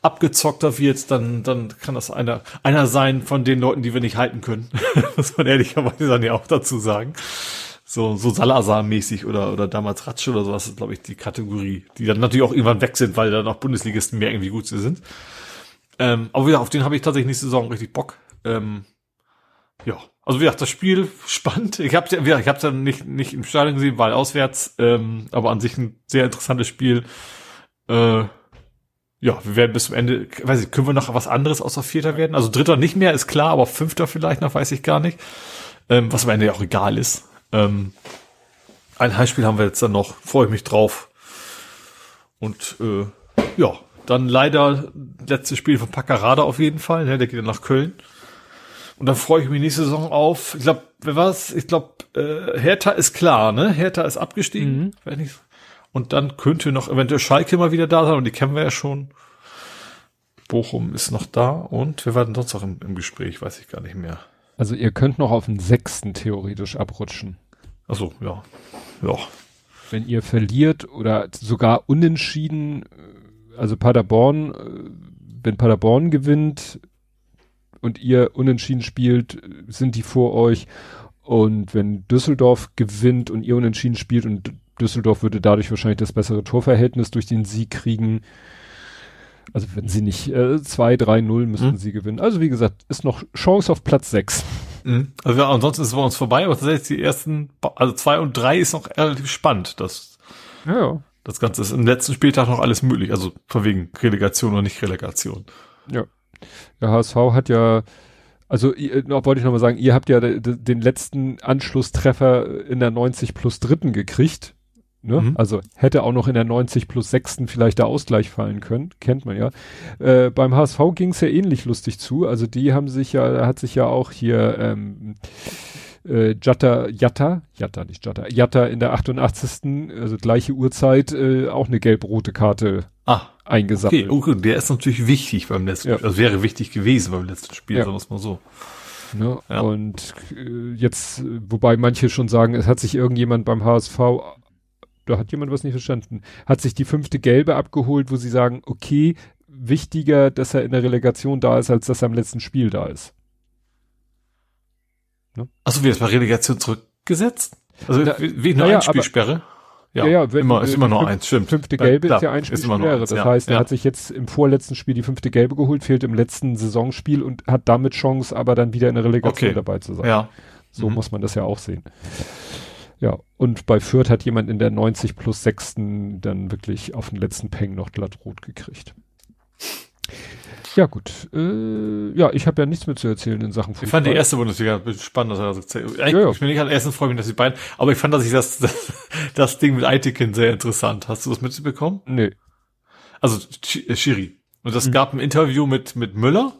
abgezockter wird, dann, dann kann das einer, einer sein von den Leuten, die wir nicht halten können. Muss man ehrlicherweise dann ja auch dazu sagen so, so Salazar-mäßig oder, oder damals Ratsch oder sowas ist, glaube ich, die Kategorie, die dann natürlich auch irgendwann weg sind, weil dann auch Bundesligisten mehr irgendwie gut sind. Ähm, aber wieder, auf den habe ich tatsächlich nächste Saison richtig Bock. Ähm, ja, also wie gesagt, das Spiel spannend. Ich habe ja, ich habe ja nicht nicht im Stadion gesehen, weil auswärts, ähm, aber an sich ein sehr interessantes Spiel. Äh, ja, wir werden bis zum Ende, weiß ich, können wir noch was anderes außer Vierter werden? Also Dritter nicht mehr, ist klar, aber Fünfter vielleicht noch, weiß ich gar nicht. Ähm, was am Ende ja auch egal ist. Ähm, ein Heimspiel haben wir jetzt dann noch, freue ich mich drauf. Und äh, ja, dann leider letztes Spiel von Packerada auf jeden Fall, ne? der geht dann nach Köln. Und dann freue ich mich nächste Saison auf, ich glaube, wer war's? Ich glaube, äh, Hertha ist klar, ne? Hertha ist abgestiegen. Mhm. Und dann könnte noch eventuell Schalke mal wieder da sein, und die kennen wir ja schon. Bochum ist noch da und wir waren sonst noch im, im Gespräch, weiß ich gar nicht mehr. Also ihr könnt noch auf den sechsten theoretisch abrutschen. Achso, ja. Ja. Wenn ihr verliert oder sogar unentschieden, äh, also Paderborn, äh, wenn Paderborn gewinnt und ihr unentschieden spielt, sind die vor euch. Und wenn Düsseldorf gewinnt und ihr unentschieden spielt und Düsseldorf würde dadurch wahrscheinlich das bessere Torverhältnis durch den Sieg kriegen. Also wenn sie nicht äh, 2-3-0 müssten mhm. sie gewinnen. Also wie gesagt, ist noch Chance auf Platz 6. Mhm. Also ja, ansonsten ist es bei uns vorbei, aber tatsächlich die ersten, also zwei und drei ist noch relativ spannend. Das, ja, das Ganze ist im letzten Spieltag noch alles möglich. Also von wegen Relegation oder nicht Relegation. Ja. Der HSV hat ja also noch wollte ich noch mal sagen, ihr habt ja den letzten Anschlusstreffer in der 90 plus dritten gekriegt. Ne? Mhm. Also hätte auch noch in der 90 plus sechsten vielleicht der Ausgleich fallen können, kennt man ja. Äh, beim HSV ging es ja ähnlich lustig zu. Also die haben sich ja, hat sich ja auch hier ähm, äh, Jatta, Jatta, Jatta, nicht Jatta, Jatta in der 88. also gleiche Uhrzeit, äh, auch eine gelb-rote Karte ah, eingesammelt. Okay, okay, der ist natürlich wichtig beim letzten, ja. also wäre wichtig gewesen beim letzten Spiel, ja. sagen wir es mal so. Ne? Ja. Und äh, jetzt, wobei manche schon sagen, es hat sich irgendjemand beim HSV da hat jemand was nicht verstanden, hat sich die fünfte Gelbe abgeholt, wo sie sagen, okay, wichtiger, dass er in der Relegation da ist, als dass er im letzten Spiel da ist. Ne? Achso, wie das bei Relegation zurückgesetzt? Also Na, wie, eine naja, Einspielsperre? Ja, ja, ja wenn, immer, ist immer nur eins, stimmt. Fünfte Gelbe ja, ist ja Einspielsperre. Das ja, heißt, er hat sich jetzt im vorletzten Spiel die fünfte Gelbe geholt, fehlt im letzten Saisonspiel und hat damit Chance, aber dann wieder in der Relegation okay. dabei zu sein. Ja. So mhm. muss man das ja auch sehen. Ja, und bei Fürth hat jemand in der 90 plus 6. dann wirklich auf den letzten Peng noch glatt rot gekriegt. Ja, gut. Äh, ja, ich habe ja nichts mehr zu erzählen in Sachen Fußball. Ich fand die erste Bundesliga spannend. Dass er das erzählt. Ja, ja. Ich bin nicht an ersten freue mich, dass die beiden, aber ich fand, dass ich das, das, das Ding mit Eitikin sehr interessant. Hast du das mitbekommen? Nee. Also, Schiri. Und das mhm. gab ein Interview mit, mit Müller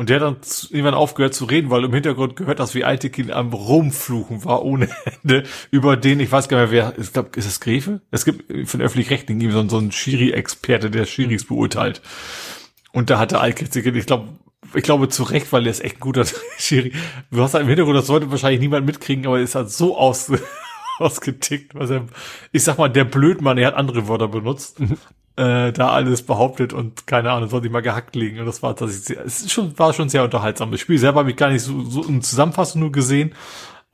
und der hat dann irgendwann aufgehört zu reden, weil im Hintergrund gehört, dass wie Altekin am Rumfluchen war ohne Ende über den, ich weiß gar nicht mehr, wer, ich glaube, ist es Gräfe? Es gibt von öffentlich-rechtlichen so, so einen Schiri-Experte, der Schiris beurteilt. Und da hatte Altekin, ich glaube, ich glaube zu Recht, weil er ist echt ein guter Schiri. Du hast halt im Hintergrund, das sollte wahrscheinlich niemand mitkriegen, aber er ist halt so aus, ausgetickt, was er, ich sag mal, der Blödmann, er hat andere Wörter benutzt. Äh, da alles behauptet und keine Ahnung, soll ich mal gehackt liegen. Und das war tatsächlich, es ist schon, war schon sehr unterhaltsam. Das Spiel selber habe ich gar nicht so, so in Zusammenfassung nur gesehen.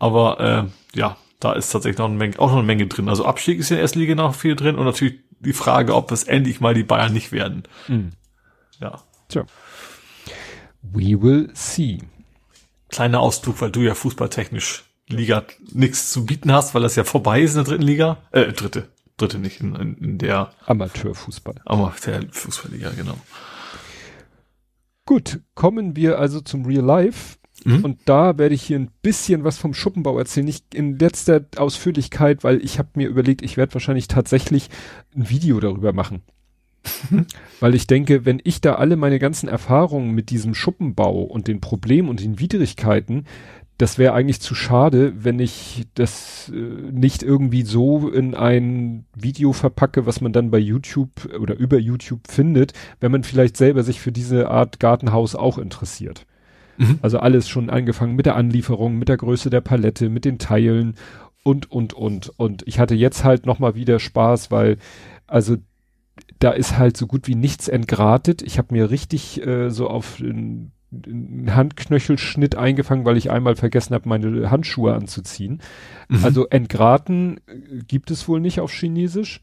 Aber äh, ja, da ist tatsächlich noch eine Menge, auch noch eine Menge drin. Also Abstieg ist in der ersten Liga noch viel drin und natürlich die Frage, ob es endlich mal die Bayern nicht werden. Mhm. Ja. Tja. We will see. Kleiner Ausdruck, weil du ja fußballtechnisch Liga nichts zu bieten hast, weil das ja vorbei ist in der dritten Liga. Äh, dritte dritte nicht in, in, der Amateurfußball. Amateurfußballliga, genau. Gut, kommen wir also zum Real Life. Mhm. Und da werde ich hier ein bisschen was vom Schuppenbau erzählen, nicht in letzter Ausführlichkeit, weil ich habe mir überlegt, ich werde wahrscheinlich tatsächlich ein Video darüber machen. weil ich denke, wenn ich da alle meine ganzen Erfahrungen mit diesem Schuppenbau und den Problemen und den Widrigkeiten, das wäre eigentlich zu schade, wenn ich das äh, nicht irgendwie so in ein Video verpacke, was man dann bei YouTube oder über YouTube findet, wenn man vielleicht selber sich für diese Art Gartenhaus auch interessiert. Mhm. Also alles schon angefangen mit der Anlieferung, mit der Größe der Palette, mit den Teilen und, und, und. Und ich hatte jetzt halt nochmal wieder Spaß, weil, also da ist halt so gut wie nichts entgratet. Ich habe mir richtig äh, so auf den einen Handknöchelschnitt eingefangen, weil ich einmal vergessen habe, meine Handschuhe anzuziehen. Mhm. Also entgraten gibt es wohl nicht auf Chinesisch.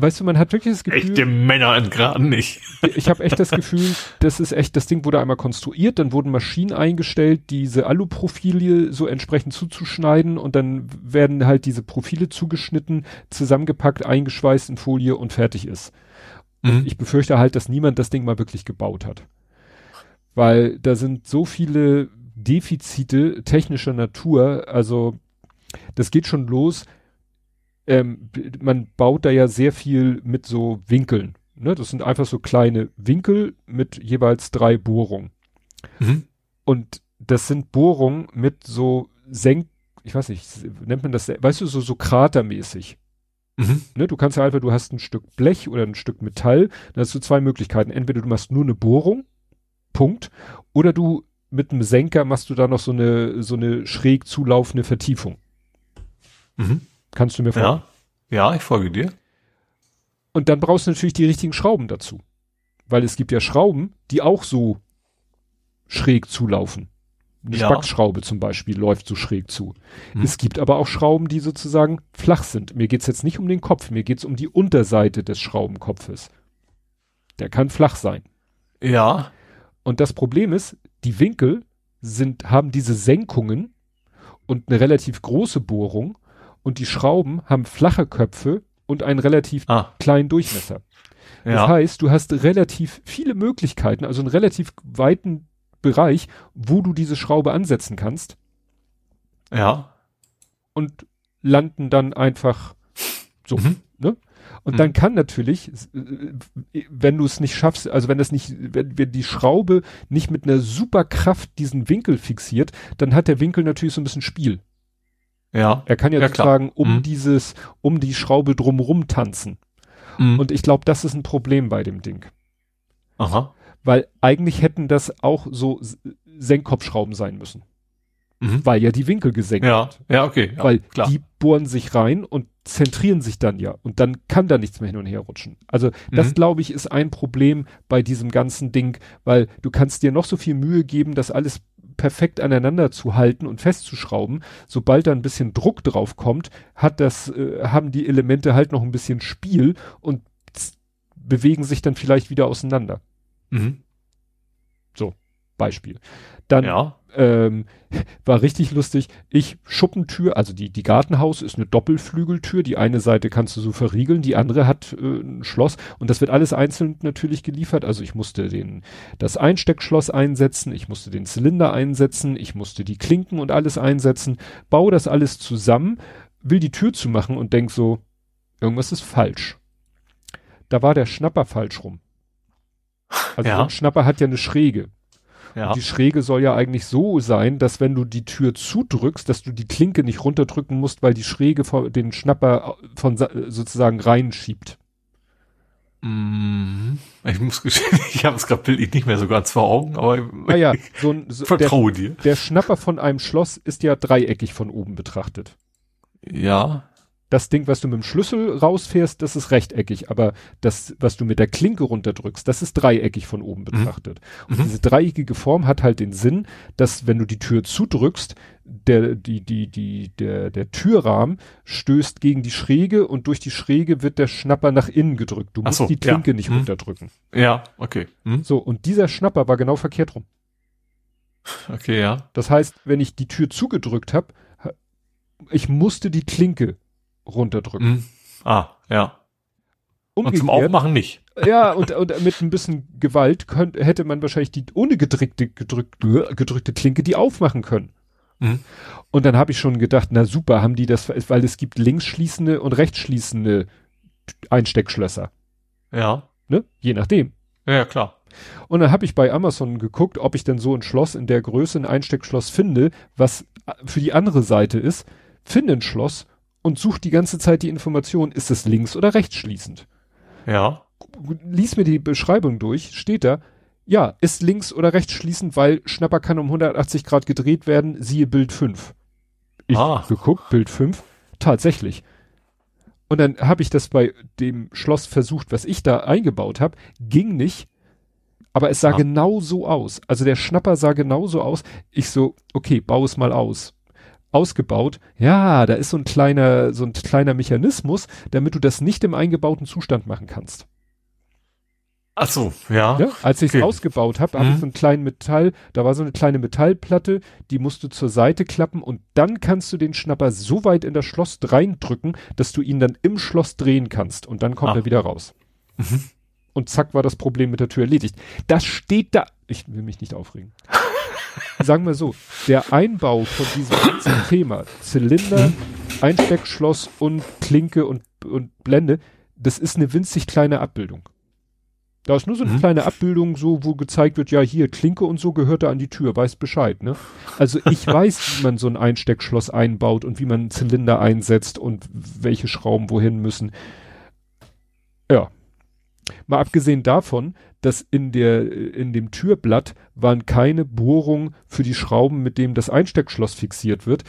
weißt du, man hat wirklich das Gefühl. Echte Männer entgraten nicht. ich habe echt das Gefühl, das ist echt, das Ding wurde einmal konstruiert, dann wurden Maschinen eingestellt, diese Aluprofile so entsprechend zuzuschneiden und dann werden halt diese Profile zugeschnitten, zusammengepackt, eingeschweißt in Folie und fertig ist. Mhm. Ich befürchte halt, dass niemand das Ding mal wirklich gebaut hat. Weil da sind so viele Defizite technischer Natur, also das geht schon los. Ähm, man baut da ja sehr viel mit so Winkeln. Ne? Das sind einfach so kleine Winkel mit jeweils drei Bohrungen. Mhm. Und das sind Bohrungen mit so Senk, ich weiß nicht, nennt man das, weißt du, so, so kratermäßig. Mhm. Ne, du kannst ja einfach, du hast ein Stück Blech oder ein Stück Metall, dann hast du zwei Möglichkeiten. Entweder du machst nur eine Bohrung, Punkt, oder du mit einem Senker machst du da noch so eine, so eine schräg zulaufende Vertiefung. Mhm. Kannst du mir folgen? Ja. ja, ich folge dir. Und dann brauchst du natürlich die richtigen Schrauben dazu. Weil es gibt ja Schrauben, die auch so schräg zulaufen. Eine ja. Spackschraube zum Beispiel läuft so schräg zu. Hm. Es gibt aber auch Schrauben, die sozusagen flach sind. Mir geht's jetzt nicht um den Kopf, mir geht's um die Unterseite des Schraubenkopfes. Der kann flach sein. Ja. Und das Problem ist, die Winkel sind, haben diese Senkungen und eine relativ große Bohrung und die Schrauben haben flache Köpfe und einen relativ ah. kleinen Durchmesser. Ja. Das heißt, du hast relativ viele Möglichkeiten, also einen relativ weiten Bereich, wo du diese Schraube ansetzen kannst. Ja. Und landen dann einfach so, mhm. ne? Und mhm. dann kann natürlich, wenn du es nicht schaffst, also wenn das nicht, wenn, wenn die Schraube nicht mit einer super Kraft diesen Winkel fixiert, dann hat der Winkel natürlich so ein bisschen Spiel. Ja. Er kann ja, ja sozusagen um mhm. dieses, um die Schraube drumrum tanzen. Mhm. Und ich glaube, das ist ein Problem bei dem Ding. Aha weil eigentlich hätten das auch so Senkkopfschrauben sein müssen. Mhm. Weil ja die Winkel gesenkt ja. Ja, okay. Ja, weil klar. die bohren sich rein und zentrieren sich dann ja und dann kann da nichts mehr hin und her rutschen. Also das mhm. glaube ich ist ein Problem bei diesem ganzen Ding, weil du kannst dir noch so viel Mühe geben, das alles perfekt aneinander zu halten und festzuschrauben. Sobald da ein bisschen Druck drauf kommt, hat das, äh, haben die Elemente halt noch ein bisschen Spiel und bewegen sich dann vielleicht wieder auseinander. Mhm. So, Beispiel. Dann ja. Ähm, war richtig lustig. Ich Schuppentür, also die die Gartenhaus ist eine Doppelflügeltür. Die eine Seite kannst du so verriegeln, die andere hat äh, ein Schloss und das wird alles einzeln natürlich geliefert. Also ich musste den das Einsteckschloss einsetzen, ich musste den Zylinder einsetzen, ich musste die Klinken und alles einsetzen. Baue das alles zusammen, will die Tür zumachen und denk so, irgendwas ist falsch. Da war der Schnapper falsch rum. Also ja. ein Schnapper hat ja eine Schräge. Ja. Die Schräge soll ja eigentlich so sein, dass wenn du die Tür zudrückst, dass du die Klinke nicht runterdrücken musst, weil die Schräge den Schnapper von sozusagen reinschiebt. Mhm. Ich muss gestehen, ich habe es gerade bildlich nicht mehr so ganz vor Augen, aber naja, so ein, so, vertraue der, dir. Der Schnapper von einem Schloss ist ja dreieckig von oben betrachtet. Ja das Ding, was du mit dem Schlüssel rausfährst, das ist rechteckig, aber das, was du mit der Klinke runterdrückst, das ist dreieckig von oben mhm. betrachtet. Mhm. Und diese dreieckige Form hat halt den Sinn, dass wenn du die Tür zudrückst, der, die, die, die, der, der Türrahmen stößt gegen die Schräge und durch die Schräge wird der Schnapper nach innen gedrückt. Du musst so, die Klinke ja. nicht mhm. runterdrücken. Ja, okay. Mhm. So, und dieser Schnapper war genau verkehrt rum. Okay, ja. Das heißt, wenn ich die Tür zugedrückt habe, ich musste die Klinke runterdrücken. Mhm. Ah, ja. Umgekehrt, und zum Aufmachen nicht. Ja, und, und mit ein bisschen Gewalt könnte, hätte man wahrscheinlich die ohne gedrückte, gedrückte, gedrückte Klinke die aufmachen können. Mhm. Und dann habe ich schon gedacht, na super, haben die das, weil es gibt links schließende und rechts schließende Einsteckschlösser. Ja. Ne? Je nachdem. Ja, klar. Und dann habe ich bei Amazon geguckt, ob ich denn so ein Schloss in der Größe, ein Einsteckschloss finde, was für die andere Seite ist. Finde ein Schloss und sucht die ganze Zeit die Information, ist es links oder rechts schließend. Ja. Lies mir die Beschreibung durch, steht da, ja, ist links oder rechts schließend, weil Schnapper kann um 180 Grad gedreht werden, siehe Bild 5. Ich ah. geguckt, Bild 5, tatsächlich. Und dann habe ich das bei dem Schloss versucht, was ich da eingebaut habe, ging nicht, aber es sah ah. genau so aus. Also der Schnapper sah genau so aus. Ich so, okay, bau es mal aus ausgebaut. Ja, da ist so ein kleiner, so ein kleiner Mechanismus, damit du das nicht im eingebauten Zustand machen kannst. Ach so, ja. ja als ich es okay. ausgebaut habe, habe ich mhm. so einen kleinen Metall, da war so eine kleine Metallplatte, die musst du zur Seite klappen und dann kannst du den Schnapper so weit in das Schloss reindrücken, dass du ihn dann im Schloss drehen kannst und dann kommt ah. er wieder raus. Mhm. und zack war das Problem mit der Tür erledigt. Das steht da. Ich will mich nicht aufregen. Sagen wir so, der Einbau von diesem ganzen Thema, Zylinder, Einsteckschloss und Klinke und, und Blende, das ist eine winzig kleine Abbildung. Da ist nur so eine mhm. kleine Abbildung, so, wo gezeigt wird, ja, hier, Klinke und so gehört da an die Tür, weiß Bescheid, ne? Also ich weiß, wie man so ein Einsteckschloss einbaut und wie man einen Zylinder einsetzt und welche Schrauben wohin müssen. Ja. Mal abgesehen davon, dass in der, in dem Türblatt waren keine Bohrungen für die Schrauben, mit dem das Einsteckschloss fixiert wird.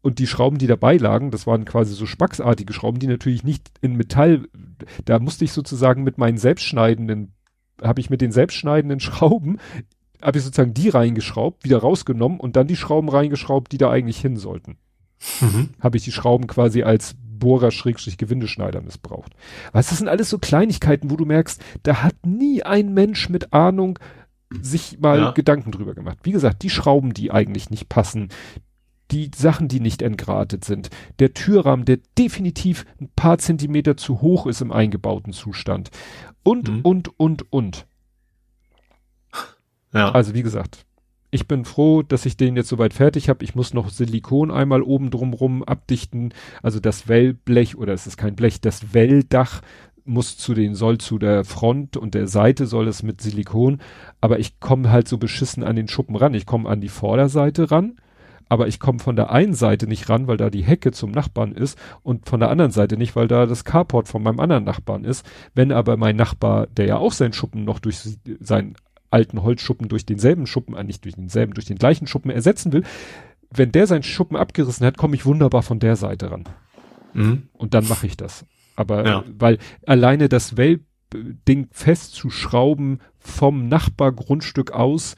Und die Schrauben, die dabei lagen, das waren quasi so spacksartige Schrauben, die natürlich nicht in Metall, da musste ich sozusagen mit meinen selbstschneidenden, habe ich mit den selbstschneidenden Schrauben, habe ich sozusagen die reingeschraubt, wieder rausgenommen und dann die Schrauben reingeschraubt, die da eigentlich hin sollten. Mhm. Habe ich die Schrauben quasi als Bohrer Schrägstrich Gewindeschneider missbraucht. Was das sind alles so Kleinigkeiten, wo du merkst, da hat nie ein Mensch mit Ahnung sich mal ja. Gedanken drüber gemacht. Wie gesagt, die Schrauben, die eigentlich nicht passen, die Sachen, die nicht entgratet sind, der Türrahmen, der definitiv ein paar Zentimeter zu hoch ist im eingebauten Zustand und, mhm. und, und, und. Ja. Also wie gesagt, ich bin froh, dass ich den jetzt soweit fertig habe. Ich muss noch Silikon einmal oben drumrum abdichten. Also das Wellblech oder es ist kein Blech, das Welldach muss zu den, soll zu der Front und der Seite soll es mit Silikon. Aber ich komme halt so beschissen an den Schuppen ran. Ich komme an die Vorderseite ran aber ich komme von der einen Seite nicht ran, weil da die Hecke zum Nachbarn ist und von der anderen Seite nicht, weil da das Carport von meinem anderen Nachbarn ist. Wenn aber mein Nachbar, der ja auch seinen Schuppen noch durch seinen alten Holzschuppen durch denselben Schuppen, äh, nicht durch denselben, durch den gleichen Schuppen ersetzen will, wenn der seinen Schuppen abgerissen hat, komme ich wunderbar von der Seite ran. Mhm. Und dann mache ich das. Aber ja. weil alleine das Wellding festzuschrauben vom Nachbargrundstück aus,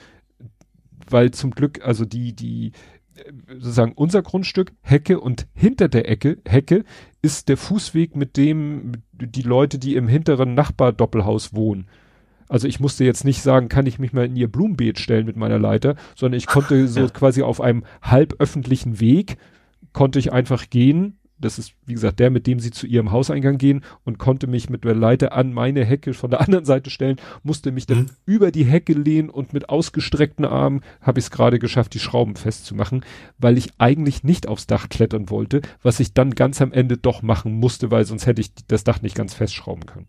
weil zum Glück, also die, die, sozusagen unser Grundstück, Hecke und hinter der Ecke, Hecke, ist der Fußweg, mit dem die Leute, die im hinteren Nachbardoppelhaus wohnen. Also ich musste jetzt nicht sagen, kann ich mich mal in ihr Blumenbeet stellen mit meiner Leiter, sondern ich konnte so quasi auf einem halb öffentlichen Weg, konnte ich einfach gehen, das ist, wie gesagt, der, mit dem sie zu ihrem Hauseingang gehen und konnte mich mit der Leiter an meine Hecke von der anderen Seite stellen, musste mich dann mhm. über die Hecke lehnen und mit ausgestreckten Armen habe ich es gerade geschafft, die Schrauben festzumachen, weil ich eigentlich nicht aufs Dach klettern wollte, was ich dann ganz am Ende doch machen musste, weil sonst hätte ich das Dach nicht ganz festschrauben können.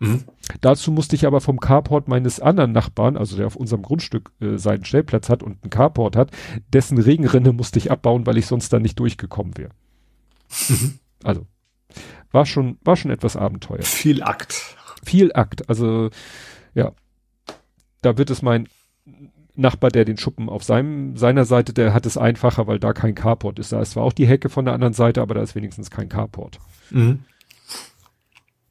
Mhm. Dazu musste ich aber vom Carport meines anderen Nachbarn, also der auf unserem Grundstück äh, seinen Stellplatz hat und einen Carport hat, dessen Regenrinne musste ich abbauen, weil ich sonst da nicht durchgekommen wäre. Mhm. Also war schon, war schon etwas Abenteuer. Viel Akt. Viel Akt. Also ja, da wird es mein Nachbar, der den Schuppen auf seinem, seiner Seite, der hat es einfacher, weil da kein Carport ist. Da ist zwar auch die Hecke von der anderen Seite, aber da ist wenigstens kein Carport. Mhm.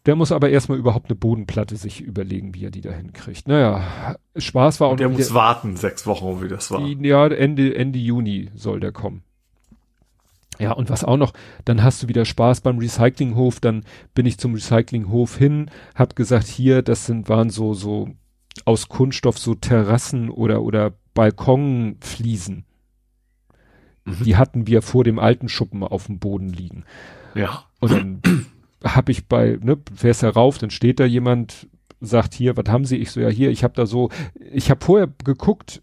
Der muss aber erstmal überhaupt eine Bodenplatte sich überlegen, wie er die da hinkriegt. Naja, Spaß war auch. Und der muss der, warten, sechs Wochen, wie das war. Ja, Ende, Ende Juni soll der kommen. Ja, und was auch noch, dann hast du wieder Spaß beim Recyclinghof, dann bin ich zum Recyclinghof hin, hab gesagt, hier, das sind, waren so, so aus Kunststoff so Terrassen oder, oder Balkonfliesen. Mhm. Die hatten wir vor dem alten Schuppen auf dem Boden liegen. Ja. Und dann hab ich bei, ne, fährst herauf, dann steht da jemand, sagt hier, was haben Sie? Ich so, ja hier, ich hab da so, ich hab vorher geguckt,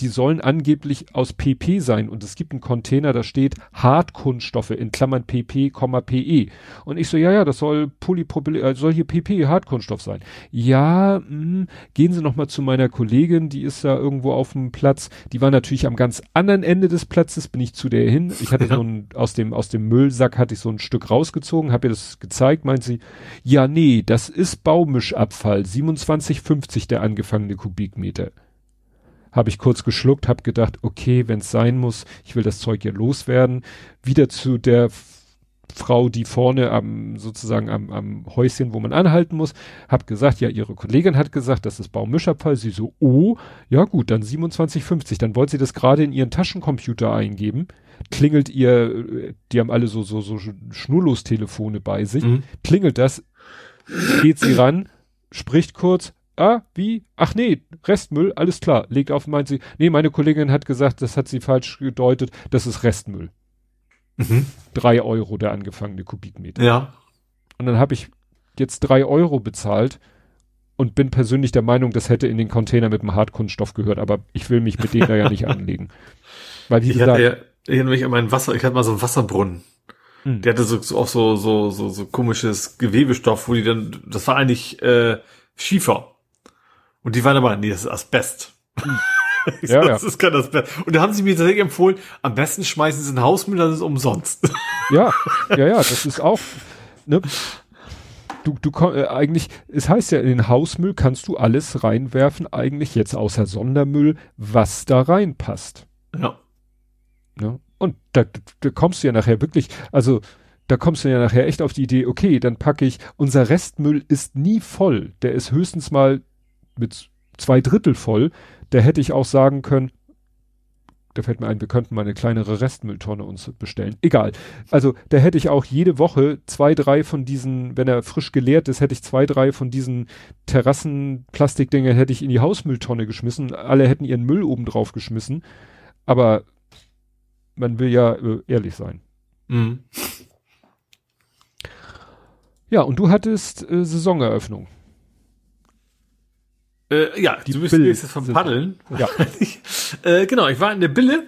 die sollen angeblich aus PP sein und es gibt einen Container, da steht Hartkunststoffe in Klammern PP, PE. Und ich so, ja, ja, das soll Polypropylen, äh, soll hier PP Hartkunststoff sein. Ja, mh, hm, gehen Sie noch mal zu meiner Kollegin, die ist da irgendwo auf dem Platz. Die war natürlich am ganz anderen Ende des Platzes, bin ich zu der hin. Ich hatte so ein, aus dem, aus dem Müllsack hatte ich so ein Stück rausgezogen, habe ihr das gezeigt, meint sie, ja, nee, das ist Baumischabfall, 27,50 der angefangene Kubikmeter habe ich kurz geschluckt, habe gedacht, okay, wenn es sein muss, ich will das Zeug ja loswerden. Wieder zu der Frau, die vorne am sozusagen am, am Häuschen, wo man anhalten muss, habe gesagt, ja, ihre Kollegin hat gesagt, das ist Baumischerfall. Sie so, oh, ja gut, dann 27,50. Dann wollte sie das gerade in ihren Taschencomputer eingeben. Klingelt ihr, die haben alle so so so Schnurlos-Telefone bei sich. Mhm. Klingelt das, geht sie ran, spricht kurz, ah, wie? Ach nee, Restmüll, alles klar. Legt auf, meint sie, nee, meine Kollegin hat gesagt, das hat sie falsch gedeutet, das ist Restmüll. Mhm. Drei Euro der angefangene Kubikmeter. Ja. Und dann habe ich jetzt drei Euro bezahlt und bin persönlich der Meinung, das hätte in den Container mit dem Hartkunststoff gehört, aber ich will mich mit denen da ja nicht anlegen. Weil wie ich gesagt, hatte ja, ich erinnere mich an meinen Wasser, ich hatte mal so einen Wasserbrunnen. Hm. Der hatte so, so auch so, so, so, so komisches Gewebestoff, wo die dann, das war eigentlich äh, Schiefer. Und die waren aber, nee, das ist Asbest. Hm. ja, das ja. ist kein Asbest. Und da haben sie mir tatsächlich empfohlen, am besten schmeißen sie in den Hausmüll, das ist umsonst. Ja, ja, ja, das ist auch, ne? Du, du äh, eigentlich, es heißt ja, in den Hausmüll kannst du alles reinwerfen, eigentlich jetzt außer Sondermüll, was da reinpasst. Ja. Ne? Und da, da kommst du ja nachher wirklich, also da kommst du ja nachher echt auf die Idee, okay, dann packe ich, unser Restmüll ist nie voll. Der ist höchstens mal mit zwei Drittel voll. Da hätte ich auch sagen können, da fällt mir ein, wir könnten mal eine kleinere Restmülltonne uns bestellen. Egal. Also da hätte ich auch jede Woche zwei, drei von diesen, wenn er frisch geleert ist, hätte ich zwei, drei von diesen Terrassenplastikdinger hätte ich in die Hausmülltonne geschmissen. Alle hätten ihren Müll oben drauf geschmissen. Aber man will ja äh, ehrlich sein. Mhm. Ja, und du hattest äh, Saisoneröffnung. Äh, ja, die du bist jetzt vom Paddeln. Ja. äh, genau, ich war in der Bille.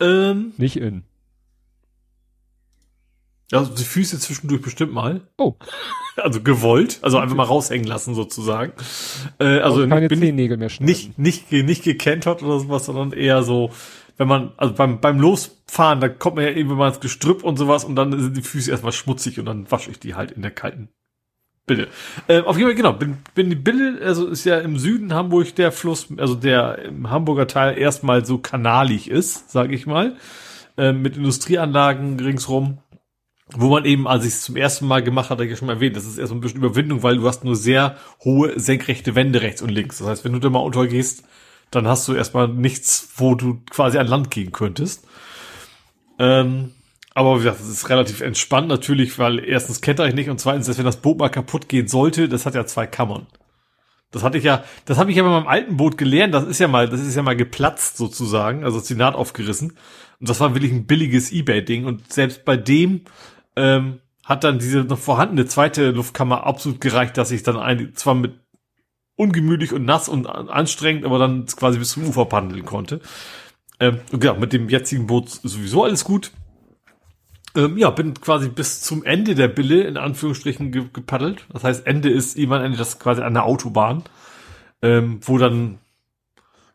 Ähm, Nicht in. Also die Füße zwischendurch bestimmt mal. Oh. Also gewollt, also einfach mal raushängen lassen sozusagen. Äh, also keine Zehennägel mehr schneiden. Nicht, nicht, nicht gekentert oder sowas, sondern eher so wenn man, also beim, beim Losfahren, da kommt man ja eben mal ins Gestrüpp und sowas und dann sind die Füße erstmal schmutzig und dann wasche ich die halt in der kalten Bille. Äh, auf jeden Fall, genau, bin, bin die Bille, also ist ja im Süden Hamburg der Fluss, also der im Hamburger Teil erstmal so kanalig ist, sage ich mal, äh, mit Industrieanlagen ringsrum, wo man eben, als ich es zum ersten Mal gemacht hatte, ich ja schon mal erwähnt, das ist erst ein bisschen Überwindung, weil du hast nur sehr hohe senkrechte Wände rechts und links. Das heißt, wenn du da mal untergehst, dann hast du erstmal nichts, wo du quasi an Land gehen könntest. Ähm, aber es ist relativ entspannt natürlich, weil erstens kennt ich nicht und zweitens, dass wenn das Boot mal kaputt gehen sollte, das hat ja zwei Kammern. Das hatte ich ja, das habe ich ja bei meinem alten Boot gelernt, das ist ja mal, das ist ja mal geplatzt sozusagen, also die Naht aufgerissen. Und das war wirklich ein billiges Ebay-Ding. Und selbst bei dem ähm, hat dann diese noch vorhandene zweite Luftkammer absolut gereicht, dass ich dann ein, zwar mit ungemütlich und nass und anstrengend, aber dann quasi bis zum Ufer paddeln konnte. Ähm, genau, mit dem jetzigen Boot sowieso alles gut. Ähm, ja, bin quasi bis zum Ende der Bille in Anführungsstrichen ge gepaddelt. Das heißt, Ende ist irgendwann Ende das quasi an der Autobahn, ähm, wo dann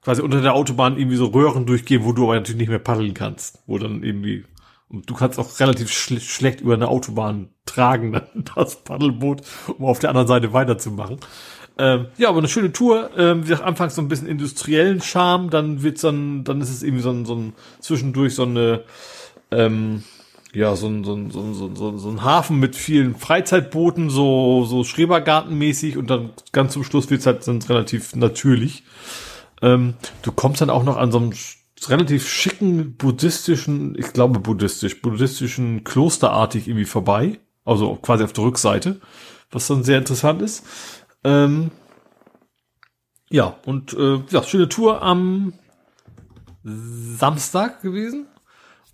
quasi unter der Autobahn irgendwie so Röhren durchgehen, wo du aber natürlich nicht mehr paddeln kannst, wo dann irgendwie und du kannst auch relativ schl schlecht über eine Autobahn tragen, das Paddelboot, um auf der anderen Seite weiterzumachen. Ähm, ja, aber eine schöne Tour. Ähm, wie gesagt, anfangs so ein bisschen industriellen Charme, dann wird's dann, dann ist es irgendwie so ein, so ein zwischendurch so eine, ähm, ja, so ein, so ein, so ein, so ein, so ein Hafen mit vielen Freizeitbooten, so, so Schrebergartenmäßig und dann ganz zum Schluss wird's halt dann relativ natürlich. Ähm, du kommst dann auch noch an so einem relativ schicken buddhistischen, ich glaube buddhistisch, buddhistischen Klosterartig irgendwie vorbei. Also quasi auf der Rückseite, was dann sehr interessant ist. Ähm, ja, und äh, ja, schöne Tour am Samstag gewesen.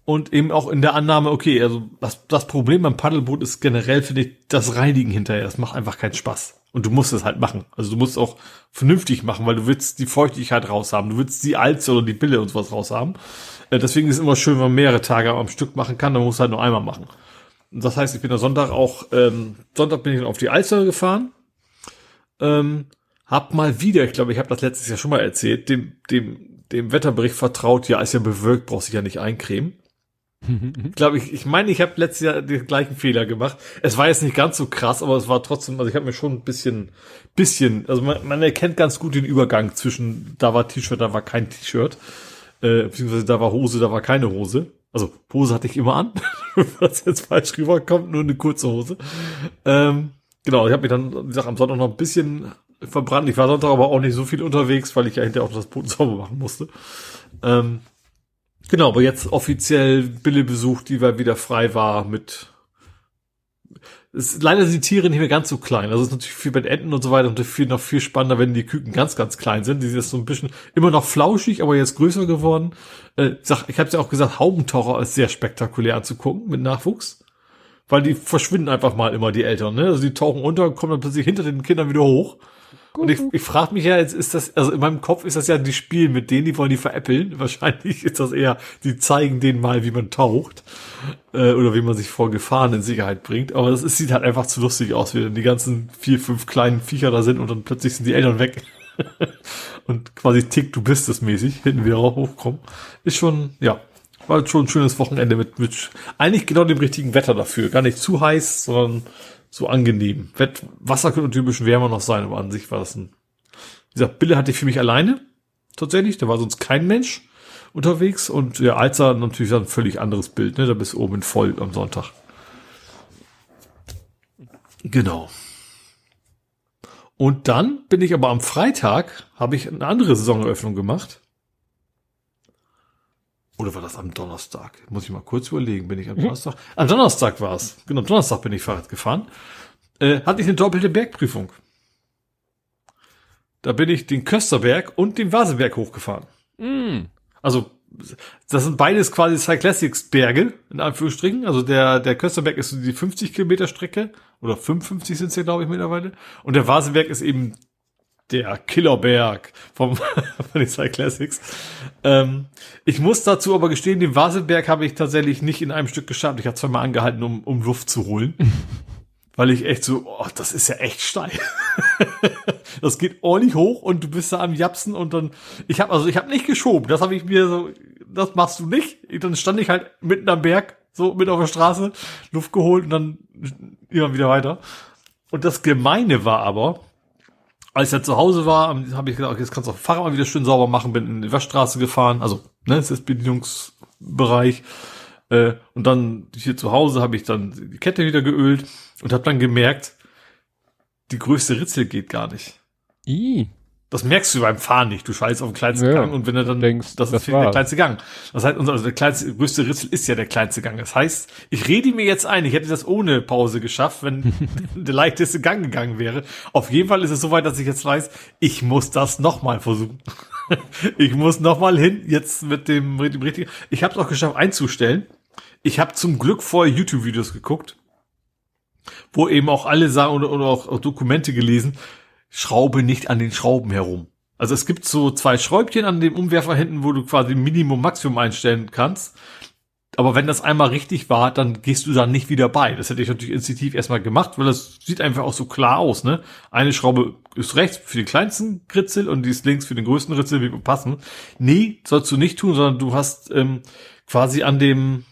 Und eben auch in der Annahme, okay, also das, das Problem beim Paddelboot ist generell, finde ich, das Reinigen hinterher. Das macht einfach keinen Spaß. Und du musst es halt machen. Also du musst es auch vernünftig machen, weil du willst die Feuchtigkeit raushaben. Du willst die Alze oder die Bille und sowas raushaben. Äh, deswegen ist es immer schön, wenn man mehrere Tage am Stück machen kann. Dann muss halt nur einmal machen. Und das heißt, ich bin am Sonntag auch, ähm, Sonntag bin ich dann auf die Alze gefahren ähm, hab mal wieder, ich glaube, ich habe das letztes Jahr schon mal erzählt, dem, dem, dem Wetterbericht vertraut, ja, ist ja bewölkt, brauchst dich ja nicht eincremen. Ich glaube, ich, ich meine, ich habe letztes Jahr den gleichen Fehler gemacht. Es war jetzt nicht ganz so krass, aber es war trotzdem, also ich habe mir schon ein bisschen, bisschen, also man, man erkennt ganz gut den Übergang zwischen, da war T-Shirt, da war kein T-Shirt, äh, beziehungsweise da war Hose, da war keine Hose. Also Hose hatte ich immer an, was jetzt falsch rüberkommt, nur eine kurze Hose. Ähm, Genau, ich habe mich dann, wie gesagt, am Sonntag noch ein bisschen verbrannt. Ich war Sonntag aber auch nicht so viel unterwegs, weil ich ja hinterher auch das Boot sauber machen musste. Ähm, genau, aber jetzt offiziell Billebesuch, die wieder frei war mit ist, leider sind die Tiere nicht mehr ganz so klein. Also es ist natürlich viel bei Enten und so weiter und viel noch viel spannender, wenn die Küken ganz, ganz klein sind. Die sind jetzt so ein bisschen immer noch flauschig, aber jetzt größer geworden. Äh, sag, ich habe ja auch gesagt, Haubentaucher ist sehr spektakulär anzugucken mit Nachwuchs weil die verschwinden einfach mal immer, die Eltern. Ne? Also die tauchen unter, kommen dann plötzlich hinter den Kindern wieder hoch. Und ich, ich frage mich ja, jetzt ist das, also in meinem Kopf ist das ja die Spiel mit denen, die wollen die veräppeln. Wahrscheinlich ist das eher, die zeigen denen mal, wie man taucht äh, oder wie man sich vor Gefahren in Sicherheit bringt. Aber das ist, sieht halt einfach zu lustig aus, wie dann die ganzen vier, fünf kleinen Viecher da sind und dann plötzlich sind die Eltern weg. und quasi tick, du bist es mäßig, hinten wieder hochkommen. Ist schon, ja, war schon ein schönes Wochenende mit, mit eigentlich genau dem richtigen Wetter dafür. Gar nicht zu heiß, sondern so angenehm. Wett Wasser könnte typisch wärmer noch sein, aber an sich war das ein. Wie gesagt, Bille hatte ich für mich alleine. Tatsächlich. Da war sonst kein Mensch unterwegs. Und ja, Alzer natürlich ein völlig anderes Bild, ne? Da bist du oben voll am Sonntag. Genau. Und dann bin ich aber am Freitag, habe ich eine andere Saisoneröffnung gemacht. Oder war das am Donnerstag? Muss ich mal kurz überlegen. Bin ich am. Donnerstag? Am Donnerstag war es. Genau, Donnerstag bin ich Fahrrad gefahren. Äh, hatte ich eine doppelte Bergprüfung. Da bin ich den Kösterberg und den Vaseberg hochgefahren. Mm. Also, das sind beides quasi Cyclassics Berge, in Anführungsstrichen. Also der, der Kösterberg ist so die 50 Kilometer Strecke. Oder 55 sind es ja, glaube ich, mittlerweile. Und der Vaseberg ist eben der Killerberg vom, von den Cyclassics. Ähm, ich muss dazu aber gestehen, den Vaselberg habe ich tatsächlich nicht in einem Stück geschafft. Ich habe zweimal angehalten, um, um Luft zu holen. weil ich echt so, oh, das ist ja echt steil. das geht ordentlich hoch und du bist da am Japsen und dann, ich habe also, ich habe nicht geschoben. Das habe ich mir so, das machst du nicht. Dann stand ich halt mitten am Berg, so mit auf der Straße, Luft geholt und dann immer wieder weiter. Und das Gemeine war aber, als er zu Hause war, habe ich gedacht, jetzt kannst du auch Fahrrad mal wieder schön sauber machen, bin in die Waschstraße gefahren, also, ne, es ist Bedienungsbereich. Äh, und dann hier zu Hause habe ich dann die Kette wieder geölt und habe dann gemerkt, die größte Ritzel geht gar nicht. I. Das merkst du beim Fahren nicht. Du schaltest auf den kleinsten ja, Gang und wenn du dann denkst, das, das ist der kleinste Gang. Das heißt, also der kleinste, größte Ritzel ist ja der kleinste Gang. Das heißt, ich rede mir jetzt ein, ich hätte das ohne Pause geschafft, wenn der leichteste Gang gegangen wäre. Auf jeden Fall ist es soweit, dass ich jetzt weiß, ich muss das nochmal versuchen. ich muss nochmal hin, jetzt mit dem, mit dem richtigen. Ich habe es auch geschafft einzustellen. Ich habe zum Glück vorher YouTube-Videos geguckt, wo eben auch alle sagen oder, oder auch, auch Dokumente gelesen, schraube nicht an den Schrauben herum. Also es gibt so zwei Schräubchen an dem Umwerfer hinten, wo du quasi Minimum Maximum einstellen kannst. Aber wenn das einmal richtig war, dann gehst du da nicht wieder bei. Das hätte ich natürlich instinktiv erstmal gemacht, weil das sieht einfach auch so klar aus, ne? Eine Schraube ist rechts für den kleinsten Ritzel und die ist links für den größten Ritzel, wie passen. Nee, sollst du nicht tun, sondern du hast ähm, quasi an dem,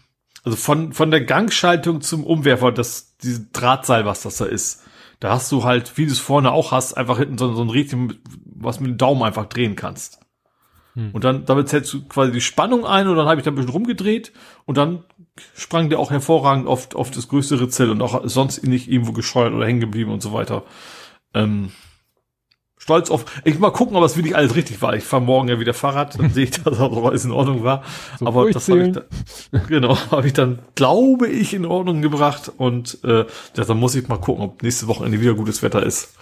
also von, von der Gangschaltung zum Umwerfer, das, diese Drahtseil, was das da ist, da hast du halt, wie du es vorne auch hast, einfach hinten so, so ein Rädchen, was mit dem Daumen einfach drehen kannst. Hm. Und dann, damit setzt du quasi die Spannung ein und dann habe ich da ein bisschen rumgedreht und dann sprang der auch hervorragend auf, auf das größte Rizell und auch sonst nicht irgendwo gescheuert oder hängen geblieben und so weiter. Ähm, stolz auf. Ich mal gucken, ob das wirklich alles richtig war. Ich fahre morgen ja wieder Fahrrad, dann sehe ich, dass auch alles in Ordnung war. So Aber das habe ich dann, genau, habe ich dann, glaube ich, in Ordnung gebracht. Und äh, ja, dann muss ich mal gucken, ob nächste Wochenende wieder gutes Wetter ist.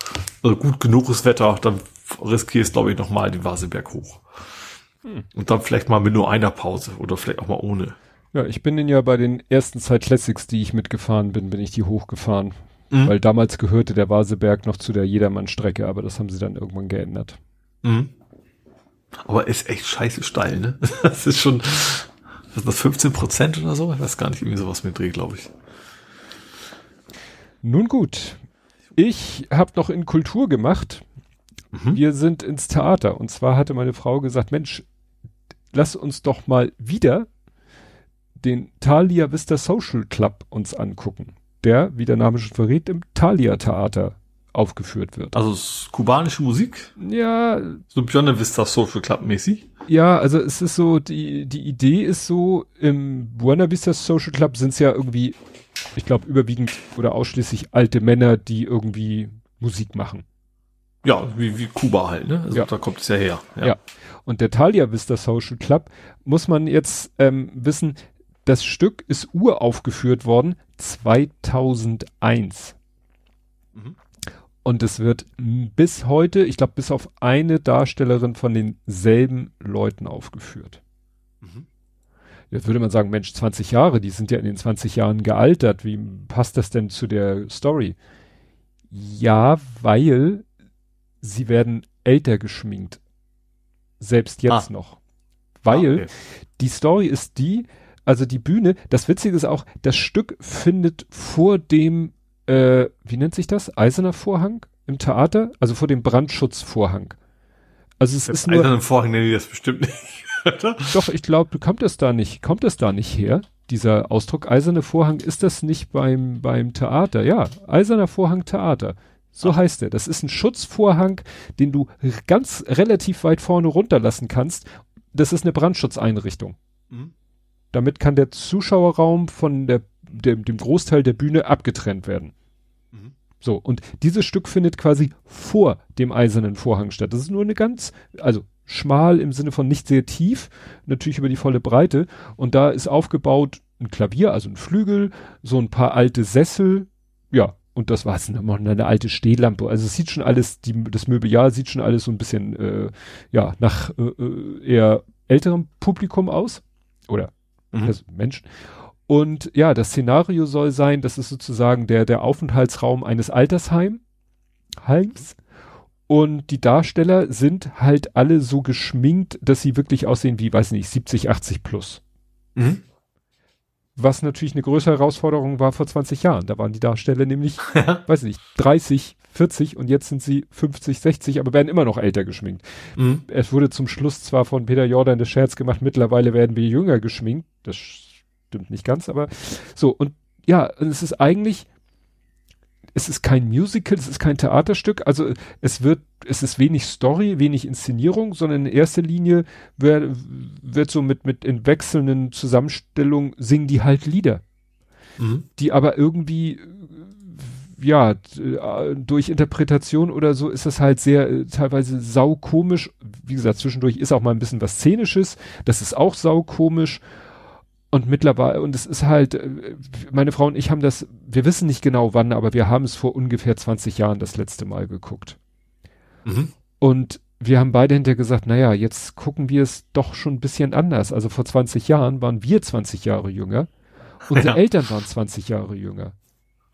Also gut genuges Wetter, dann riskiere ich glaube ich, nochmal den Vaseberg hoch. Hm. Und dann vielleicht mal mit nur einer Pause oder vielleicht auch mal ohne. Ja, ich bin den ja bei den ersten zwei Classics, die ich mitgefahren bin, bin ich die hochgefahren. Mhm. Weil damals gehörte der Vaseberg noch zu der Jedermann-Strecke, aber das haben sie dann irgendwann geändert. Mhm. Aber ist echt scheiße steil, ne? Das ist schon, was ist das 15 Prozent oder so? Ich weiß gar nicht, irgendwie sowas mit Dreh, glaube ich. Nun gut. Ich habe noch in Kultur gemacht. Mhm. Wir sind ins Theater. Und zwar hatte meine Frau gesagt, Mensch, lass uns doch mal wieder den Thalia Vista Social Club uns angucken der, wie der Name schon verrät, im Thalia Theater aufgeführt wird. Also es kubanische Musik? Ja. So Beyond Vista Social Club mäßig? Ja, also es ist so, die, die Idee ist so, im Buena Vista Social Club sind es ja irgendwie, ich glaube, überwiegend oder ausschließlich alte Männer, die irgendwie Musik machen. Ja, wie, wie Kuba halt, ne? Also ja. da kommt es ja her. Ja. ja. Und der Thalia Vista Social Club, muss man jetzt ähm, wissen, das Stück ist uraufgeführt worden 2001. Mhm. Und es wird bis heute, ich glaube, bis auf eine Darstellerin von denselben Leuten aufgeführt. Mhm. Jetzt würde man sagen, Mensch, 20 Jahre, die sind ja in den 20 Jahren gealtert. Wie passt das denn zu der Story? Ja, weil sie werden älter geschminkt. Selbst jetzt Ah. noch. Weil Ah, okay. die Story ist die, also die Bühne, das Witzige ist auch, das Stück findet vor dem, äh, wie nennt sich das? Eiserner Vorhang im Theater? Also vor dem Brandschutzvorhang. Also es Das ist nur, eisernen Vorhang nennen die das bestimmt nicht. oder? doch, ich glaube, kommt es da nicht, kommt es da nicht her? Dieser Ausdruck eiserne Vorhang, ist das nicht beim, beim Theater? Ja, eiserner Vorhang Theater. So heißt er. Das ist ein Schutzvorhang, den du ganz relativ weit vorne runterlassen kannst. Das ist eine Brandschutzeinrichtung. Mhm. Damit kann der Zuschauerraum von der, dem, dem Großteil der Bühne abgetrennt werden. Mhm. So, und dieses Stück findet quasi vor dem eisernen Vorhang statt. Das ist nur eine ganz, also schmal im Sinne von nicht sehr tief, natürlich über die volle Breite. Und da ist aufgebaut ein Klavier, also ein Flügel, so ein paar alte Sessel, ja, und das war es noch eine alte Stehlampe. Also es sieht schon alles, die, das Möbeljahr sieht schon alles so ein bisschen, äh, ja, nach äh, äh, eher älterem Publikum aus. Oder Mhm. also Menschen. Und ja, das Szenario soll sein, das ist sozusagen der, der Aufenthaltsraum eines Altersheim, Heims. Und die Darsteller sind halt alle so geschminkt, dass sie wirklich aussehen wie, weiß nicht, 70, 80 plus. Mhm. Was natürlich eine größere Herausforderung war vor 20 Jahren. Da waren die Darsteller nämlich, weiß nicht, 30, 40 und jetzt sind sie 50, 60, aber werden immer noch älter geschminkt. Mhm. Es wurde zum Schluss zwar von Peter Jordan der Scherz gemacht, mittlerweile werden wir jünger geschminkt. Das stimmt nicht ganz, aber so. Und ja, es ist eigentlich, es ist kein Musical, es ist kein Theaterstück. Also es wird, es ist wenig Story, wenig Inszenierung, sondern in erster Linie wird, wird so mit, mit in wechselnden Zusammenstellungen singen die halt Lieder Mhm. die aber irgendwie ja durch Interpretation oder so ist das halt sehr teilweise saukomisch. Wie gesagt, zwischendurch ist auch mal ein bisschen was szenisches, das ist auch saukomisch und mittlerweile und es ist halt äh, meine Frau und ich haben das wir wissen nicht genau wann, aber wir haben es vor ungefähr 20 Jahren das letzte Mal geguckt. Mhm. Und wir haben beide hinterher gesagt, naja, jetzt gucken wir es doch schon ein bisschen anders. Also vor 20 Jahren waren wir 20 Jahre jünger. Unsere Ja. Eltern waren 20 Jahre jünger.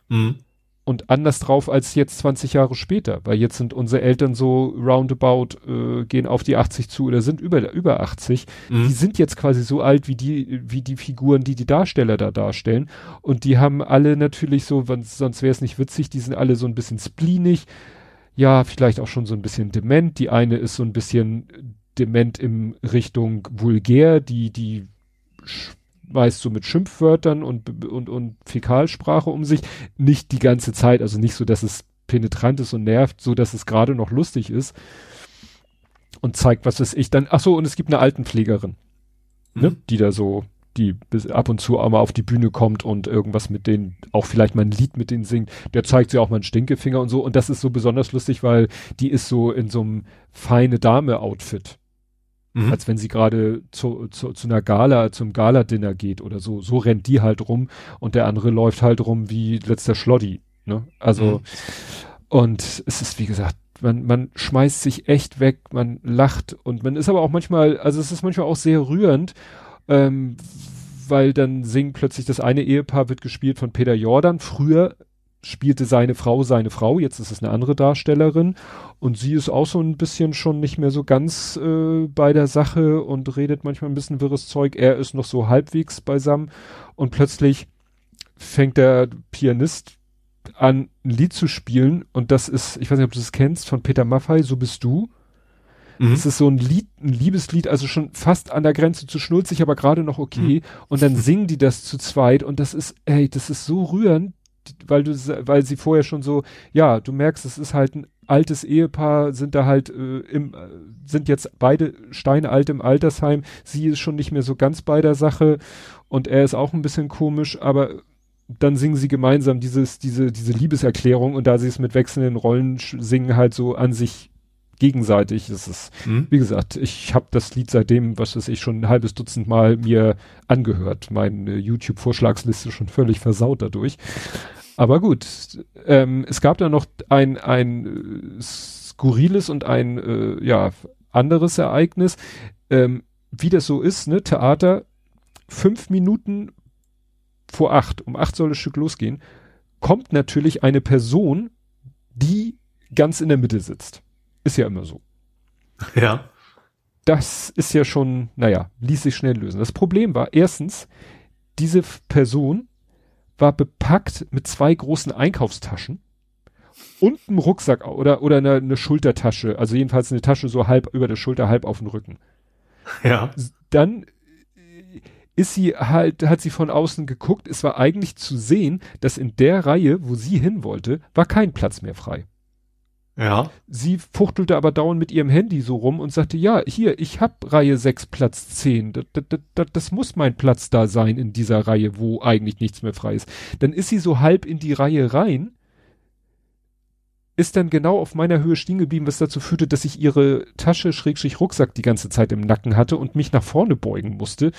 Mhm. Und anders drauf als jetzt 20 Jahre später. Weil jetzt sind unsere Eltern so roundabout, äh, gehen auf die 80 zu oder sind über, über 80. Die Mhm. sind jetzt quasi so alt wie die, wie die Figuren, die die Darsteller da darstellen. Und die haben alle natürlich so, sonst wäre es nicht witzig, die sind alle so ein bisschen spleenig. Ja, vielleicht auch schon so ein bisschen dement. Die eine ist so ein bisschen dement in Richtung vulgär, die, die schmeißt so mit Schimpfwörtern und, und, und Fäkalsprache um sich. Nicht die ganze Zeit, also nicht so, dass es penetrant ist und nervt, so dass es gerade noch lustig ist. Und zeigt, was weiß ich dann. Ach so, und es gibt eine Altenpflegerin ne, Mhm. die da so, die bis ab und zu auch mal auf die Bühne kommt und irgendwas mit denen, auch vielleicht mal ein Lied mit denen singt, der zeigt sie auch mal einen Stinkefinger und so. Und das ist so besonders lustig, weil die ist so in so einem feine Dame-Outfit, Mhm. als wenn sie gerade zu, zu, zu einer Gala, zum Gala-Dinner geht oder so. So rennt die halt rum und der andere läuft halt rum wie letzter Schloddi. Ne? Also, Mhm. und es ist wie gesagt, man, man schmeißt sich echt weg, man lacht und man ist aber auch manchmal, also es ist manchmal auch sehr rührend, ähm, weil dann singt plötzlich das eine Ehepaar wird gespielt von Peter Jordan. Früher spielte seine Frau seine Frau, jetzt ist es eine andere Darstellerin und sie ist auch so ein bisschen schon nicht mehr so ganz äh, bei der Sache und redet manchmal ein bisschen wirres Zeug. Er ist noch so halbwegs beisammen und plötzlich fängt der Pianist an, ein Lied zu spielen und das ist, ich weiß nicht, ob du das kennst, von Peter Maffay, So bist du. Mhm. Es ist so ein Lied, ein Liebeslied, also schon fast an der Grenze zu schnulzig, aber gerade noch okay. Mhm. Und dann singen die das zu zweit und das ist, ey, das ist so rührend, weil du, weil sie vorher schon so, ja, du merkst, es ist halt ein altes Ehepaar, sind da halt äh, im, äh, sind jetzt beide steinalt im Altersheim. Sie ist schon nicht mehr so ganz bei der Sache und er ist auch ein bisschen komisch, aber dann singen sie gemeinsam dieses, diese, diese Liebeserklärung und da sie es mit wechselnden Rollen singen halt so an sich gegenseitig. Es ist, Mhm. wie gesagt, ich habe das Lied seitdem, was weiß ich, schon ein halbes Dutzend Mal mir angehört. Meine YouTube-Vorschlagsliste schon völlig versaut dadurch. Aber gut, ähm, es gab da noch ein, ein äh, skurriles und ein äh, ja, anderes Ereignis. Ähm, wie das so ist, ne, Theater, fünf Minuten vor acht, um acht soll das Stück losgehen, kommt natürlich eine Person, die ganz in der Mitte sitzt. Ist ja immer so. Ja. Das ist ja schon, naja, ließ sich schnell lösen. Das Problem war, erstens, diese Person war bepackt mit zwei großen Einkaufstaschen und einem Rucksack oder, oder eine, eine Schultertasche, also jedenfalls eine Tasche so halb über der Schulter, halb auf dem Rücken. Ja. Dann äh, ist sie halt, hat sie von außen geguckt. Es war eigentlich zu sehen, dass in der Reihe, wo sie hin wollte, war kein Platz mehr frei. Ja. Sie fuchtelte aber dauernd mit ihrem Handy so rum und sagte, ja, hier, ich hab Reihe 6, Platz 10. Das, das, das, das muss mein Platz da sein in dieser Reihe, wo eigentlich nichts mehr frei ist. Dann ist sie so halb in die Reihe rein, ist dann genau auf meiner Höhe stehen geblieben, was dazu führte, dass ich ihre Tasche, Schrägstrich Rucksack die ganze Zeit im Nacken hatte und mich nach vorne beugen musste.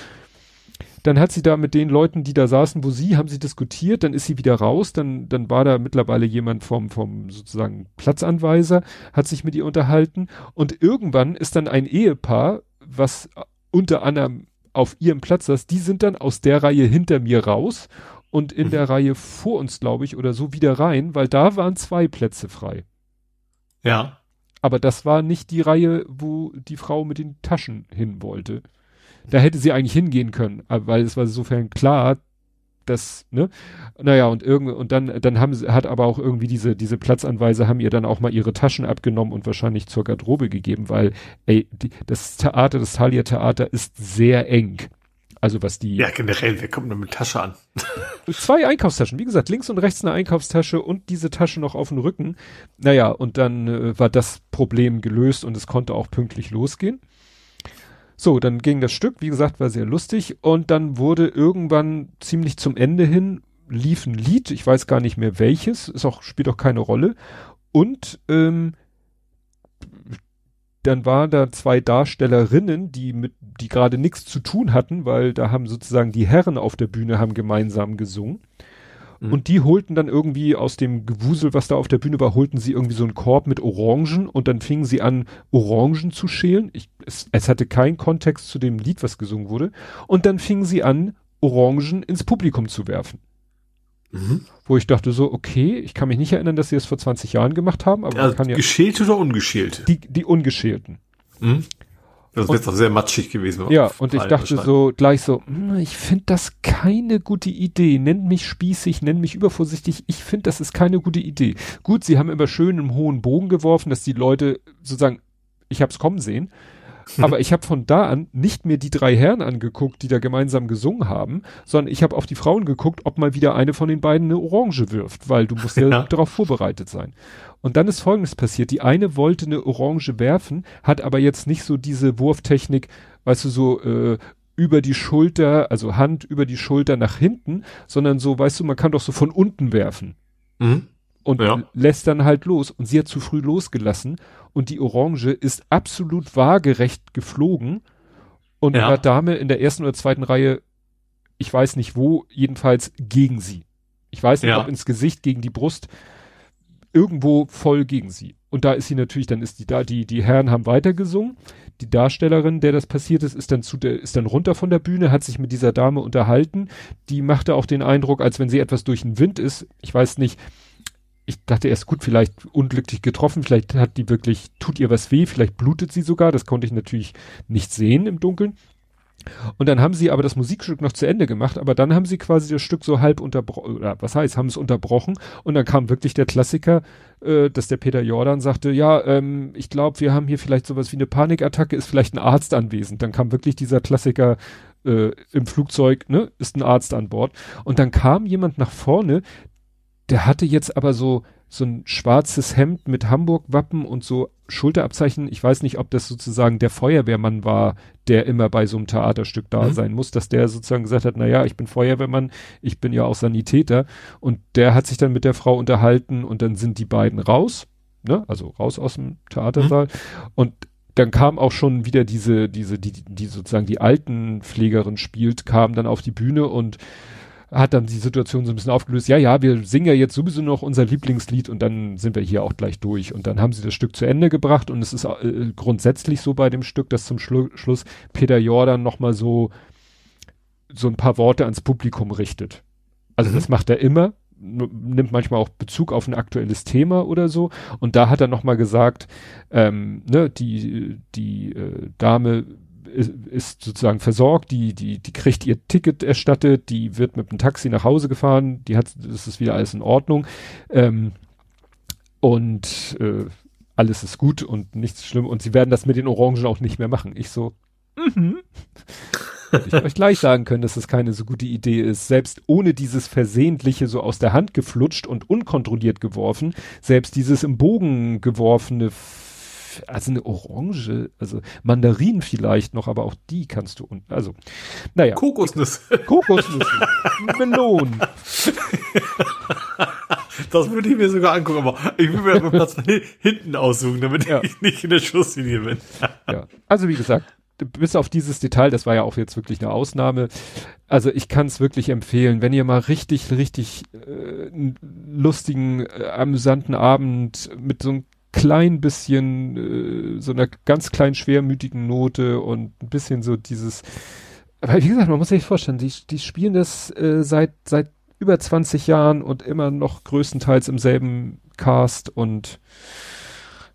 Dann hat sie da mit den Leuten, die da saßen, wo sie, haben sie diskutiert, dann ist sie wieder raus, dann, dann war da mittlerweile jemand vom, vom sozusagen Platzanweiser, hat sich mit ihr unterhalten und irgendwann ist dann ein Ehepaar, was unter anderem auf ihrem Platz saß, die sind dann aus der Reihe hinter mir raus und in mhm. der Reihe vor uns, glaube ich, oder so wieder rein, weil da waren zwei Plätze frei. Ja. Aber das war nicht die Reihe, wo die Frau mit den Taschen hin wollte. Da hätte sie eigentlich hingehen können, weil es war insofern klar, dass, ne, naja, und irgendwie, und dann, dann haben sie, hat aber auch irgendwie diese, diese Platzanweise haben ihr dann auch mal ihre Taschen abgenommen und wahrscheinlich zur Garderobe gegeben, weil, ey, die, das Theater, das Thalia Theater ist sehr eng. Also was die. Ja, generell, wer kommt nur mit Tasche an? zwei Einkaufstaschen, wie gesagt, links und rechts eine Einkaufstasche und diese Tasche noch auf dem Rücken. Naja, und dann äh, war das Problem gelöst und es konnte auch pünktlich losgehen. So, dann ging das Stück, wie gesagt, war sehr lustig und dann wurde irgendwann ziemlich zum Ende hin lief ein Lied, ich weiß gar nicht mehr welches, ist auch spielt auch keine Rolle und ähm, dann waren da zwei Darstellerinnen, die mit, die gerade nichts zu tun hatten, weil da haben sozusagen die Herren auf der Bühne haben gemeinsam gesungen. Mhm. Und die holten dann irgendwie aus dem Gewusel, was da auf der Bühne war, holten sie irgendwie so einen Korb mit Orangen und dann fingen sie an, Orangen zu schälen. Ich, es, es hatte keinen Kontext zu dem Lied, was gesungen wurde. Und dann fingen sie an, Orangen ins Publikum zu werfen. Mhm. Wo ich dachte so, okay, ich kann mich nicht erinnern, dass sie das vor 20 Jahren gemacht haben, aber also kann ja. Geschält oder ungeschält? Die, die ungeschälten. Mhm. Das wäre doch sehr matschig gewesen. Ja, und ich dachte so gleich so, hm, ich finde das keine gute Idee. Nenn mich spießig, nenn mich übervorsichtig. Ich finde, das ist keine gute Idee. Gut, sie haben immer schön im hohen Bogen geworfen, dass die Leute sozusagen, ich hab's kommen sehen. Aber ich habe von da an nicht mehr die drei Herren angeguckt, die da gemeinsam gesungen haben, sondern ich habe auf die Frauen geguckt, ob mal wieder eine von den beiden eine Orange wirft, weil du musst ja, ja. darauf vorbereitet sein. Und dann ist Folgendes passiert. Die eine wollte eine Orange werfen, hat aber jetzt nicht so diese Wurftechnik, weißt du, so äh, über die Schulter, also Hand über die Schulter nach hinten, sondern so, weißt du, man kann doch so von unten werfen. Mhm. Und ja. lässt dann halt los. Und sie hat zu früh losgelassen und die Orange ist absolut waagerecht geflogen und ja. hat Dame in der ersten oder zweiten Reihe, ich weiß nicht wo, jedenfalls gegen sie. Ich weiß nicht, ja. ob ins Gesicht, gegen die Brust, irgendwo voll gegen sie. Und da ist sie natürlich, dann ist die da, die, die Herren haben weitergesungen. Die Darstellerin, der das passiert ist, ist dann zu der, ist dann runter von der Bühne, hat sich mit dieser Dame unterhalten. Die machte auch den Eindruck, als wenn sie etwas durch den Wind ist. Ich weiß nicht, ich dachte erst gut, vielleicht unglücklich getroffen, vielleicht hat die wirklich, tut ihr was weh, vielleicht blutet sie sogar, das konnte ich natürlich nicht sehen im Dunkeln. Und dann haben sie aber das Musikstück noch zu Ende gemacht, aber dann haben sie quasi das Stück so halb unterbrochen, oder was heißt, haben es unterbrochen und dann kam wirklich der Klassiker, äh, dass der Peter Jordan sagte, ja, ähm, ich glaube, wir haben hier vielleicht sowas wie eine Panikattacke, ist vielleicht ein Arzt anwesend. Dann kam wirklich dieser Klassiker äh, im Flugzeug, ne, ist ein Arzt an Bord. Und dann kam jemand nach vorne, der hatte jetzt aber so, so ein schwarzes Hemd mit Hamburg-Wappen und so Schulterabzeichen. Ich weiß nicht, ob das sozusagen der Feuerwehrmann war, der immer bei so einem Theaterstück da mhm. sein muss, dass der sozusagen gesagt hat, na ja, ich bin Feuerwehrmann, ich bin ja auch Sanitäter. Und der hat sich dann mit der Frau unterhalten und dann sind die beiden raus, ne, also raus aus dem Theatersaal. Mhm. Und dann kam auch schon wieder diese, diese, die, die sozusagen die Altenpflegerin spielt, kam dann auf die Bühne und hat dann die Situation so ein bisschen aufgelöst. Ja, ja, wir singen ja jetzt sowieso noch unser Lieblingslied und dann sind wir hier auch gleich durch. Und dann haben sie das Stück zu Ende gebracht und es ist äh, grundsätzlich so bei dem Stück, dass zum Schlu Schluss Peter Jordan nochmal so, so ein paar Worte ans Publikum richtet. Also mhm. das macht er immer, nimmt manchmal auch Bezug auf ein aktuelles Thema oder so. Und da hat er nochmal gesagt, ähm, ne, die, die äh, Dame ist, ist sozusagen versorgt, die, die, die kriegt ihr Ticket erstattet, die wird mit dem Taxi nach Hause gefahren, die hat, das ist wieder alles in Ordnung. Ähm, und äh, alles ist gut und nichts schlimm. Und sie werden das mit den Orangen auch nicht mehr machen. Ich so, mhm. Hätte ich euch gleich sagen können, dass das keine so gute Idee ist. Selbst ohne dieses Versehentliche so aus der Hand geflutscht und unkontrolliert geworfen, selbst dieses im Bogen geworfene, also eine Orange, also Mandarinen vielleicht noch, aber auch die kannst du, also, naja. Kokosnüsse. Kokosnüsse. Melonen. Das würde ich mir sogar angucken, aber ich will mir Platz hinten aussuchen, damit Ja. ich nicht in der Schusslinie bin. Ja. Also wie gesagt, bis auf dieses Detail, das war ja auch jetzt wirklich eine Ausnahme. Also ich kann es wirklich empfehlen, wenn ihr mal richtig, richtig äh, einen lustigen, äh, amüsanten Abend mit so einem klein bisschen, äh, so einer ganz kleinen schwermütigen Note und ein bisschen so dieses, aber wie gesagt, man muss sich vorstellen, die, die spielen das äh, seit, seit über 20 Jahren und immer noch größtenteils im selben Cast und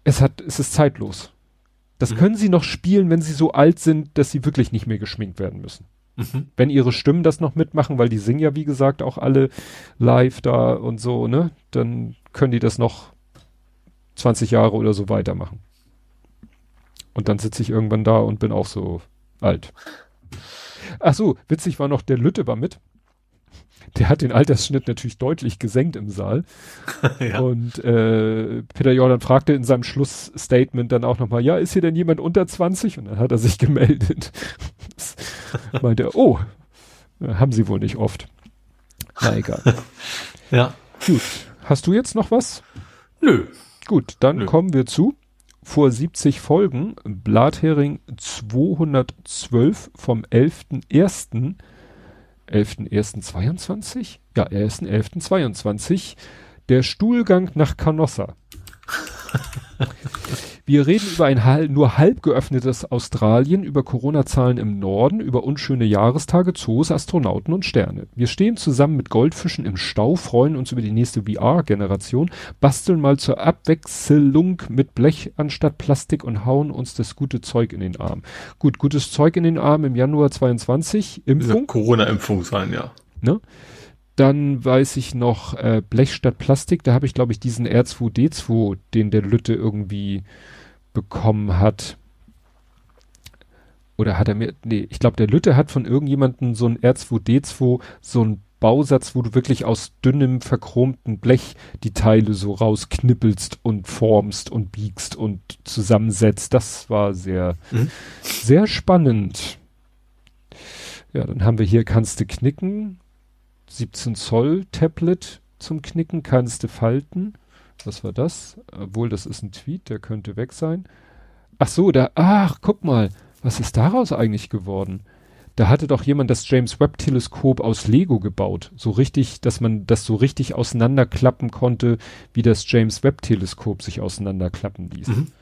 es hat, es ist zeitlos. Das Mhm. können sie noch spielen, wenn sie so alt sind, dass sie wirklich nicht mehr geschminkt werden müssen. Mhm. Wenn ihre Stimmen das noch mitmachen, weil die singen ja, wie gesagt, auch alle live da und so, ne? Dann können die das noch 20 Jahre oder so weitermachen. Und dann sitze ich irgendwann da und bin auch so alt. Ach so, witzig war noch, der Lütte war mit. Der hat den Altersschnitt natürlich deutlich gesenkt im Saal. ja. Und äh, Peter Jordan fragte in seinem Schlussstatement dann auch nochmal, ja, ist hier denn jemand unter 20? Und dann hat er sich gemeldet. Meinte er, oh, haben sie wohl nicht oft. Na egal. ja. Gut. Hast du jetzt noch was? Nö. Gut, dann Nö. kommen wir zu vor 70 Folgen Blathering 212 vom 11.01. 11.01.22? Ja, 1.11.22. Der Stuhlgang nach Canossa. Wir reden über ein halb, nur halb geöffnetes Australien, über Corona-Zahlen im Norden, über unschöne Jahrestage, Zoos, Astronauten und Sterne. Wir stehen zusammen mit Goldfischen im Stau, freuen uns über die nächste VR-Generation, basteln mal zur Abwechslung mit Blech anstatt Plastik und hauen uns das gute Zeug in den Arm. Gut, gutes Zeug in den Arm im Januar 22, Diese Impfung, Corona-Impfung sein, ja. ne? Dann weiß ich noch äh, Blech statt Plastik. Da habe ich, glaube ich, diesen R2D2, den der Lütte irgendwie bekommen hat. Oder hat er mir, nee, ich glaube, der Lütte hat von irgendjemandem so ein R2D2, so ein Bausatz, wo du wirklich aus dünnem, verchromten Blech die Teile so rausknippelst und formst und biegst und zusammensetzt. Das war sehr, Mhm. sehr spannend. Ja, dann haben wir hier, kannst du knicken. 17 Zoll Tablet zum Knicken, kannst du falten. Was war das? Obwohl, das ist ein Tweet, der könnte weg sein. Ach so, da, ach, guck mal, was ist daraus eigentlich geworden? Da hatte doch jemand das James Webb Teleskop aus Lego gebaut. So richtig, dass man das so richtig auseinanderklappen konnte, wie das James Webb Teleskop sich auseinanderklappen ließ. Mhm.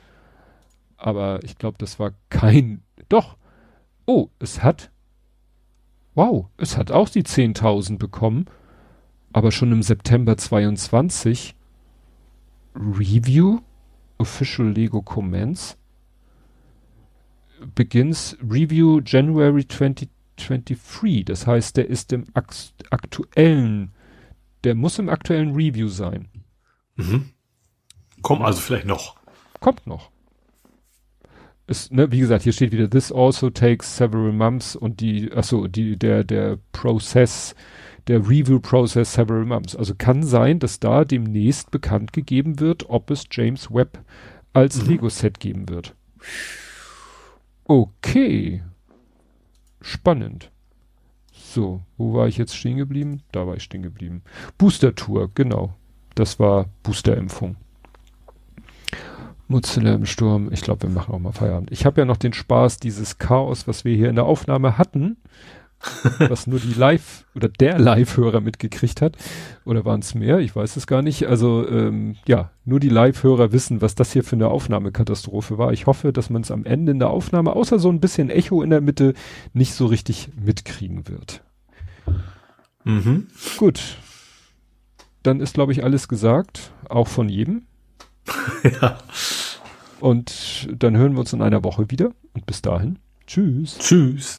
Aber ich glaube, das war kein, doch. Oh, es hat, wow, es hat auch die 10.000 bekommen, aber schon im September 22. Review, Official Lego Comments, begins Review January 2023. Das heißt, der ist im aktuellen, der muss im aktuellen Review sein. Mhm. Komm, also vielleicht noch. Kommt noch. Es, ne, wie gesagt, hier steht wieder, this also takes several months und die, achso, die, der, der Prozess, der Review Process several months. Also kann sein, dass da demnächst bekannt gegeben wird, ob es James Webb als Mhm. Lego-Set geben wird. Okay. Spannend. So, wo war ich jetzt stehen geblieben? Da war ich stehen geblieben. Booster Tour, genau. Das war Boosterimpfung. Mozilla im Sturm. Ich glaube, wir machen auch mal Feierabend. Ich habe ja noch den Spaß, dieses Chaos, was wir hier in der Aufnahme hatten, was nur die Live- oder der Live-Hörer mitgekriegt hat. Oder waren es mehr? Ich weiß es gar nicht. Also ähm, ja, nur die Live-Hörer wissen, was das hier für eine Aufnahmekatastrophe war. Ich hoffe, dass man es am Ende in der Aufnahme, außer so ein bisschen Echo in der Mitte, nicht so richtig mitkriegen wird. Mhm. Gut. dann ist, glaube ich, alles gesagt, auch von jedem. ja. Und dann hören wir uns in einer Woche wieder. Und bis dahin, tschüss. Tschüss.